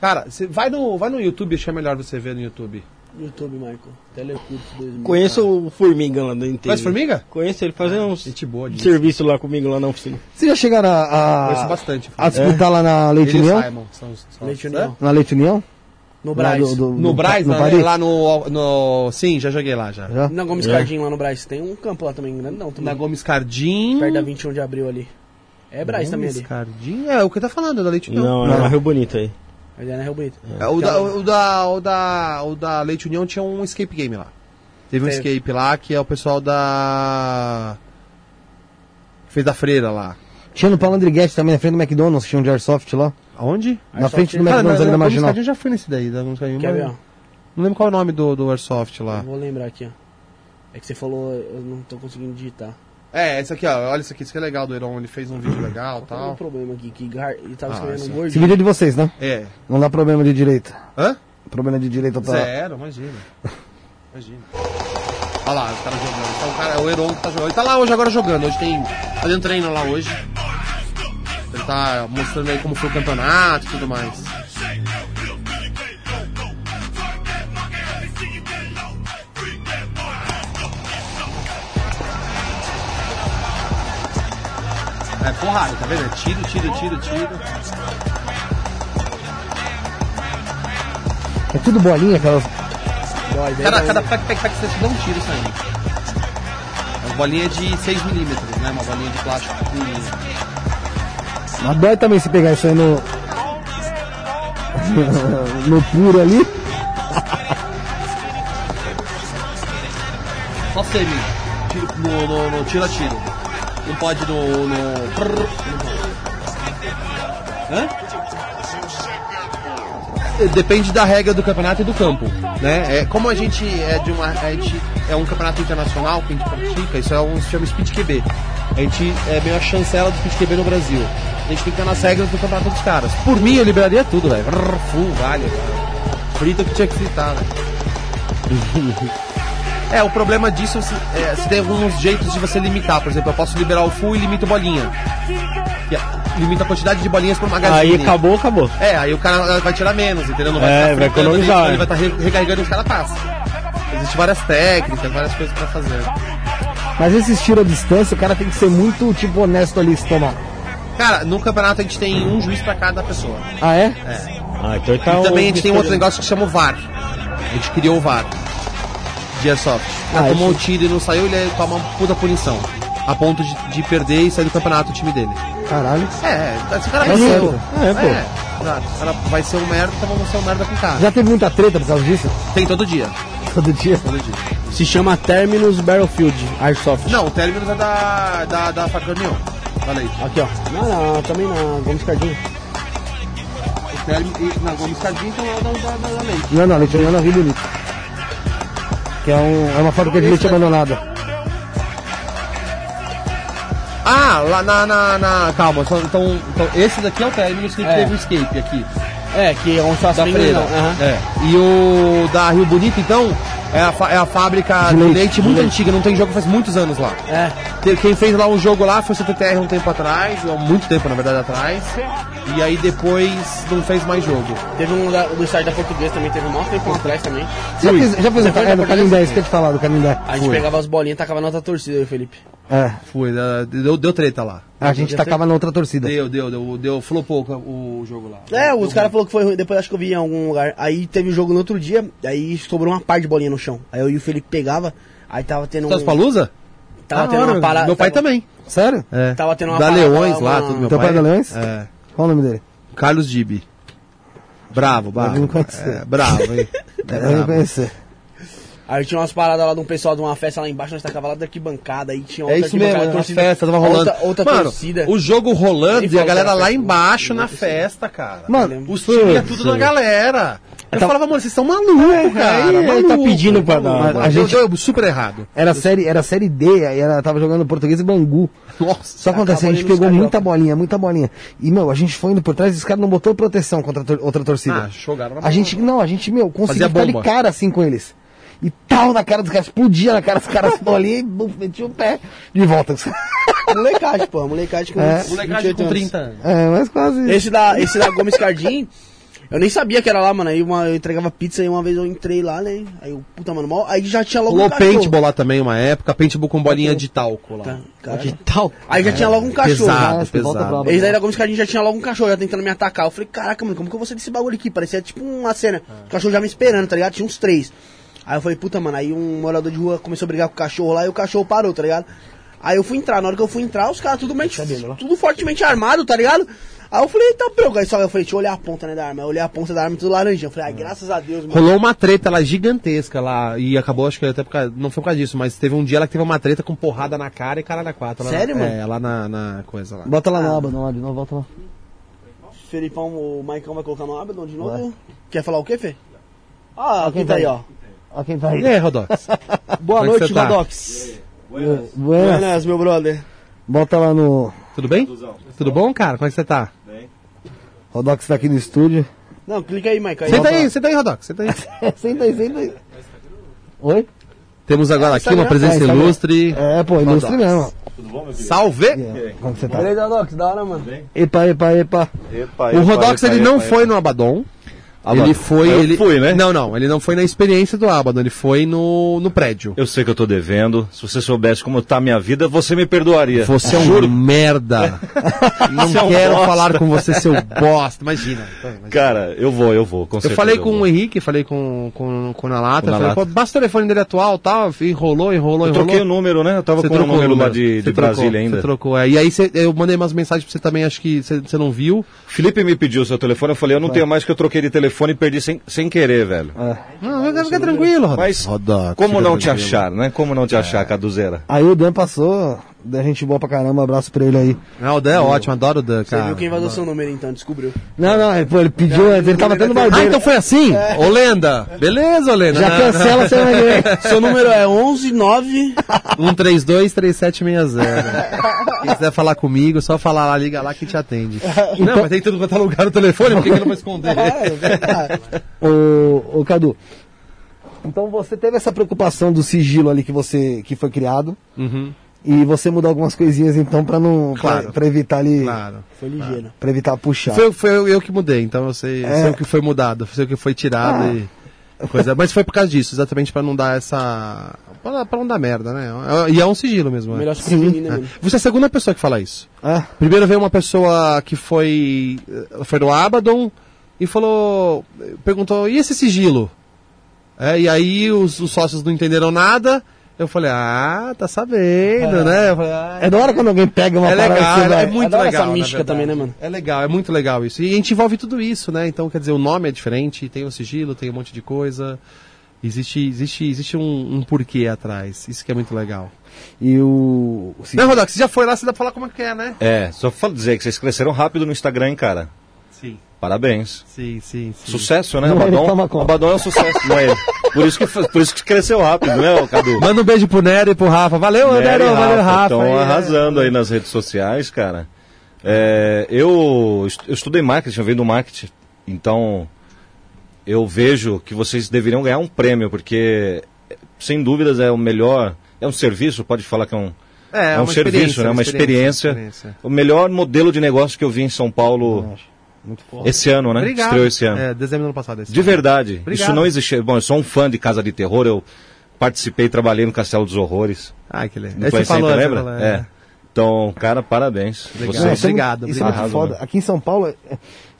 Speaker 4: Cara, você vai no, vai no YouTube, acho que é melhor você ver no YouTube.
Speaker 1: YouTube, Michael. Telecurso 2000.
Speaker 2: Conheço o Formiga lá da NTZ.
Speaker 4: Conhece Formiga?
Speaker 2: Conheço ele fazendo uns
Speaker 4: Gente boa, disso.
Speaker 2: serviço lá comigo lá na oficina.
Speaker 3: Vocês já chegaram a,
Speaker 4: Conheço
Speaker 3: a,
Speaker 4: bastante.
Speaker 3: a disputar lá na Leite
Speaker 4: Ele
Speaker 3: União?
Speaker 4: Simon são são os-
Speaker 1: Leite União.
Speaker 3: Na Leite União?
Speaker 1: No
Speaker 3: Lá
Speaker 1: Braz.
Speaker 3: do- do-
Speaker 4: No Braz,
Speaker 3: no Paris?
Speaker 4: lá no, no. Sim, já joguei lá já.
Speaker 3: Já?
Speaker 1: Na Gomes
Speaker 2: É.
Speaker 1: Cardim, lá no Braz. Tem um campo lá também, grandão também.
Speaker 4: Na Gomes Cardim.
Speaker 1: Perto da 21 de abril ali. É Braz também
Speaker 4: Gomes
Speaker 1: ali.
Speaker 4: Cardim? É o que tá falando, da Leite União.
Speaker 2: Não,
Speaker 3: Não.
Speaker 2: é na Rio Bonito aí.
Speaker 1: Mas é na Rio Bonito.
Speaker 4: É, o, da, o, da, o, da, o da Leite União tinha um escape game lá. Teve um
Speaker 1: Teve.
Speaker 4: escape lá que é o pessoal da. Fez da freira lá.
Speaker 3: Tinha no Palandriguete também, na frente do McDonald's, tinha um de Airsoft lá.
Speaker 4: Aonde?
Speaker 3: Na frente do McDonald's ali na Marginal.
Speaker 4: Eu já fui nesse daí. Da Cardim,
Speaker 1: Quer
Speaker 4: mas
Speaker 1: ver, ó?
Speaker 4: Não lembro qual é o nome do, do Airsoft lá.
Speaker 1: Eu vou lembrar aqui, ó. É que você falou, eu não tô conseguindo digitar.
Speaker 4: É, esse aqui, ó. Olha isso aqui, isso aqui é legal do Heron. Ele fez um vídeo legal e
Speaker 1: é o
Speaker 4: tal.
Speaker 1: problema aqui? Que gar... ele tava
Speaker 4: Ah,
Speaker 1: escrevendo um Word.
Speaker 3: Esse vídeo é de vocês, né?
Speaker 4: É.
Speaker 3: Não dá problema de direita.
Speaker 4: Hã?
Speaker 3: Problema de direita pra...
Speaker 4: Zero, imagina. Imagina. Olha lá, os caras jogando. Então, o cara, o Heron que tá jogando. Ele tá lá hoje agora jogando. Hoje tem. Fazendo treino lá hoje. Ele tá mostrando aí como foi o campeonato e tudo mais. É porrada, tá vendo? É tiro, tiro, tiro, tiro.
Speaker 3: É tudo bolinha, aquelas...
Speaker 4: Cada, cada pack, pack, pack você te dá um tiro saindo. As bolinhas de 6mm, né? Uma bolinha de plástico pequenininha.
Speaker 3: Dói também se pegar isso aí no... no puro ali.
Speaker 4: Só semi. Tiro no, no, no tiro tiro. Não pode no. no... Hã? Depende da regra do campeonato e do campo, né? É, como a gente é de uma, a gente é um campeonato internacional que a gente pratica, isso é um se chama Speed QB. A gente é meio a chancela do Speed QB no Brasil. A gente tem que estar nas regras do campeonato dos caras. Por mim, eu liberaria tudo, velho. Full, vale. Frita que tinha que fritar, né? É, o problema disso se, é, se tem alguns jeitos de você limitar. Por exemplo, eu posso liberar o full e limito bolinha. É- limita a quantidade de bolinhas por magazine.
Speaker 2: Aí acabou, acabou.
Speaker 4: É, aí o cara vai tirar menos, entendeu? Não vai
Speaker 2: É, vai economizar, é.
Speaker 4: Ele vai estar re- recarregando e os caras passam. Existem várias técnicas, várias coisas pra fazer.
Speaker 3: Mas esses tiros à distância, o cara tem que ser muito, tipo, honesto ali se tomar.
Speaker 4: Cara, no campeonato a gente tem um juiz pra cada pessoa.
Speaker 3: Ah, é?
Speaker 2: Ah, então tá
Speaker 4: e também a
Speaker 2: um-
Speaker 4: gente tem um outro negócio que chama o VAR. A gente criou o VAR. De Airsoft. O cara
Speaker 3: Ah,
Speaker 4: tomou o
Speaker 3: esse-
Speaker 4: tiro e não saiu, ele toma uma puta punição. A ponto de, de perder e sair do campeonato o time dele.
Speaker 3: Caralho.
Speaker 4: É, esse cara
Speaker 3: É
Speaker 4: vai ser.
Speaker 2: É, pô.
Speaker 4: É, exato. O cara vai ser um merda, então vamos ser um merda com o cara.
Speaker 3: Já teve muita treta por causa disso?
Speaker 4: Tem todo dia.
Speaker 3: Todo dia.
Speaker 4: Todo dia.
Speaker 1: Se chama Terminus Battlefield Airsoft.
Speaker 4: Não, o término é da, da, da Faca União. Olha aí.
Speaker 1: Aqui, ó. Não, não, também na Gomes Cardim.
Speaker 4: O término. e- Na Gomes Cardim então é da, da, da, Leite.
Speaker 3: Não, não, leite União na Rio Bonito. Que é, um, é uma fábrica de leite abandonada.
Speaker 4: Ah, lá na. na, na- calma, só- então, então esse daqui é o término que
Speaker 1: É.
Speaker 4: teve o escape aqui.
Speaker 1: É, que é um só
Speaker 4: Da freira. É. E o da Rio Bonito, então, é a, é a fábrica de
Speaker 3: De
Speaker 4: leite,
Speaker 3: leite,
Speaker 4: muito
Speaker 3: de leite.
Speaker 4: antiga, não tem jogo faz muitos anos lá.
Speaker 1: É.
Speaker 4: Quem fez lá um jogo lá foi o CTTR um tempo atrás, há muito tempo na verdade atrás. E aí depois não fez mais jogo.
Speaker 1: Teve um da, do site da Portuguesa também, teve um maior tempo atrás também.
Speaker 3: Já fez, já fez
Speaker 1: Você
Speaker 3: um,
Speaker 1: foi
Speaker 3: é, do? Canindé, isso que eu ia te falar, do Canindé.
Speaker 1: A gente pegava as bolinhas e tacava na outra torcida, eu o Felipe.
Speaker 3: É,
Speaker 4: Foi, deu, deu treta lá.
Speaker 3: a gente tacava na outra torcida.
Speaker 4: Deu, deu, deu, deu flopou o jogo lá.
Speaker 1: É, os caras falaram que foi ruim, depois acho que eu vi em algum lugar. Aí teve o jogo no outro dia, aí sobrou uma par de bolinha no chão. Aí eu e o Felipe pegava, aí tava tendo
Speaker 4: Tá
Speaker 1: um...
Speaker 4: Palusa?
Speaker 1: Tava tendo uma parada...
Speaker 4: Meu pai
Speaker 1: tava-
Speaker 4: também.
Speaker 3: Sério?
Speaker 4: É.
Speaker 1: Tava tendo uma
Speaker 4: da
Speaker 1: parada
Speaker 4: Leões lá, tudo meu
Speaker 3: Teu pai é da Leões?
Speaker 4: É.
Speaker 3: Qual o nome dele?
Speaker 4: Carlos Dibi. Bravo, bravo. É, bravo, hein? É bravo.
Speaker 3: conhecer.
Speaker 1: Aí tinha umas paradas lá de um pessoal de uma festa lá embaixo, nós tacava lá da arquibancada, aí tinha
Speaker 4: É
Speaker 1: outra
Speaker 4: isso mesmo,
Speaker 1: arquibancada,
Speaker 4: a festa tava rolando.
Speaker 1: Outra, outra
Speaker 4: Mano,
Speaker 1: torcida.
Speaker 4: o jogo rolando e a galera lá embaixo na festa, cara.
Speaker 3: Mano,
Speaker 4: Os times ia tudo na galera. Eu
Speaker 3: Tá-
Speaker 4: falava, mano, vocês estão malucos, cara.
Speaker 2: aí ele
Speaker 4: maluco,
Speaker 2: tá pedindo pra dar-
Speaker 4: maluco.
Speaker 3: a gente-
Speaker 4: Deu- super errado.
Speaker 3: Era série, era série D, aí ela tava jogando português e Bangu.
Speaker 4: Nossa.
Speaker 3: Só acontece, a gente pegou muita bolinha, muita bolinha. E, meu, a gente foi indo por trás e os caras não botou proteção contra a tor- outra torcida.
Speaker 4: Ah, jogaram na
Speaker 3: a gente, não, a gente, meu, conseguiu ficar de cara assim com eles. E tal na cara dos caras, explodia na cara dos caras e bum, metia o pé de volta.
Speaker 1: Molecagem, pô, molecagem com
Speaker 3: É.
Speaker 1: 28
Speaker 4: Molecagem com
Speaker 1: anos.
Speaker 4: 30 anos.
Speaker 3: É, mas quase.
Speaker 1: Esse da, esse da Gomes Cardim, eu nem sabia que era lá, mano. Aí uma, eu entregava pizza e uma vez eu entrei lá, né? Aí eu, puta, mano, mal, aí já tinha logo
Speaker 4: Rolou
Speaker 1: um cachorro.
Speaker 4: paintball lá também uma época, paintball com bolinha de talco lá.
Speaker 1: Tá, cara.
Speaker 2: Que tal?
Speaker 1: Aí já tinha logo um cachorro.
Speaker 4: pesado.
Speaker 3: Volta
Speaker 4: pesado.
Speaker 1: daí da Gomes Cardim já tinha logo um cachorro, já tentando me atacar. Eu falei, caraca, mano, como que eu vou sair desse bagulho aqui? Parecia tipo uma cena. O cachorro já me esperando, tá ligado? Tinha uns três. Aí eu falei, puta, mano, aí um morador de rua começou a brigar com o cachorro lá e o cachorro parou, tá ligado? Aí eu fui entrar, na hora que eu fui entrar, os caras tudo, mente- tudo fortemente armado, tá ligado? Aí eu falei, tá pronto. Aí só eu falei, deixa eu olhar a ponta, né, da arma. Eu olhei a ponta da arma tudo laranjinha. Eu falei, ai, graças a Deus, mano.
Speaker 4: Rolou uma treta lá gigantesca lá e acabou, acho que até por causa, não foi por causa disso, mas teve um dia lá que teve uma treta com porrada na cara e caralho a quatro. lá na-
Speaker 1: Sério, mano?
Speaker 4: É, lá na, na coisa lá.
Speaker 3: Bota lá no aba, não, de novo, volta lá.
Speaker 1: Felipão, o Maicão vai colocar no Abdon de novo? Quer falar o quê, Fê? Ah, quem tá aí, ó.
Speaker 3: Ó quem tá aí.
Speaker 4: E aí, Rodox?
Speaker 1: Boa
Speaker 4: Como é
Speaker 1: noite,
Speaker 4: tá?
Speaker 1: Rodox.
Speaker 3: Buenas.
Speaker 1: Buenas, meu brother.
Speaker 3: Bota lá no.
Speaker 4: Tudo bem? Tudo bom, cara? Como é que você tá?
Speaker 3: Rodox tá aqui no estúdio.
Speaker 1: Não, clica aí, Maicão.
Speaker 4: Senta aí, senta aí, Rodox, senta aí.
Speaker 3: senta aí, senta aí. Oi?
Speaker 4: Temos agora aqui uma presença
Speaker 3: É,
Speaker 4: ilustre.
Speaker 3: É, pô, ilustre mesmo.
Speaker 4: Salve!
Speaker 3: Como que você tá?
Speaker 1: Beleza, Rodox, da hora, mano.
Speaker 3: Epa, epa, epa.
Speaker 4: O Rodox ele não foi no Abaddon. Ele foi.
Speaker 8: Eu
Speaker 4: ele...
Speaker 8: fui, né?
Speaker 4: Não, não, ele não foi na experiência do Abaddon, ele foi no, no prédio.
Speaker 8: Eu sei que eu tô devendo. Se você soubesse como tá a minha vida, você me perdoaria.
Speaker 4: Você é um merda. Não
Speaker 8: Você é um
Speaker 4: quero falar com você, seu bosta. Imagina. então, imagina.
Speaker 8: Cara, eu vou, eu vou. Com
Speaker 4: Eu falei
Speaker 8: eu
Speaker 4: com
Speaker 8: vou.
Speaker 4: o Henrique, falei com, com, com o Nalata,
Speaker 8: Com
Speaker 4: falei,
Speaker 8: Nalata.
Speaker 4: basta o telefone dele atual, tal, enrolou, enrolou,
Speaker 8: Eu
Speaker 4: enrolou.
Speaker 8: troquei o número, né? Eu tava
Speaker 4: Você
Speaker 8: com o número lá de, de
Speaker 4: trocou,
Speaker 8: Brasília ainda.
Speaker 4: Você trocou, é. E aí eu mandei umas mensagens pra você também, acho que você, você não viu.
Speaker 8: Felipe me pediu o seu telefone, eu falei, eu não tenho mais que eu troquei de telefone e perdi sem, sem querer, velho.
Speaker 4: Não, fica, fica tranquilo, Roda.
Speaker 8: Mas
Speaker 4: Rodox,
Speaker 8: como não te achar, né? Como não te achar, Caduzeira?
Speaker 3: Aí o Dan passou, da gente boa pra caramba, abraço pra ele aí.
Speaker 4: Ah, o Dan é ótimo, adoro o Dan,
Speaker 1: Você
Speaker 4: cara.
Speaker 1: viu quem vazou seu número então, descobriu.
Speaker 3: Não, não, ele, ele pediu, ele tava tendo
Speaker 4: Ah,
Speaker 3: barbeiro.
Speaker 4: então foi assim? Ô, Lenda. Beleza, ô, Lenda.
Speaker 3: Já
Speaker 4: Não,
Speaker 3: cancela seu negócio.
Speaker 1: Seu número é 119...
Speaker 4: não. 132-3760. Quem quiser falar comigo, só falar lá, liga lá que te atende. Não, mas tem tudo quanto é lugar no telefone, por que eu não vou esconder?
Speaker 1: É, verdade.
Speaker 3: ô, ô, Cadu, então você teve essa preocupação do sigilo ali que você, que foi criado,
Speaker 4: Uhum,
Speaker 3: e você mudou algumas coisinhas então pra não,
Speaker 4: Claro.
Speaker 3: pra, evitar ali,
Speaker 4: claro.
Speaker 1: Foi ligeiro.
Speaker 3: pra evitar puxar.
Speaker 4: Foi, foi eu, eu que mudei, então eu sei,
Speaker 3: É.
Speaker 4: sei o que foi mudado, sei o que foi tirado
Speaker 3: Ah.
Speaker 4: e coisa. Mas foi por causa disso, exatamente pra não dar essa. Pra, pra não dar merda, né? E é um sigilo mesmo. né?
Speaker 1: Melhor prevenir, né, mano?
Speaker 4: Você é a segunda pessoa que fala isso.
Speaker 3: Ah,
Speaker 4: Primeiro veio uma pessoa que foi. Foi do Abaddon e falou. Perguntou, e esse sigilo? É, e aí os, os sócios não entenderam nada. Eu falei, ah, tá sabendo, né? Eu falei, ah,
Speaker 3: é da hora quando alguém pega uma
Speaker 4: é
Speaker 3: parada
Speaker 4: legal,
Speaker 3: você
Speaker 4: é, é muito
Speaker 1: essa
Speaker 4: legal. na
Speaker 1: mística também, né, mano?
Speaker 4: É legal, é muito legal isso. E a gente envolve tudo isso, né? Então, quer dizer, o nome é diferente, tem o sigilo, tem um monte de coisa. Existe, existe, existe um, um porquê atrás. Isso que é muito legal.
Speaker 3: E o. o
Speaker 4: Não, Rodox, você já foi lá, você dá pra falar como é que é, né?
Speaker 8: É, só pra dizer que vocês cresceram rápido no Instagram, hein, cara.
Speaker 4: Sim.
Speaker 8: Parabéns.
Speaker 4: Sim, sim, sim.
Speaker 8: Sucesso, né?
Speaker 3: Não.
Speaker 8: Abadon é um sucesso, não é ele. Por isso que, por isso que cresceu rápido, né, Cadu?
Speaker 4: Manda um beijo pro Nery e pro Rafa. Valeu,
Speaker 8: e
Speaker 4: valeu, Rafa.
Speaker 8: Estão
Speaker 4: aí, né?
Speaker 8: arrasando aí nas redes sociais, cara. É, eu, eu estudei marketing, eu venho do marketing, então eu vejo que vocês deveriam ganhar um prêmio, porque sem dúvidas é o melhor, é um serviço, pode falar que é um,
Speaker 4: É,
Speaker 8: é um
Speaker 4: uma
Speaker 8: serviço,
Speaker 4: experiência,
Speaker 8: né, uma experiência,
Speaker 4: experiência.
Speaker 8: o melhor modelo de negócio que eu vi em São Paulo
Speaker 3: Muito forte.
Speaker 8: esse ano, né?
Speaker 4: Obrigado.
Speaker 8: Estreou esse ano.
Speaker 4: É, dezembro do ano passado. Esse
Speaker 8: De verdade.
Speaker 4: Obrigado.
Speaker 8: Isso não existia. Bom, eu sou um fã de Casa de Terror, eu participei, trabalhei no Castelo dos Horrores.
Speaker 4: Ai, que legal.
Speaker 8: No
Speaker 4: Aí
Speaker 8: Play
Speaker 4: você
Speaker 8: Center,
Speaker 4: você
Speaker 8: lembra?
Speaker 4: falou,
Speaker 8: É. Então, cara, parabéns.
Speaker 4: Legal.
Speaker 8: Vocês-
Speaker 3: Não, é
Speaker 4: obrigado,
Speaker 3: muito- Isso é
Speaker 8: obrigado.
Speaker 3: muito foda. Aqui em São Paulo, é-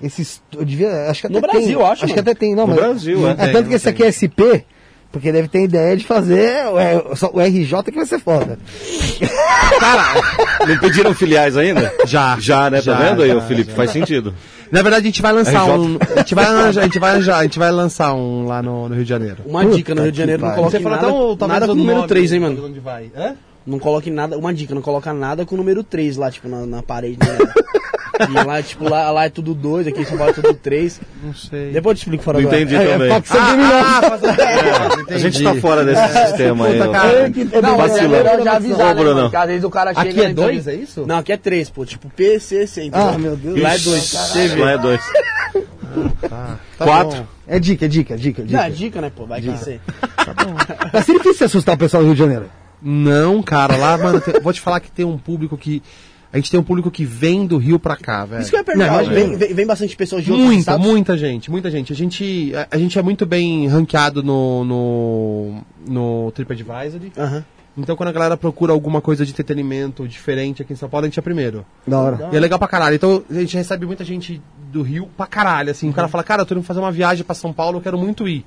Speaker 3: esses. Eu devia. Acho que até
Speaker 1: No
Speaker 3: tem.
Speaker 1: Brasil, acho,
Speaker 3: Acho que até tem. Não,
Speaker 8: No
Speaker 3: mas,
Speaker 8: Brasil, é.
Speaker 3: É tanto que esse aqui é SP, porque deve ter ideia de fazer o, só o RJ que vai ser foda.
Speaker 8: Não pediram filiais ainda?
Speaker 4: Já.
Speaker 8: Já, né?
Speaker 4: Já,
Speaker 8: tá vendo aí,
Speaker 4: já,
Speaker 8: Felipe? Faz sentido.
Speaker 4: Na verdade, a gente vai lançar
Speaker 8: RJ.
Speaker 4: um. A gente vai a gente vai a gente vai lançar um lá no, no Rio de Janeiro.
Speaker 1: Uma dica no Rio de Janeiro, não coloque
Speaker 4: Você falou
Speaker 1: nada,
Speaker 4: até o tamanho
Speaker 1: nada
Speaker 4: do
Speaker 1: com o número
Speaker 4: nome,
Speaker 1: 3, hein, mano?
Speaker 4: Onde vai? Hã?
Speaker 1: Não coloque nada, uma dica, não coloca nada com o número 3 lá, tipo, na, na parede. Né? e lá, tipo, lá, lá é tudo 2, aqui em São Paulo é tudo 3.
Speaker 4: Não sei.
Speaker 1: Depois eu te explico fora
Speaker 8: Não
Speaker 1: do ar.
Speaker 8: entendi
Speaker 3: É,
Speaker 8: também.
Speaker 3: Fox Subliminal.
Speaker 4: Ah, faz a...
Speaker 8: A gente tá fora desse sistema aí.
Speaker 4: Cara.
Speaker 3: É que- é
Speaker 1: Não, mas é já avisar,
Speaker 8: Ô,
Speaker 1: né, às vezes o cara chega...
Speaker 4: Aqui é dois, é isso?
Speaker 1: Não, aqui é 3, pô. Tipo, PCC, entendeu?
Speaker 3: Ah, meu Deus.
Speaker 1: Lá é 2.
Speaker 8: Ixi, Lá é dois.
Speaker 4: Tá
Speaker 8: Quatro.
Speaker 4: bom.
Speaker 3: É dica, é dica, é dica,
Speaker 1: Não, é
Speaker 3: dica.
Speaker 1: dica, né, pô? Vai que ser.
Speaker 3: Mas seria difícil assustar o pessoal do Rio de Janeiro.
Speaker 4: Não, cara, lá, mano, tem- vou te falar que tem um público que. A gente tem um público que vem do Rio pra cá, velho.
Speaker 1: Isso que eu ia perguntar.
Speaker 3: Não,
Speaker 1: vem, vem, vem bastante pessoas de outros
Speaker 4: Muita,
Speaker 1: estados?
Speaker 4: muita gente, muita gente. A gente, a, a gente é muito bem ranqueado no, no, no TripAdvisor.
Speaker 1: Aham.
Speaker 4: Então, quando a galera procura alguma coisa de entretenimento diferente aqui em São Paulo, a gente é primeiro.
Speaker 3: Da hora.
Speaker 4: E é legal pra caralho. Então, a gente recebe muita gente do Rio pra caralho, assim. O cara fala, cara, eu tô indo fazer uma viagem pra São Paulo, eu quero muito ir.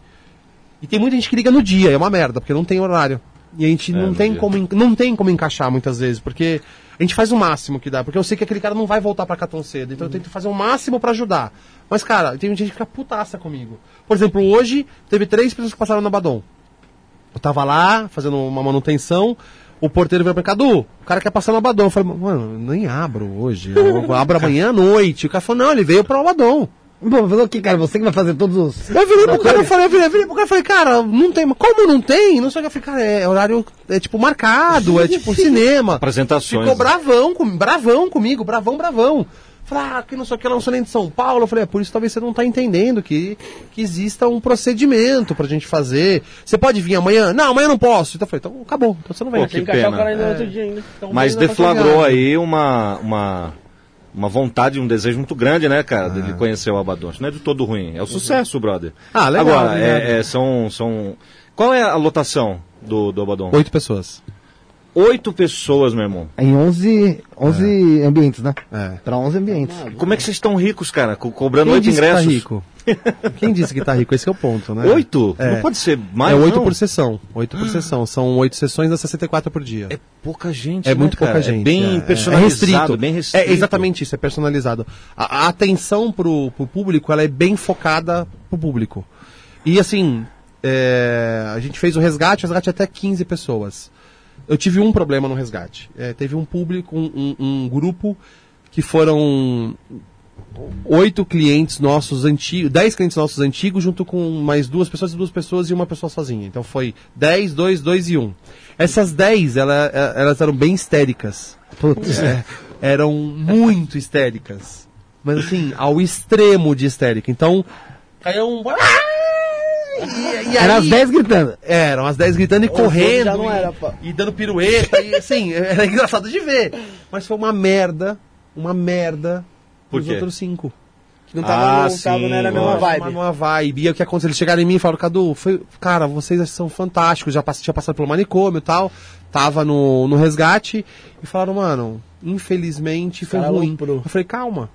Speaker 4: E tem muita gente que liga no dia, é uma merda, porque não tem horário. E a gente
Speaker 8: É,
Speaker 4: não, tem
Speaker 8: dia.
Speaker 4: como, não tem como encaixar muitas vezes, porque a gente faz o máximo que dá, porque eu sei que aquele cara não vai voltar pra cá tão cedo, então eu tento fazer o máximo pra ajudar. Mas, cara, tem gente que fica putaça comigo. Por exemplo, hoje teve três pessoas que passaram na Badon. Eu tava lá, fazendo uma manutenção, o porteiro veio pra mim, Cadu, o cara quer passar no Abadão. Eu falei, mano, nem abro hoje, eu abro amanhã à noite. O cara falou, não, ele veio pro Abadão.
Speaker 3: Bom, falou que, cara, você que vai fazer todos os.
Speaker 4: Eu virei pro cara, eu falei, eu virei, eu virei pro cara, eu falei, cara, não tem, como não tem? Não sei o que, eu falei, cara, é horário, é tipo marcado, é tipo cinema.
Speaker 8: Apresentações.
Speaker 4: Ficou bravão, com, bravão comigo, bravão, bravão. Falei, ah, que não sei o que, eu não sou nem de São Paulo. Eu falei, é por isso talvez você não tá entendendo que, que exista um procedimento pra gente fazer. Você pode vir amanhã? Não, amanhã eu não posso. Então eu falei, então acabou, então você não vem
Speaker 8: Pô,
Speaker 4: aqui.
Speaker 1: Que
Speaker 8: pena.
Speaker 1: cara ainda no outro dia ainda. Então,
Speaker 8: Mas deflagrou aí uma, uma, uma vontade, um desejo muito grande, né, cara, de conhecer o Abadonte. Não é de todo ruim, é o sucesso, brother.
Speaker 4: Ah, legal,
Speaker 8: Agora,
Speaker 4: obrigado.
Speaker 8: é, é, são, são... Qual é a lotação do, do Abadon?
Speaker 4: Oito pessoas.
Speaker 8: Oito pessoas, meu irmão.
Speaker 3: Em 11, 11 ambientes, né?
Speaker 4: É.
Speaker 3: Pra 11 ambientes.
Speaker 8: Como é que vocês estão ricos, cara? Co- cobrando
Speaker 4: Quem
Speaker 8: oito
Speaker 4: disse
Speaker 8: ingressos.
Speaker 4: que tá rico? Quem disse que tá rico? Esse é o ponto, né?
Speaker 8: Oito?
Speaker 4: É.
Speaker 8: Não pode ser mais,
Speaker 4: é oito
Speaker 8: não?
Speaker 4: por sessão. Oito por sessão. São oito sessões a 64 por dia.
Speaker 8: É pouca gente,
Speaker 4: É
Speaker 8: né,
Speaker 4: muito
Speaker 8: cara?
Speaker 4: pouca gente.
Speaker 8: É bem
Speaker 4: é,
Speaker 8: personalizado,
Speaker 4: é restrito.
Speaker 8: bem restrito.
Speaker 4: É exatamente isso, é personalizado. A, a atenção pro, pro público, ela é bem focada pro público. E assim, é, a gente fez o resgate, o resgate é até 15 pessoas. Eu tive um problema no resgate. É, teve um público, um, um- um grupo que foram oito clientes nossos antigos, dez clientes nossos antigos, junto com mais duas pessoas, duas pessoas e uma pessoa sozinha. Então foi dez, dois, dois e um. Essas dez, ela, eh, elas eram bem histéricas.
Speaker 3: Putz.
Speaker 4: É, eram muito histéricas. Mas assim, ao extremo de histérica. Então, caiu um. E, e
Speaker 3: Era
Speaker 4: aí-
Speaker 3: as 10 gritando.
Speaker 4: eram as 10 gritando e correndo.
Speaker 1: já não
Speaker 4: e,
Speaker 1: era, pá.
Speaker 4: e dando pirueta. e assim, era engraçado de ver. Mas foi uma merda. Uma merda.
Speaker 8: Por
Speaker 4: Os outros cinco.
Speaker 1: Que não tava,
Speaker 8: Ah,
Speaker 1: no, tava
Speaker 8: sim,
Speaker 1: não era a mesma vibe.
Speaker 4: Uma, uma vibe. E o que aconteceu? Eles chegaram em mim e falaram, Cadu, foi, cara, vocês são fantásticos, já pass tinha passado pelo manicômio e tal, tava no, no resgate, e falaram, mano, infelizmente foi
Speaker 1: Cara
Speaker 4: ruim. Eu falei, calma.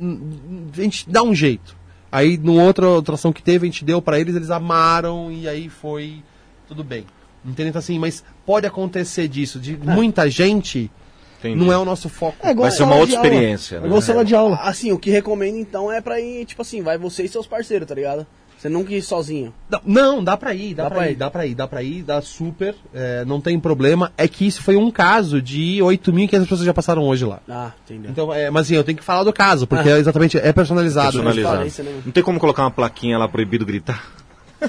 Speaker 4: A gente dá um jeito. Aí, numa outra outra ação que teve, a gente deu pra eles, eles amaram, e aí foi tudo bem. Entendeu? Então, assim, mas pode acontecer disso, de muita gente,
Speaker 8: Entendi.
Speaker 4: não é o nosso foco.
Speaker 3: É
Speaker 8: Vai ser uma outra experiência,
Speaker 3: É
Speaker 8: né?
Speaker 3: igual sala de aula.
Speaker 1: Assim, o que recomendo então é pra ir, tipo assim, vai você e seus parceiros, tá ligado? Você nunca ir sozinho.
Speaker 4: Dá- Não, dá pra ir, dá,
Speaker 1: Dá
Speaker 4: pra,
Speaker 1: pra
Speaker 4: ir,
Speaker 1: ir.
Speaker 4: dá pra ir, dá pra ir, dá super, é, não tem problema. É que isso foi um caso de 8.500 pessoas já passaram hoje lá.
Speaker 1: Ah, entendeu.
Speaker 4: Então, é, mas assim, eu tenho que falar do caso, porque é exatamente, é personalizado. né?
Speaker 8: Personalizado.
Speaker 1: né?
Speaker 8: Não tem como colocar uma plaquinha lá proibido gritar?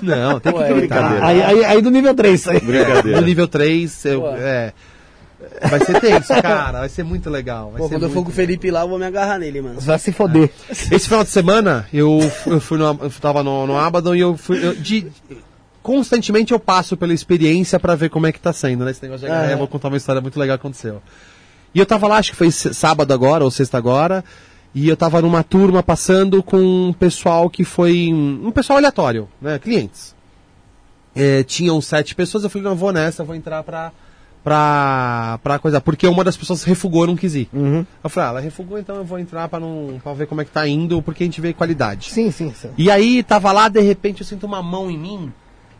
Speaker 4: Não, tem que
Speaker 1: Pô, é
Speaker 4: gritar.
Speaker 8: brincadeira.
Speaker 3: Aí, aí, aí do nível 3 aí.
Speaker 8: Brincadeira.
Speaker 4: No nível 3, eu- é, vai ser tenso, cara, vai ser muito legal. Vai
Speaker 1: Pô,
Speaker 4: ser
Speaker 1: quando eu for com o Felipe lá, eu vou me agarrar nele, mano.
Speaker 3: Você vai se foder.
Speaker 4: Esse final de semana, eu, eu fui no, eu tava no, no Abaddon e eu fui. eu- de- constantemente eu passo pela experiência pra ver como é que tá sendo, né? Esse negócio de agarrar, eu vou contar uma história muito legal que aconteceu. E eu tava lá, acho que foi sábado agora, ou sexta agora, e eu tava numa turma passando com um pessoal que foi. Um pessoal aleatório, né? Clientes. É, tinham sete pessoas, eu falei, não, vou nessa, eu vou entrar pra. Pra, pra coisa, porque uma das pessoas refugou, não quis ir. Eu falei, ah, ela refugou, então eu vou entrar pra, não, pra ver como é que tá indo, porque a gente vê qualidade.
Speaker 3: Sim, sim, sim.
Speaker 4: E aí, tava lá, de repente, eu sinto uma mão em mim,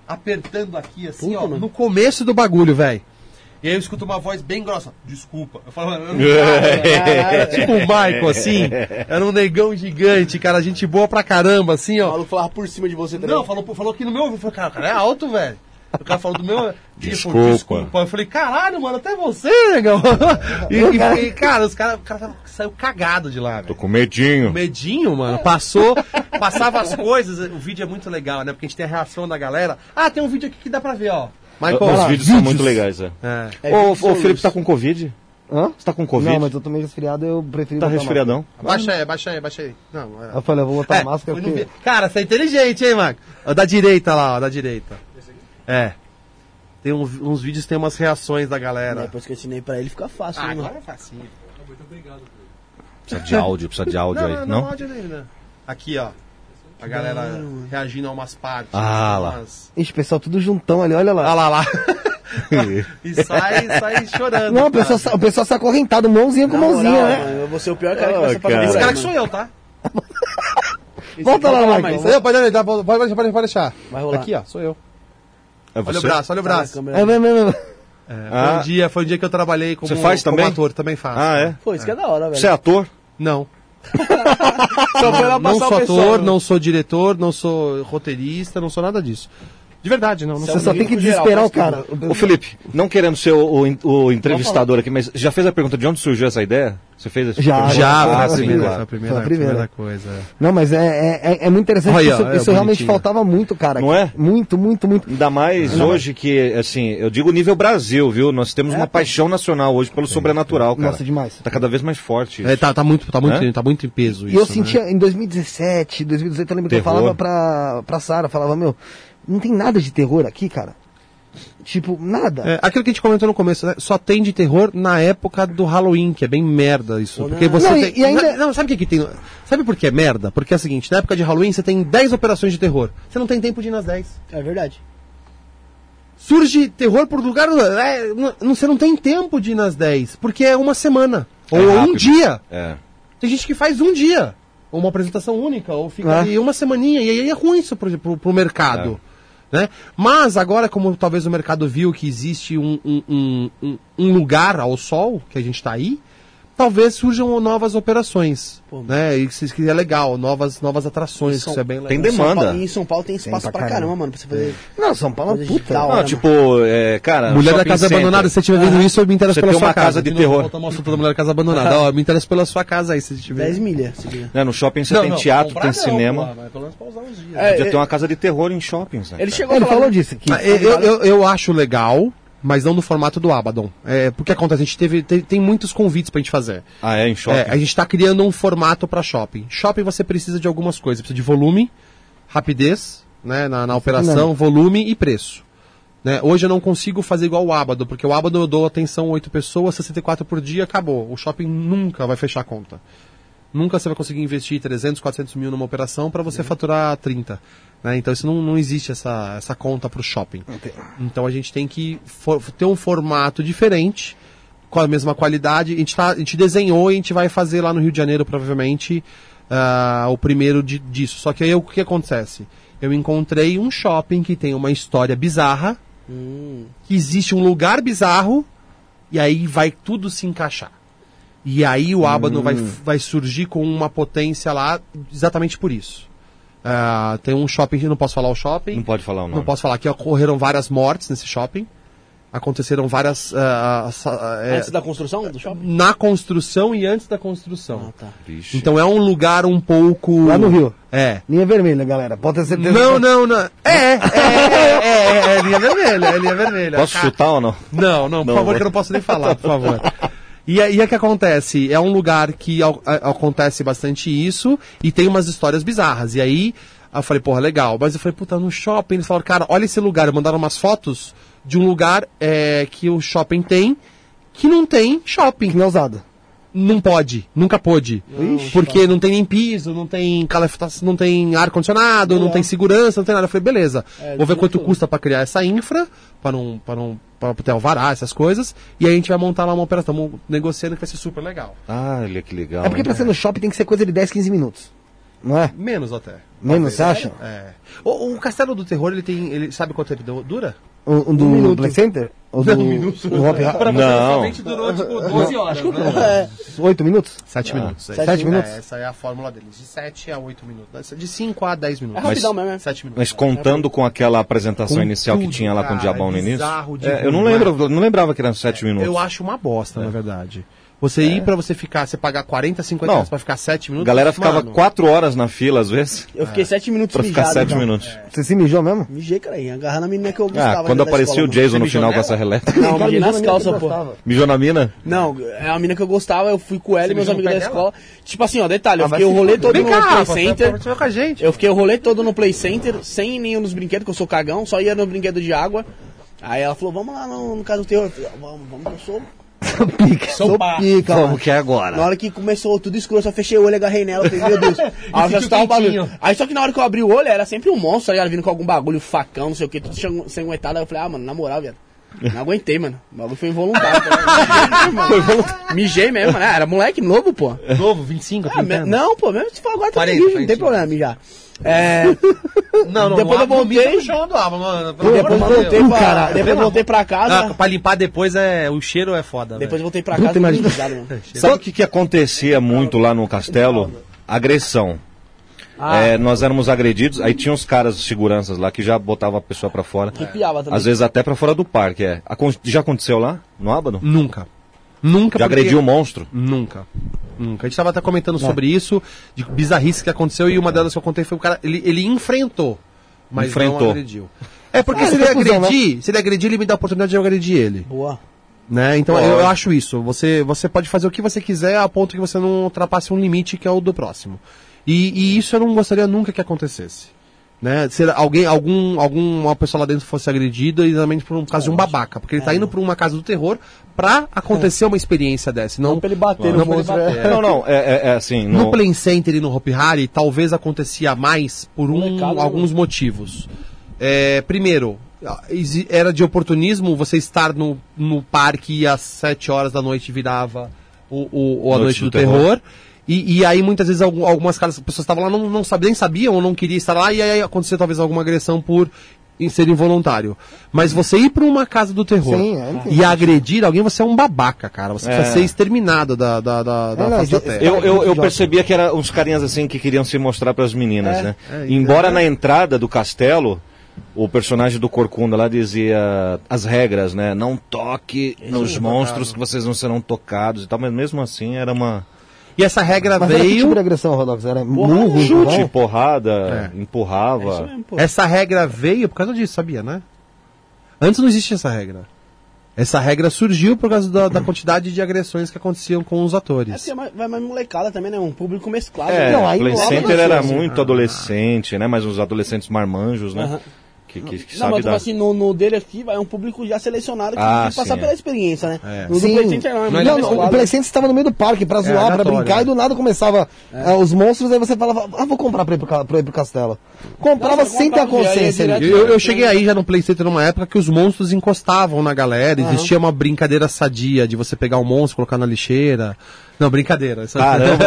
Speaker 4: apertando aqui, assim,
Speaker 1: Puta,
Speaker 4: ó,
Speaker 1: mano.
Speaker 4: no começo do bagulho, velho. E aí eu escuto uma voz bem grossa. Desculpa. Eu falo, eu não era tipo um Michael, assim. Era um negão gigante, cara, gente boa pra caramba, assim,
Speaker 1: O
Speaker 4: ó.
Speaker 1: maluco falava por cima de você também.
Speaker 4: Não, falou, falou aqui no meu ouvido. Eu falei, cara, o cara é alto, velho. O cara falou do meu.
Speaker 8: Desculpa.
Speaker 4: Tipo, desculpa. Eu falei, caralho, mano, até você, negão. E, e- e, cara, os caras, o cara saiu cagado de lá,
Speaker 8: Tô com medinho.
Speaker 4: Medinho, mano. Passou, passava as coisas. O vídeo é muito legal, né? Porque a gente tem a reação da galera. Ah, tem um vídeo aqui que dá pra ver, ó. Michael,
Speaker 8: Os vídeos são muito legais, é.
Speaker 4: É.
Speaker 1: É,
Speaker 8: Ô, ô, Felipe, tá com Covid?
Speaker 3: Hã?
Speaker 8: Você tá com Covid?
Speaker 3: Não, mas eu tô meio resfriado, eu preferi
Speaker 8: Tá resfriadão?
Speaker 4: Baixa aí, baixa aí, baixa aí. Não, é.
Speaker 3: Eu falei, eu vou botar
Speaker 4: É,
Speaker 3: máscara porque...
Speaker 4: Cara, você é inteligente, hein, Marco? Ó, Da direita lá, ó, da direita. É. Tem um- uns vídeos que tem umas reações da galera.
Speaker 1: Depois que eu ensinei pra ele, fica fácil,
Speaker 4: Ah,
Speaker 1: né,
Speaker 4: agora é facinho.
Speaker 8: Precisa de áudio, precisa de áudio aí.
Speaker 4: não,
Speaker 8: Não?
Speaker 4: não, áudio dele, né? Aqui, ó. A galera reagindo a umas partes.
Speaker 8: Ah, lá.
Speaker 4: umas-
Speaker 3: Ixi, pessoal, tudo juntão ali, olha lá.
Speaker 4: Ah lá, lá. e sai, sai chorando.
Speaker 3: Não, o pessoal, o pessoal sai acorrentado, mãozinha com
Speaker 1: Na
Speaker 3: mãozinha, né?
Speaker 1: Eu vou ser o pior cara que
Speaker 8: Ah,
Speaker 1: vai ser
Speaker 8: cara.
Speaker 4: Esse cara que sou eu, tá?
Speaker 3: Volta lá,
Speaker 4: eu, pode deixar, pode, pode, pode deixar.
Speaker 1: Vai rolar.
Speaker 4: Aqui, ó, sou eu.
Speaker 8: É
Speaker 4: Olha o braço, olha o
Speaker 1: Tá
Speaker 4: braço.
Speaker 1: câmera.
Speaker 3: É mesmo, é mesmo.
Speaker 4: É, foi,
Speaker 8: Ah.
Speaker 4: um dia, foi um dia que eu trabalhei como,
Speaker 8: Você faz
Speaker 4: como
Speaker 8: também?
Speaker 4: ator, também faço.
Speaker 8: Ah, é?
Speaker 1: Pô, isso que é da hora, velho.
Speaker 8: Você é ator?
Speaker 4: Não.
Speaker 1: Foi lá
Speaker 4: Não
Speaker 1: passar
Speaker 4: sou ator, não sou diretor, não sou roteirista, não sou nada disso. De verdade, não. não
Speaker 1: Você
Speaker 3: só tem que desesperar o cara.
Speaker 8: Ô Felipe, não querendo ser o, o- o entrevistador aqui, mas já fez a pergunta de onde surgiu essa ideia? Você fez essa
Speaker 3: Já,
Speaker 8: pergunta?
Speaker 4: Já,
Speaker 3: Ah,
Speaker 4: foi a
Speaker 3: sim,
Speaker 4: primeira,
Speaker 8: claro.
Speaker 4: a primeira,
Speaker 3: Foi a primeira.
Speaker 4: primeira coisa. é.
Speaker 3: Não, mas é, é, é- é muito interessante.
Speaker 4: Olha,
Speaker 3: isso
Speaker 4: é
Speaker 3: isso realmente
Speaker 4: bonitinho.
Speaker 3: faltava muito, cara.
Speaker 8: Não é?
Speaker 3: Muito, muito, muito.
Speaker 8: Ainda mais hoje que, assim, eu digo nível Brasil, viu? Nós temos uma paixão nacional hoje pelo sobrenatural, cara.
Speaker 3: Nossa, demais.
Speaker 8: Tá cada vez mais forte.
Speaker 4: É, tá, tá muito, tá muito,
Speaker 8: Né?
Speaker 4: tá muito em peso
Speaker 3: E
Speaker 4: isso.
Speaker 3: eu sentia, em 2017, 2018, eu lembro que eu
Speaker 8: Terror.
Speaker 3: falava pra, pra Sara, falava, meu, não tem nada de terror aqui, cara. Tipo, nada.
Speaker 4: É, aquilo que a gente comentou no começo, né? só tem de terror na época do Halloween, que é bem merda isso. Porque você
Speaker 3: Não, e-
Speaker 4: tem.
Speaker 3: e ainda-
Speaker 4: Não, sabe o que, que tem? Sabe por que é merda? Porque é o seguinte, na época de Halloween você tem 10 operações de terror. Você não tem tempo de ir nas 10.
Speaker 1: É verdade.
Speaker 4: Surge terror por lugar. é, não- você não tem tempo de ir nas 10, porque é uma semana.
Speaker 8: É
Speaker 4: ou um dia.
Speaker 8: É.
Speaker 4: Tem gente que faz um dia. Ou uma apresentação única, ou fica
Speaker 3: É.
Speaker 4: ali uma semaninha. E aí é ruim isso pro, pro, pro mercado. Né? Mas agora, como talvez o mercado viu que existe um, um, um, um- lugar ao sol, que a gente está aí, talvez surjam novas operações.
Speaker 1: Pô,
Speaker 4: né? E isso que é legal, novas, novas atrações,
Speaker 1: São-
Speaker 4: isso é bem legal.
Speaker 8: Tem
Speaker 1: Em São
Speaker 8: demanda.
Speaker 1: Paulo- em São Paulo tem espaço
Speaker 3: pra
Speaker 1: pra,
Speaker 3: caramba.
Speaker 1: caramba, mano, pra você fazer.
Speaker 3: Não, São Paulo é puta.
Speaker 1: digital.
Speaker 8: Não,
Speaker 1: né,
Speaker 8: tipo, é, cara.
Speaker 4: Mulher da Casa
Speaker 8: center.
Speaker 4: Abandonada, se você estiver vendo isso, eu me interesso
Speaker 8: Você
Speaker 4: pela
Speaker 8: tem
Speaker 4: sua
Speaker 8: uma casa de terror.
Speaker 4: Volta uma foto da Mulher da Casa Abandonada. Ó, me interesso pela sua casa aí, se estiver.
Speaker 1: 10 milhas.
Speaker 8: Né, no shopping você
Speaker 4: Não,
Speaker 8: tem
Speaker 4: não,
Speaker 8: teatro, tem
Speaker 4: não,
Speaker 8: cinema.
Speaker 4: pô, mas pelo menos pra usar uns dias.
Speaker 1: É,
Speaker 8: Podia
Speaker 1: é,
Speaker 8: ter uma casa de terror em shoppings, né?
Speaker 1: Ele chegou
Speaker 3: Ele falou disso aqui.
Speaker 4: Ah, Eu, eu, eu acho legal, mas não no formato do Abaddon. É, porque acontece, a gente teve, tem, tem muitos convites pra gente fazer.
Speaker 8: Ah, é, em shopping?
Speaker 4: É, a gente tá criando um formato pra shopping. Shopping você precisa de algumas coisas. Precisa de volume, rapidez, né, na, na operação, volume e preço. Né? Hoje eu não consigo fazer igual o Abaddon, porque o Abaddon eu dou atenção 8 pessoas, 64 por dia, acabou. O shopping nunca vai fechar a conta. Nunca você vai conseguir investir 300, 400 mil numa operação para você faturar 30. Né? Então isso não, não existe essa, essa conta para o shopping. Então a gente tem que for- ter um formato diferente, com a mesma qualidade. A gente, tá, a gente desenhou e a gente vai fazer lá no Rio de Janeiro, provavelmente, ah, o primeiro de- disso. Só que aí o que acontece? Eu encontrei um shopping que tem uma história bizarra, que existe um lugar bizarro, e aí vai tudo se encaixar. E aí o Abaddon vai, vai surgir com uma potência lá exatamente por isso. Ah, tem um shopping, não posso falar o shopping.
Speaker 8: Não pode falar o nome.
Speaker 4: Não posso falar que ocorreram várias mortes nesse shopping. Aconteceram várias. sa- é,
Speaker 1: Antes da construção do shopping?
Speaker 4: na construção e antes da construção.
Speaker 1: Ah, tá.
Speaker 8: Vixe.
Speaker 4: Então é um lugar um pouco.
Speaker 3: Lá no Rio.
Speaker 4: É.
Speaker 3: Linha vermelha, galera. Pode ter certeza.
Speaker 4: Não, não, não. É, é, é, é, é linha vermelha, é linha vermelha.
Speaker 8: Posso chutar ou não?
Speaker 4: Não, não, por
Speaker 8: Não,
Speaker 4: favor, que eu não posso nem falar, por favor. E aí o que acontece? É um lugar que ao- a- acontece bastante isso e tem umas histórias bizarras. E aí eu falei, porra, legal. Mas eu falei, puta, no shopping. Eles falaram, cara, olha esse lugar. Mandaram umas fotos de um lugar é, que o shopping tem que não tem shopping.
Speaker 3: Que não é usado.
Speaker 4: Não pode, nunca pôde. porque não tem nem piso, não tem caleftação, não tem ar-condicionado, não tem segurança, não tem nada. Eu falei, beleza,
Speaker 1: É,
Speaker 4: vou ver quanto
Speaker 1: tudo.
Speaker 4: custa pra criar essa infra, pra não, pra não pra ter alvará, essas coisas, e aí a gente vai montar lá uma operação, mo- negociando que vai ser super legal.
Speaker 8: Ah, olha que legal.
Speaker 3: É porque
Speaker 8: hein?
Speaker 3: pra ser no shopping tem que ser coisa de 10, 15 minutos. Não é?
Speaker 4: Menos até.
Speaker 3: Menos, você acha?
Speaker 4: É. O, o Castelo do Terror, ele tem. Ele sabe quanto tempo du- dura?
Speaker 3: O, o do Play Center? O do, do Hop Hard?
Speaker 8: Não.
Speaker 4: durou tipo 12 horas.
Speaker 3: É, Oito minutos?
Speaker 4: 7 minutos. é.
Speaker 3: Sete minutos?
Speaker 4: É, essa é a fórmula deles. De 7 a 8 minutos. De 5 a 10 minutos.
Speaker 1: É rapidão mesmo, é.
Speaker 4: 7 minutos.
Speaker 8: Mas contando com aquela apresentação
Speaker 4: Com
Speaker 8: inicial que
Speaker 4: tudo,
Speaker 8: tinha lá com o Diabão no início.
Speaker 4: bizarro de
Speaker 8: É, eu não lembro, não lembrava que eram sete minutos.
Speaker 4: Eu acho uma bosta, na verdade. Você ir pra você ficar, você pagar 40, 50
Speaker 8: Não.
Speaker 4: reais pra ficar 7
Speaker 8: A
Speaker 4: minutos.
Speaker 8: galera ficava
Speaker 4: mano,
Speaker 8: quatro horas na fila, às vezes,
Speaker 1: Eu fiquei sete minutos
Speaker 8: pra ficar
Speaker 1: mijado,
Speaker 8: sete
Speaker 1: então.
Speaker 8: minutos.
Speaker 3: Você se mijou mesmo?
Speaker 1: Mijei, cara, aí, agarrando a menina que eu gostava.
Speaker 8: Ah, quando apareceu o Jason no final com essa releta.
Speaker 1: Não, mijei
Speaker 3: mijou
Speaker 1: nas
Speaker 3: na
Speaker 1: calças, pô.
Speaker 3: gostava.
Speaker 8: Mijou na mina?
Speaker 1: Não, é uma menina que eu gostava, eu fui com ela e meus amigos da escola. Tipo assim, ó, detalhe, eu
Speaker 3: Ah,
Speaker 1: fiquei o rolê todo no Play Center.
Speaker 4: a.
Speaker 1: Eu fiquei o rolê todo no Play Center, sem nenhum dos brinquedos, que eu sou cagão, só ia no brinquedo de água. Aí ela falou, vamos lá no, no caso do terror. Eu falei, "Ah, vamos, vamos que eu sou.
Speaker 3: Pica. Sou pica, mano.
Speaker 8: que é agora?
Speaker 1: Na hora que começou tudo escuro, eu só fechei o olho, agarrei nela, falei, meu Deus. Aí eu já estava um bagulho. Aí só que na hora que eu abri o olho, era sempre um monstro, tá ligado? Vindo com algum bagulho, facão, não sei o que, tudo aguentado. Aí eu falei, ah, mano, na moral, viado. Não aguentei, mano. O bagulho foi involuntário. tá ligado? Foi involuntário. Mijei mesmo, né? Era moleque novo, pô.
Speaker 4: Novo, 25,
Speaker 1: Ah, me- não, pô, mesmo se for agora tá
Speaker 4: 40,
Speaker 1: mijo, não tem
Speaker 4: 40.
Speaker 1: problema mijar. É,
Speaker 4: Não, não,
Speaker 1: Depois
Speaker 4: não,
Speaker 1: eu voltei-
Speaker 4: não mija no chão do Aba, mano. Pelo
Speaker 1: depois
Speaker 4: de
Speaker 1: voltei pra,
Speaker 3: caralho.
Speaker 1: depois
Speaker 4: Pelo
Speaker 1: voltei pra casa.
Speaker 4: Ah, pra limpar depois é. O cheiro é foda.
Speaker 1: Depois
Speaker 4: velho.
Speaker 1: voltei pra
Speaker 3: Puta,
Speaker 1: casa.
Speaker 3: imagina.
Speaker 1: mijado, mano.
Speaker 8: Sabe o que, que acontecia muito lá no castelo? Agressão.
Speaker 1: Ah.
Speaker 8: É, nós éramos agredidos, aí tinha uns caras, seguranças lá, que já botavam a pessoa pra fora.
Speaker 1: Arrepiava também.
Speaker 8: Às vezes até pra fora do parque, é. Acon- Já aconteceu lá, no Ábado?
Speaker 4: Nunca. Nunca.
Speaker 8: Já
Speaker 4: porque-
Speaker 8: agrediu um monstro?
Speaker 4: Nunca. Nunca. A gente tava até comentando sobre isso, de bizarrice que aconteceu, e uma delas que eu contei foi o cara. Ele, ele enfrentou, mas
Speaker 8: Enfrentou.
Speaker 4: não agrediu. É porque
Speaker 3: Ah,
Speaker 4: se ele
Speaker 3: ele é cuzão,
Speaker 4: agredir, se ele agredir, ele me dá a oportunidade de eu agredir ele.
Speaker 1: Boa.
Speaker 4: Né? Então eu, eu acho isso. Você, você pode fazer o que você quiser a ponto que você não ultrapasse um limite que é o do próximo. E, e isso eu não gostaria nunca que acontecesse. Né? Se alguém, algum, alguma pessoa lá dentro fosse agredida exatamente por um caso de um babaca. Porque ele tá indo pra uma casa do terror pra acontecer uma experiência dessa. Não,
Speaker 1: Não pra ele bater
Speaker 4: não
Speaker 1: no monstro.
Speaker 4: bater,
Speaker 1: é.
Speaker 4: é.
Speaker 8: Não, não, é, é- é assim.
Speaker 4: No
Speaker 8: No,
Speaker 4: Play Center e no Hopi Hari, talvez acontecia mais por um,
Speaker 1: né?
Speaker 4: alguns motivos. É, primeiro, era de oportunismo você estar no, no parque e às 7 horas da noite virava o, o, o A Noite, do, Terror. E, e aí muitas vezes algum- algumas caras, pessoas estavam lá, não, não sabiam, nem sabiam ou não queriam estar lá, e aí acontecia talvez alguma agressão por em ser involuntário. Mas você ir pra uma casa do terror
Speaker 3: Sim, é,
Speaker 4: e agredir alguém, você é um babaca, cara. Você
Speaker 8: É.
Speaker 4: precisa ser exterminado da, da, da, da
Speaker 3: É, não,
Speaker 4: face da
Speaker 3: esse-
Speaker 4: terra.
Speaker 8: eu, eu, eu
Speaker 3: Jovem.
Speaker 8: percebia que eram uns carinhas assim que queriam se mostrar para as meninas,
Speaker 1: É,
Speaker 8: né?
Speaker 4: é,
Speaker 8: Embora
Speaker 4: é.
Speaker 8: na entrada do castelo, o personagem do Corcunda lá dizia as regras, né? Não toque nos monstros que vocês não serão tocados e tal, mas mesmo assim era uma
Speaker 4: E essa regra
Speaker 3: Mas era que tipo
Speaker 4: veio.
Speaker 3: de agressão, Rodox? Era murro,
Speaker 8: chute,
Speaker 3: empurrão?
Speaker 8: porrada,
Speaker 4: É.
Speaker 8: empurrava.
Speaker 1: Isso mesmo.
Speaker 4: Essa regra veio por causa disso, sabia, né? Antes não existia essa regra. Essa regra surgiu por causa da, da quantidade de agressões que aconteciam com os
Speaker 1: É
Speaker 4: atores.
Speaker 1: porque vai vai mais molecada também, né? Um público mesclado.
Speaker 8: É,
Speaker 1: né?
Speaker 3: Não, aí
Speaker 8: Play Center
Speaker 3: não
Speaker 8: era
Speaker 3: assim.
Speaker 8: muito adolescente, né? Mas os adolescentes marmanjos, né?
Speaker 1: Aham.
Speaker 8: Que, que, que
Speaker 1: Não,
Speaker 8: sabe
Speaker 1: mas tipo
Speaker 8: dar.
Speaker 1: assim, no, no dele aqui vai um público já selecionado que
Speaker 8: Ah,
Speaker 1: tem que passar
Speaker 8: sim,
Speaker 1: pela
Speaker 8: é.
Speaker 1: experiência, né?
Speaker 4: É.
Speaker 1: No do
Speaker 3: Sim.
Speaker 1: Play Center não, é
Speaker 4: Não,
Speaker 3: Não, não, o Play Center estava no meio do parque pra zoar, pra
Speaker 4: aleatório,
Speaker 3: brincar,
Speaker 4: né?
Speaker 3: e do nada começava ah, os monstros, aí você falava, ah, vou comprar pra ir pro, pra ir pro castelo. Comprava sem ter a consciência
Speaker 1: direto.
Speaker 4: Eu, eu cheguei aí já no Play Center numa época que os monstros encostavam na galera, existia uma brincadeira sadia de você pegar um monstro, colocar na lixeira. Não, brincadeira. Isso
Speaker 8: Caramba,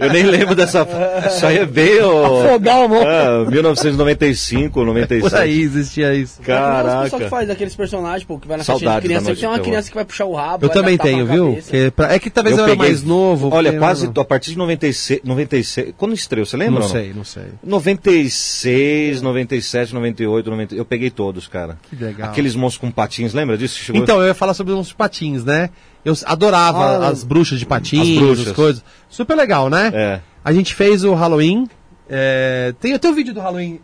Speaker 8: eu nem lembro dessa. Isso aí é bem. o-
Speaker 3: Afogar o monstro.
Speaker 8: É, 1995, 96.
Speaker 4: Por aí existia isso.
Speaker 1: É os pessoal que
Speaker 8: Caraca.
Speaker 1: faz aqueles personagens, pô, que vai na caixinha de criança, tem uma criança que vai puxar o rabo.
Speaker 4: Eu também tenho, viu? é, pra- é que talvez eu, era mais novo.
Speaker 8: Olha, quase a partir de 96, 96. Quando estreou, você lembra?
Speaker 4: Não sei, não sei.
Speaker 8: 96, 97, 98, 90, eu peguei todos, cara.
Speaker 4: Que legal.
Speaker 8: Aqueles monstros com patins, lembra disso? Chegou-
Speaker 4: Então, eu ia falar sobre uns patins, né? Eu adorava
Speaker 3: Ah,
Speaker 4: as bruxas de patins,
Speaker 8: As bruxas.
Speaker 4: as coisas. Super legal, né?
Speaker 8: É.
Speaker 4: A gente fez o Halloween. é, Tem até o vídeo do Halloween.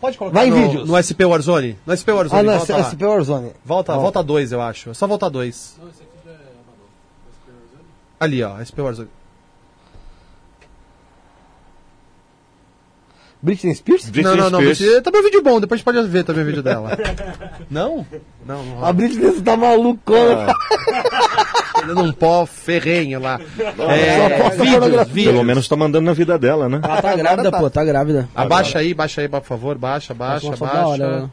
Speaker 4: Pode colocar
Speaker 3: Vai em
Speaker 4: no,
Speaker 3: vídeos.
Speaker 4: no SP Warzone? No SP Warzone,
Speaker 3: Ah, não,
Speaker 4: volta.
Speaker 3: SP Warzone.
Speaker 4: Volta,
Speaker 3: Ó.
Speaker 4: volta dois, eu acho. É só volta dois. Ali, ó, SP Warzone.
Speaker 3: Britney Spears?
Speaker 8: Britney
Speaker 4: não, não, não.
Speaker 8: Spears.
Speaker 4: Mas, também é um vídeo bom, depois a gente pode ver também o vídeo dela. não? Não, não.
Speaker 3: A Britney tá malucona.
Speaker 4: Dando um pó ferrenho lá. É, vídeos, vídeos.
Speaker 8: Pelo menos tá mandando na vida dela, né?
Speaker 1: Ela tá grávida, pô, tá grávida.
Speaker 4: Abaixa aí, baixa aí, por favor. Baixa, baixa, baixa.
Speaker 1: hora, né?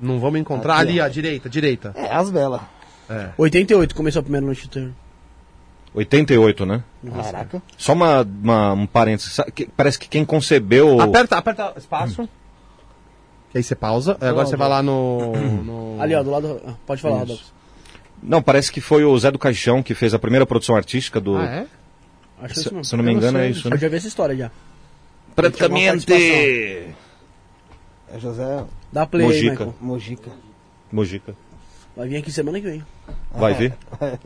Speaker 4: Não vamos encontrar. Ali, ó, direita, direita.
Speaker 3: É, as velas.
Speaker 4: É.
Speaker 1: 88 começou a primeira noite do terror.
Speaker 8: 88, né?
Speaker 3: Caraca.
Speaker 8: Só uma, uma- um parênteses. Que- Parece que quem concebeu.
Speaker 4: Aperta, aperta espaço. Que aí você pausa. Aí agora você vai lá no. no-
Speaker 1: Ali, ó, do lado. Pode falar, Douglas.
Speaker 8: Não, parece que foi o Zé do Caixão que fez a primeira produção artística do.
Speaker 4: Ah, é?
Speaker 1: Acho que
Speaker 8: Se,
Speaker 1: isso
Speaker 8: se eu não me engano, é isso,
Speaker 1: Eu
Speaker 8: né?
Speaker 1: já vi essa história já.
Speaker 8: Praticamente.
Speaker 3: É José
Speaker 1: Dá play aí,
Speaker 8: Mojica.
Speaker 1: Michael.
Speaker 3: Mojica.
Speaker 8: Mojica.
Speaker 1: Vai vir aqui semana que vem.
Speaker 8: Vai vir?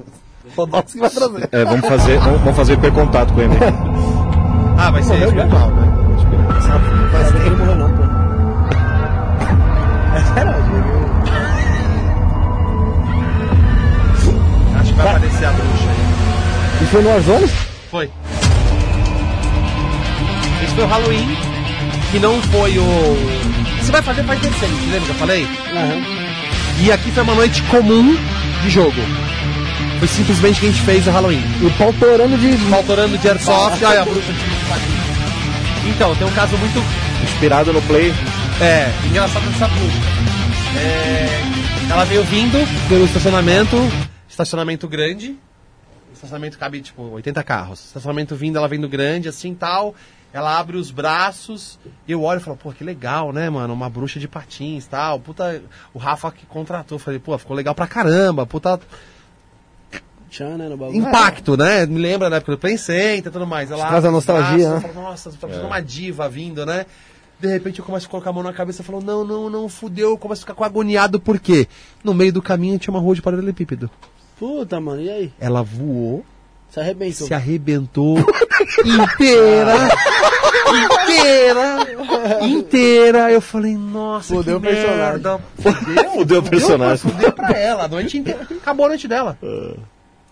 Speaker 3: Que vai trazer.
Speaker 8: É, vamos fazer, vamos, vamos fazer hipercontato com ele.
Speaker 4: Ah, vai ser virtual, né?
Speaker 1: Faz tempo que ele morreu não, pô. É
Speaker 4: Acho que vai aparecer a bruxa aí.
Speaker 3: E foi no Warzone?
Speaker 4: Foi. Esse foi o Halloween, que não foi o. Você vai fazer faz decente, lembra que eu falei?
Speaker 1: Aham.
Speaker 4: E aqui foi uma noite comum de jogo. Foi simplesmente que a gente fez o Halloween.
Speaker 3: E o pau torando de.
Speaker 4: Maltorando de Airsoft, olha a bruxa de Então, tem um caso muito
Speaker 8: Inspirado no Play.
Speaker 4: É, engraçado dessa bruxa. É, ela veio vindo pelo estacionamento, estacionamento grande. Estacionamento cabe tipo 80 carros. Estacionamento vindo, ela vindo grande, assim tal. Ela abre os braços, eu olho e falo, pô, que legal, né, mano? Uma bruxa de patins tal. Puta, o Rafa que contratou. Falei, pô, ficou legal pra caramba. Puta
Speaker 1: Tchan, né, no bagulho.
Speaker 4: impacto, né? Me lembra da época do Play Center e tudo mais. Ela
Speaker 3: Traz a nostalgia, né?
Speaker 4: Nossa, tá parecendo uma diva vindo, né? De repente eu começo a colocar a mão na cabeça e falo, não, não, não, fudeu. Eu começo a ficar com agoniado, por quê? No meio do caminho tinha uma rua de paralelepípedo.
Speaker 1: Puta, mano, e aí?
Speaker 4: Ela voou,
Speaker 1: Se arrebentou.
Speaker 4: se arrebentou inteira, inteira, inteira. Eu falei, nossa,
Speaker 1: Fudeu
Speaker 4: que
Speaker 1: o personagem.
Speaker 4: merda. Fudeu,
Speaker 8: Fudeu o personagem.
Speaker 4: Fudeu pra ela, a noite inteira. Acabou a noite dela.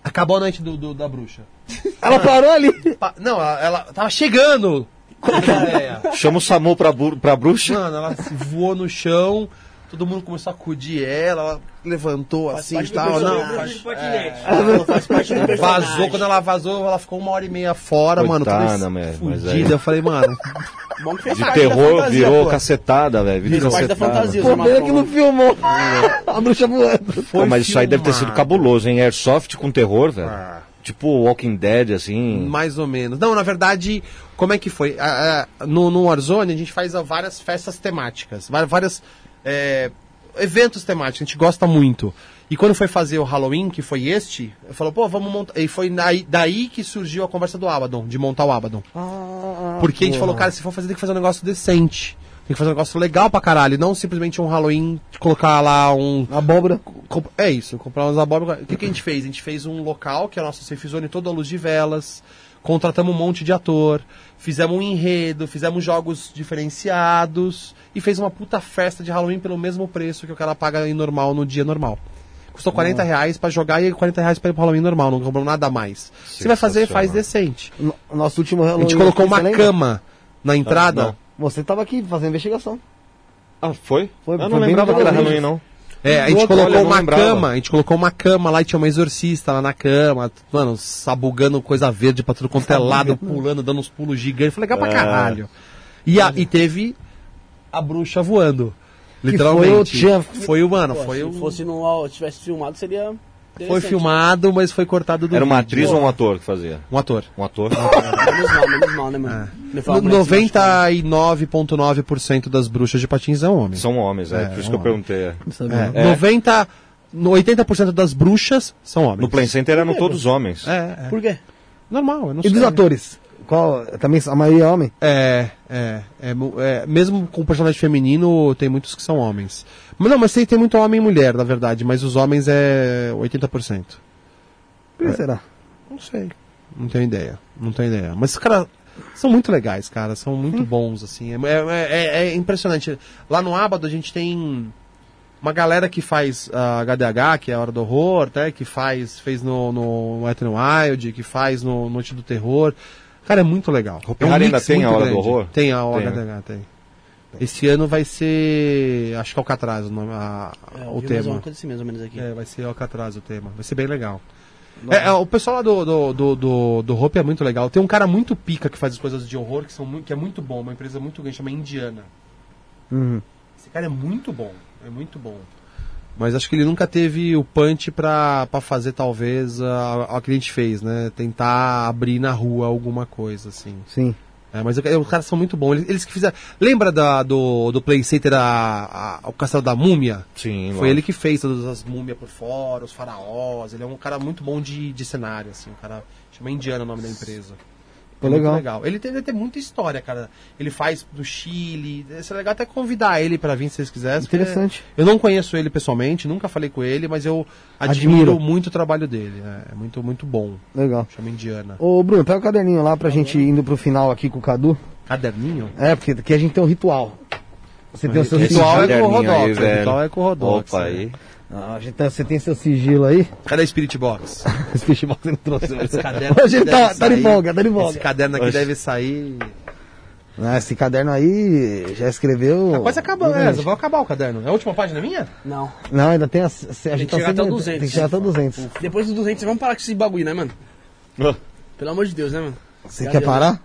Speaker 4: Acabou a noite do, do- da bruxa.
Speaker 3: Ela parou ali.
Speaker 4: Pa- Não, ela, ela tava chegando. Ter ideia.
Speaker 8: Chama o Samu pra, pra bruxa.
Speaker 4: Mano, ela se voou no chão, todo mundo começou a acudir ela, ela levantou assim e tal. Não, faz-
Speaker 1: Ela faz parte do
Speaker 4: vazou, quando ela vazou, ela ficou uma hora e meia fora, mano.
Speaker 8: Coitada,
Speaker 4: toda
Speaker 8: mas- mas
Speaker 4: fudida.
Speaker 8: aí-
Speaker 4: Eu falei, mano,
Speaker 1: Bom que fez
Speaker 8: De terror
Speaker 1: fantasia,
Speaker 8: virou
Speaker 1: pô.
Speaker 8: cacetada, velho. Virou cacetada.
Speaker 1: fantasia.
Speaker 3: Pô, que não filmou. A bruxa voando.
Speaker 8: Pô, mas isso aí deve ter sido cabuloso, hein? Airsoft com terror, velho. Tipo Walking Dead, assim.
Speaker 4: mais ou menos. Não, na verdade, como é que foi? Ah, ah, no, no Warzone a gente faz ah, várias festas temáticas, várias é, eventos temáticos, a gente gosta muito. E quando foi fazer o Halloween, que foi este, eu falou, pô, vamos montar. E foi daí, daí que surgiu a conversa do Abaddon, de montar o Abaddon. Porque a gente falou, cara, se for fazer, tem que fazer um negócio decente. Tem que fazer um negócio legal pra caralho, não simplesmente um Halloween, colocar lá um.
Speaker 3: Abóbora.
Speaker 4: É isso, comprar umas abóboras. O que, que a gente fez? A gente fez um local, que é a nossa safe zone, toda a luz de velas. Contratamos um monte de ator. Fizemos um enredo, fizemos jogos diferenciados. E fez uma puta festa de Halloween pelo mesmo preço que o cara paga em normal no dia normal. Custou 40 reais pra jogar e 40 reais pra ir pro Halloween normal, não cobrou nada a mais. Você vai fazer, faz decente.
Speaker 3: No- Nosso último
Speaker 4: A
Speaker 3: Halloween.
Speaker 4: gente colocou uma
Speaker 3: lembra?
Speaker 4: cama na entrada.
Speaker 8: não.
Speaker 3: Você tava aqui fazendo investigação.
Speaker 8: Ah, foi?
Speaker 3: Foi-
Speaker 8: eu não
Speaker 3: foi
Speaker 8: lembrava que era.
Speaker 3: Halloween,
Speaker 8: não.
Speaker 4: É, a gente colocou uma cama, a gente colocou uma cama lá e tinha uma exorcista lá na cama, mano, sabugando coisa verde pra tudo quanto é lado, pulando, dando uns pulos gigantes. Foi legal pra
Speaker 8: É.
Speaker 4: caralho. E, a- e teve a bruxa voando.
Speaker 3: foi
Speaker 4: Literalmente.
Speaker 3: Tchan.
Speaker 4: Foi o, mano,
Speaker 1: Pô,
Speaker 4: foi
Speaker 1: se
Speaker 4: o.
Speaker 1: fosse no, tivesse filmado, seria.
Speaker 4: Foi filmado, mas foi cortado do
Speaker 8: Era uma
Speaker 4: vídeo.
Speaker 8: atriz ou um ator que fazia?
Speaker 4: Um ator.
Speaker 8: Um ator?
Speaker 1: Menos mal, menos mal, né, mano? Machucar.
Speaker 4: 99,9% das bruxas de patins são homens.
Speaker 8: São homens, é,
Speaker 4: É,
Speaker 8: por isso
Speaker 4: um
Speaker 8: que eu perguntei.
Speaker 4: É, 90, no 80% das bruxas são homens.
Speaker 8: No Play Center eram todos homens.
Speaker 4: É, é.
Speaker 1: Por quê?
Speaker 4: Normal, eu não
Speaker 3: E dos
Speaker 4: sei.
Speaker 3: atores? Qual? Também a maioria é homem?
Speaker 4: É, é, é, é, Mesmo com personagem feminino, tem muitos que são homens. Mas não, mas tem, tem muito homem e mulher, na verdade, mas os homens é 80%.
Speaker 3: Por que será?
Speaker 4: Não sei. Não tenho ideia. Não tenho ideia. Mas os caras são muito legais, cara. São muito bons, assim. É, é- é- é impressionante. Lá no Abado a gente tem uma galera que faz a HDH, que é a Hora do Horror, né? Que faz, fez no, no Wet n Wild, que faz no Noite do Terror. Cara, é muito legal.
Speaker 8: Hopi
Speaker 4: é um
Speaker 8: ainda tem a Hora do
Speaker 4: grande.
Speaker 8: Horror?
Speaker 4: Tem a
Speaker 8: Tem,
Speaker 4: HDH, tem. Esse ano vai ser. Acho que Alcatraz o, nome, a-
Speaker 1: É,
Speaker 4: o tema.
Speaker 1: uma coisa assim, mais ou menos aqui.
Speaker 4: É, vai ser Alcatraz o tema. Vai ser bem legal. É, é, o pessoal lá do, do, do, do, do Hope é muito legal. Tem um cara muito pica que faz as coisas de horror, que, são muito, que é muito bom, uma empresa muito grande, chama Indiana.
Speaker 3: Uhum.
Speaker 4: Esse cara é muito bom. É muito bom. Mas acho que ele nunca teve o punch pra, pra fazer, talvez, a, a que a gente fez, né? Tentar abrir na rua alguma coisa, assim.
Speaker 3: Sim.
Speaker 4: É, mas eu- os caras são muito bons. Eles, eles que fizeram. Lembra da, do, do Play Center a, a- o Castelo da Múmia?
Speaker 8: Sim,
Speaker 4: Foi ele que fez todas as múmias por fora, os faraós. Ele é um cara muito bom de, de cenário, assim. Um cara. Chama Indiana o nome da empresa. É muito
Speaker 3: legal.
Speaker 4: legal. Ele tem, ele tem muita história, cara. Ele faz do Chile. Seria legal até convidar ele pra vir se vocês quisessem.
Speaker 3: Interessante.
Speaker 4: Eu não conheço ele pessoalmente, nunca falei com ele, mas eu admiro,
Speaker 3: Admiro.
Speaker 4: muito o trabalho dele. É, é muito, muito bom.
Speaker 3: Legal.
Speaker 4: Chama Indiana.
Speaker 3: Ô, Bruno, pega o caderninho lá pra gente ir indo pro final aqui com o Cadu.
Speaker 4: Caderninho?
Speaker 3: É, porque aqui a gente tem um ritual. Você tem o seu
Speaker 8: Esse
Speaker 4: ritual é com o
Speaker 8: aí,
Speaker 4: Rodox. O ritual é com o Rodox.
Speaker 8: Opa,
Speaker 4: né?
Speaker 8: aí.
Speaker 3: Ah, a gente tá- você tem seu sigilo aí?
Speaker 4: Cadê a Spirit Box?
Speaker 3: Esse fishbox você não trouxe.
Speaker 4: Esse caderno
Speaker 3: Hoje ele
Speaker 4: deve
Speaker 3: tá, tá de folga, tá de
Speaker 4: Esse
Speaker 3: folga.
Speaker 4: caderno aqui
Speaker 8: Oxe.
Speaker 4: deve sair.
Speaker 3: Ah, esse caderno aí já escreveu.
Speaker 4: Tá quase acabando, né?
Speaker 3: gente.
Speaker 4: Vai acabar o caderno. É a última página minha?
Speaker 1: Não.
Speaker 3: Não, ainda tem a. A gente
Speaker 1: que
Speaker 3: tá
Speaker 1: chegar
Speaker 3: sempre-
Speaker 1: até o 200.
Speaker 3: Tem que chegar até o 200.
Speaker 1: Depois dos 200, vamos parar com esse bagulho, né, mano?
Speaker 8: Ah,
Speaker 1: Pelo amor de Deus, né, mano?
Speaker 3: Você
Speaker 1: Cadê?
Speaker 3: quer parar?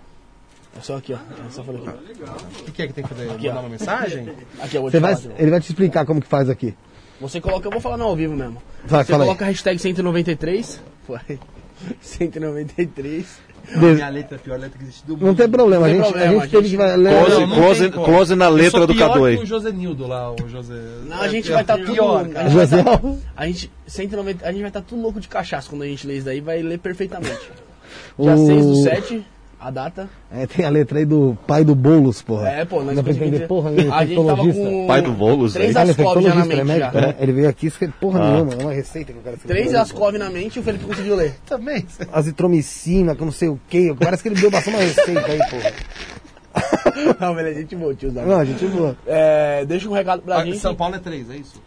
Speaker 1: É só aqui, ó. É só falar aqui.
Speaker 4: O que, que é que tem que fazer?
Speaker 1: Aqui, ó.
Speaker 4: Mandar uma mensagem?
Speaker 1: Aqui, eu vou te
Speaker 3: Você vai,
Speaker 1: falar.
Speaker 3: ele vai te explicar como que faz aqui.
Speaker 1: Você coloca, eu vou falar no ao vivo mesmo.
Speaker 3: Vai,
Speaker 1: Você
Speaker 3: fala
Speaker 1: coloca a hashtag 193. Foi. 193.
Speaker 3: Des-
Speaker 4: letra é a pior letra que existe do mundo.
Speaker 3: Não tem problema, a
Speaker 1: tem
Speaker 3: gente,
Speaker 1: problema,
Speaker 3: a
Speaker 1: a
Speaker 3: gente teve que vai ler.
Speaker 8: Close,
Speaker 4: não
Speaker 8: close, close na
Speaker 4: Eu
Speaker 8: letra do Cadu aí.
Speaker 4: o Josenildo lá, o José.
Speaker 1: Não, a gente
Speaker 4: É
Speaker 1: vai estar tudo.
Speaker 4: pior,
Speaker 1: a gente
Speaker 4: cara.
Speaker 1: vai
Speaker 3: José
Speaker 1: tá-. A gente, 190, a gente vai estar tudo louco de cachaça quando a gente lê isso daí, vai ler perfeitamente. Dia
Speaker 3: O-
Speaker 1: 6 do 7, a data.
Speaker 3: É, tem a letra aí do pai do Boulos, porra.
Speaker 1: É, pô, nós
Speaker 3: Não entender porra
Speaker 1: A gente tava com.
Speaker 8: Pai do Boulos
Speaker 1: Três
Speaker 3: é
Speaker 1: Ascov já na
Speaker 3: ele é
Speaker 1: mente
Speaker 3: médico,
Speaker 1: já.
Speaker 3: né? Ele veio aqui e escreveu porra
Speaker 8: Ah.
Speaker 3: nenhuma, é uma receita que o cara escreveu.
Speaker 1: Três Ascov na mente e o Felipe conseguiu ler.
Speaker 4: Também.
Speaker 3: Azitromicina, que não sei o que. Parece que ele deu bastante uma receita aí, porra.
Speaker 1: Não, beleza, a gente boa, tiozão.
Speaker 3: Não, a gente boa.
Speaker 1: É, deixa um recado pra gente.
Speaker 4: São Paulo é 3, é isso?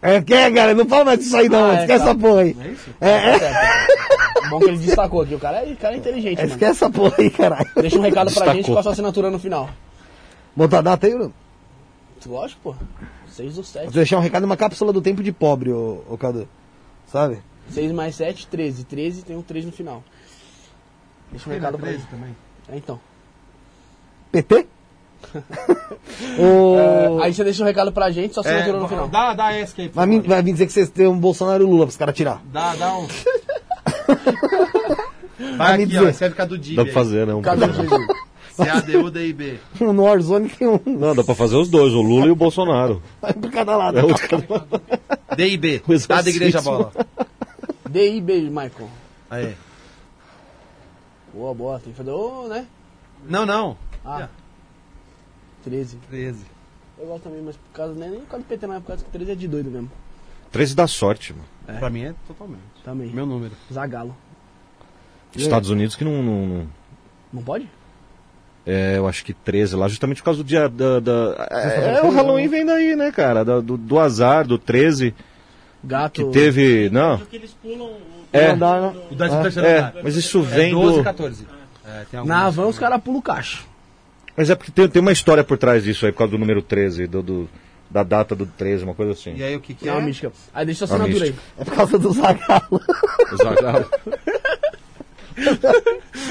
Speaker 3: É, que, cara? Não fala mais disso aí, não.
Speaker 1: Ah, é,
Speaker 3: esquece
Speaker 1: tá.
Speaker 3: essa porra aí.
Speaker 4: É isso?
Speaker 3: É, é.
Speaker 1: Tá Bom que ele destacou aqui, o cara é, cara é inteligente,
Speaker 3: é esquece essa porra aí, caralho.
Speaker 1: Deixa um recado pra
Speaker 8: Destacou.
Speaker 1: gente com a sua assinatura no final.
Speaker 3: Botar a data aí, Bruno.
Speaker 1: Lógico, pô. 6 do 7.
Speaker 3: Vou deixar um recado numa cápsula do tempo de pobre, ô, ô Cadu. Sabe?
Speaker 1: 6 mais 7, 13. 13 tem um 3 no final. Deixa um recado pra gente.
Speaker 4: também.
Speaker 1: É, então.
Speaker 3: PT? Ô,
Speaker 1: É, aí você deixa um recado pra gente, sua assinatura no final.
Speaker 4: Dá, dá ESC aí,
Speaker 3: vai, me, vai me dizer que vocês têm um Bolsonaro e Lula pros caras tirar.
Speaker 4: Dá, dá um.
Speaker 3: Vai
Speaker 4: aqui,
Speaker 3: dizer.
Speaker 4: ó. Escreve Cadu Dib
Speaker 8: Dá pra fazer, né? Um
Speaker 1: Cada um Jesus.
Speaker 4: C-A-D-U-D-I-B.
Speaker 3: No Warzone tem um.
Speaker 8: Não, dá pra fazer os dois, o Lula e o Bolsonaro.
Speaker 3: Vai pra cada lado.
Speaker 8: É outro cara.
Speaker 4: D-I-B.
Speaker 8: O
Speaker 4: Dá da igreja bola.
Speaker 1: DIB, Michael.
Speaker 4: Aí.
Speaker 1: Boa, boa. Tem que fazer o, né?
Speaker 4: Não, não.
Speaker 1: Ah. 13.
Speaker 4: 13.
Speaker 1: Eu gosto também, mas por causa, né, nem por causa do PT, não é por causa que 13 é de doido mesmo.
Speaker 8: 13 dá sorte, mano.
Speaker 4: Pra mim é totalmente.
Speaker 1: Também.
Speaker 4: Meu número.
Speaker 1: Zagalo.
Speaker 8: Estados Unidos que não, não- não-
Speaker 1: Não pode?
Speaker 8: É, eu acho que 13 lá, justamente por causa do dia da. da- é, o Halloween vem daí, né, cara? Da- Do, do azar, do 13,
Speaker 1: Gato.
Speaker 8: que teve. Não. É,
Speaker 3: Andar, né?
Speaker 4: O 13 terceiro
Speaker 8: é,
Speaker 4: lugar.
Speaker 8: mas isso
Speaker 4: É
Speaker 8: vem
Speaker 4: 12
Speaker 8: do.
Speaker 4: e 14. É,
Speaker 1: Na Havan os caras pulam o cacho.
Speaker 8: Mas é porque tem, tem uma história por trás disso aí, por causa do número 13, do, do- da data do 13, uma coisa assim.
Speaker 4: E aí o que que
Speaker 1: é
Speaker 4: é?
Speaker 1: uma mística. Aí deixa
Speaker 8: Uma
Speaker 1: assinatura aí.
Speaker 3: É por causa do Zagalo.
Speaker 8: O Zagallo.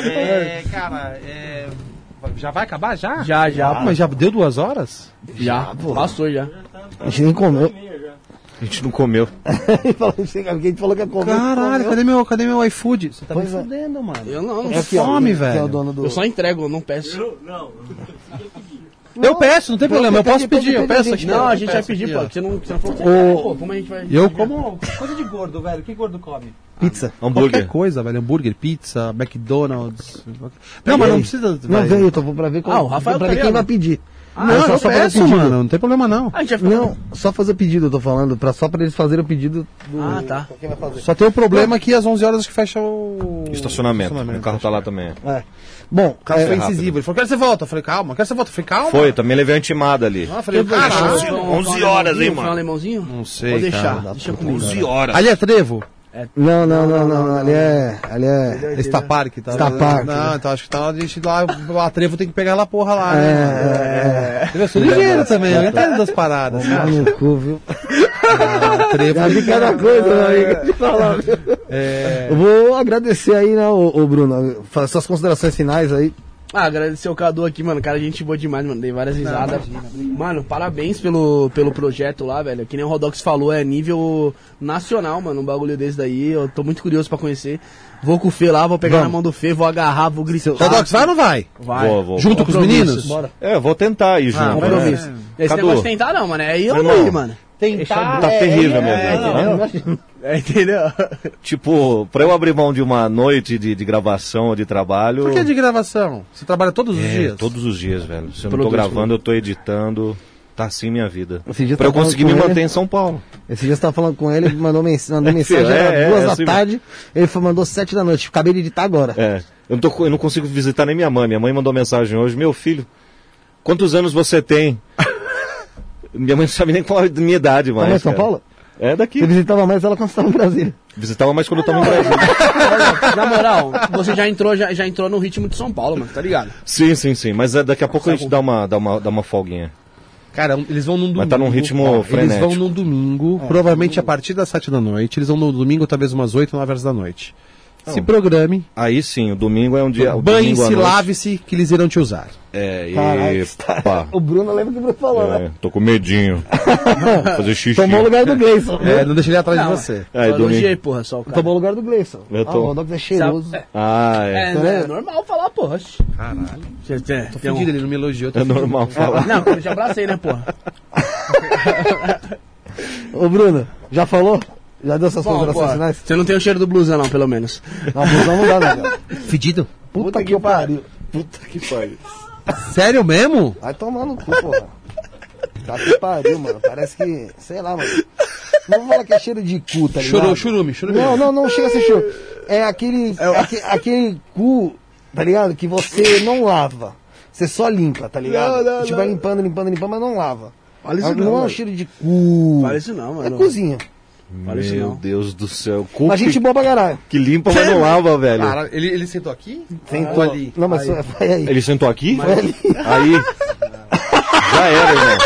Speaker 4: É, cara, é... Já vai acabar já?
Speaker 1: Já, já.
Speaker 4: Ah, mas já deu duas horas?
Speaker 1: Já, passou já.
Speaker 3: A gente nem comeu.
Speaker 8: A gente não comeu.
Speaker 3: Ele falou, a gente falou que ia comer.
Speaker 4: Caralho, cadê meu, cadê meu iFood? Você tá me
Speaker 3: Pois é.
Speaker 4: fudendo, mano.
Speaker 1: Eu não, não
Speaker 3: É
Speaker 4: fome,
Speaker 3: que é
Speaker 4: velho.
Speaker 3: o dono do...
Speaker 1: Eu só entrego, eu não peço.
Speaker 4: Eu peço, não tem problema, eu posso pedir, eu peço aqui.
Speaker 1: Não, a
Speaker 4: eu
Speaker 1: gente vai pedir, pô. Você não, você não falou que você pô, como a gente vai.
Speaker 4: Eu como coisa de gordo, velho. O que gordo come?
Speaker 3: Pizza.
Speaker 8: Hambúrguer.
Speaker 4: Qualquer coisa, velho. Hambúrguer, pizza, McDonald's. Não, mas não precisa.
Speaker 3: Não
Speaker 4: velho.
Speaker 3: veio, tô pra ver, qual,
Speaker 1: Ah, o Rafael
Speaker 3: pra ver
Speaker 1: tá
Speaker 3: quem vai pedir.
Speaker 4: Não,
Speaker 3: É só-
Speaker 4: eu
Speaker 3: só
Speaker 4: peço,
Speaker 3: pedido.
Speaker 4: mano. Não tem problema não.
Speaker 1: A gente vai ficar.
Speaker 3: Não, só fazer o pedido, eu tô falando, pra, só pra eles fazerem o pedido do...
Speaker 1: Ah, tá.
Speaker 4: Só tem o problema que às 11 horas que fecha o...
Speaker 8: Estacionamento. O carro tá lá também.
Speaker 3: É. Bom,
Speaker 4: O cara
Speaker 3: é,
Speaker 4: foi incisivo. Ele falou, quero que você volta. Eu falei, calma, quero que você volta. Eu falei, calma.
Speaker 8: Foi, também levei uma intimada ali.
Speaker 4: Ah, eu falei,
Speaker 1: um-
Speaker 8: 11
Speaker 1: foi um
Speaker 8: horas, hein,
Speaker 1: Foi um
Speaker 8: mano?
Speaker 1: alemãozinho?
Speaker 4: Não sei,
Speaker 1: Vou deixar,
Speaker 4: cara.
Speaker 1: deixa comigo.
Speaker 8: horas.
Speaker 4: Ali é trevo?
Speaker 3: Não, não, não, não, ali é... Ali é...
Speaker 4: Está Park, tá?
Speaker 3: Está
Speaker 4: Não, então acho que tá a gente lá. A trevo tem que pegar aquela porra lá,
Speaker 3: É,
Speaker 4: né? Eu sou ligeiro também, eu entendo das paradas.
Speaker 3: No cu, viu?
Speaker 4: Ah, trevo.
Speaker 3: Já vi cada coisa, meu amigo, de falar, viu?
Speaker 4: É,
Speaker 3: Eu vou agradecer aí, né, o, Bruno, fazer suas considerações finais aí.
Speaker 1: Ah, agradecer o Cadu aqui, mano. Cara, gente boa demais, mano. Dei várias risadas. Mano, parabéns pelo, pelo projeto lá, velho. Que nem o Rodox falou, é nível nacional, mano. Um bagulho desse daí. Eu tô muito curioso pra conhecer. Vou com o Fê lá, vou pegar
Speaker 3: Vamos.
Speaker 1: na mão do Fê, vou agarrar, vou gritar.
Speaker 4: Rodox, vai ou não vai?
Speaker 1: Vai.
Speaker 8: Vou, vou.
Speaker 4: Junto com os meninos?
Speaker 1: Bora.
Speaker 8: É, eu vou tentar ir junto.
Speaker 4: Ah,
Speaker 8: né?
Speaker 1: Compromisso. Esse
Speaker 8: Cadu.
Speaker 1: negócio de tentar não, mano. É
Speaker 8: Meu
Speaker 1: não mano.
Speaker 3: Tentar.
Speaker 8: Tá terrível mesmo.
Speaker 1: é,
Speaker 8: Hã?
Speaker 1: É, entendeu?
Speaker 8: Tipo, pra eu abrir mão de uma noite de, de gravação ou de trabalho.
Speaker 4: Por que de gravação? Você trabalha todos os
Speaker 8: É,
Speaker 4: dias?
Speaker 8: todos os dias, velho. Se eu não
Speaker 1: Produz
Speaker 8: tô gravando, eu tô editando. Tá assim minha vida.
Speaker 3: Esse dia
Speaker 8: Pra eu
Speaker 3: tá
Speaker 8: conseguir me
Speaker 3: ele.
Speaker 8: manter em São Paulo.
Speaker 3: Esse dia você tava falando com ele, ele mandou, mens mandou mensagem,
Speaker 8: É,
Speaker 3: era
Speaker 8: é,
Speaker 3: duas
Speaker 8: é
Speaker 3: da
Speaker 8: assim
Speaker 3: tarde, ele foi, mandou sete da noite. Acabei de editar agora.
Speaker 8: É. Eu não, tô, eu não consigo visitar nem minha mãe. Minha mãe mandou mensagem hoje. Meu filho, quantos anos você tem? minha mãe não sabe nem qual é a minha idade mais.
Speaker 3: Tá em São. Paulo?
Speaker 8: É daqui.
Speaker 3: Você visitava mais ela quando você estava em Brasília.
Speaker 8: Visitava mais quando eu tava em Brasília.
Speaker 1: Na moral, você já entrou, já, já entrou no ritmo de São Paulo, mano, tá ligado?
Speaker 8: sim, sim, sim. Mas é, daqui a pouco a gente dá uma, dá uma, dá uma folguinha.
Speaker 4: Cara, eles vão num domingo.
Speaker 8: Mas tá num ritmo
Speaker 4: Eles
Speaker 8: frenético.
Speaker 4: vão num domingo, provavelmente a partir das sete da noite. Eles vão no domingo, talvez umas oito, nove horas da noite. Se programe,
Speaker 8: Aí sim, o domingo é um dia. o
Speaker 4: banhe-se, lave-se, que eles irão te usar.
Speaker 8: É, e. pá,
Speaker 3: O Bruno lembra que o Bruno falou, né?
Speaker 8: é, tô com medinho. Fazer xixi.
Speaker 3: Tomou o lugar do Gleison.
Speaker 4: É, não deixa ele atrás
Speaker 1: Não,
Speaker 4: de você.
Speaker 8: É,
Speaker 1: eu elogiei,
Speaker 8: domingo.
Speaker 1: porra, só o cara.
Speaker 3: Tomou o lugar do Gleison.
Speaker 8: Eu
Speaker 3: Ah,
Speaker 8: tô-
Speaker 3: o Rodox é cheiroso.
Speaker 1: Sabe-
Speaker 8: Ah, é.
Speaker 1: É,
Speaker 3: Tá
Speaker 1: é normal falar, porra.
Speaker 4: Caralho.
Speaker 1: Tem,
Speaker 4: Tô
Speaker 1: tem um-
Speaker 4: fedido, ele não me elogiou. tô
Speaker 8: É
Speaker 4: fedido.
Speaker 8: normal falar.
Speaker 1: Não, eu te abracei, né, porra?
Speaker 3: Ô, Bruno, já falou? Já deu suas
Speaker 1: Bom,
Speaker 3: considerações finais?
Speaker 1: você não tem o cheiro do blusão, não, pelo menos.
Speaker 3: Não, blusão não dá, né, cara?
Speaker 4: Fedido?
Speaker 3: Puta que pariu.
Speaker 8: Puta que pariu.
Speaker 4: Sério mesmo?
Speaker 3: Vai tomar no cu, porra. Tá que pariu, mano. Parece que. Sei lá, mano. Não vou falar que é cheiro de cu, tá ligado?
Speaker 4: Chorou, churume, churume.
Speaker 3: Não, não, não chega a ser choro. É aquele. aque- aquele cu, tá ligado? Que você não lava. Você só limpa, tá ligado?
Speaker 1: Não, não,
Speaker 3: Você vai
Speaker 1: não.
Speaker 3: limpando, limpando, limpando, mas não lava.
Speaker 1: Fala isso
Speaker 3: não,
Speaker 1: não,
Speaker 3: não é um cheiro de cu.
Speaker 1: Fala isso não,
Speaker 3: É
Speaker 1: mano.
Speaker 3: cozinha.
Speaker 1: Fala isso
Speaker 8: Meu
Speaker 1: não.
Speaker 8: Deus do céu. Cu
Speaker 3: Mas gente
Speaker 8: que,
Speaker 3: boa pra caralho.
Speaker 8: que limpa, mas não lava, velho.
Speaker 4: Cara, ele, ele sentou aqui?
Speaker 3: Sentou
Speaker 4: ali.
Speaker 3: Não, mas
Speaker 4: Aí.
Speaker 3: foi aí.
Speaker 8: Ele sentou aqui?
Speaker 3: Foi ali.
Speaker 8: Aí. Já era, irmão.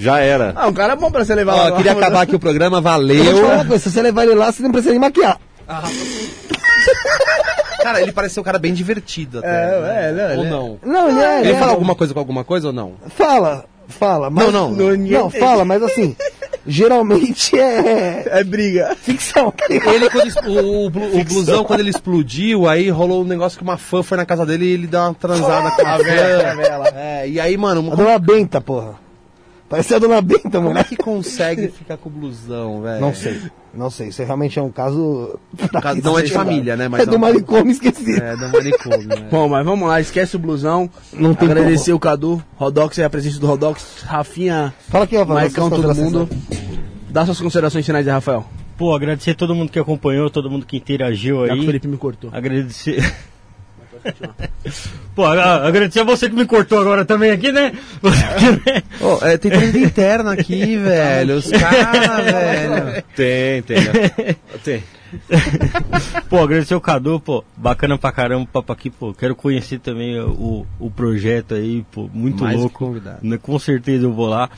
Speaker 8: Já era.
Speaker 1: Ah, um cara é bom pra você levar
Speaker 4: Ó,
Speaker 1: lá.
Speaker 4: eu queria acabar aqui o programa, valeu.
Speaker 3: coisa, se você levar ele lá, você não precisa nem maquiar.
Speaker 4: Cara, ele parece ser um cara bem divertido até.
Speaker 1: É,
Speaker 4: né?
Speaker 1: é, não,
Speaker 4: Ou
Speaker 1: ele é-
Speaker 4: não?
Speaker 3: Não, ele é.
Speaker 4: Ele
Speaker 3: é-
Speaker 4: fala alguma coisa com alguma coisa ou não?
Speaker 3: Fala, fala. Mas,
Speaker 4: Não, não.
Speaker 3: Não,
Speaker 1: tem.
Speaker 3: fala, mas assim, geralmente é
Speaker 1: É briga.
Speaker 3: ficção.
Speaker 4: Ele, quando o, o, o blusão, quando ele explodiu, aí rolou um negócio que uma fã foi na casa dele e ele deu uma transada com a fã. É, e aí, mano,
Speaker 3: A
Speaker 4: como,
Speaker 3: dona Benta, porra. Parece a dona Benta,
Speaker 4: como é que consegue ficar com o blusão, velho?
Speaker 3: Não sei. Não sei. Isso realmente é um caso.
Speaker 4: caso- não é de família, né, mas
Speaker 3: é
Speaker 4: é
Speaker 3: do
Speaker 4: um-
Speaker 3: manicômio esquecido.
Speaker 4: É, do manicômio, né?
Speaker 1: Bom, mas vamos lá, esquece o blusão.
Speaker 3: Não tem
Speaker 1: Agradecer o Cadu, Rodox e a presença do Rodox, Rafinha,
Speaker 3: Fala aqui, Rafael.
Speaker 1: Maicão, todo mundo. Dá suas considerações finais aí, Rafael.
Speaker 2: Pô, agradecer todo mundo que acompanhou, todo mundo que interagiu
Speaker 1: Já que o
Speaker 2: aí.
Speaker 1: Felipe me cortou.
Speaker 2: Agradecer. Pô, agradecer a você que me cortou agora também aqui, né?
Speaker 4: Ô, é, tem treta interna aqui, velho. Os caras, velho.
Speaker 8: Tem, tem. né? Tem.
Speaker 2: Pô, agradecer o Cadu, pô, bacana pra caramba o papo aqui, pô. Quero conhecer também o, o projeto aí, pô, muito
Speaker 4: Mais
Speaker 2: louco.
Speaker 4: convidado.
Speaker 2: Né, Com certeza eu vou lá.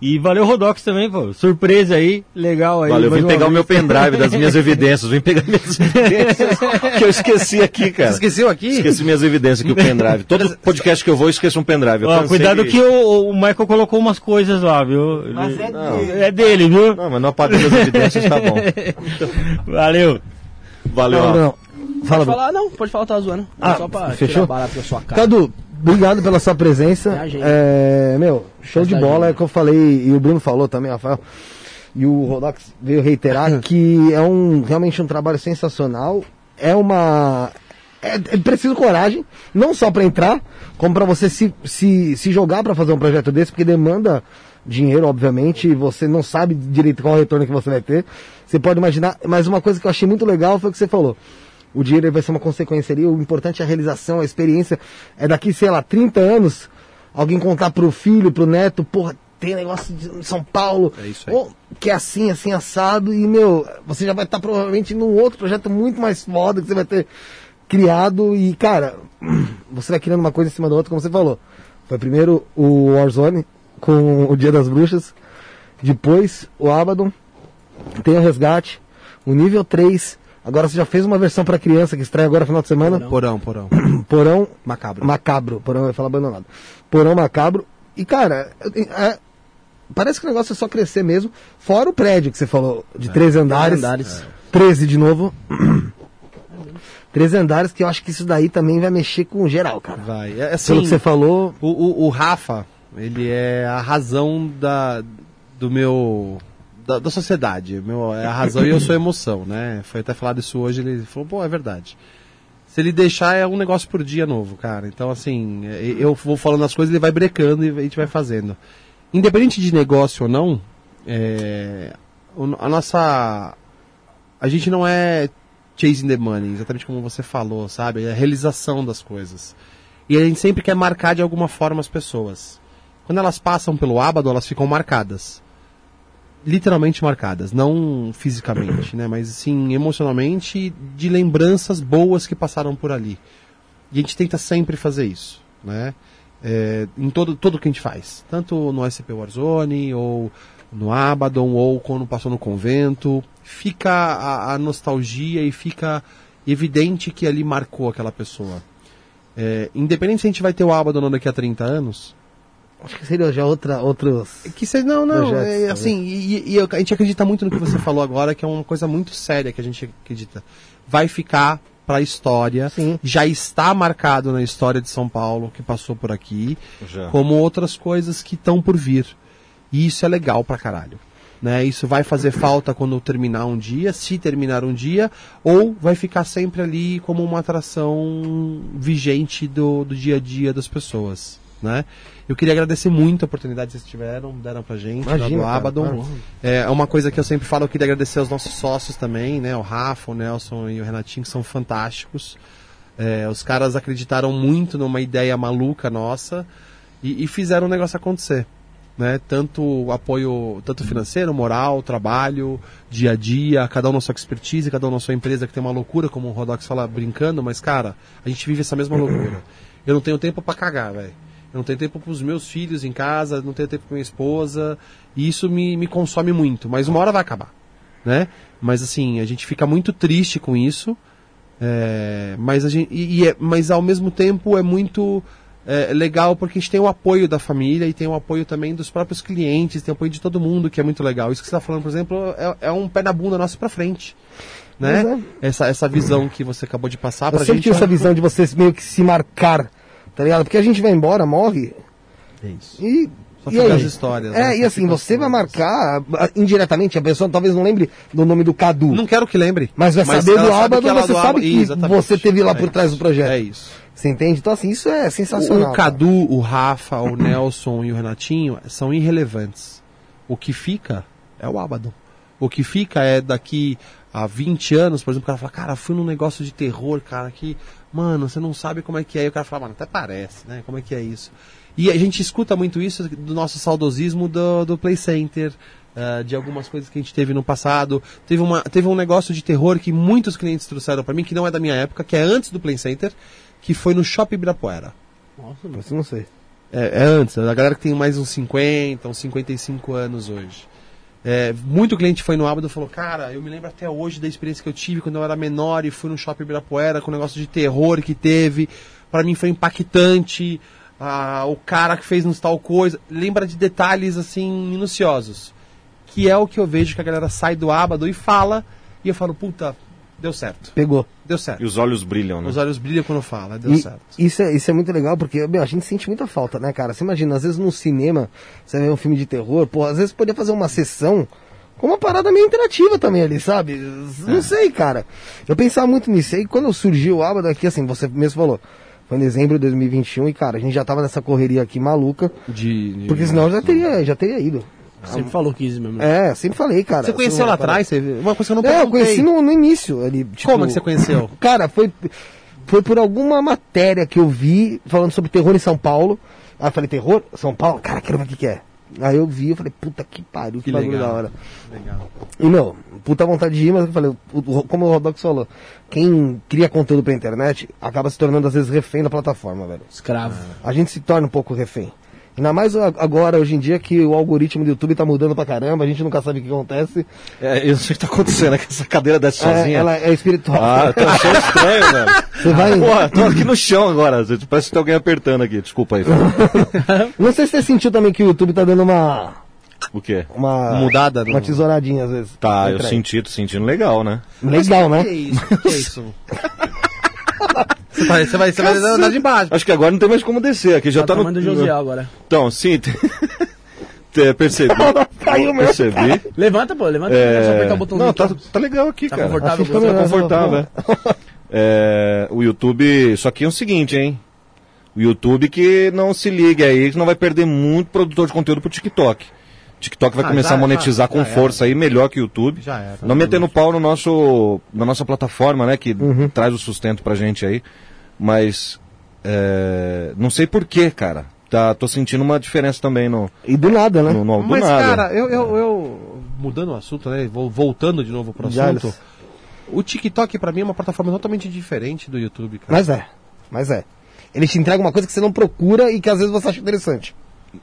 Speaker 2: E valeu Rodox também, pô. Surpresa aí, legal aí.
Speaker 8: Valeu, vim pegar o meu
Speaker 2: vez.
Speaker 8: pendrive das minhas evidências. Vim pegar minhas evidências que eu esqueci aqui,
Speaker 4: Você
Speaker 8: cara.
Speaker 4: esqueceu aqui?
Speaker 8: Esqueci minhas evidências aqui, o pendrive. Todo podcast que eu vou, eu esqueço um pendrive. Eu
Speaker 2: Ó, cuidado que o, o Michael colocou umas coisas lá, viu?
Speaker 3: Mas é dele.
Speaker 2: é dele, viu?
Speaker 8: Não, mas não apaguei as evidências, tá bom.
Speaker 2: Valeu.
Speaker 8: Valeu,
Speaker 3: Não,
Speaker 8: ó.
Speaker 3: não. Fala,
Speaker 1: Pode falar, não, pode falar, tá zoando.
Speaker 3: Ah,
Speaker 1: Só pra
Speaker 3: fechou?
Speaker 1: tirar barato da sua cara.
Speaker 3: Cadu, obrigado pela sua presença.
Speaker 1: É
Speaker 3: meu, show de bola,
Speaker 1: gente.
Speaker 3: é que eu falei, e o Bruno falou também, Rafael. E o Rodox veio reiterar que é um realmente um trabalho sensacional. É uma. É, é preciso coragem, não só para entrar, como para você se, se, se jogar para fazer um projeto desse, porque demanda dinheiro, obviamente, e você não sabe direito qual o retorno que você vai ter. Você pode imaginar, mas uma coisa que eu achei muito legal foi o que você falou. O dinheiro vai ser uma consequência ali, o importante é a realização, a experiência. É daqui, sei lá, 30 anos, alguém contar pro filho, pro neto, porra, tem negócio de São Paulo.
Speaker 4: É isso aí.
Speaker 3: Ou que é assim, assim, assado, e, meu, você já vai estar provavelmente num outro projeto muito mais foda que você vai ter criado. E, cara, você vai criando uma coisa em cima da outra, como você falou. Foi primeiro o Warzone, com o Dia das Bruxas. Depois o Abaddon, tem o Resgate, o nível 3, Agora você já fez uma versão pra criança que estreia agora no final de semana.
Speaker 4: Porão, porão.
Speaker 3: Porão
Speaker 4: Macabro.
Speaker 3: Macabro. Porão, ia falar abandonado. Porão Macabro. E, cara, é- parece que o negócio é só crescer mesmo. Fora o prédio que você falou, de três andares.
Speaker 1: andares.
Speaker 3: 13 de novo. três andares, que eu acho que isso daí também vai mexer com geral, cara.
Speaker 4: Vai. É, assim,
Speaker 3: Pelo que você falou,
Speaker 4: O, o, o Rafa, ele é a razão da, do meu. Da, da sociedade. Meu, é a razão e eu sou a emoção, né? Foi até falado isso hoje, ele falou, pô, é verdade. Se ele deixar, é um negócio por dia novo, cara. Então, assim, é, eu vou falando as coisas, ele vai brecando e a gente vai fazendo. Independente de negócio ou não, é, a nossa. A gente não é chasing the money, exatamente como você falou, sabe? É a realização das coisas. E a gente sempre quer marcar de alguma forma as pessoas. Quando elas passam pelo ábado, elas ficam marcadas. Literalmente marcadas, não fisicamente, né? Mas sim emocionalmente de lembranças boas que passaram por ali. E a gente tenta sempre fazer isso, né? É, em todo, tudo que a gente faz. Tanto no SCP Warzone, ou no Abaddon, ou quando passou no convento. Fica a, a nostalgia e fica evidente que ali marcou aquela pessoa. É, independente se a gente vai ter o Abaddon daqui a 30 anos,
Speaker 3: acho que seria já outra, outros.
Speaker 4: que você não, não,
Speaker 3: Projetos,
Speaker 4: é, assim, e, e eu- a gente acredita muito no que você falou agora, que é uma coisa muito séria que a gente acredita. Vai ficar para a história,
Speaker 3: Sim.
Speaker 4: já está marcado na história de São Paulo, que passou por aqui,
Speaker 8: Já.
Speaker 4: como outras coisas que estão por vir. E isso é legal pra caralho. Né? Isso vai fazer falta quando terminar um dia, se terminar um dia, ou vai ficar sempre ali como uma atração vigente do, do dia a dia das pessoas. Né? Eu queria agradecer muito a oportunidade que vocês tiveram, deram pra gente,
Speaker 3: Imagina,
Speaker 4: do Abaddon. É uma coisa que eu sempre falo, eu queria agradecer aos nossos sócios também, né? O Rafa, o Nelson e o Renatinho, que são fantásticos. É, os caras acreditaram muito numa ideia maluca nossa e, e fizeram o negócio acontecer. Né? Tanto apoio tanto financeiro, moral, trabalho, dia a dia, cada um na sua expertise, cada um na sua empresa que tem uma loucura, como o Rodox fala brincando, mas cara, a gente vive essa mesma loucura. Eu não tenho tempo pra cagar, velho. Eu não tenho tempo pros meus filhos em casa, não tenho tempo pra minha esposa, e isso me, me consome muito, mas uma hora vai acabar, né? Mas assim, a gente fica muito triste com isso, é, mas, a gente, e, e é- mas ao mesmo tempo é muito é, legal porque a gente tem o apoio da família e tem o apoio também dos próprios clientes, tem o apoio de todo mundo, que é muito legal. Isso que você está falando, por exemplo, é, é um pé na bunda nosso para frente. Né? Essa, essa visão que você acabou de passar
Speaker 3: Eu
Speaker 4: pra
Speaker 3: sempre
Speaker 4: gente.
Speaker 3: tive
Speaker 4: é-
Speaker 3: essa visão de vocês meio que se marcar, tá ligado? Porque a gente vai embora, morre,
Speaker 4: É isso.
Speaker 3: e.
Speaker 4: Só
Speaker 3: e
Speaker 4: fica
Speaker 3: aí?
Speaker 4: as histórias, né?
Speaker 3: É, e
Speaker 4: Só
Speaker 3: assim, você vai marcar indiretamente, a pessoa talvez não lembre do nome do Cadu.
Speaker 4: Não quero que lembre.
Speaker 3: Mas vai saber
Speaker 4: ela
Speaker 3: do
Speaker 4: sabe ela
Speaker 3: você
Speaker 4: do
Speaker 3: sabe que
Speaker 4: Exatamente.
Speaker 3: você teve lá
Speaker 4: É
Speaker 3: por trás do projeto.
Speaker 4: É isso.
Speaker 3: Você entende? Então, assim, isso é sensacional.
Speaker 4: o Cadu, o Rafa, o Nelson e o Renatinho são irrelevantes. O que fica é o Abaddon. O que fica é daqui a 20 anos, por exemplo, o cara fala, cara, fui num negócio de terror, cara, que, mano, você não sabe como é que é. E o cara fala, mano, até parece, né? Como é que é isso? E a gente escuta muito isso do nosso saudosismo do, do Play Center, ah, de algumas coisas que a gente teve no passado. Teve, uma, teve um negócio de terror que muitos clientes trouxeram pra mim, que não é da minha época, que é antes do Play Center, que foi no Shopping Ibirapuera.
Speaker 3: Isso eu não sei.
Speaker 4: É, é antes, a galera que tem mais uns 50, uns 55 anos hoje. É, muito cliente foi no Abado e falou, cara, eu me lembro até hoje da experiência que eu tive quando eu era menor e fui no shopping Ibirapuera com o negócio de terror que teve. Pra mim foi impactante. ah, o cara que fez nos tal coisa. Lembra de detalhes assim minuciosos. Que é o que eu vejo que a galera sai do Abado e fala. E eu falo, puta, deu certo.
Speaker 3: Pegou.
Speaker 4: Deu certo.
Speaker 8: E os olhos brilham, né?
Speaker 4: Os olhos brilham quando fala, deu
Speaker 3: E
Speaker 4: certo.
Speaker 3: isso, é, isso é muito legal, porque meu, a gente sente muita falta, né, cara? Você imagina, às vezes num cinema, você vê um filme de terror, pô, às vezes podia fazer uma sessão com uma parada meio interativa também ali, sabe?
Speaker 4: É.
Speaker 3: Não sei, cara. Eu pensava muito nisso. E aí quando surgiu o Abada aqui, assim, você mesmo falou, foi em dezembro de 2021, e cara, a gente já tava nessa correria aqui maluca,
Speaker 4: De, de-
Speaker 3: porque senão eu já teria, já teria ido.
Speaker 1: Sempre falou que isso mesmo.
Speaker 3: É, sempre falei, cara.
Speaker 4: Você conheceu lá atrás? Você... Uma coisa que eu não
Speaker 3: É, eu
Speaker 4: perguntei.
Speaker 3: conheci no, no início ali. Tipo,
Speaker 4: Como é que você conheceu?
Speaker 3: Cara, foi, foi por alguma matéria que eu vi falando sobre terror em São Paulo. Aí eu falei, terror? São Paulo? Cara, quero ver o que, que é. Aí eu vi, eu falei, puta que pariu, que,
Speaker 4: Que
Speaker 3: bagulho
Speaker 4: legal.
Speaker 3: da hora.
Speaker 4: Legal.
Speaker 3: E, meu, puta vontade de ir, mas eu falei, como o Rodox falou, quem cria conteúdo pra internet acaba se tornando, às vezes, refém da plataforma, velho.
Speaker 1: Escravo.
Speaker 3: A gente se torna um pouco refém. Ainda mais agora, hoje em dia, que o algoritmo do YouTube tá mudando pra caramba, a gente nunca sabe o que acontece.
Speaker 8: É, eu não sei o que tá acontecendo, é que essa cadeira desce
Speaker 3: É,
Speaker 8: sozinha.
Speaker 3: ela é espiritual.
Speaker 8: Ah, eu tô achando estranho, velho.
Speaker 3: Você vai.
Speaker 8: Porra, tô aqui no chão agora. Parece que tem alguém apertando aqui. Desculpa aí.
Speaker 3: Não sei se você sentiu também que o YouTube tá dando uma.
Speaker 8: O quê?
Speaker 3: Uma,
Speaker 4: Mudada
Speaker 3: Uma tesouradinha às vezes.
Speaker 8: Tá, eu senti, tô sentindo legal, né?
Speaker 3: Legal, né?
Speaker 4: Que isso? Que isso? você vai, você vai, você vai andar de baixo.
Speaker 8: Acho que agora não tem mais como descer. Aqui já
Speaker 1: Tá
Speaker 8: tá, no.
Speaker 1: Josiel agora.
Speaker 8: Então, sim. tem- tem- percebi.
Speaker 3: Caiu mesmo.
Speaker 8: Percebi.
Speaker 1: Levanta, pô, levanta.
Speaker 8: É...
Speaker 1: Só apertar o botãozinho.
Speaker 8: Não, tá, tá legal aqui,
Speaker 1: Tá
Speaker 8: cara.
Speaker 1: confortável?
Speaker 3: Assim
Speaker 8: Tá
Speaker 3: melhor,
Speaker 8: confortável, é. É, O YouTube. Só que é o seguinte, hein? O YouTube que não se ligue aí, que não vai perder muito produtor de conteúdo pro TikTok. TikTok vai
Speaker 4: Ah,
Speaker 8: começar
Speaker 4: já-
Speaker 8: a monetizar
Speaker 4: já-
Speaker 8: com
Speaker 4: já
Speaker 8: força aí, melhor que o YouTube.
Speaker 4: Já era.
Speaker 8: Não metendo pau no nosso, na nossa plataforma, né? Que
Speaker 3: Uhum.
Speaker 8: traz o sustento pra gente aí. Mas. é, não sei porquê, cara. Tá, tô sentindo uma diferença também no,
Speaker 3: E do nada, né?
Speaker 8: no, no do
Speaker 4: Mas,
Speaker 8: nada.
Speaker 4: cara, eu, eu, eu- Mudando o assunto, né? vou- Voltando de novo pro assunto. O TikTok, pra mim, é uma plataforma totalmente diferente do YouTube, cara.
Speaker 3: Mas é. Mas é. Ele te entrega uma coisa que você não procura e que às vezes você acha interessante.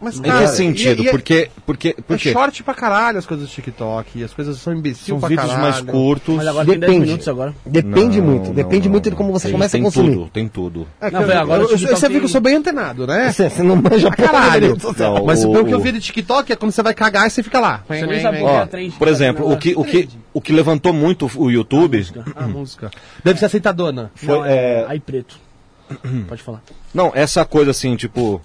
Speaker 4: Mas,
Speaker 8: Em que sentido?
Speaker 4: e- e-
Speaker 8: porque, porque,
Speaker 4: É
Speaker 8: porque
Speaker 4: short pra caralho as coisas do TikTok. E as coisas são imbecil
Speaker 8: são
Speaker 4: pra
Speaker 8: vídeos
Speaker 4: caralho.
Speaker 8: mais curtos.
Speaker 1: Mas agora tem 10
Speaker 3: Depende.
Speaker 1: minutos agora.
Speaker 3: Depende
Speaker 8: Não,
Speaker 3: muito.
Speaker 8: não,
Speaker 3: Depende
Speaker 8: não,
Speaker 3: muito de como você
Speaker 8: Tem-
Speaker 3: começa
Speaker 8: tem
Speaker 3: a consumir.
Speaker 8: Tudo, tem tudo.
Speaker 4: É
Speaker 1: Não,
Speaker 4: eu-
Speaker 1: velho, agora
Speaker 4: eu-
Speaker 1: TikTok
Speaker 4: Você viu que eu sou bem antenado, né?
Speaker 3: Você, você não manja
Speaker 4: Pra caralho.
Speaker 8: Não,
Speaker 4: Mas
Speaker 8: o-
Speaker 4: pelo que eu vi de TikTok é quando você vai cagar e você fica lá.
Speaker 1: Você nem sabe é
Speaker 8: Ó,
Speaker 1: trend.
Speaker 8: por exemplo, o que, o, que, o que levantou muito o YouTube.
Speaker 4: A música. Deve ser aceitadona.
Speaker 8: Foi,
Speaker 1: Não, é...
Speaker 8: é,
Speaker 1: Aí preto. Pode falar.
Speaker 8: Não, essa coisa assim, tipo.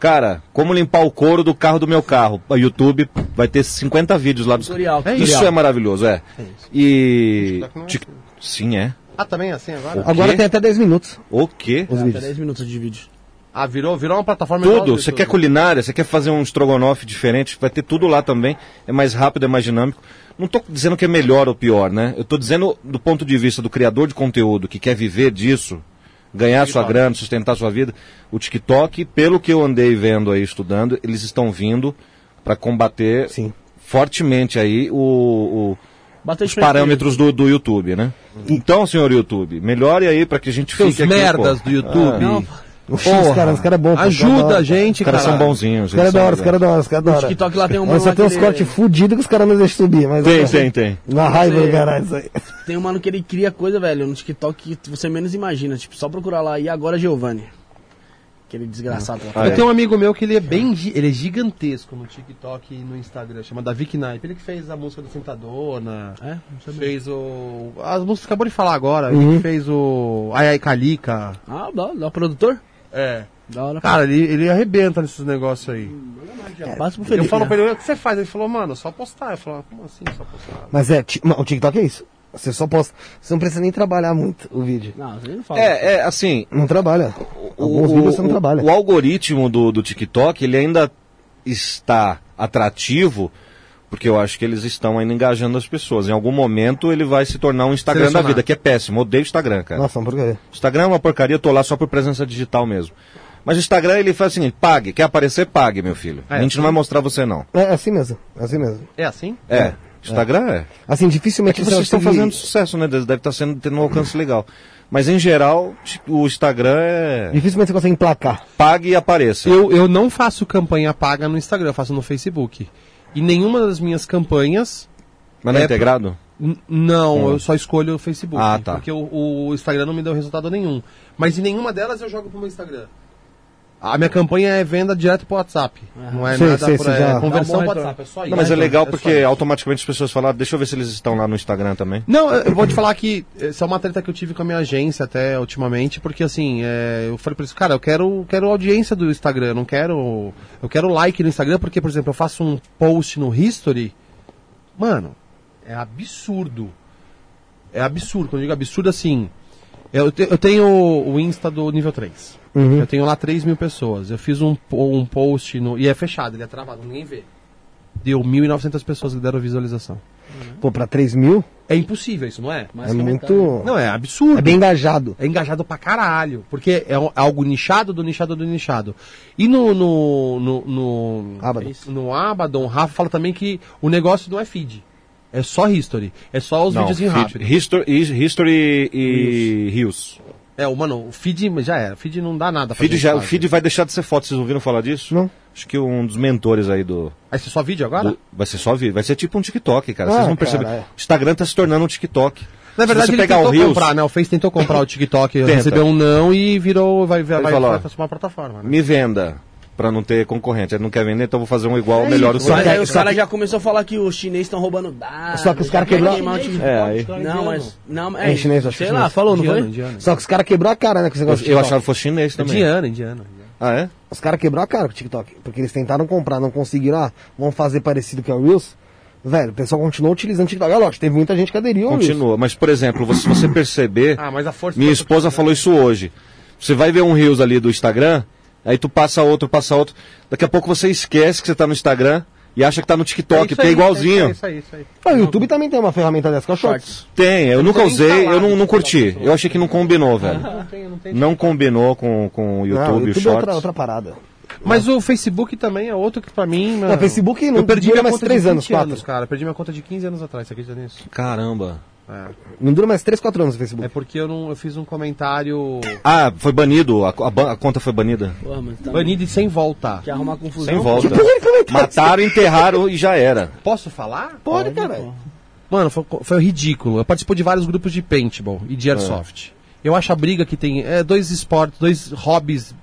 Speaker 8: Cara, como limpar o couro do carro do meu carro? O YouTube vai ter 50 vídeos lá. Dos...
Speaker 1: Tutorial.
Speaker 8: Isso
Speaker 1: tutorial.
Speaker 8: é maravilhoso, é. E.
Speaker 4: É
Speaker 8: Tic- Sim, é.
Speaker 4: Ah, também é assim agora?
Speaker 3: Agora
Speaker 8: quê?
Speaker 3: tem até 10 minutos
Speaker 8: O quê?
Speaker 3: os
Speaker 1: Até
Speaker 3: vídeos.
Speaker 1: 10 minutos de vídeo.
Speaker 4: Ah, virou, virou uma plataforma
Speaker 8: Tudo. Você quer culinária, você quer fazer um estrogonofe diferente, vai ter tudo lá também. É mais rápido, é mais dinâmico. Não estou dizendo que é melhor ou pior, né? Eu estou dizendo do ponto de vista do criador de conteúdo que quer viver disso, ganhar sua grana, sustentar sua vida. O TikTok, pelo que eu andei vendo aí, estudando, eles estão vindo para combater
Speaker 3: Sim.
Speaker 8: fortemente aí o, o- os parâmetros do, do YouTube, né? Então, senhor YouTube, melhore aí para que a gente
Speaker 4: Seus
Speaker 8: fique aqui,
Speaker 4: merdas
Speaker 8: pô.
Speaker 4: do YouTube.
Speaker 8: Ah,
Speaker 1: Não,
Speaker 3: Os caras os cara é bom.
Speaker 4: Ajuda
Speaker 3: cara da
Speaker 4: a gente,
Speaker 8: os caras
Speaker 4: cara.
Speaker 8: são bonzinhos.
Speaker 3: Os caras
Speaker 8: eles
Speaker 3: da
Speaker 8: são
Speaker 3: hora, os caras da hora, os caras da hora.
Speaker 1: TikTok lá tem um mano
Speaker 3: só tem uns
Speaker 1: ele-
Speaker 3: cortes fudidos que os caras não deixam subir. Mas
Speaker 8: Tem,
Speaker 3: é,
Speaker 8: tem, tem.
Speaker 3: Na raiva
Speaker 1: Você-
Speaker 3: do caralho isso aí.
Speaker 1: Tem um mano que ele cria coisa, velho, no TikTok que você menos imagina. Tipo, só procurar lá. E agora Giovanni? Aquele desgraçado lá.
Speaker 8: Ah,
Speaker 4: eu
Speaker 8: é.
Speaker 4: tenho um amigo meu que ele é bem ele é gigantesco no TikTok e no Instagram, chama Davi Knipe. Ele que fez a música do Sentadona,
Speaker 1: É?
Speaker 4: Fez o. As músicas que acabou de falar agora,
Speaker 3: Uhum.
Speaker 4: ele que fez o. Ai Ai Calica.
Speaker 1: Ah, dá, dá produtor?
Speaker 4: É.
Speaker 1: Da hora.
Speaker 4: Cara, ele, ele arrebenta nesses negócios aí.
Speaker 1: Passa pro Felipe.
Speaker 4: eu falo
Speaker 1: né?
Speaker 4: pra ele, o que você faz? Ele falou, mano, só postar. Eu falo, como assim só postar?
Speaker 3: Mas é, ti- o TikTok é isso. Você só posta. Você não precisa nem trabalhar muito o vídeo.
Speaker 1: Não, você não fala.
Speaker 8: É, é assim,
Speaker 3: Não trabalha. Alguns
Speaker 8: o,
Speaker 3: vídeos você não
Speaker 8: o-
Speaker 3: trabalha.
Speaker 8: o algoritmo do, do TikTok, ele ainda está atrativo, porque eu acho que eles estão ainda engajando as pessoas. Em algum momento ele vai se tornar um Instagram
Speaker 4: Selecionar.
Speaker 8: da vida, que é péssimo. Odeio Instagram, cara.
Speaker 3: Nossa, por quê?
Speaker 8: Instagram é uma porcaria, eu tô lá só por presença digital mesmo. Mas o Instagram ele faz assim, pague, quer aparecer, pague, meu filho.
Speaker 4: É,
Speaker 8: a gente não vai mostrar você não.
Speaker 3: É assim mesmo. É assim mesmo.
Speaker 4: É assim?
Speaker 8: É. Instagram é.
Speaker 3: Assim,
Speaker 8: É
Speaker 3: dificilmente
Speaker 8: que
Speaker 3: você
Speaker 8: vocês estão fazendo sucesso, né? Deve estar sendo tendo um alcance legal. Mas em geral, ti- o Instagram é
Speaker 3: Dificilmente você consegue emplacar.
Speaker 8: pague e apareça.
Speaker 4: Eu, eu não faço campanha paga no Instagram, eu faço no Facebook. E nenhuma das minhas campanhas.
Speaker 8: Mas não é
Speaker 4: É,
Speaker 8: integrado?
Speaker 4: Não,
Speaker 8: Hum.
Speaker 4: eu só escolho o Facebook.
Speaker 8: Ah, tá.
Speaker 4: Porque o, o Instagram não me deu resultado nenhum. Mas em nenhuma delas eu jogo pro meu Instagram. A minha campanha é venda direto pro WhatsApp. Não é
Speaker 3: Sei,
Speaker 4: nada
Speaker 3: sei,
Speaker 4: por
Speaker 3: você
Speaker 4: é,
Speaker 3: já-
Speaker 4: conversão pro WhatsApp, é só isso.
Speaker 8: Não, mas é
Speaker 4: Então,
Speaker 8: legal porque automaticamente as pessoas falam, deixa eu ver se eles estão lá no Instagram também.
Speaker 4: Não, eu eu vou te falar que essa é uma treta que eu tive com a minha agência até ultimamente, porque assim, é, eu falei pra eles, cara, eu quero, quero audiência do Instagram, eu não quero. Eu quero like no Instagram, porque, por exemplo, eu faço um post no History. Mano, é absurdo. É absurdo. Quando eu digo absurdo, assim. Eu, te- eu tenho o Insta do nível 3. Eu tenho lá 3 mil pessoas. Eu fiz um, um post no. E é fechado, ele é travado, ninguém vê. Deu 1.900 pessoas que deram visualização.
Speaker 3: Pô, pra 3 mil
Speaker 4: É impossível isso, não é?
Speaker 1: Mas
Speaker 3: é muito.
Speaker 1: aumentar,
Speaker 4: Não, é absurdo.
Speaker 3: É bem engajado.
Speaker 4: É engajado pra caralho. Porque é um- algo nichado do nichado do nichado. E no. No. No. No,
Speaker 3: Abaddon.
Speaker 4: no Abaddon, o Rafa fala também que o negócio não é feed. É só history. É só os
Speaker 8: Não,
Speaker 4: vídeos em rápido.
Speaker 8: History, is- history e Rios.
Speaker 4: É, o, mano, o feed já era. O feed não dá nada
Speaker 8: Feed já, o feed vai deixar de ser foto, vocês ouviram falar disso?
Speaker 3: Não.
Speaker 8: Acho que um dos mentores aí do.
Speaker 4: Vai ser só vídeo agora?
Speaker 8: do- vai ser só vídeo. Vai ser tipo um TikTok, cara.
Speaker 3: Ah,
Speaker 8: vocês vão
Speaker 3: cara,
Speaker 8: perceber.
Speaker 3: é.
Speaker 8: O Instagram tá se tornando um TikTok.
Speaker 4: Na verdade,
Speaker 8: Se você
Speaker 4: ele
Speaker 8: pegar
Speaker 4: tentou
Speaker 8: o Reels,
Speaker 4: comprar, né? O Face tentou comprar o TikTok, recebeu um não e virou. Vai, vai, vai, vai
Speaker 8: ó,
Speaker 4: transformar a plataforma, né?
Speaker 8: me venda. Pra não ter concorrente. Ele não quer vender, então eu vou fazer um igual,
Speaker 3: É
Speaker 8: melhor o seu.
Speaker 1: Mas
Speaker 3: Só que-
Speaker 1: aí os caras já começaram a falar que os chineses estão roubando dados.
Speaker 3: Só que os caras
Speaker 1: já
Speaker 3: quebraram-.
Speaker 8: É, aí.
Speaker 1: Não, mas. Não,
Speaker 3: É em chinês, acho que
Speaker 1: Sei
Speaker 3: é
Speaker 1: lá,
Speaker 3: chinês.
Speaker 1: falou, não
Speaker 4: Indiano,
Speaker 1: foi?
Speaker 4: indiano.
Speaker 3: Só que os caras quebrou a cara, né, com esse
Speaker 8: Eu,
Speaker 3: negócio
Speaker 8: eu
Speaker 3: TikTok.
Speaker 8: achava que fosse chinês também.
Speaker 4: Indiano, indiano.
Speaker 8: Ah, é?
Speaker 3: Os caras quebrou a cara com o TikTok. Porque eles tentaram comprar, não conseguiram. Ah, vamos fazer parecido com o Reels. Velho, o pessoal continuou utilizando o TikTok. É lógico, teve muita gente que aderiu ao Reels.
Speaker 8: Continua. Mas, por exemplo, você- se você perceber.
Speaker 4: Ah, mas a força.
Speaker 8: Minha esposa falou isso hoje. Você vai ver um Reels ali do Instagram, aí tu passa outro, passa outro. Daqui a pouco você esquece que você tá no Instagram e acha que tá no TikTok, porque é igualzinho.
Speaker 4: É isso aí, isso aí.
Speaker 3: Ah, o YouTube também tem uma ferramenta dessa, que é o Shorts.
Speaker 8: Tem, eu nunca usei, eu não, não curti. Eu achei que não combinou, velho.
Speaker 4: Não tem, não tem.
Speaker 8: Não combinou com, com o
Speaker 3: Não,
Speaker 8: YouTube,
Speaker 3: o
Speaker 8: o
Speaker 3: YouTube é
Speaker 8: Shorts.
Speaker 3: outra, outra parada.
Speaker 4: Mas o Facebook também é outro que pra mim. Não,
Speaker 3: o Facebook não
Speaker 4: eu perdi minha
Speaker 3: mais
Speaker 4: conta
Speaker 3: três
Speaker 4: de
Speaker 3: anos,
Speaker 4: 20
Speaker 3: quatro.
Speaker 4: cara. Eu perdi minha conta de 15 anos atrás, você acredita nisso?
Speaker 8: Caramba.
Speaker 3: Não dura mais 3, 4 anos o Facebook.
Speaker 4: É porque eu não eu fiz um comentário
Speaker 8: Ah, foi banido, a, a a conta foi banida.
Speaker 1: Porra, tá
Speaker 4: banido e sem volta.
Speaker 1: Quer arrumar confusão?
Speaker 8: Sem volta. Mataram, enterraram e já era.
Speaker 4: Posso falar?
Speaker 3: Pode, cara.
Speaker 4: Mano, foi, foi ridículo. Eu participo de vários grupos de paintball e de airsoft. Eu acho a briga que tem é, dois esportes, dois hobbies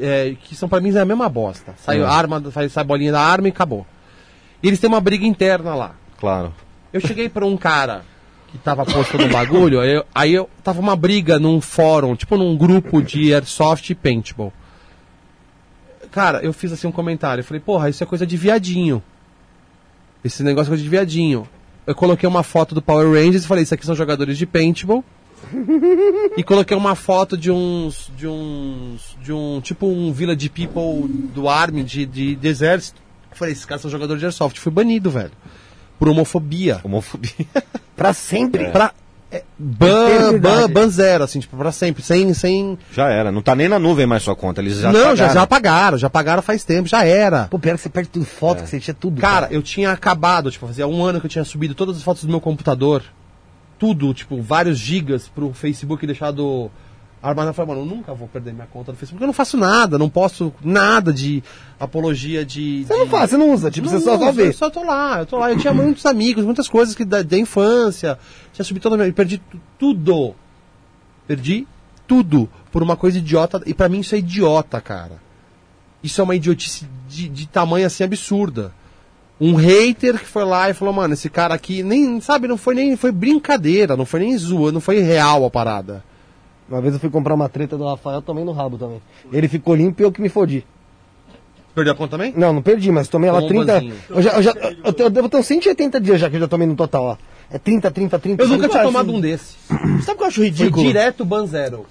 Speaker 4: é, que são pra mim é a mesma bosta. Sai
Speaker 8: É.
Speaker 4: arma, sai, sai bolinha da arma e acabou. E eles têm uma briga interna lá.
Speaker 8: Claro.
Speaker 4: Eu cheguei pra um cara que tava postando um bagulho, eu, aí eu tava uma briga num fórum, tipo num grupo de airsoft e paintball. Cara, eu fiz assim um comentário, eu falei, porra, isso é coisa de viadinho. Esse negócio é coisa de viadinho. Eu coloquei uma foto do Power Rangers e falei, isso aqui são jogadores de paintball. e coloquei uma foto de uns. de uns. de um. tipo um Village People do Army, de, de, de exército. Falei, esses caras são jogadores de airsoft. Fui banido, velho. Por homofobia.
Speaker 8: Homofobia.
Speaker 3: Pra sempre.
Speaker 4: Pra. É, ban, ban, ban zero, assim, tipo, pra sempre. Sem. sem...
Speaker 8: Já era. Não tá nem na nuvem mais sua conta. Eles já
Speaker 4: não, já,
Speaker 8: pagaram.
Speaker 4: já pagaram, já pagaram faz tempo, já era.
Speaker 3: Pô, pior que você perde tudo, foto, que você tinha tudo.
Speaker 4: Cara, eu tinha acabado, tipo, fazia um ano que eu tinha subido todas as fotos do meu computador. Tudo, tipo, vários gigas pro Facebook deixado Eu falei, mano, eu nunca vou perder minha conta do Facebook. Eu não faço nada, não posso nada de apologia de.
Speaker 3: Você não
Speaker 4: de-
Speaker 3: faz, você não usa, tipo, você só, só vê.
Speaker 4: Eu só tô lá, eu tô lá. Eu tinha muitos amigos, muitas coisas que da, da infância. Tinha subido toda a minha. Perdi tu- tudo. Perdi tudo por uma coisa idiota. E pra mim isso é idiota, cara. Isso é uma idiotice de, de tamanho assim absurda. Um hater que foi lá e falou, mano, esse cara aqui nem, sabe, não foi nem, foi brincadeira, não foi nem zoa, não foi real a parada.
Speaker 3: Uma vez eu fui comprar uma treta do Rafael, tomei no rabo também. Ele ficou limpo e eu que me fodi.
Speaker 4: Perdeu a conta também?
Speaker 3: Não, não perdi, mas tomei ela
Speaker 4: Tomou um
Speaker 3: 30.
Speaker 4: banzinho.
Speaker 3: Eu, já, eu, já, eu, eu devo ter uns 180 dias já que eu já tomei no total, ó. É 30, 30, 30.
Speaker 4: Eu nunca tinha tomado um desse.
Speaker 1: Sabe o que eu acho
Speaker 4: Foi
Speaker 1: ridículo?
Speaker 4: direto ban zero.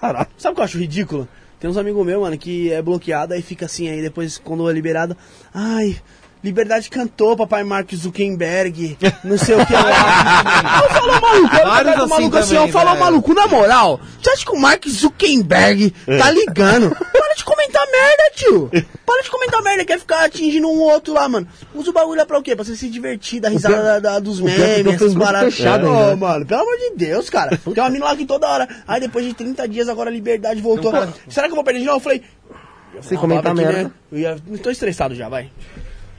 Speaker 3: Caralho.
Speaker 1: Sabe o que eu acho ridículo? Tem uns amigos meus, mano, que é bloqueado, aí fica assim, aí depois, quando é liberado, ai, Liberdade cantou, papai Mark Zuckerberg, não sei o que lá. eu falo, maluco, eu
Speaker 4: Vários
Speaker 1: pego o maluco
Speaker 4: assim
Speaker 1: assim, eu
Speaker 4: também,
Speaker 1: falo,
Speaker 4: velho.
Speaker 1: maluco, na moral, você acha que o Mark Zuckerberg tá ligando? Para de comentar merda, tio. Para de comentar merda, quer ficar atingindo um outro lá, mano. Usa o bagulho lá pra o quê? Pra você se divertir, dar risada da- da- dos
Speaker 3: é eu
Speaker 1: memes, essas paradas.
Speaker 3: fechado ainda.
Speaker 1: mano, pelo amor de Deus, cara. Tem uma mina lá que toda hora. Aí depois de 30 dias agora a liberdade voltou.
Speaker 4: Então,
Speaker 1: Será que eu vou perder de novo? Eu falei.
Speaker 3: Sem
Speaker 1: "Não,
Speaker 3: comentar merda.
Speaker 1: né? Eu ia, tô estressado já, vai.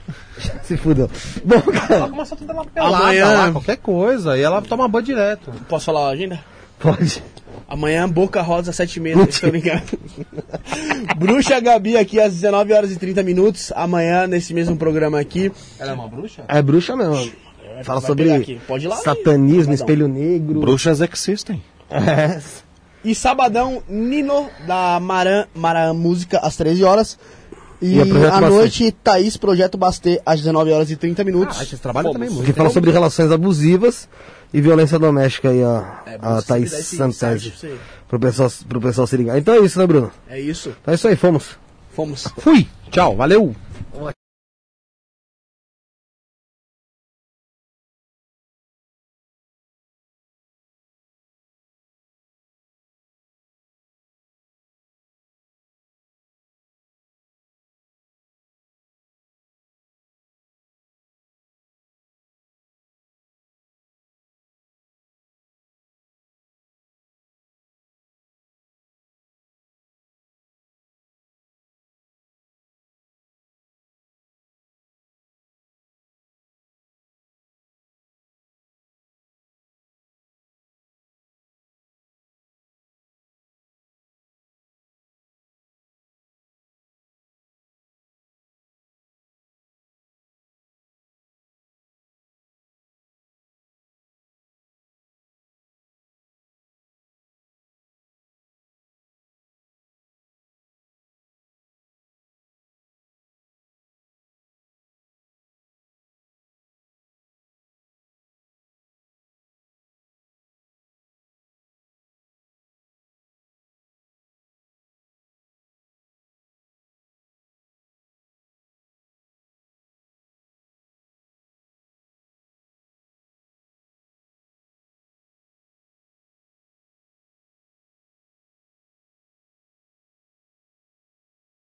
Speaker 3: Se fudeu. Bom, cara,
Speaker 4: Começa tudo ela pelada
Speaker 1: Amanhã-
Speaker 4: lá, qualquer coisa, e ela toma ban direto.
Speaker 1: Posso falar a agenda?
Speaker 3: pode.
Speaker 1: Amanhã, Boca Rosa, 7 h 30 tô brincando. Bruxa Gabi aqui às 19 horas e 30 minutos. Amanhã, nesse mesmo programa aqui.
Speaker 4: Ela é uma bruxa?
Speaker 3: É bruxa mesmo. Fala
Speaker 1: vai
Speaker 3: sobre
Speaker 1: pegar aqui. Pode ir lá,
Speaker 3: satanismo, espelho negro.
Speaker 8: Bruxas existem.
Speaker 3: É.
Speaker 1: E sabadão, Nino, da Maran, Maran Música, às 13 horas. E,
Speaker 3: E a
Speaker 1: à
Speaker 3: Bastê.
Speaker 1: noite, Thaís Projeto Bastê, às 19 horas e 30 minutos.
Speaker 4: Ah, vocês trabalham também muito.
Speaker 3: Que fala sobre relações abusivas e violência doméstica aí, ó.
Speaker 1: É,
Speaker 3: a Thaís Santese. Pro pessoal, pro pessoal se ligar. Então é isso, né, Bruno?
Speaker 1: É isso.
Speaker 3: Então é isso aí, fomos.
Speaker 1: Fomos.
Speaker 4: Fui. Tchau, valeu.